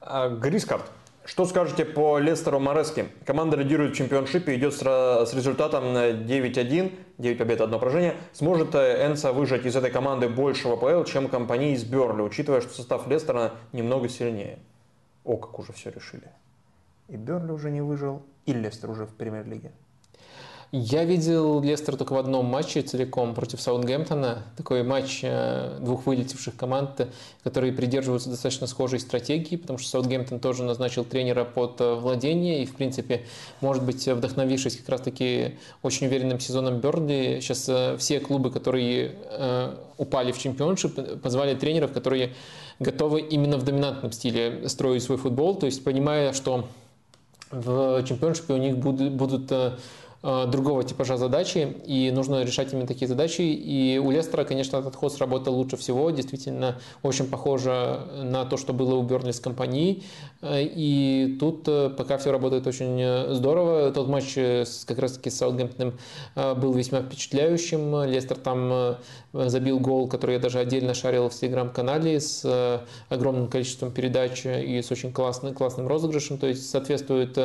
А, Грискард, что скажете по Лестеру Морески? Команда лидирует в чемпионшипе, идет с, результатом 9-1, 9 побед, 1 поражение. Сможет э, Энса выжать из этой команды больше в АПЛ, чем компании из Берли, учитывая, что состав Лестера немного сильнее? О, как уже все решили. И Берли уже не выжил, и Лестер уже в премьер-лиге. Я видел Лестер только в одном матче целиком против Саутгемптона. Такой матч э, двух вылетевших команд, которые придерживаются достаточно схожей стратегии, потому что Саутгемптон тоже назначил тренера под э, владение и, в принципе, может быть, вдохновившись как раз-таки очень уверенным сезоном Бернли, сейчас э, все клубы, которые упали в чемпионшип, позвали тренеров, которые готовы именно в доминантном стиле строить свой футбол, то есть понимая, что в чемпионшипе у них будут, будут Э, другого типажа задачи, и нужно решать именно такие задачи. И у Лестера, конечно, этот ход сработал лучше всего, действительно очень похоже на то, что было у Бернли с компанией. Э, и тут э, пока все работает очень здорово. Тот матч как раз-таки с Саутгемптоном был весьма впечатляющим. Лестер там забил гол, который я даже отдельно шарил в телеграм-канале с огромным количеством передач и с очень классным, классным розыгрышем. То есть соответствует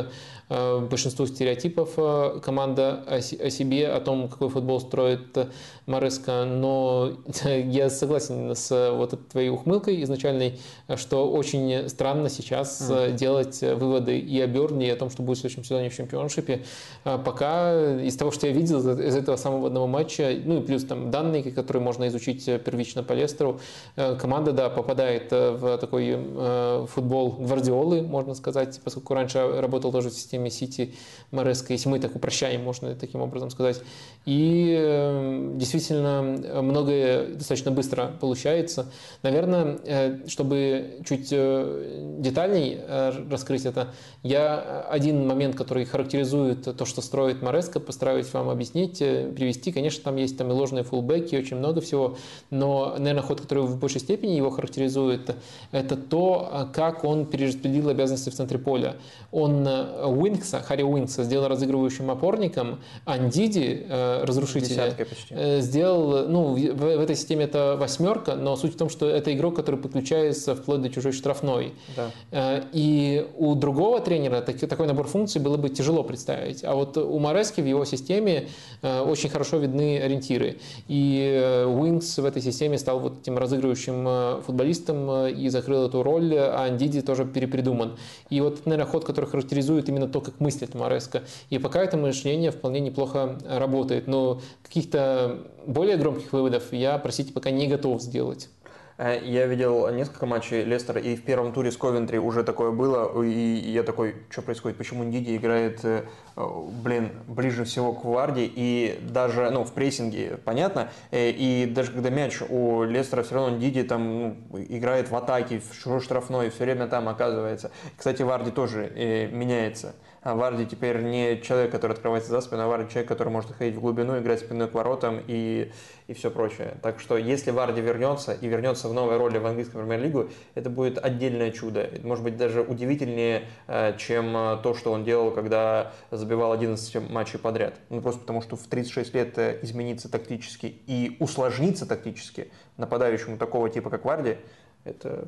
большинству стереотипов команды команда о себе, о том, какой футбол строит Мореско, но я согласен с вот этой твоей ухмылкой изначальной, что очень странно сейчас mm. делать выводы и о Берне, и о том, что будет в следующем сезоне в чемпионшипе. Пока из того, что я видел из этого самого одного матча, ну и плюс там данные, которые можно изучить первично по Лестеру, э, команда, да, попадает в такой э, футбол гвардиолы, можно сказать, поскольку раньше работал тоже в системе Сити Мореско, если мы так упрощаем, можно таким образом сказать. И э, действительно многое достаточно быстро получается. Наверное, э, чтобы чуть э, детальней раскрыть это, я один момент, который характеризует то, что строит Мореско, постараюсь вам объяснить, привести. Конечно, там есть там и ложные фулбеки, очень много всего, но, наверное, ход, который в большей степени его характеризует, это то, как он перераспределил обязанности в центре поля. Он Уинкса, Харри Уинкса сделал разыгрывающим опорником, Андиди, разрушителя, сделал, ну, в, в этой системе это восьмерка, но суть в том, что это игрок, который подключается вплоть до чужой штрафной. Да. Э, и у другого тренера такой набор функций было бы тяжело представить. А вот у Морески в его системе э, очень хорошо видны ориентиры. И Уинкс в этой системе стал вот этим разыгрывающим э, футболистом и закрыл эту роль, а Андиди тоже перепридуман. И вот, наверное, ход, который характеризует именно то, как мыслит Мореско. И пока это мышление вполне неплохо работает. Но каких-то более громких выводов я, простите, пока не готов сделать. Э, я видел несколько матчей Лестера, и в первом туре с Ковентри уже такое было, и я такой, что происходит, почему Ниди играет, э, блин, ближе всего к Варди, и даже, ну, в прессинге, понятно, э, и даже когда мяч у Лестера все равно Диди там ну, играет в атаке, в штрафной, все время там оказывается. Кстати, Варди тоже меняется. А Варди теперь не человек, который открывается за спину, а Варди человек, который может ходить в глубину, играть спиной к воротам и, и все прочее. Так что если Варди вернется и вернется в новой роли в английском премьер-лигу, это будет отдельное чудо. Может быть, даже удивительнее, э, чем э, то, что он делал, когда забивал 11 матчей подряд. Ну, просто потому, что в 36 лет э, измениться тактически и усложниться тактически нападающему такого типа, как Варди, это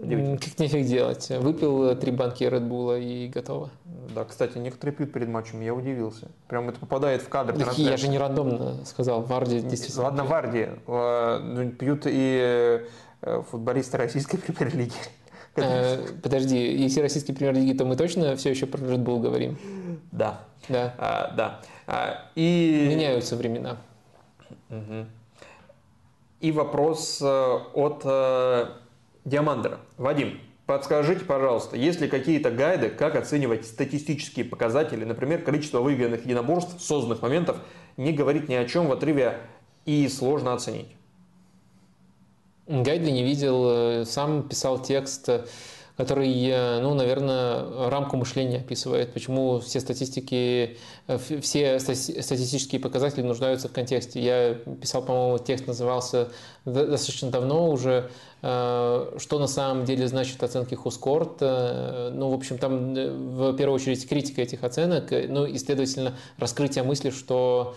как нефиг делать. Выпил э, три банки Редбула и готово. Да, кстати, некоторые пьют перед матчем, я удивился. Прям это попадает в кадр. Так я же не рандомно сказал, Варди действительно. Ладно, Варди. Пьют и э, футболисты российской премьер-лиги. Э, подожди, если российские премьер-лиги, то мы точно все еще про Red Bull говорим? Да. Да. А, да. А, и... Меняются времена. Угу. И вопрос от Диамандера. Вадим, подскажите, пожалуйста, есть ли какие-то гайды, как оценивать статистические показатели, например, количество выигранных единоборств, созданных моментов, не говорить ни о чем в отрыве и сложно оценить? Гайды не видел, э, сам писал текст который, ну, наверное, рамку мышления описывает, почему все статистики, э, все статистические показатели нуждаются в контексте. Я писал, по-моему, текст назывался достаточно давно уже, э, что на самом деле значит оценки Хускорт. Э, ну, в общем, там в первую очередь критика этих оценок, ну и, следовательно, раскрытие мысли, что Э,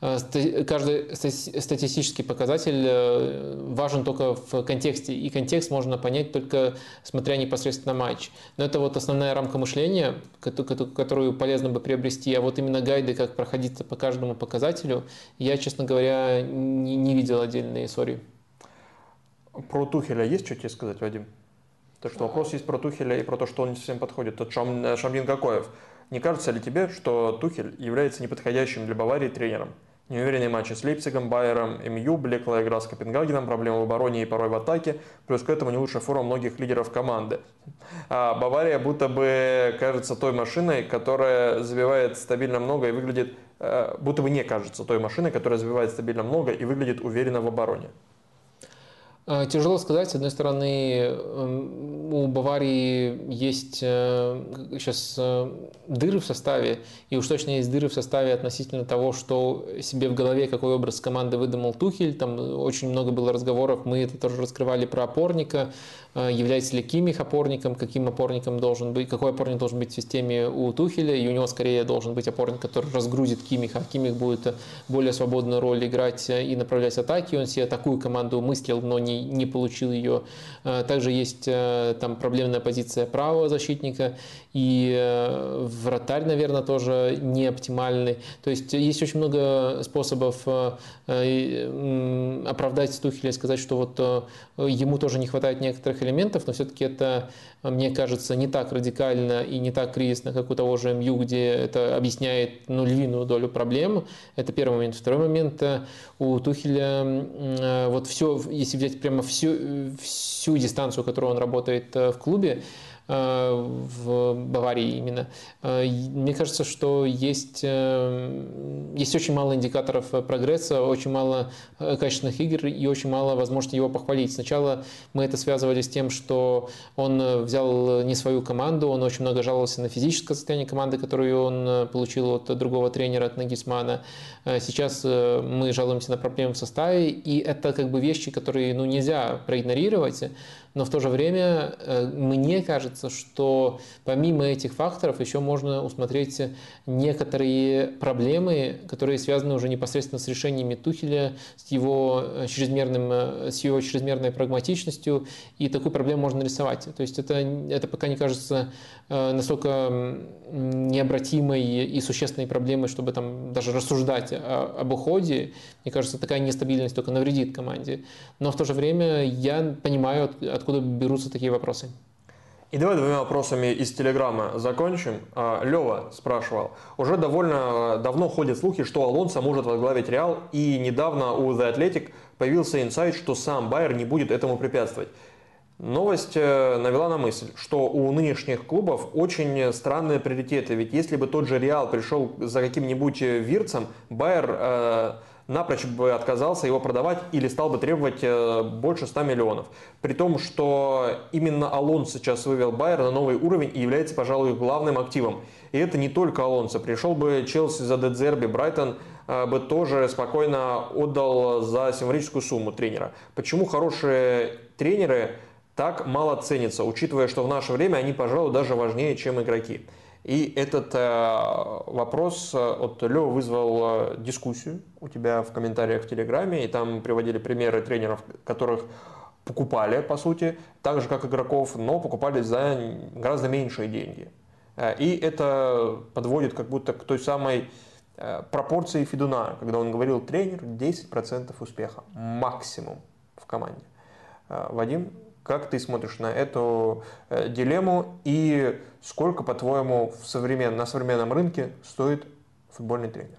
каждый статистический показатель э, важен только в контексте, и контекст можно понять только смотря непосредственно на матч. Но это вот основная рамка мышления, которую полезно бы приобрести, а вот именно гайды, как проходиться по каждому показателю, я, честно говоря, не, видел отдельные истории. Про Тухеля есть что тебе сказать, Вадим? То, что вопрос есть про Тухеля и про то, что он не совсем подходит. Тот Шам, Шамдин Кокоев. Не кажется ли тебе, что Тухель является неподходящим для Баварии тренером? Неуверенные матчи с Лейпцигом, Байером, МЮ, блеклая игра с Копенгагеном, проблемы в обороне и порой в атаке, плюс к этому не лучшая форма многих лидеров команды. А Бавария будто бы кажется той машиной, которая забивает стабильно много и выглядит, э, будто бы не кажется той машиной, которая забивает стабильно много и выглядит уверенно в обороне. А, тяжело сказать. С одной стороны, эм, у Баварии есть сейчас э, э, дыры в составе, и уж точно есть дыры в составе относительно того, что себе в голове, какой образ команды выдумал Тухель. Там очень много было разговоров, мы это тоже раскрывали про опорника, э, является ли Кимих опорником, каким опорником должен быть, какой опорник должен быть в системе у Тухеля, и у него скорее должен быть опорник, который разгрузит Кимиха, а Кимих будет более свободную роль играть и направлять атаки. Он себе такую команду мыслил, но не не получил ее. Э, также есть э, там проблемная позиция правого защитника, и э, вратарь, наверное, тоже не оптимальный. То есть есть очень много способов оправдать Тухеля и сказать, что вот ему тоже не хватает некоторых элементов, но все-таки это, мне кажется, не так радикально и не так кризисно, как у того же МЮ, где это объясняет ну, львиную долю проблем. Это первый момент. Второй момент, у Тухеля вот все, если взять прямо всю, всю дистанцию, которую он работает в клубе, Э, в Баварии именно. Э, мне кажется, что есть, э, есть очень мало индикаторов прогресса, очень мало качественных игр и очень мало возможности его похвалить. Сначала мы это связывали с тем, что он взял не свою команду, он очень много жаловался на физическое состояние команды, которую он получил от другого тренера, от Нагисмана. Сейчас мы жалуемся на проблемы в составе, и это как бы вещи, которые ну, нельзя проигнорировать но в то же время э, мне кажется, что помимо этих факторов еще можно усмотреть некоторые проблемы, которые связаны уже непосредственно с решениями Тухеля, с его, э, чрезмерным, э, с его чрезмерной прагматичностью, и такую проблему можно рисовать. То есть это, это пока не кажется настолько необратимой и существенной проблемой, чтобы там даже рассуждать об уходе. Мне кажется, такая нестабильность только навредит команде. Но в то же время я понимаю, откуда берутся такие вопросы. И давай двумя вопросами из Телеграма закончим. А, Лева спрашивал. Уже довольно давно ходят слухи, что Алонсо может возглавить Реал, и недавно у The Athletic появился инсайт, что сам Байер не будет этому препятствовать. Новость э, навела на мысль, что у нынешних клубов очень странные приоритеты. Ведь если бы тот же Реал пришел за каким-нибудь э, Вирцем, Байер э, напрочь бы отказался его продавать или стал бы требовать э, больше 100 миллионов. При том, что именно Алонсо сейчас вывел Байер на новый уровень и является, пожалуй, главным активом. И это не только Алонсо. Пришел бы Челси за Дедзерби, Брайтон э, бы тоже спокойно отдал за символическую сумму тренера. Почему хорошие тренеры так мало ценятся, учитывая, что в наше время они, пожалуй, даже важнее, чем игроки? И этот э, вопрос э, от Лева вызвал э, дискуссию у тебя в комментариях в Телеграме, и там приводили примеры тренеров, которых покупали, по сути, так же, как игроков, но покупали за гораздо меньшие деньги. И это подводит как будто к той самой пропорции Федуна, когда он говорил, тренер 10% успеха максимум в команде. Вадим, Как ты смотришь на эту э, дилемму и сколько, по-твоему, современ... на современном рынке стоит футбольный тренер?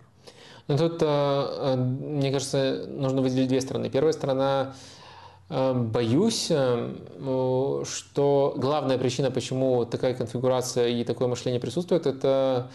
Ну тут, э, мне кажется, нужно выделить две стороны. Первая сторона Боюсь, что главная причина, почему такая конфигурация и такое мышление присутствует, это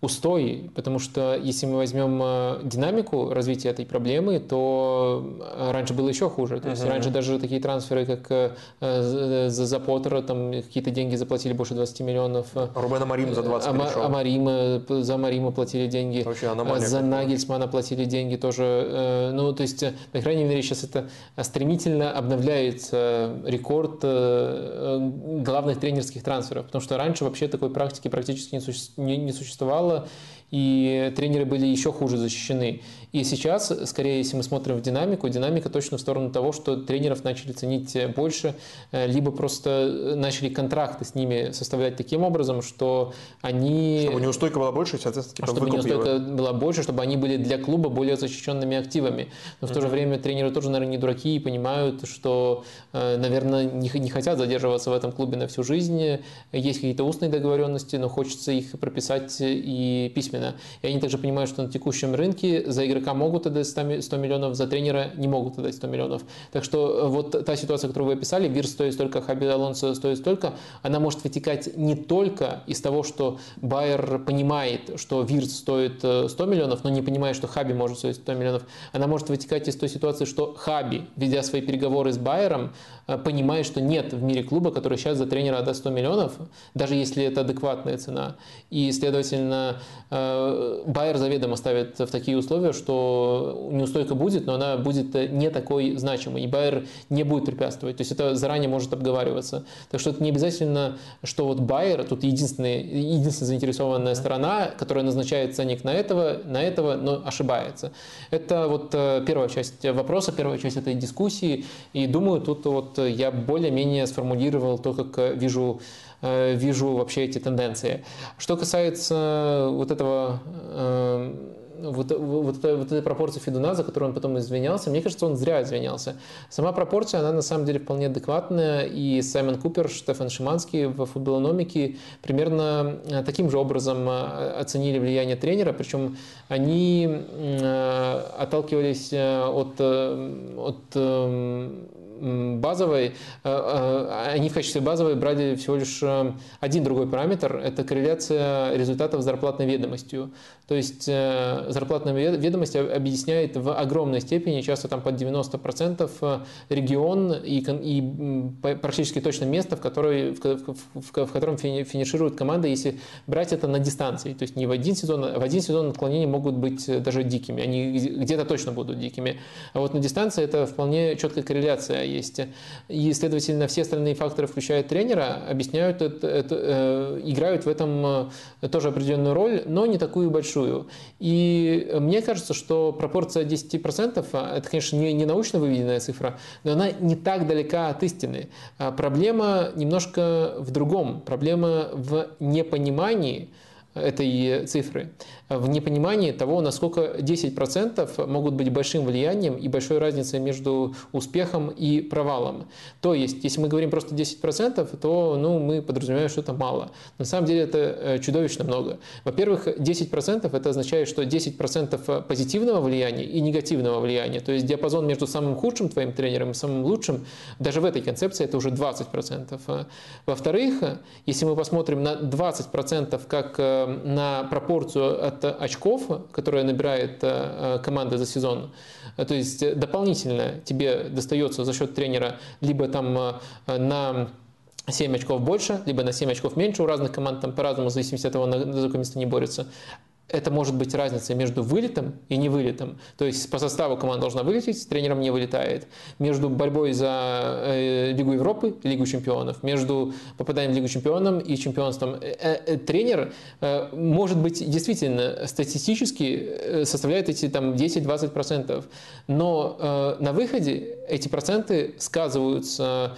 устой, потому что если мы возьмем э, динамику развития этой проблемы, то э, раньше было еще хуже. То есть uh-huh. раньше даже такие трансферы, как э, за, за Поттера, там какие-то деньги заплатили больше 20 миллионов. Рубена Марим за 20 Ама. Амарима, за Марима платили деньги. Вообще аномалия. За Нагельсмана платили деньги тоже. Ну, то есть, по крайней мере, сейчас это стремительно обновляется рекорд главных тренерских трансферов, потому что раньше вообще такой практики практически не существовало мало, и тренеры были еще хуже защищены. И сейчас, скорее, если мы смотрим в динамику, динамика точно в сторону того, что тренеров начали ценить больше, э, либо просто начали контракты с ними составлять таким образом, что они... Чтобы неустойка была больше, соответственно, типа Чтобы неустойка была больше, чтобы они были для клуба более защищенными активами. Но в то же время тренеры тоже, наверное, не дураки и понимают, что, э, наверное, не, не хотят задерживаться в этом клубе на всю жизнь. Есть какие-то устные договоренности, но хочется их прописать и письменно. И они также понимают, что на текущем рынке за игрока могут отдать 100 миллионов, за тренера не могут отдать 100 миллионов. Так что э, вот та ситуация, которую вы описали, Вир стоит столько, Хаби Алонсо стоит столько, она может вытекать не только из того, что Байер понимает, что Вир стоит 100 э, миллионов, но не понимает, что Хаби может стоить 100 миллионов. Она может вытекать из той ситуации, что Хаби, ведя свои переговоры с Байером, э, понимает, что нет в мире клуба, который сейчас за тренера отдаст 100 миллионов, даже если это адекватная цена. И, следовательно, Байер заведомо ставит в такие условия, что что неустойка будет, но она будет не такой значимой, и Байер не будет препятствовать. То есть это заранее может обговариваться. Так что это не обязательно, что вот Байер тут единственная, единственная заинтересованная сторона, которая назначает ценник на этого, на этого, но ошибается. Это вот э, первая часть вопроса, первая часть этой дискуссии. И думаю, тут вот я более-менее сформулировал то, как вижу э, вижу вообще эти тенденции. Что касается вот этого э, вот, вот, эта, вот эта пропорция Федуна, за которую он потом извинялся, мне кажется, он зря извинялся. Сама пропорция, она на самом деле вполне адекватная, и Саймон Купер, Штефан Шиманский в футболономике примерно э, таким же образом э, оценили влияние тренера, причем они э, отталкивались от, от базовой, они в качестве базовой брали всего лишь один другой параметр, это корреляция результатов с зарплатной ведомостью. То есть э, зарплатная ведомость объясняет в огромной степени, часто там под 90% э, регион и, и практически точно место, в, которой, в, в, в котором финиширует команда, если брать это на дистанции. То есть не в один сезон, а в один сезон отклонения могут быть э, даже дикими, они где-то точно будут дикими. А вот на дистанции это вполне четкая корреляция есть. И, следовательно, все остальные факторы, включая тренера, объясняют, это, это, играют в этом тоже определенную роль, но не такую большую большую. И мне кажется, что пропорция 10% а, это, конечно, не, не научно выведенная цифра, но она не так далека от истины. А проблема немножко в другом. Проблема в непонимании этой цифры в непонимании того, насколько 10% могут быть большим влиянием и большой разницей между успехом и провалом. То есть, если мы говорим просто 10%, то ну, мы подразумеваем, что это мало. На самом деле это э, чудовищно много. Во-первых, 10% это означает, что 10% позитивного влияния и негативного влияния, то есть диапазон между самым худшим твоим тренером и самым лучшим, даже в этой концепции это уже 20%. Во-вторых, если мы посмотрим на 20% как э, на пропорцию от от очков, которые набирает э, э, команда за сезон. То есть дополнительно тебе достается за счет тренера либо там э, на 7 очков больше, либо на 7 очков меньше. У разных команд там по-разному, в зависимости от того, на какое место они борются это может быть разница между вылетом и невылетом. То есть по составу команда должна вылететь, с тренером не вылетает. Между борьбой за э, Лигу Европы Лигу чемпионов, между попаданием в Лигу чемпионов и чемпионством. Э, э, тренер, может быть, действительно статистически составляет эти там 10-20%. Но на выходе эти проценты сказываются,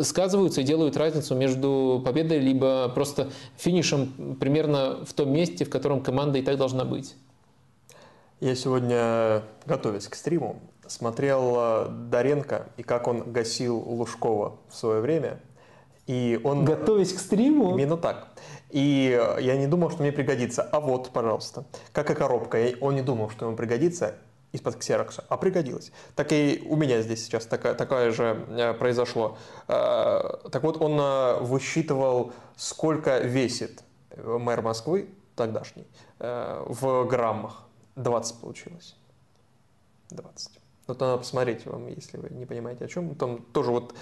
сказываются и делают разницу между победой либо просто финишем примерно в том месте, в котором команда команда и так должна быть. Я сегодня, готовясь к стриму, смотрел э, Доренко и как он гасил Лужкова в свое время. И он... Готовясь к стриму? Именно так. И э, я не думал, что мне пригодится. А вот, пожалуйста, как и коробка. Я- Он не думал, что ему пригодится из-под ксерокса, а пригодилось. Так и у меня здесь сейчас такая, такая же э, произошло. Так вот, он высчитывал, сколько весит мэр Москвы тогдашний в граммах. 20 получилось. 20. Вот надо посмотреть вам, если вы не понимаете о чем. Там тоже вот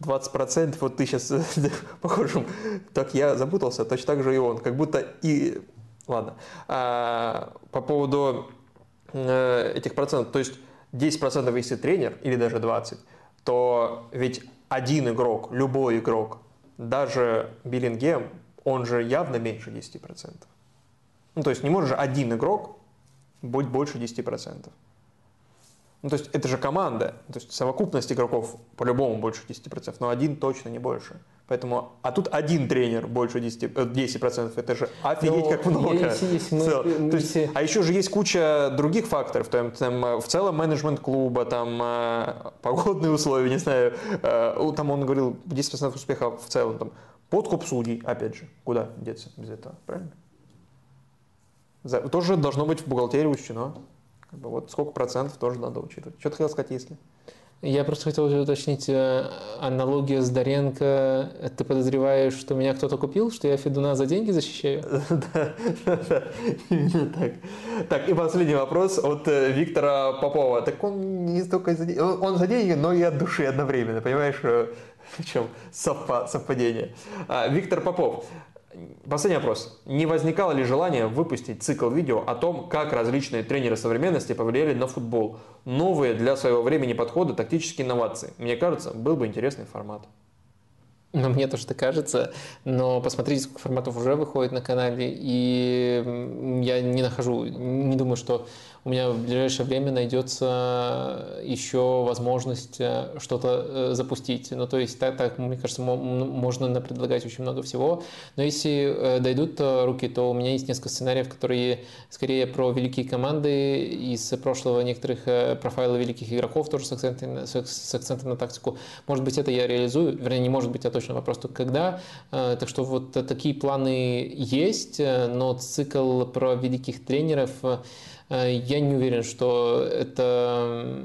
20%, вот ты сейчас похожим, так я запутался, точно так же и он. Как будто и... Ладно. А, по поводу э, этих процентов, то есть 10% если тренер, или даже 20%, то ведь один игрок, любой игрок, даже Биллингем, он же явно меньше 10%. Ну, то есть не может же один игрок быть больше 10%. Ну, то есть это же команда, то есть совокупность игроков по-любому больше 10%, но один точно не больше. Поэтому, а тут один тренер больше 10%, э, 10% это же офигеть Но как много. если- если мы- целом. То есть, а еще же есть куча других факторов, там, там, э, в целом менеджмент клуба, там э, погодные условия, не знаю, э, там он говорил 10% успеха в целом, там, подкуп судей, опять же, куда деться без этого, правильно? Тоже должно быть в бухгалтерии учтено. Как бы вот сколько процентов тоже надо учитывать. Что ты хотел сказать, если? Я просто хотел уточнить э, аналогия с Доренко. Ты подозреваешь, что меня кто-то купил, что я Федуна за деньги защищаю? Да, да, да, именно так. Так, и последний вопрос от э, Виктора Попова. Так он не столько за деньги, он, за деньги, но и от души одновременно, понимаешь, э, в чем совпа- совпадение. А, Виктор Попов. Последний вопрос. Не возникало ли желание выпустить цикл видео о том, как различные тренеры современности повлияли на футбол? Новые для своего времени подходы, тактические инновации. Мне кажется, был бы интересный формат. Ну, мне тоже так кажется, но посмотрите, сколько форматов уже выходит на канале, и я не нахожу, не думаю, что у меня в ближайшее время найдется еще возможность э, что-то э, запустить. Ну, то есть, так, так, мне кажется, можно предлагать очень много всего, но если э, дойдут руки, то у меня есть несколько сценариев, которые скорее про великие команды из прошлого некоторых профайлов великих игроков, тоже с акцентом, с акцентом на тактику. Может быть, это я реализую, вернее, не может быть, а точно вопрос только когда. Так что вот такие планы есть, но цикл про великих тренеров я не уверен, что это...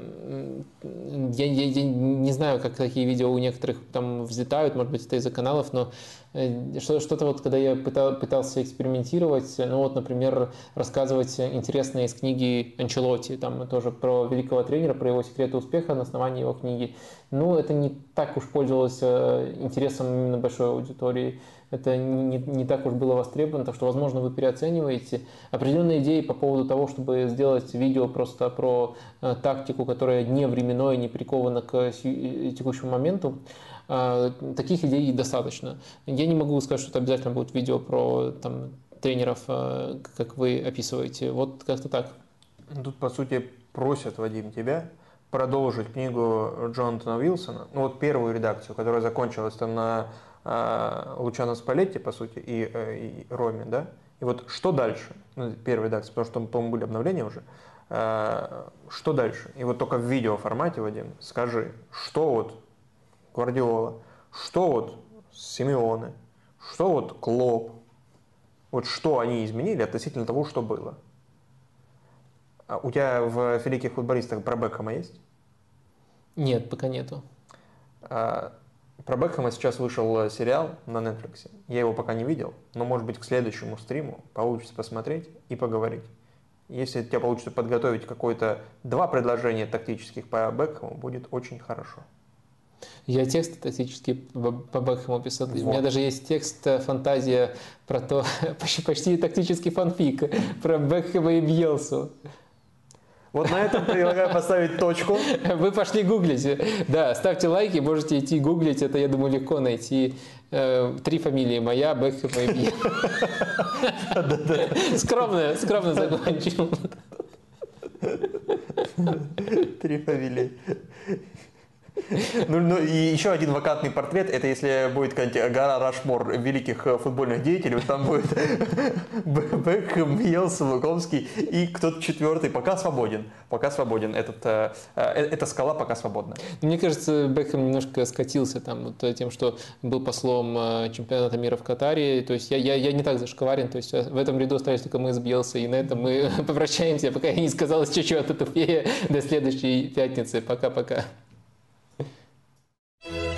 Я, я- я не знаю, как такие видео у некоторых там взлетают, может быть, это из-за каналов, но э, что- что-то вот, когда я пытал- пытался экспериментировать, ну вот, например, рассказывать интересные из книги Анчелотти, там тоже про великого тренера, про его секреты успеха на основании его книги, ну, это не так уж пользовалось э, интересом именно большой аудитории. Это не, не так уж было востребовано, так что, возможно, вы переоцениваете определенные идеи по поводу того, чтобы сделать видео просто про э, тактику, которая не временной, не прикована к сию- э, текущему моменту. Э, Таких идей достаточно. Я не могу сказать, что это обязательно будет видео про там, тренеров, э, как вы описываете. Вот как-то так. Тут, по сути, просят, Вадим, тебя продолжить книгу Джонатана Уилсона, ну вот первую редакцию, которая закончилась там на Лучано Спалетти, по сути, и, э, и Роме, да? И вот что дальше? Ну, первая редакция, потому что по-моему, были обновления уже. Э, что дальше? И вот только в видео формате, Вадим, скажи, что вот Гвардиола, что вот Симеоне, что вот Клоп, вот что они изменили относительно того, что было? А у тебя в великих футболистах про Бекхэма есть? Нет, пока нету. А, Про Бекхэма сейчас вышел э, сериал на Netflix. Я его пока не видел, но, может быть, к следующему стриму получится посмотреть и поговорить. Если у тебя получится подготовить какое-то два предложения тактических по Бекхэму, будет очень хорошо. Я текст тактически по, Бекхэму писал. У Вот. меня даже есть текст э, фантазия про то, почти, почти тактический фанфик про Бекхэма и Бьелсу. Вот на этом предлагаю поставить точку. Вы пошли гуглить. Да, ставьте лайки, можете идти гуглить. Это, я думаю, легко найти. Э, Три фамилии моя, Бекхэм и Бьелса. Скромно, скромно закончил. Три фамилии. Ну, ну и еще один вакантный портрет, это если будет гора Рашмор великих э, футбольных деятелей, вот там будет Бекхэм, Мьелс, Луковский и кто-то четвертый, пока свободен, пока свободен, этот, э, э, эта скала пока свободна. Мне кажется, Бекхэм немножко скатился там вот тем, что был послом чемпионата мира в Катаре, то есть я, я, я не так зашковарен, то есть в этом ряду остались только мы с Бьелса, и на этом мы попрощаемся, пока я не сказал еще чего-то тупее, до следующей пятницы, пока-пока. Thank you.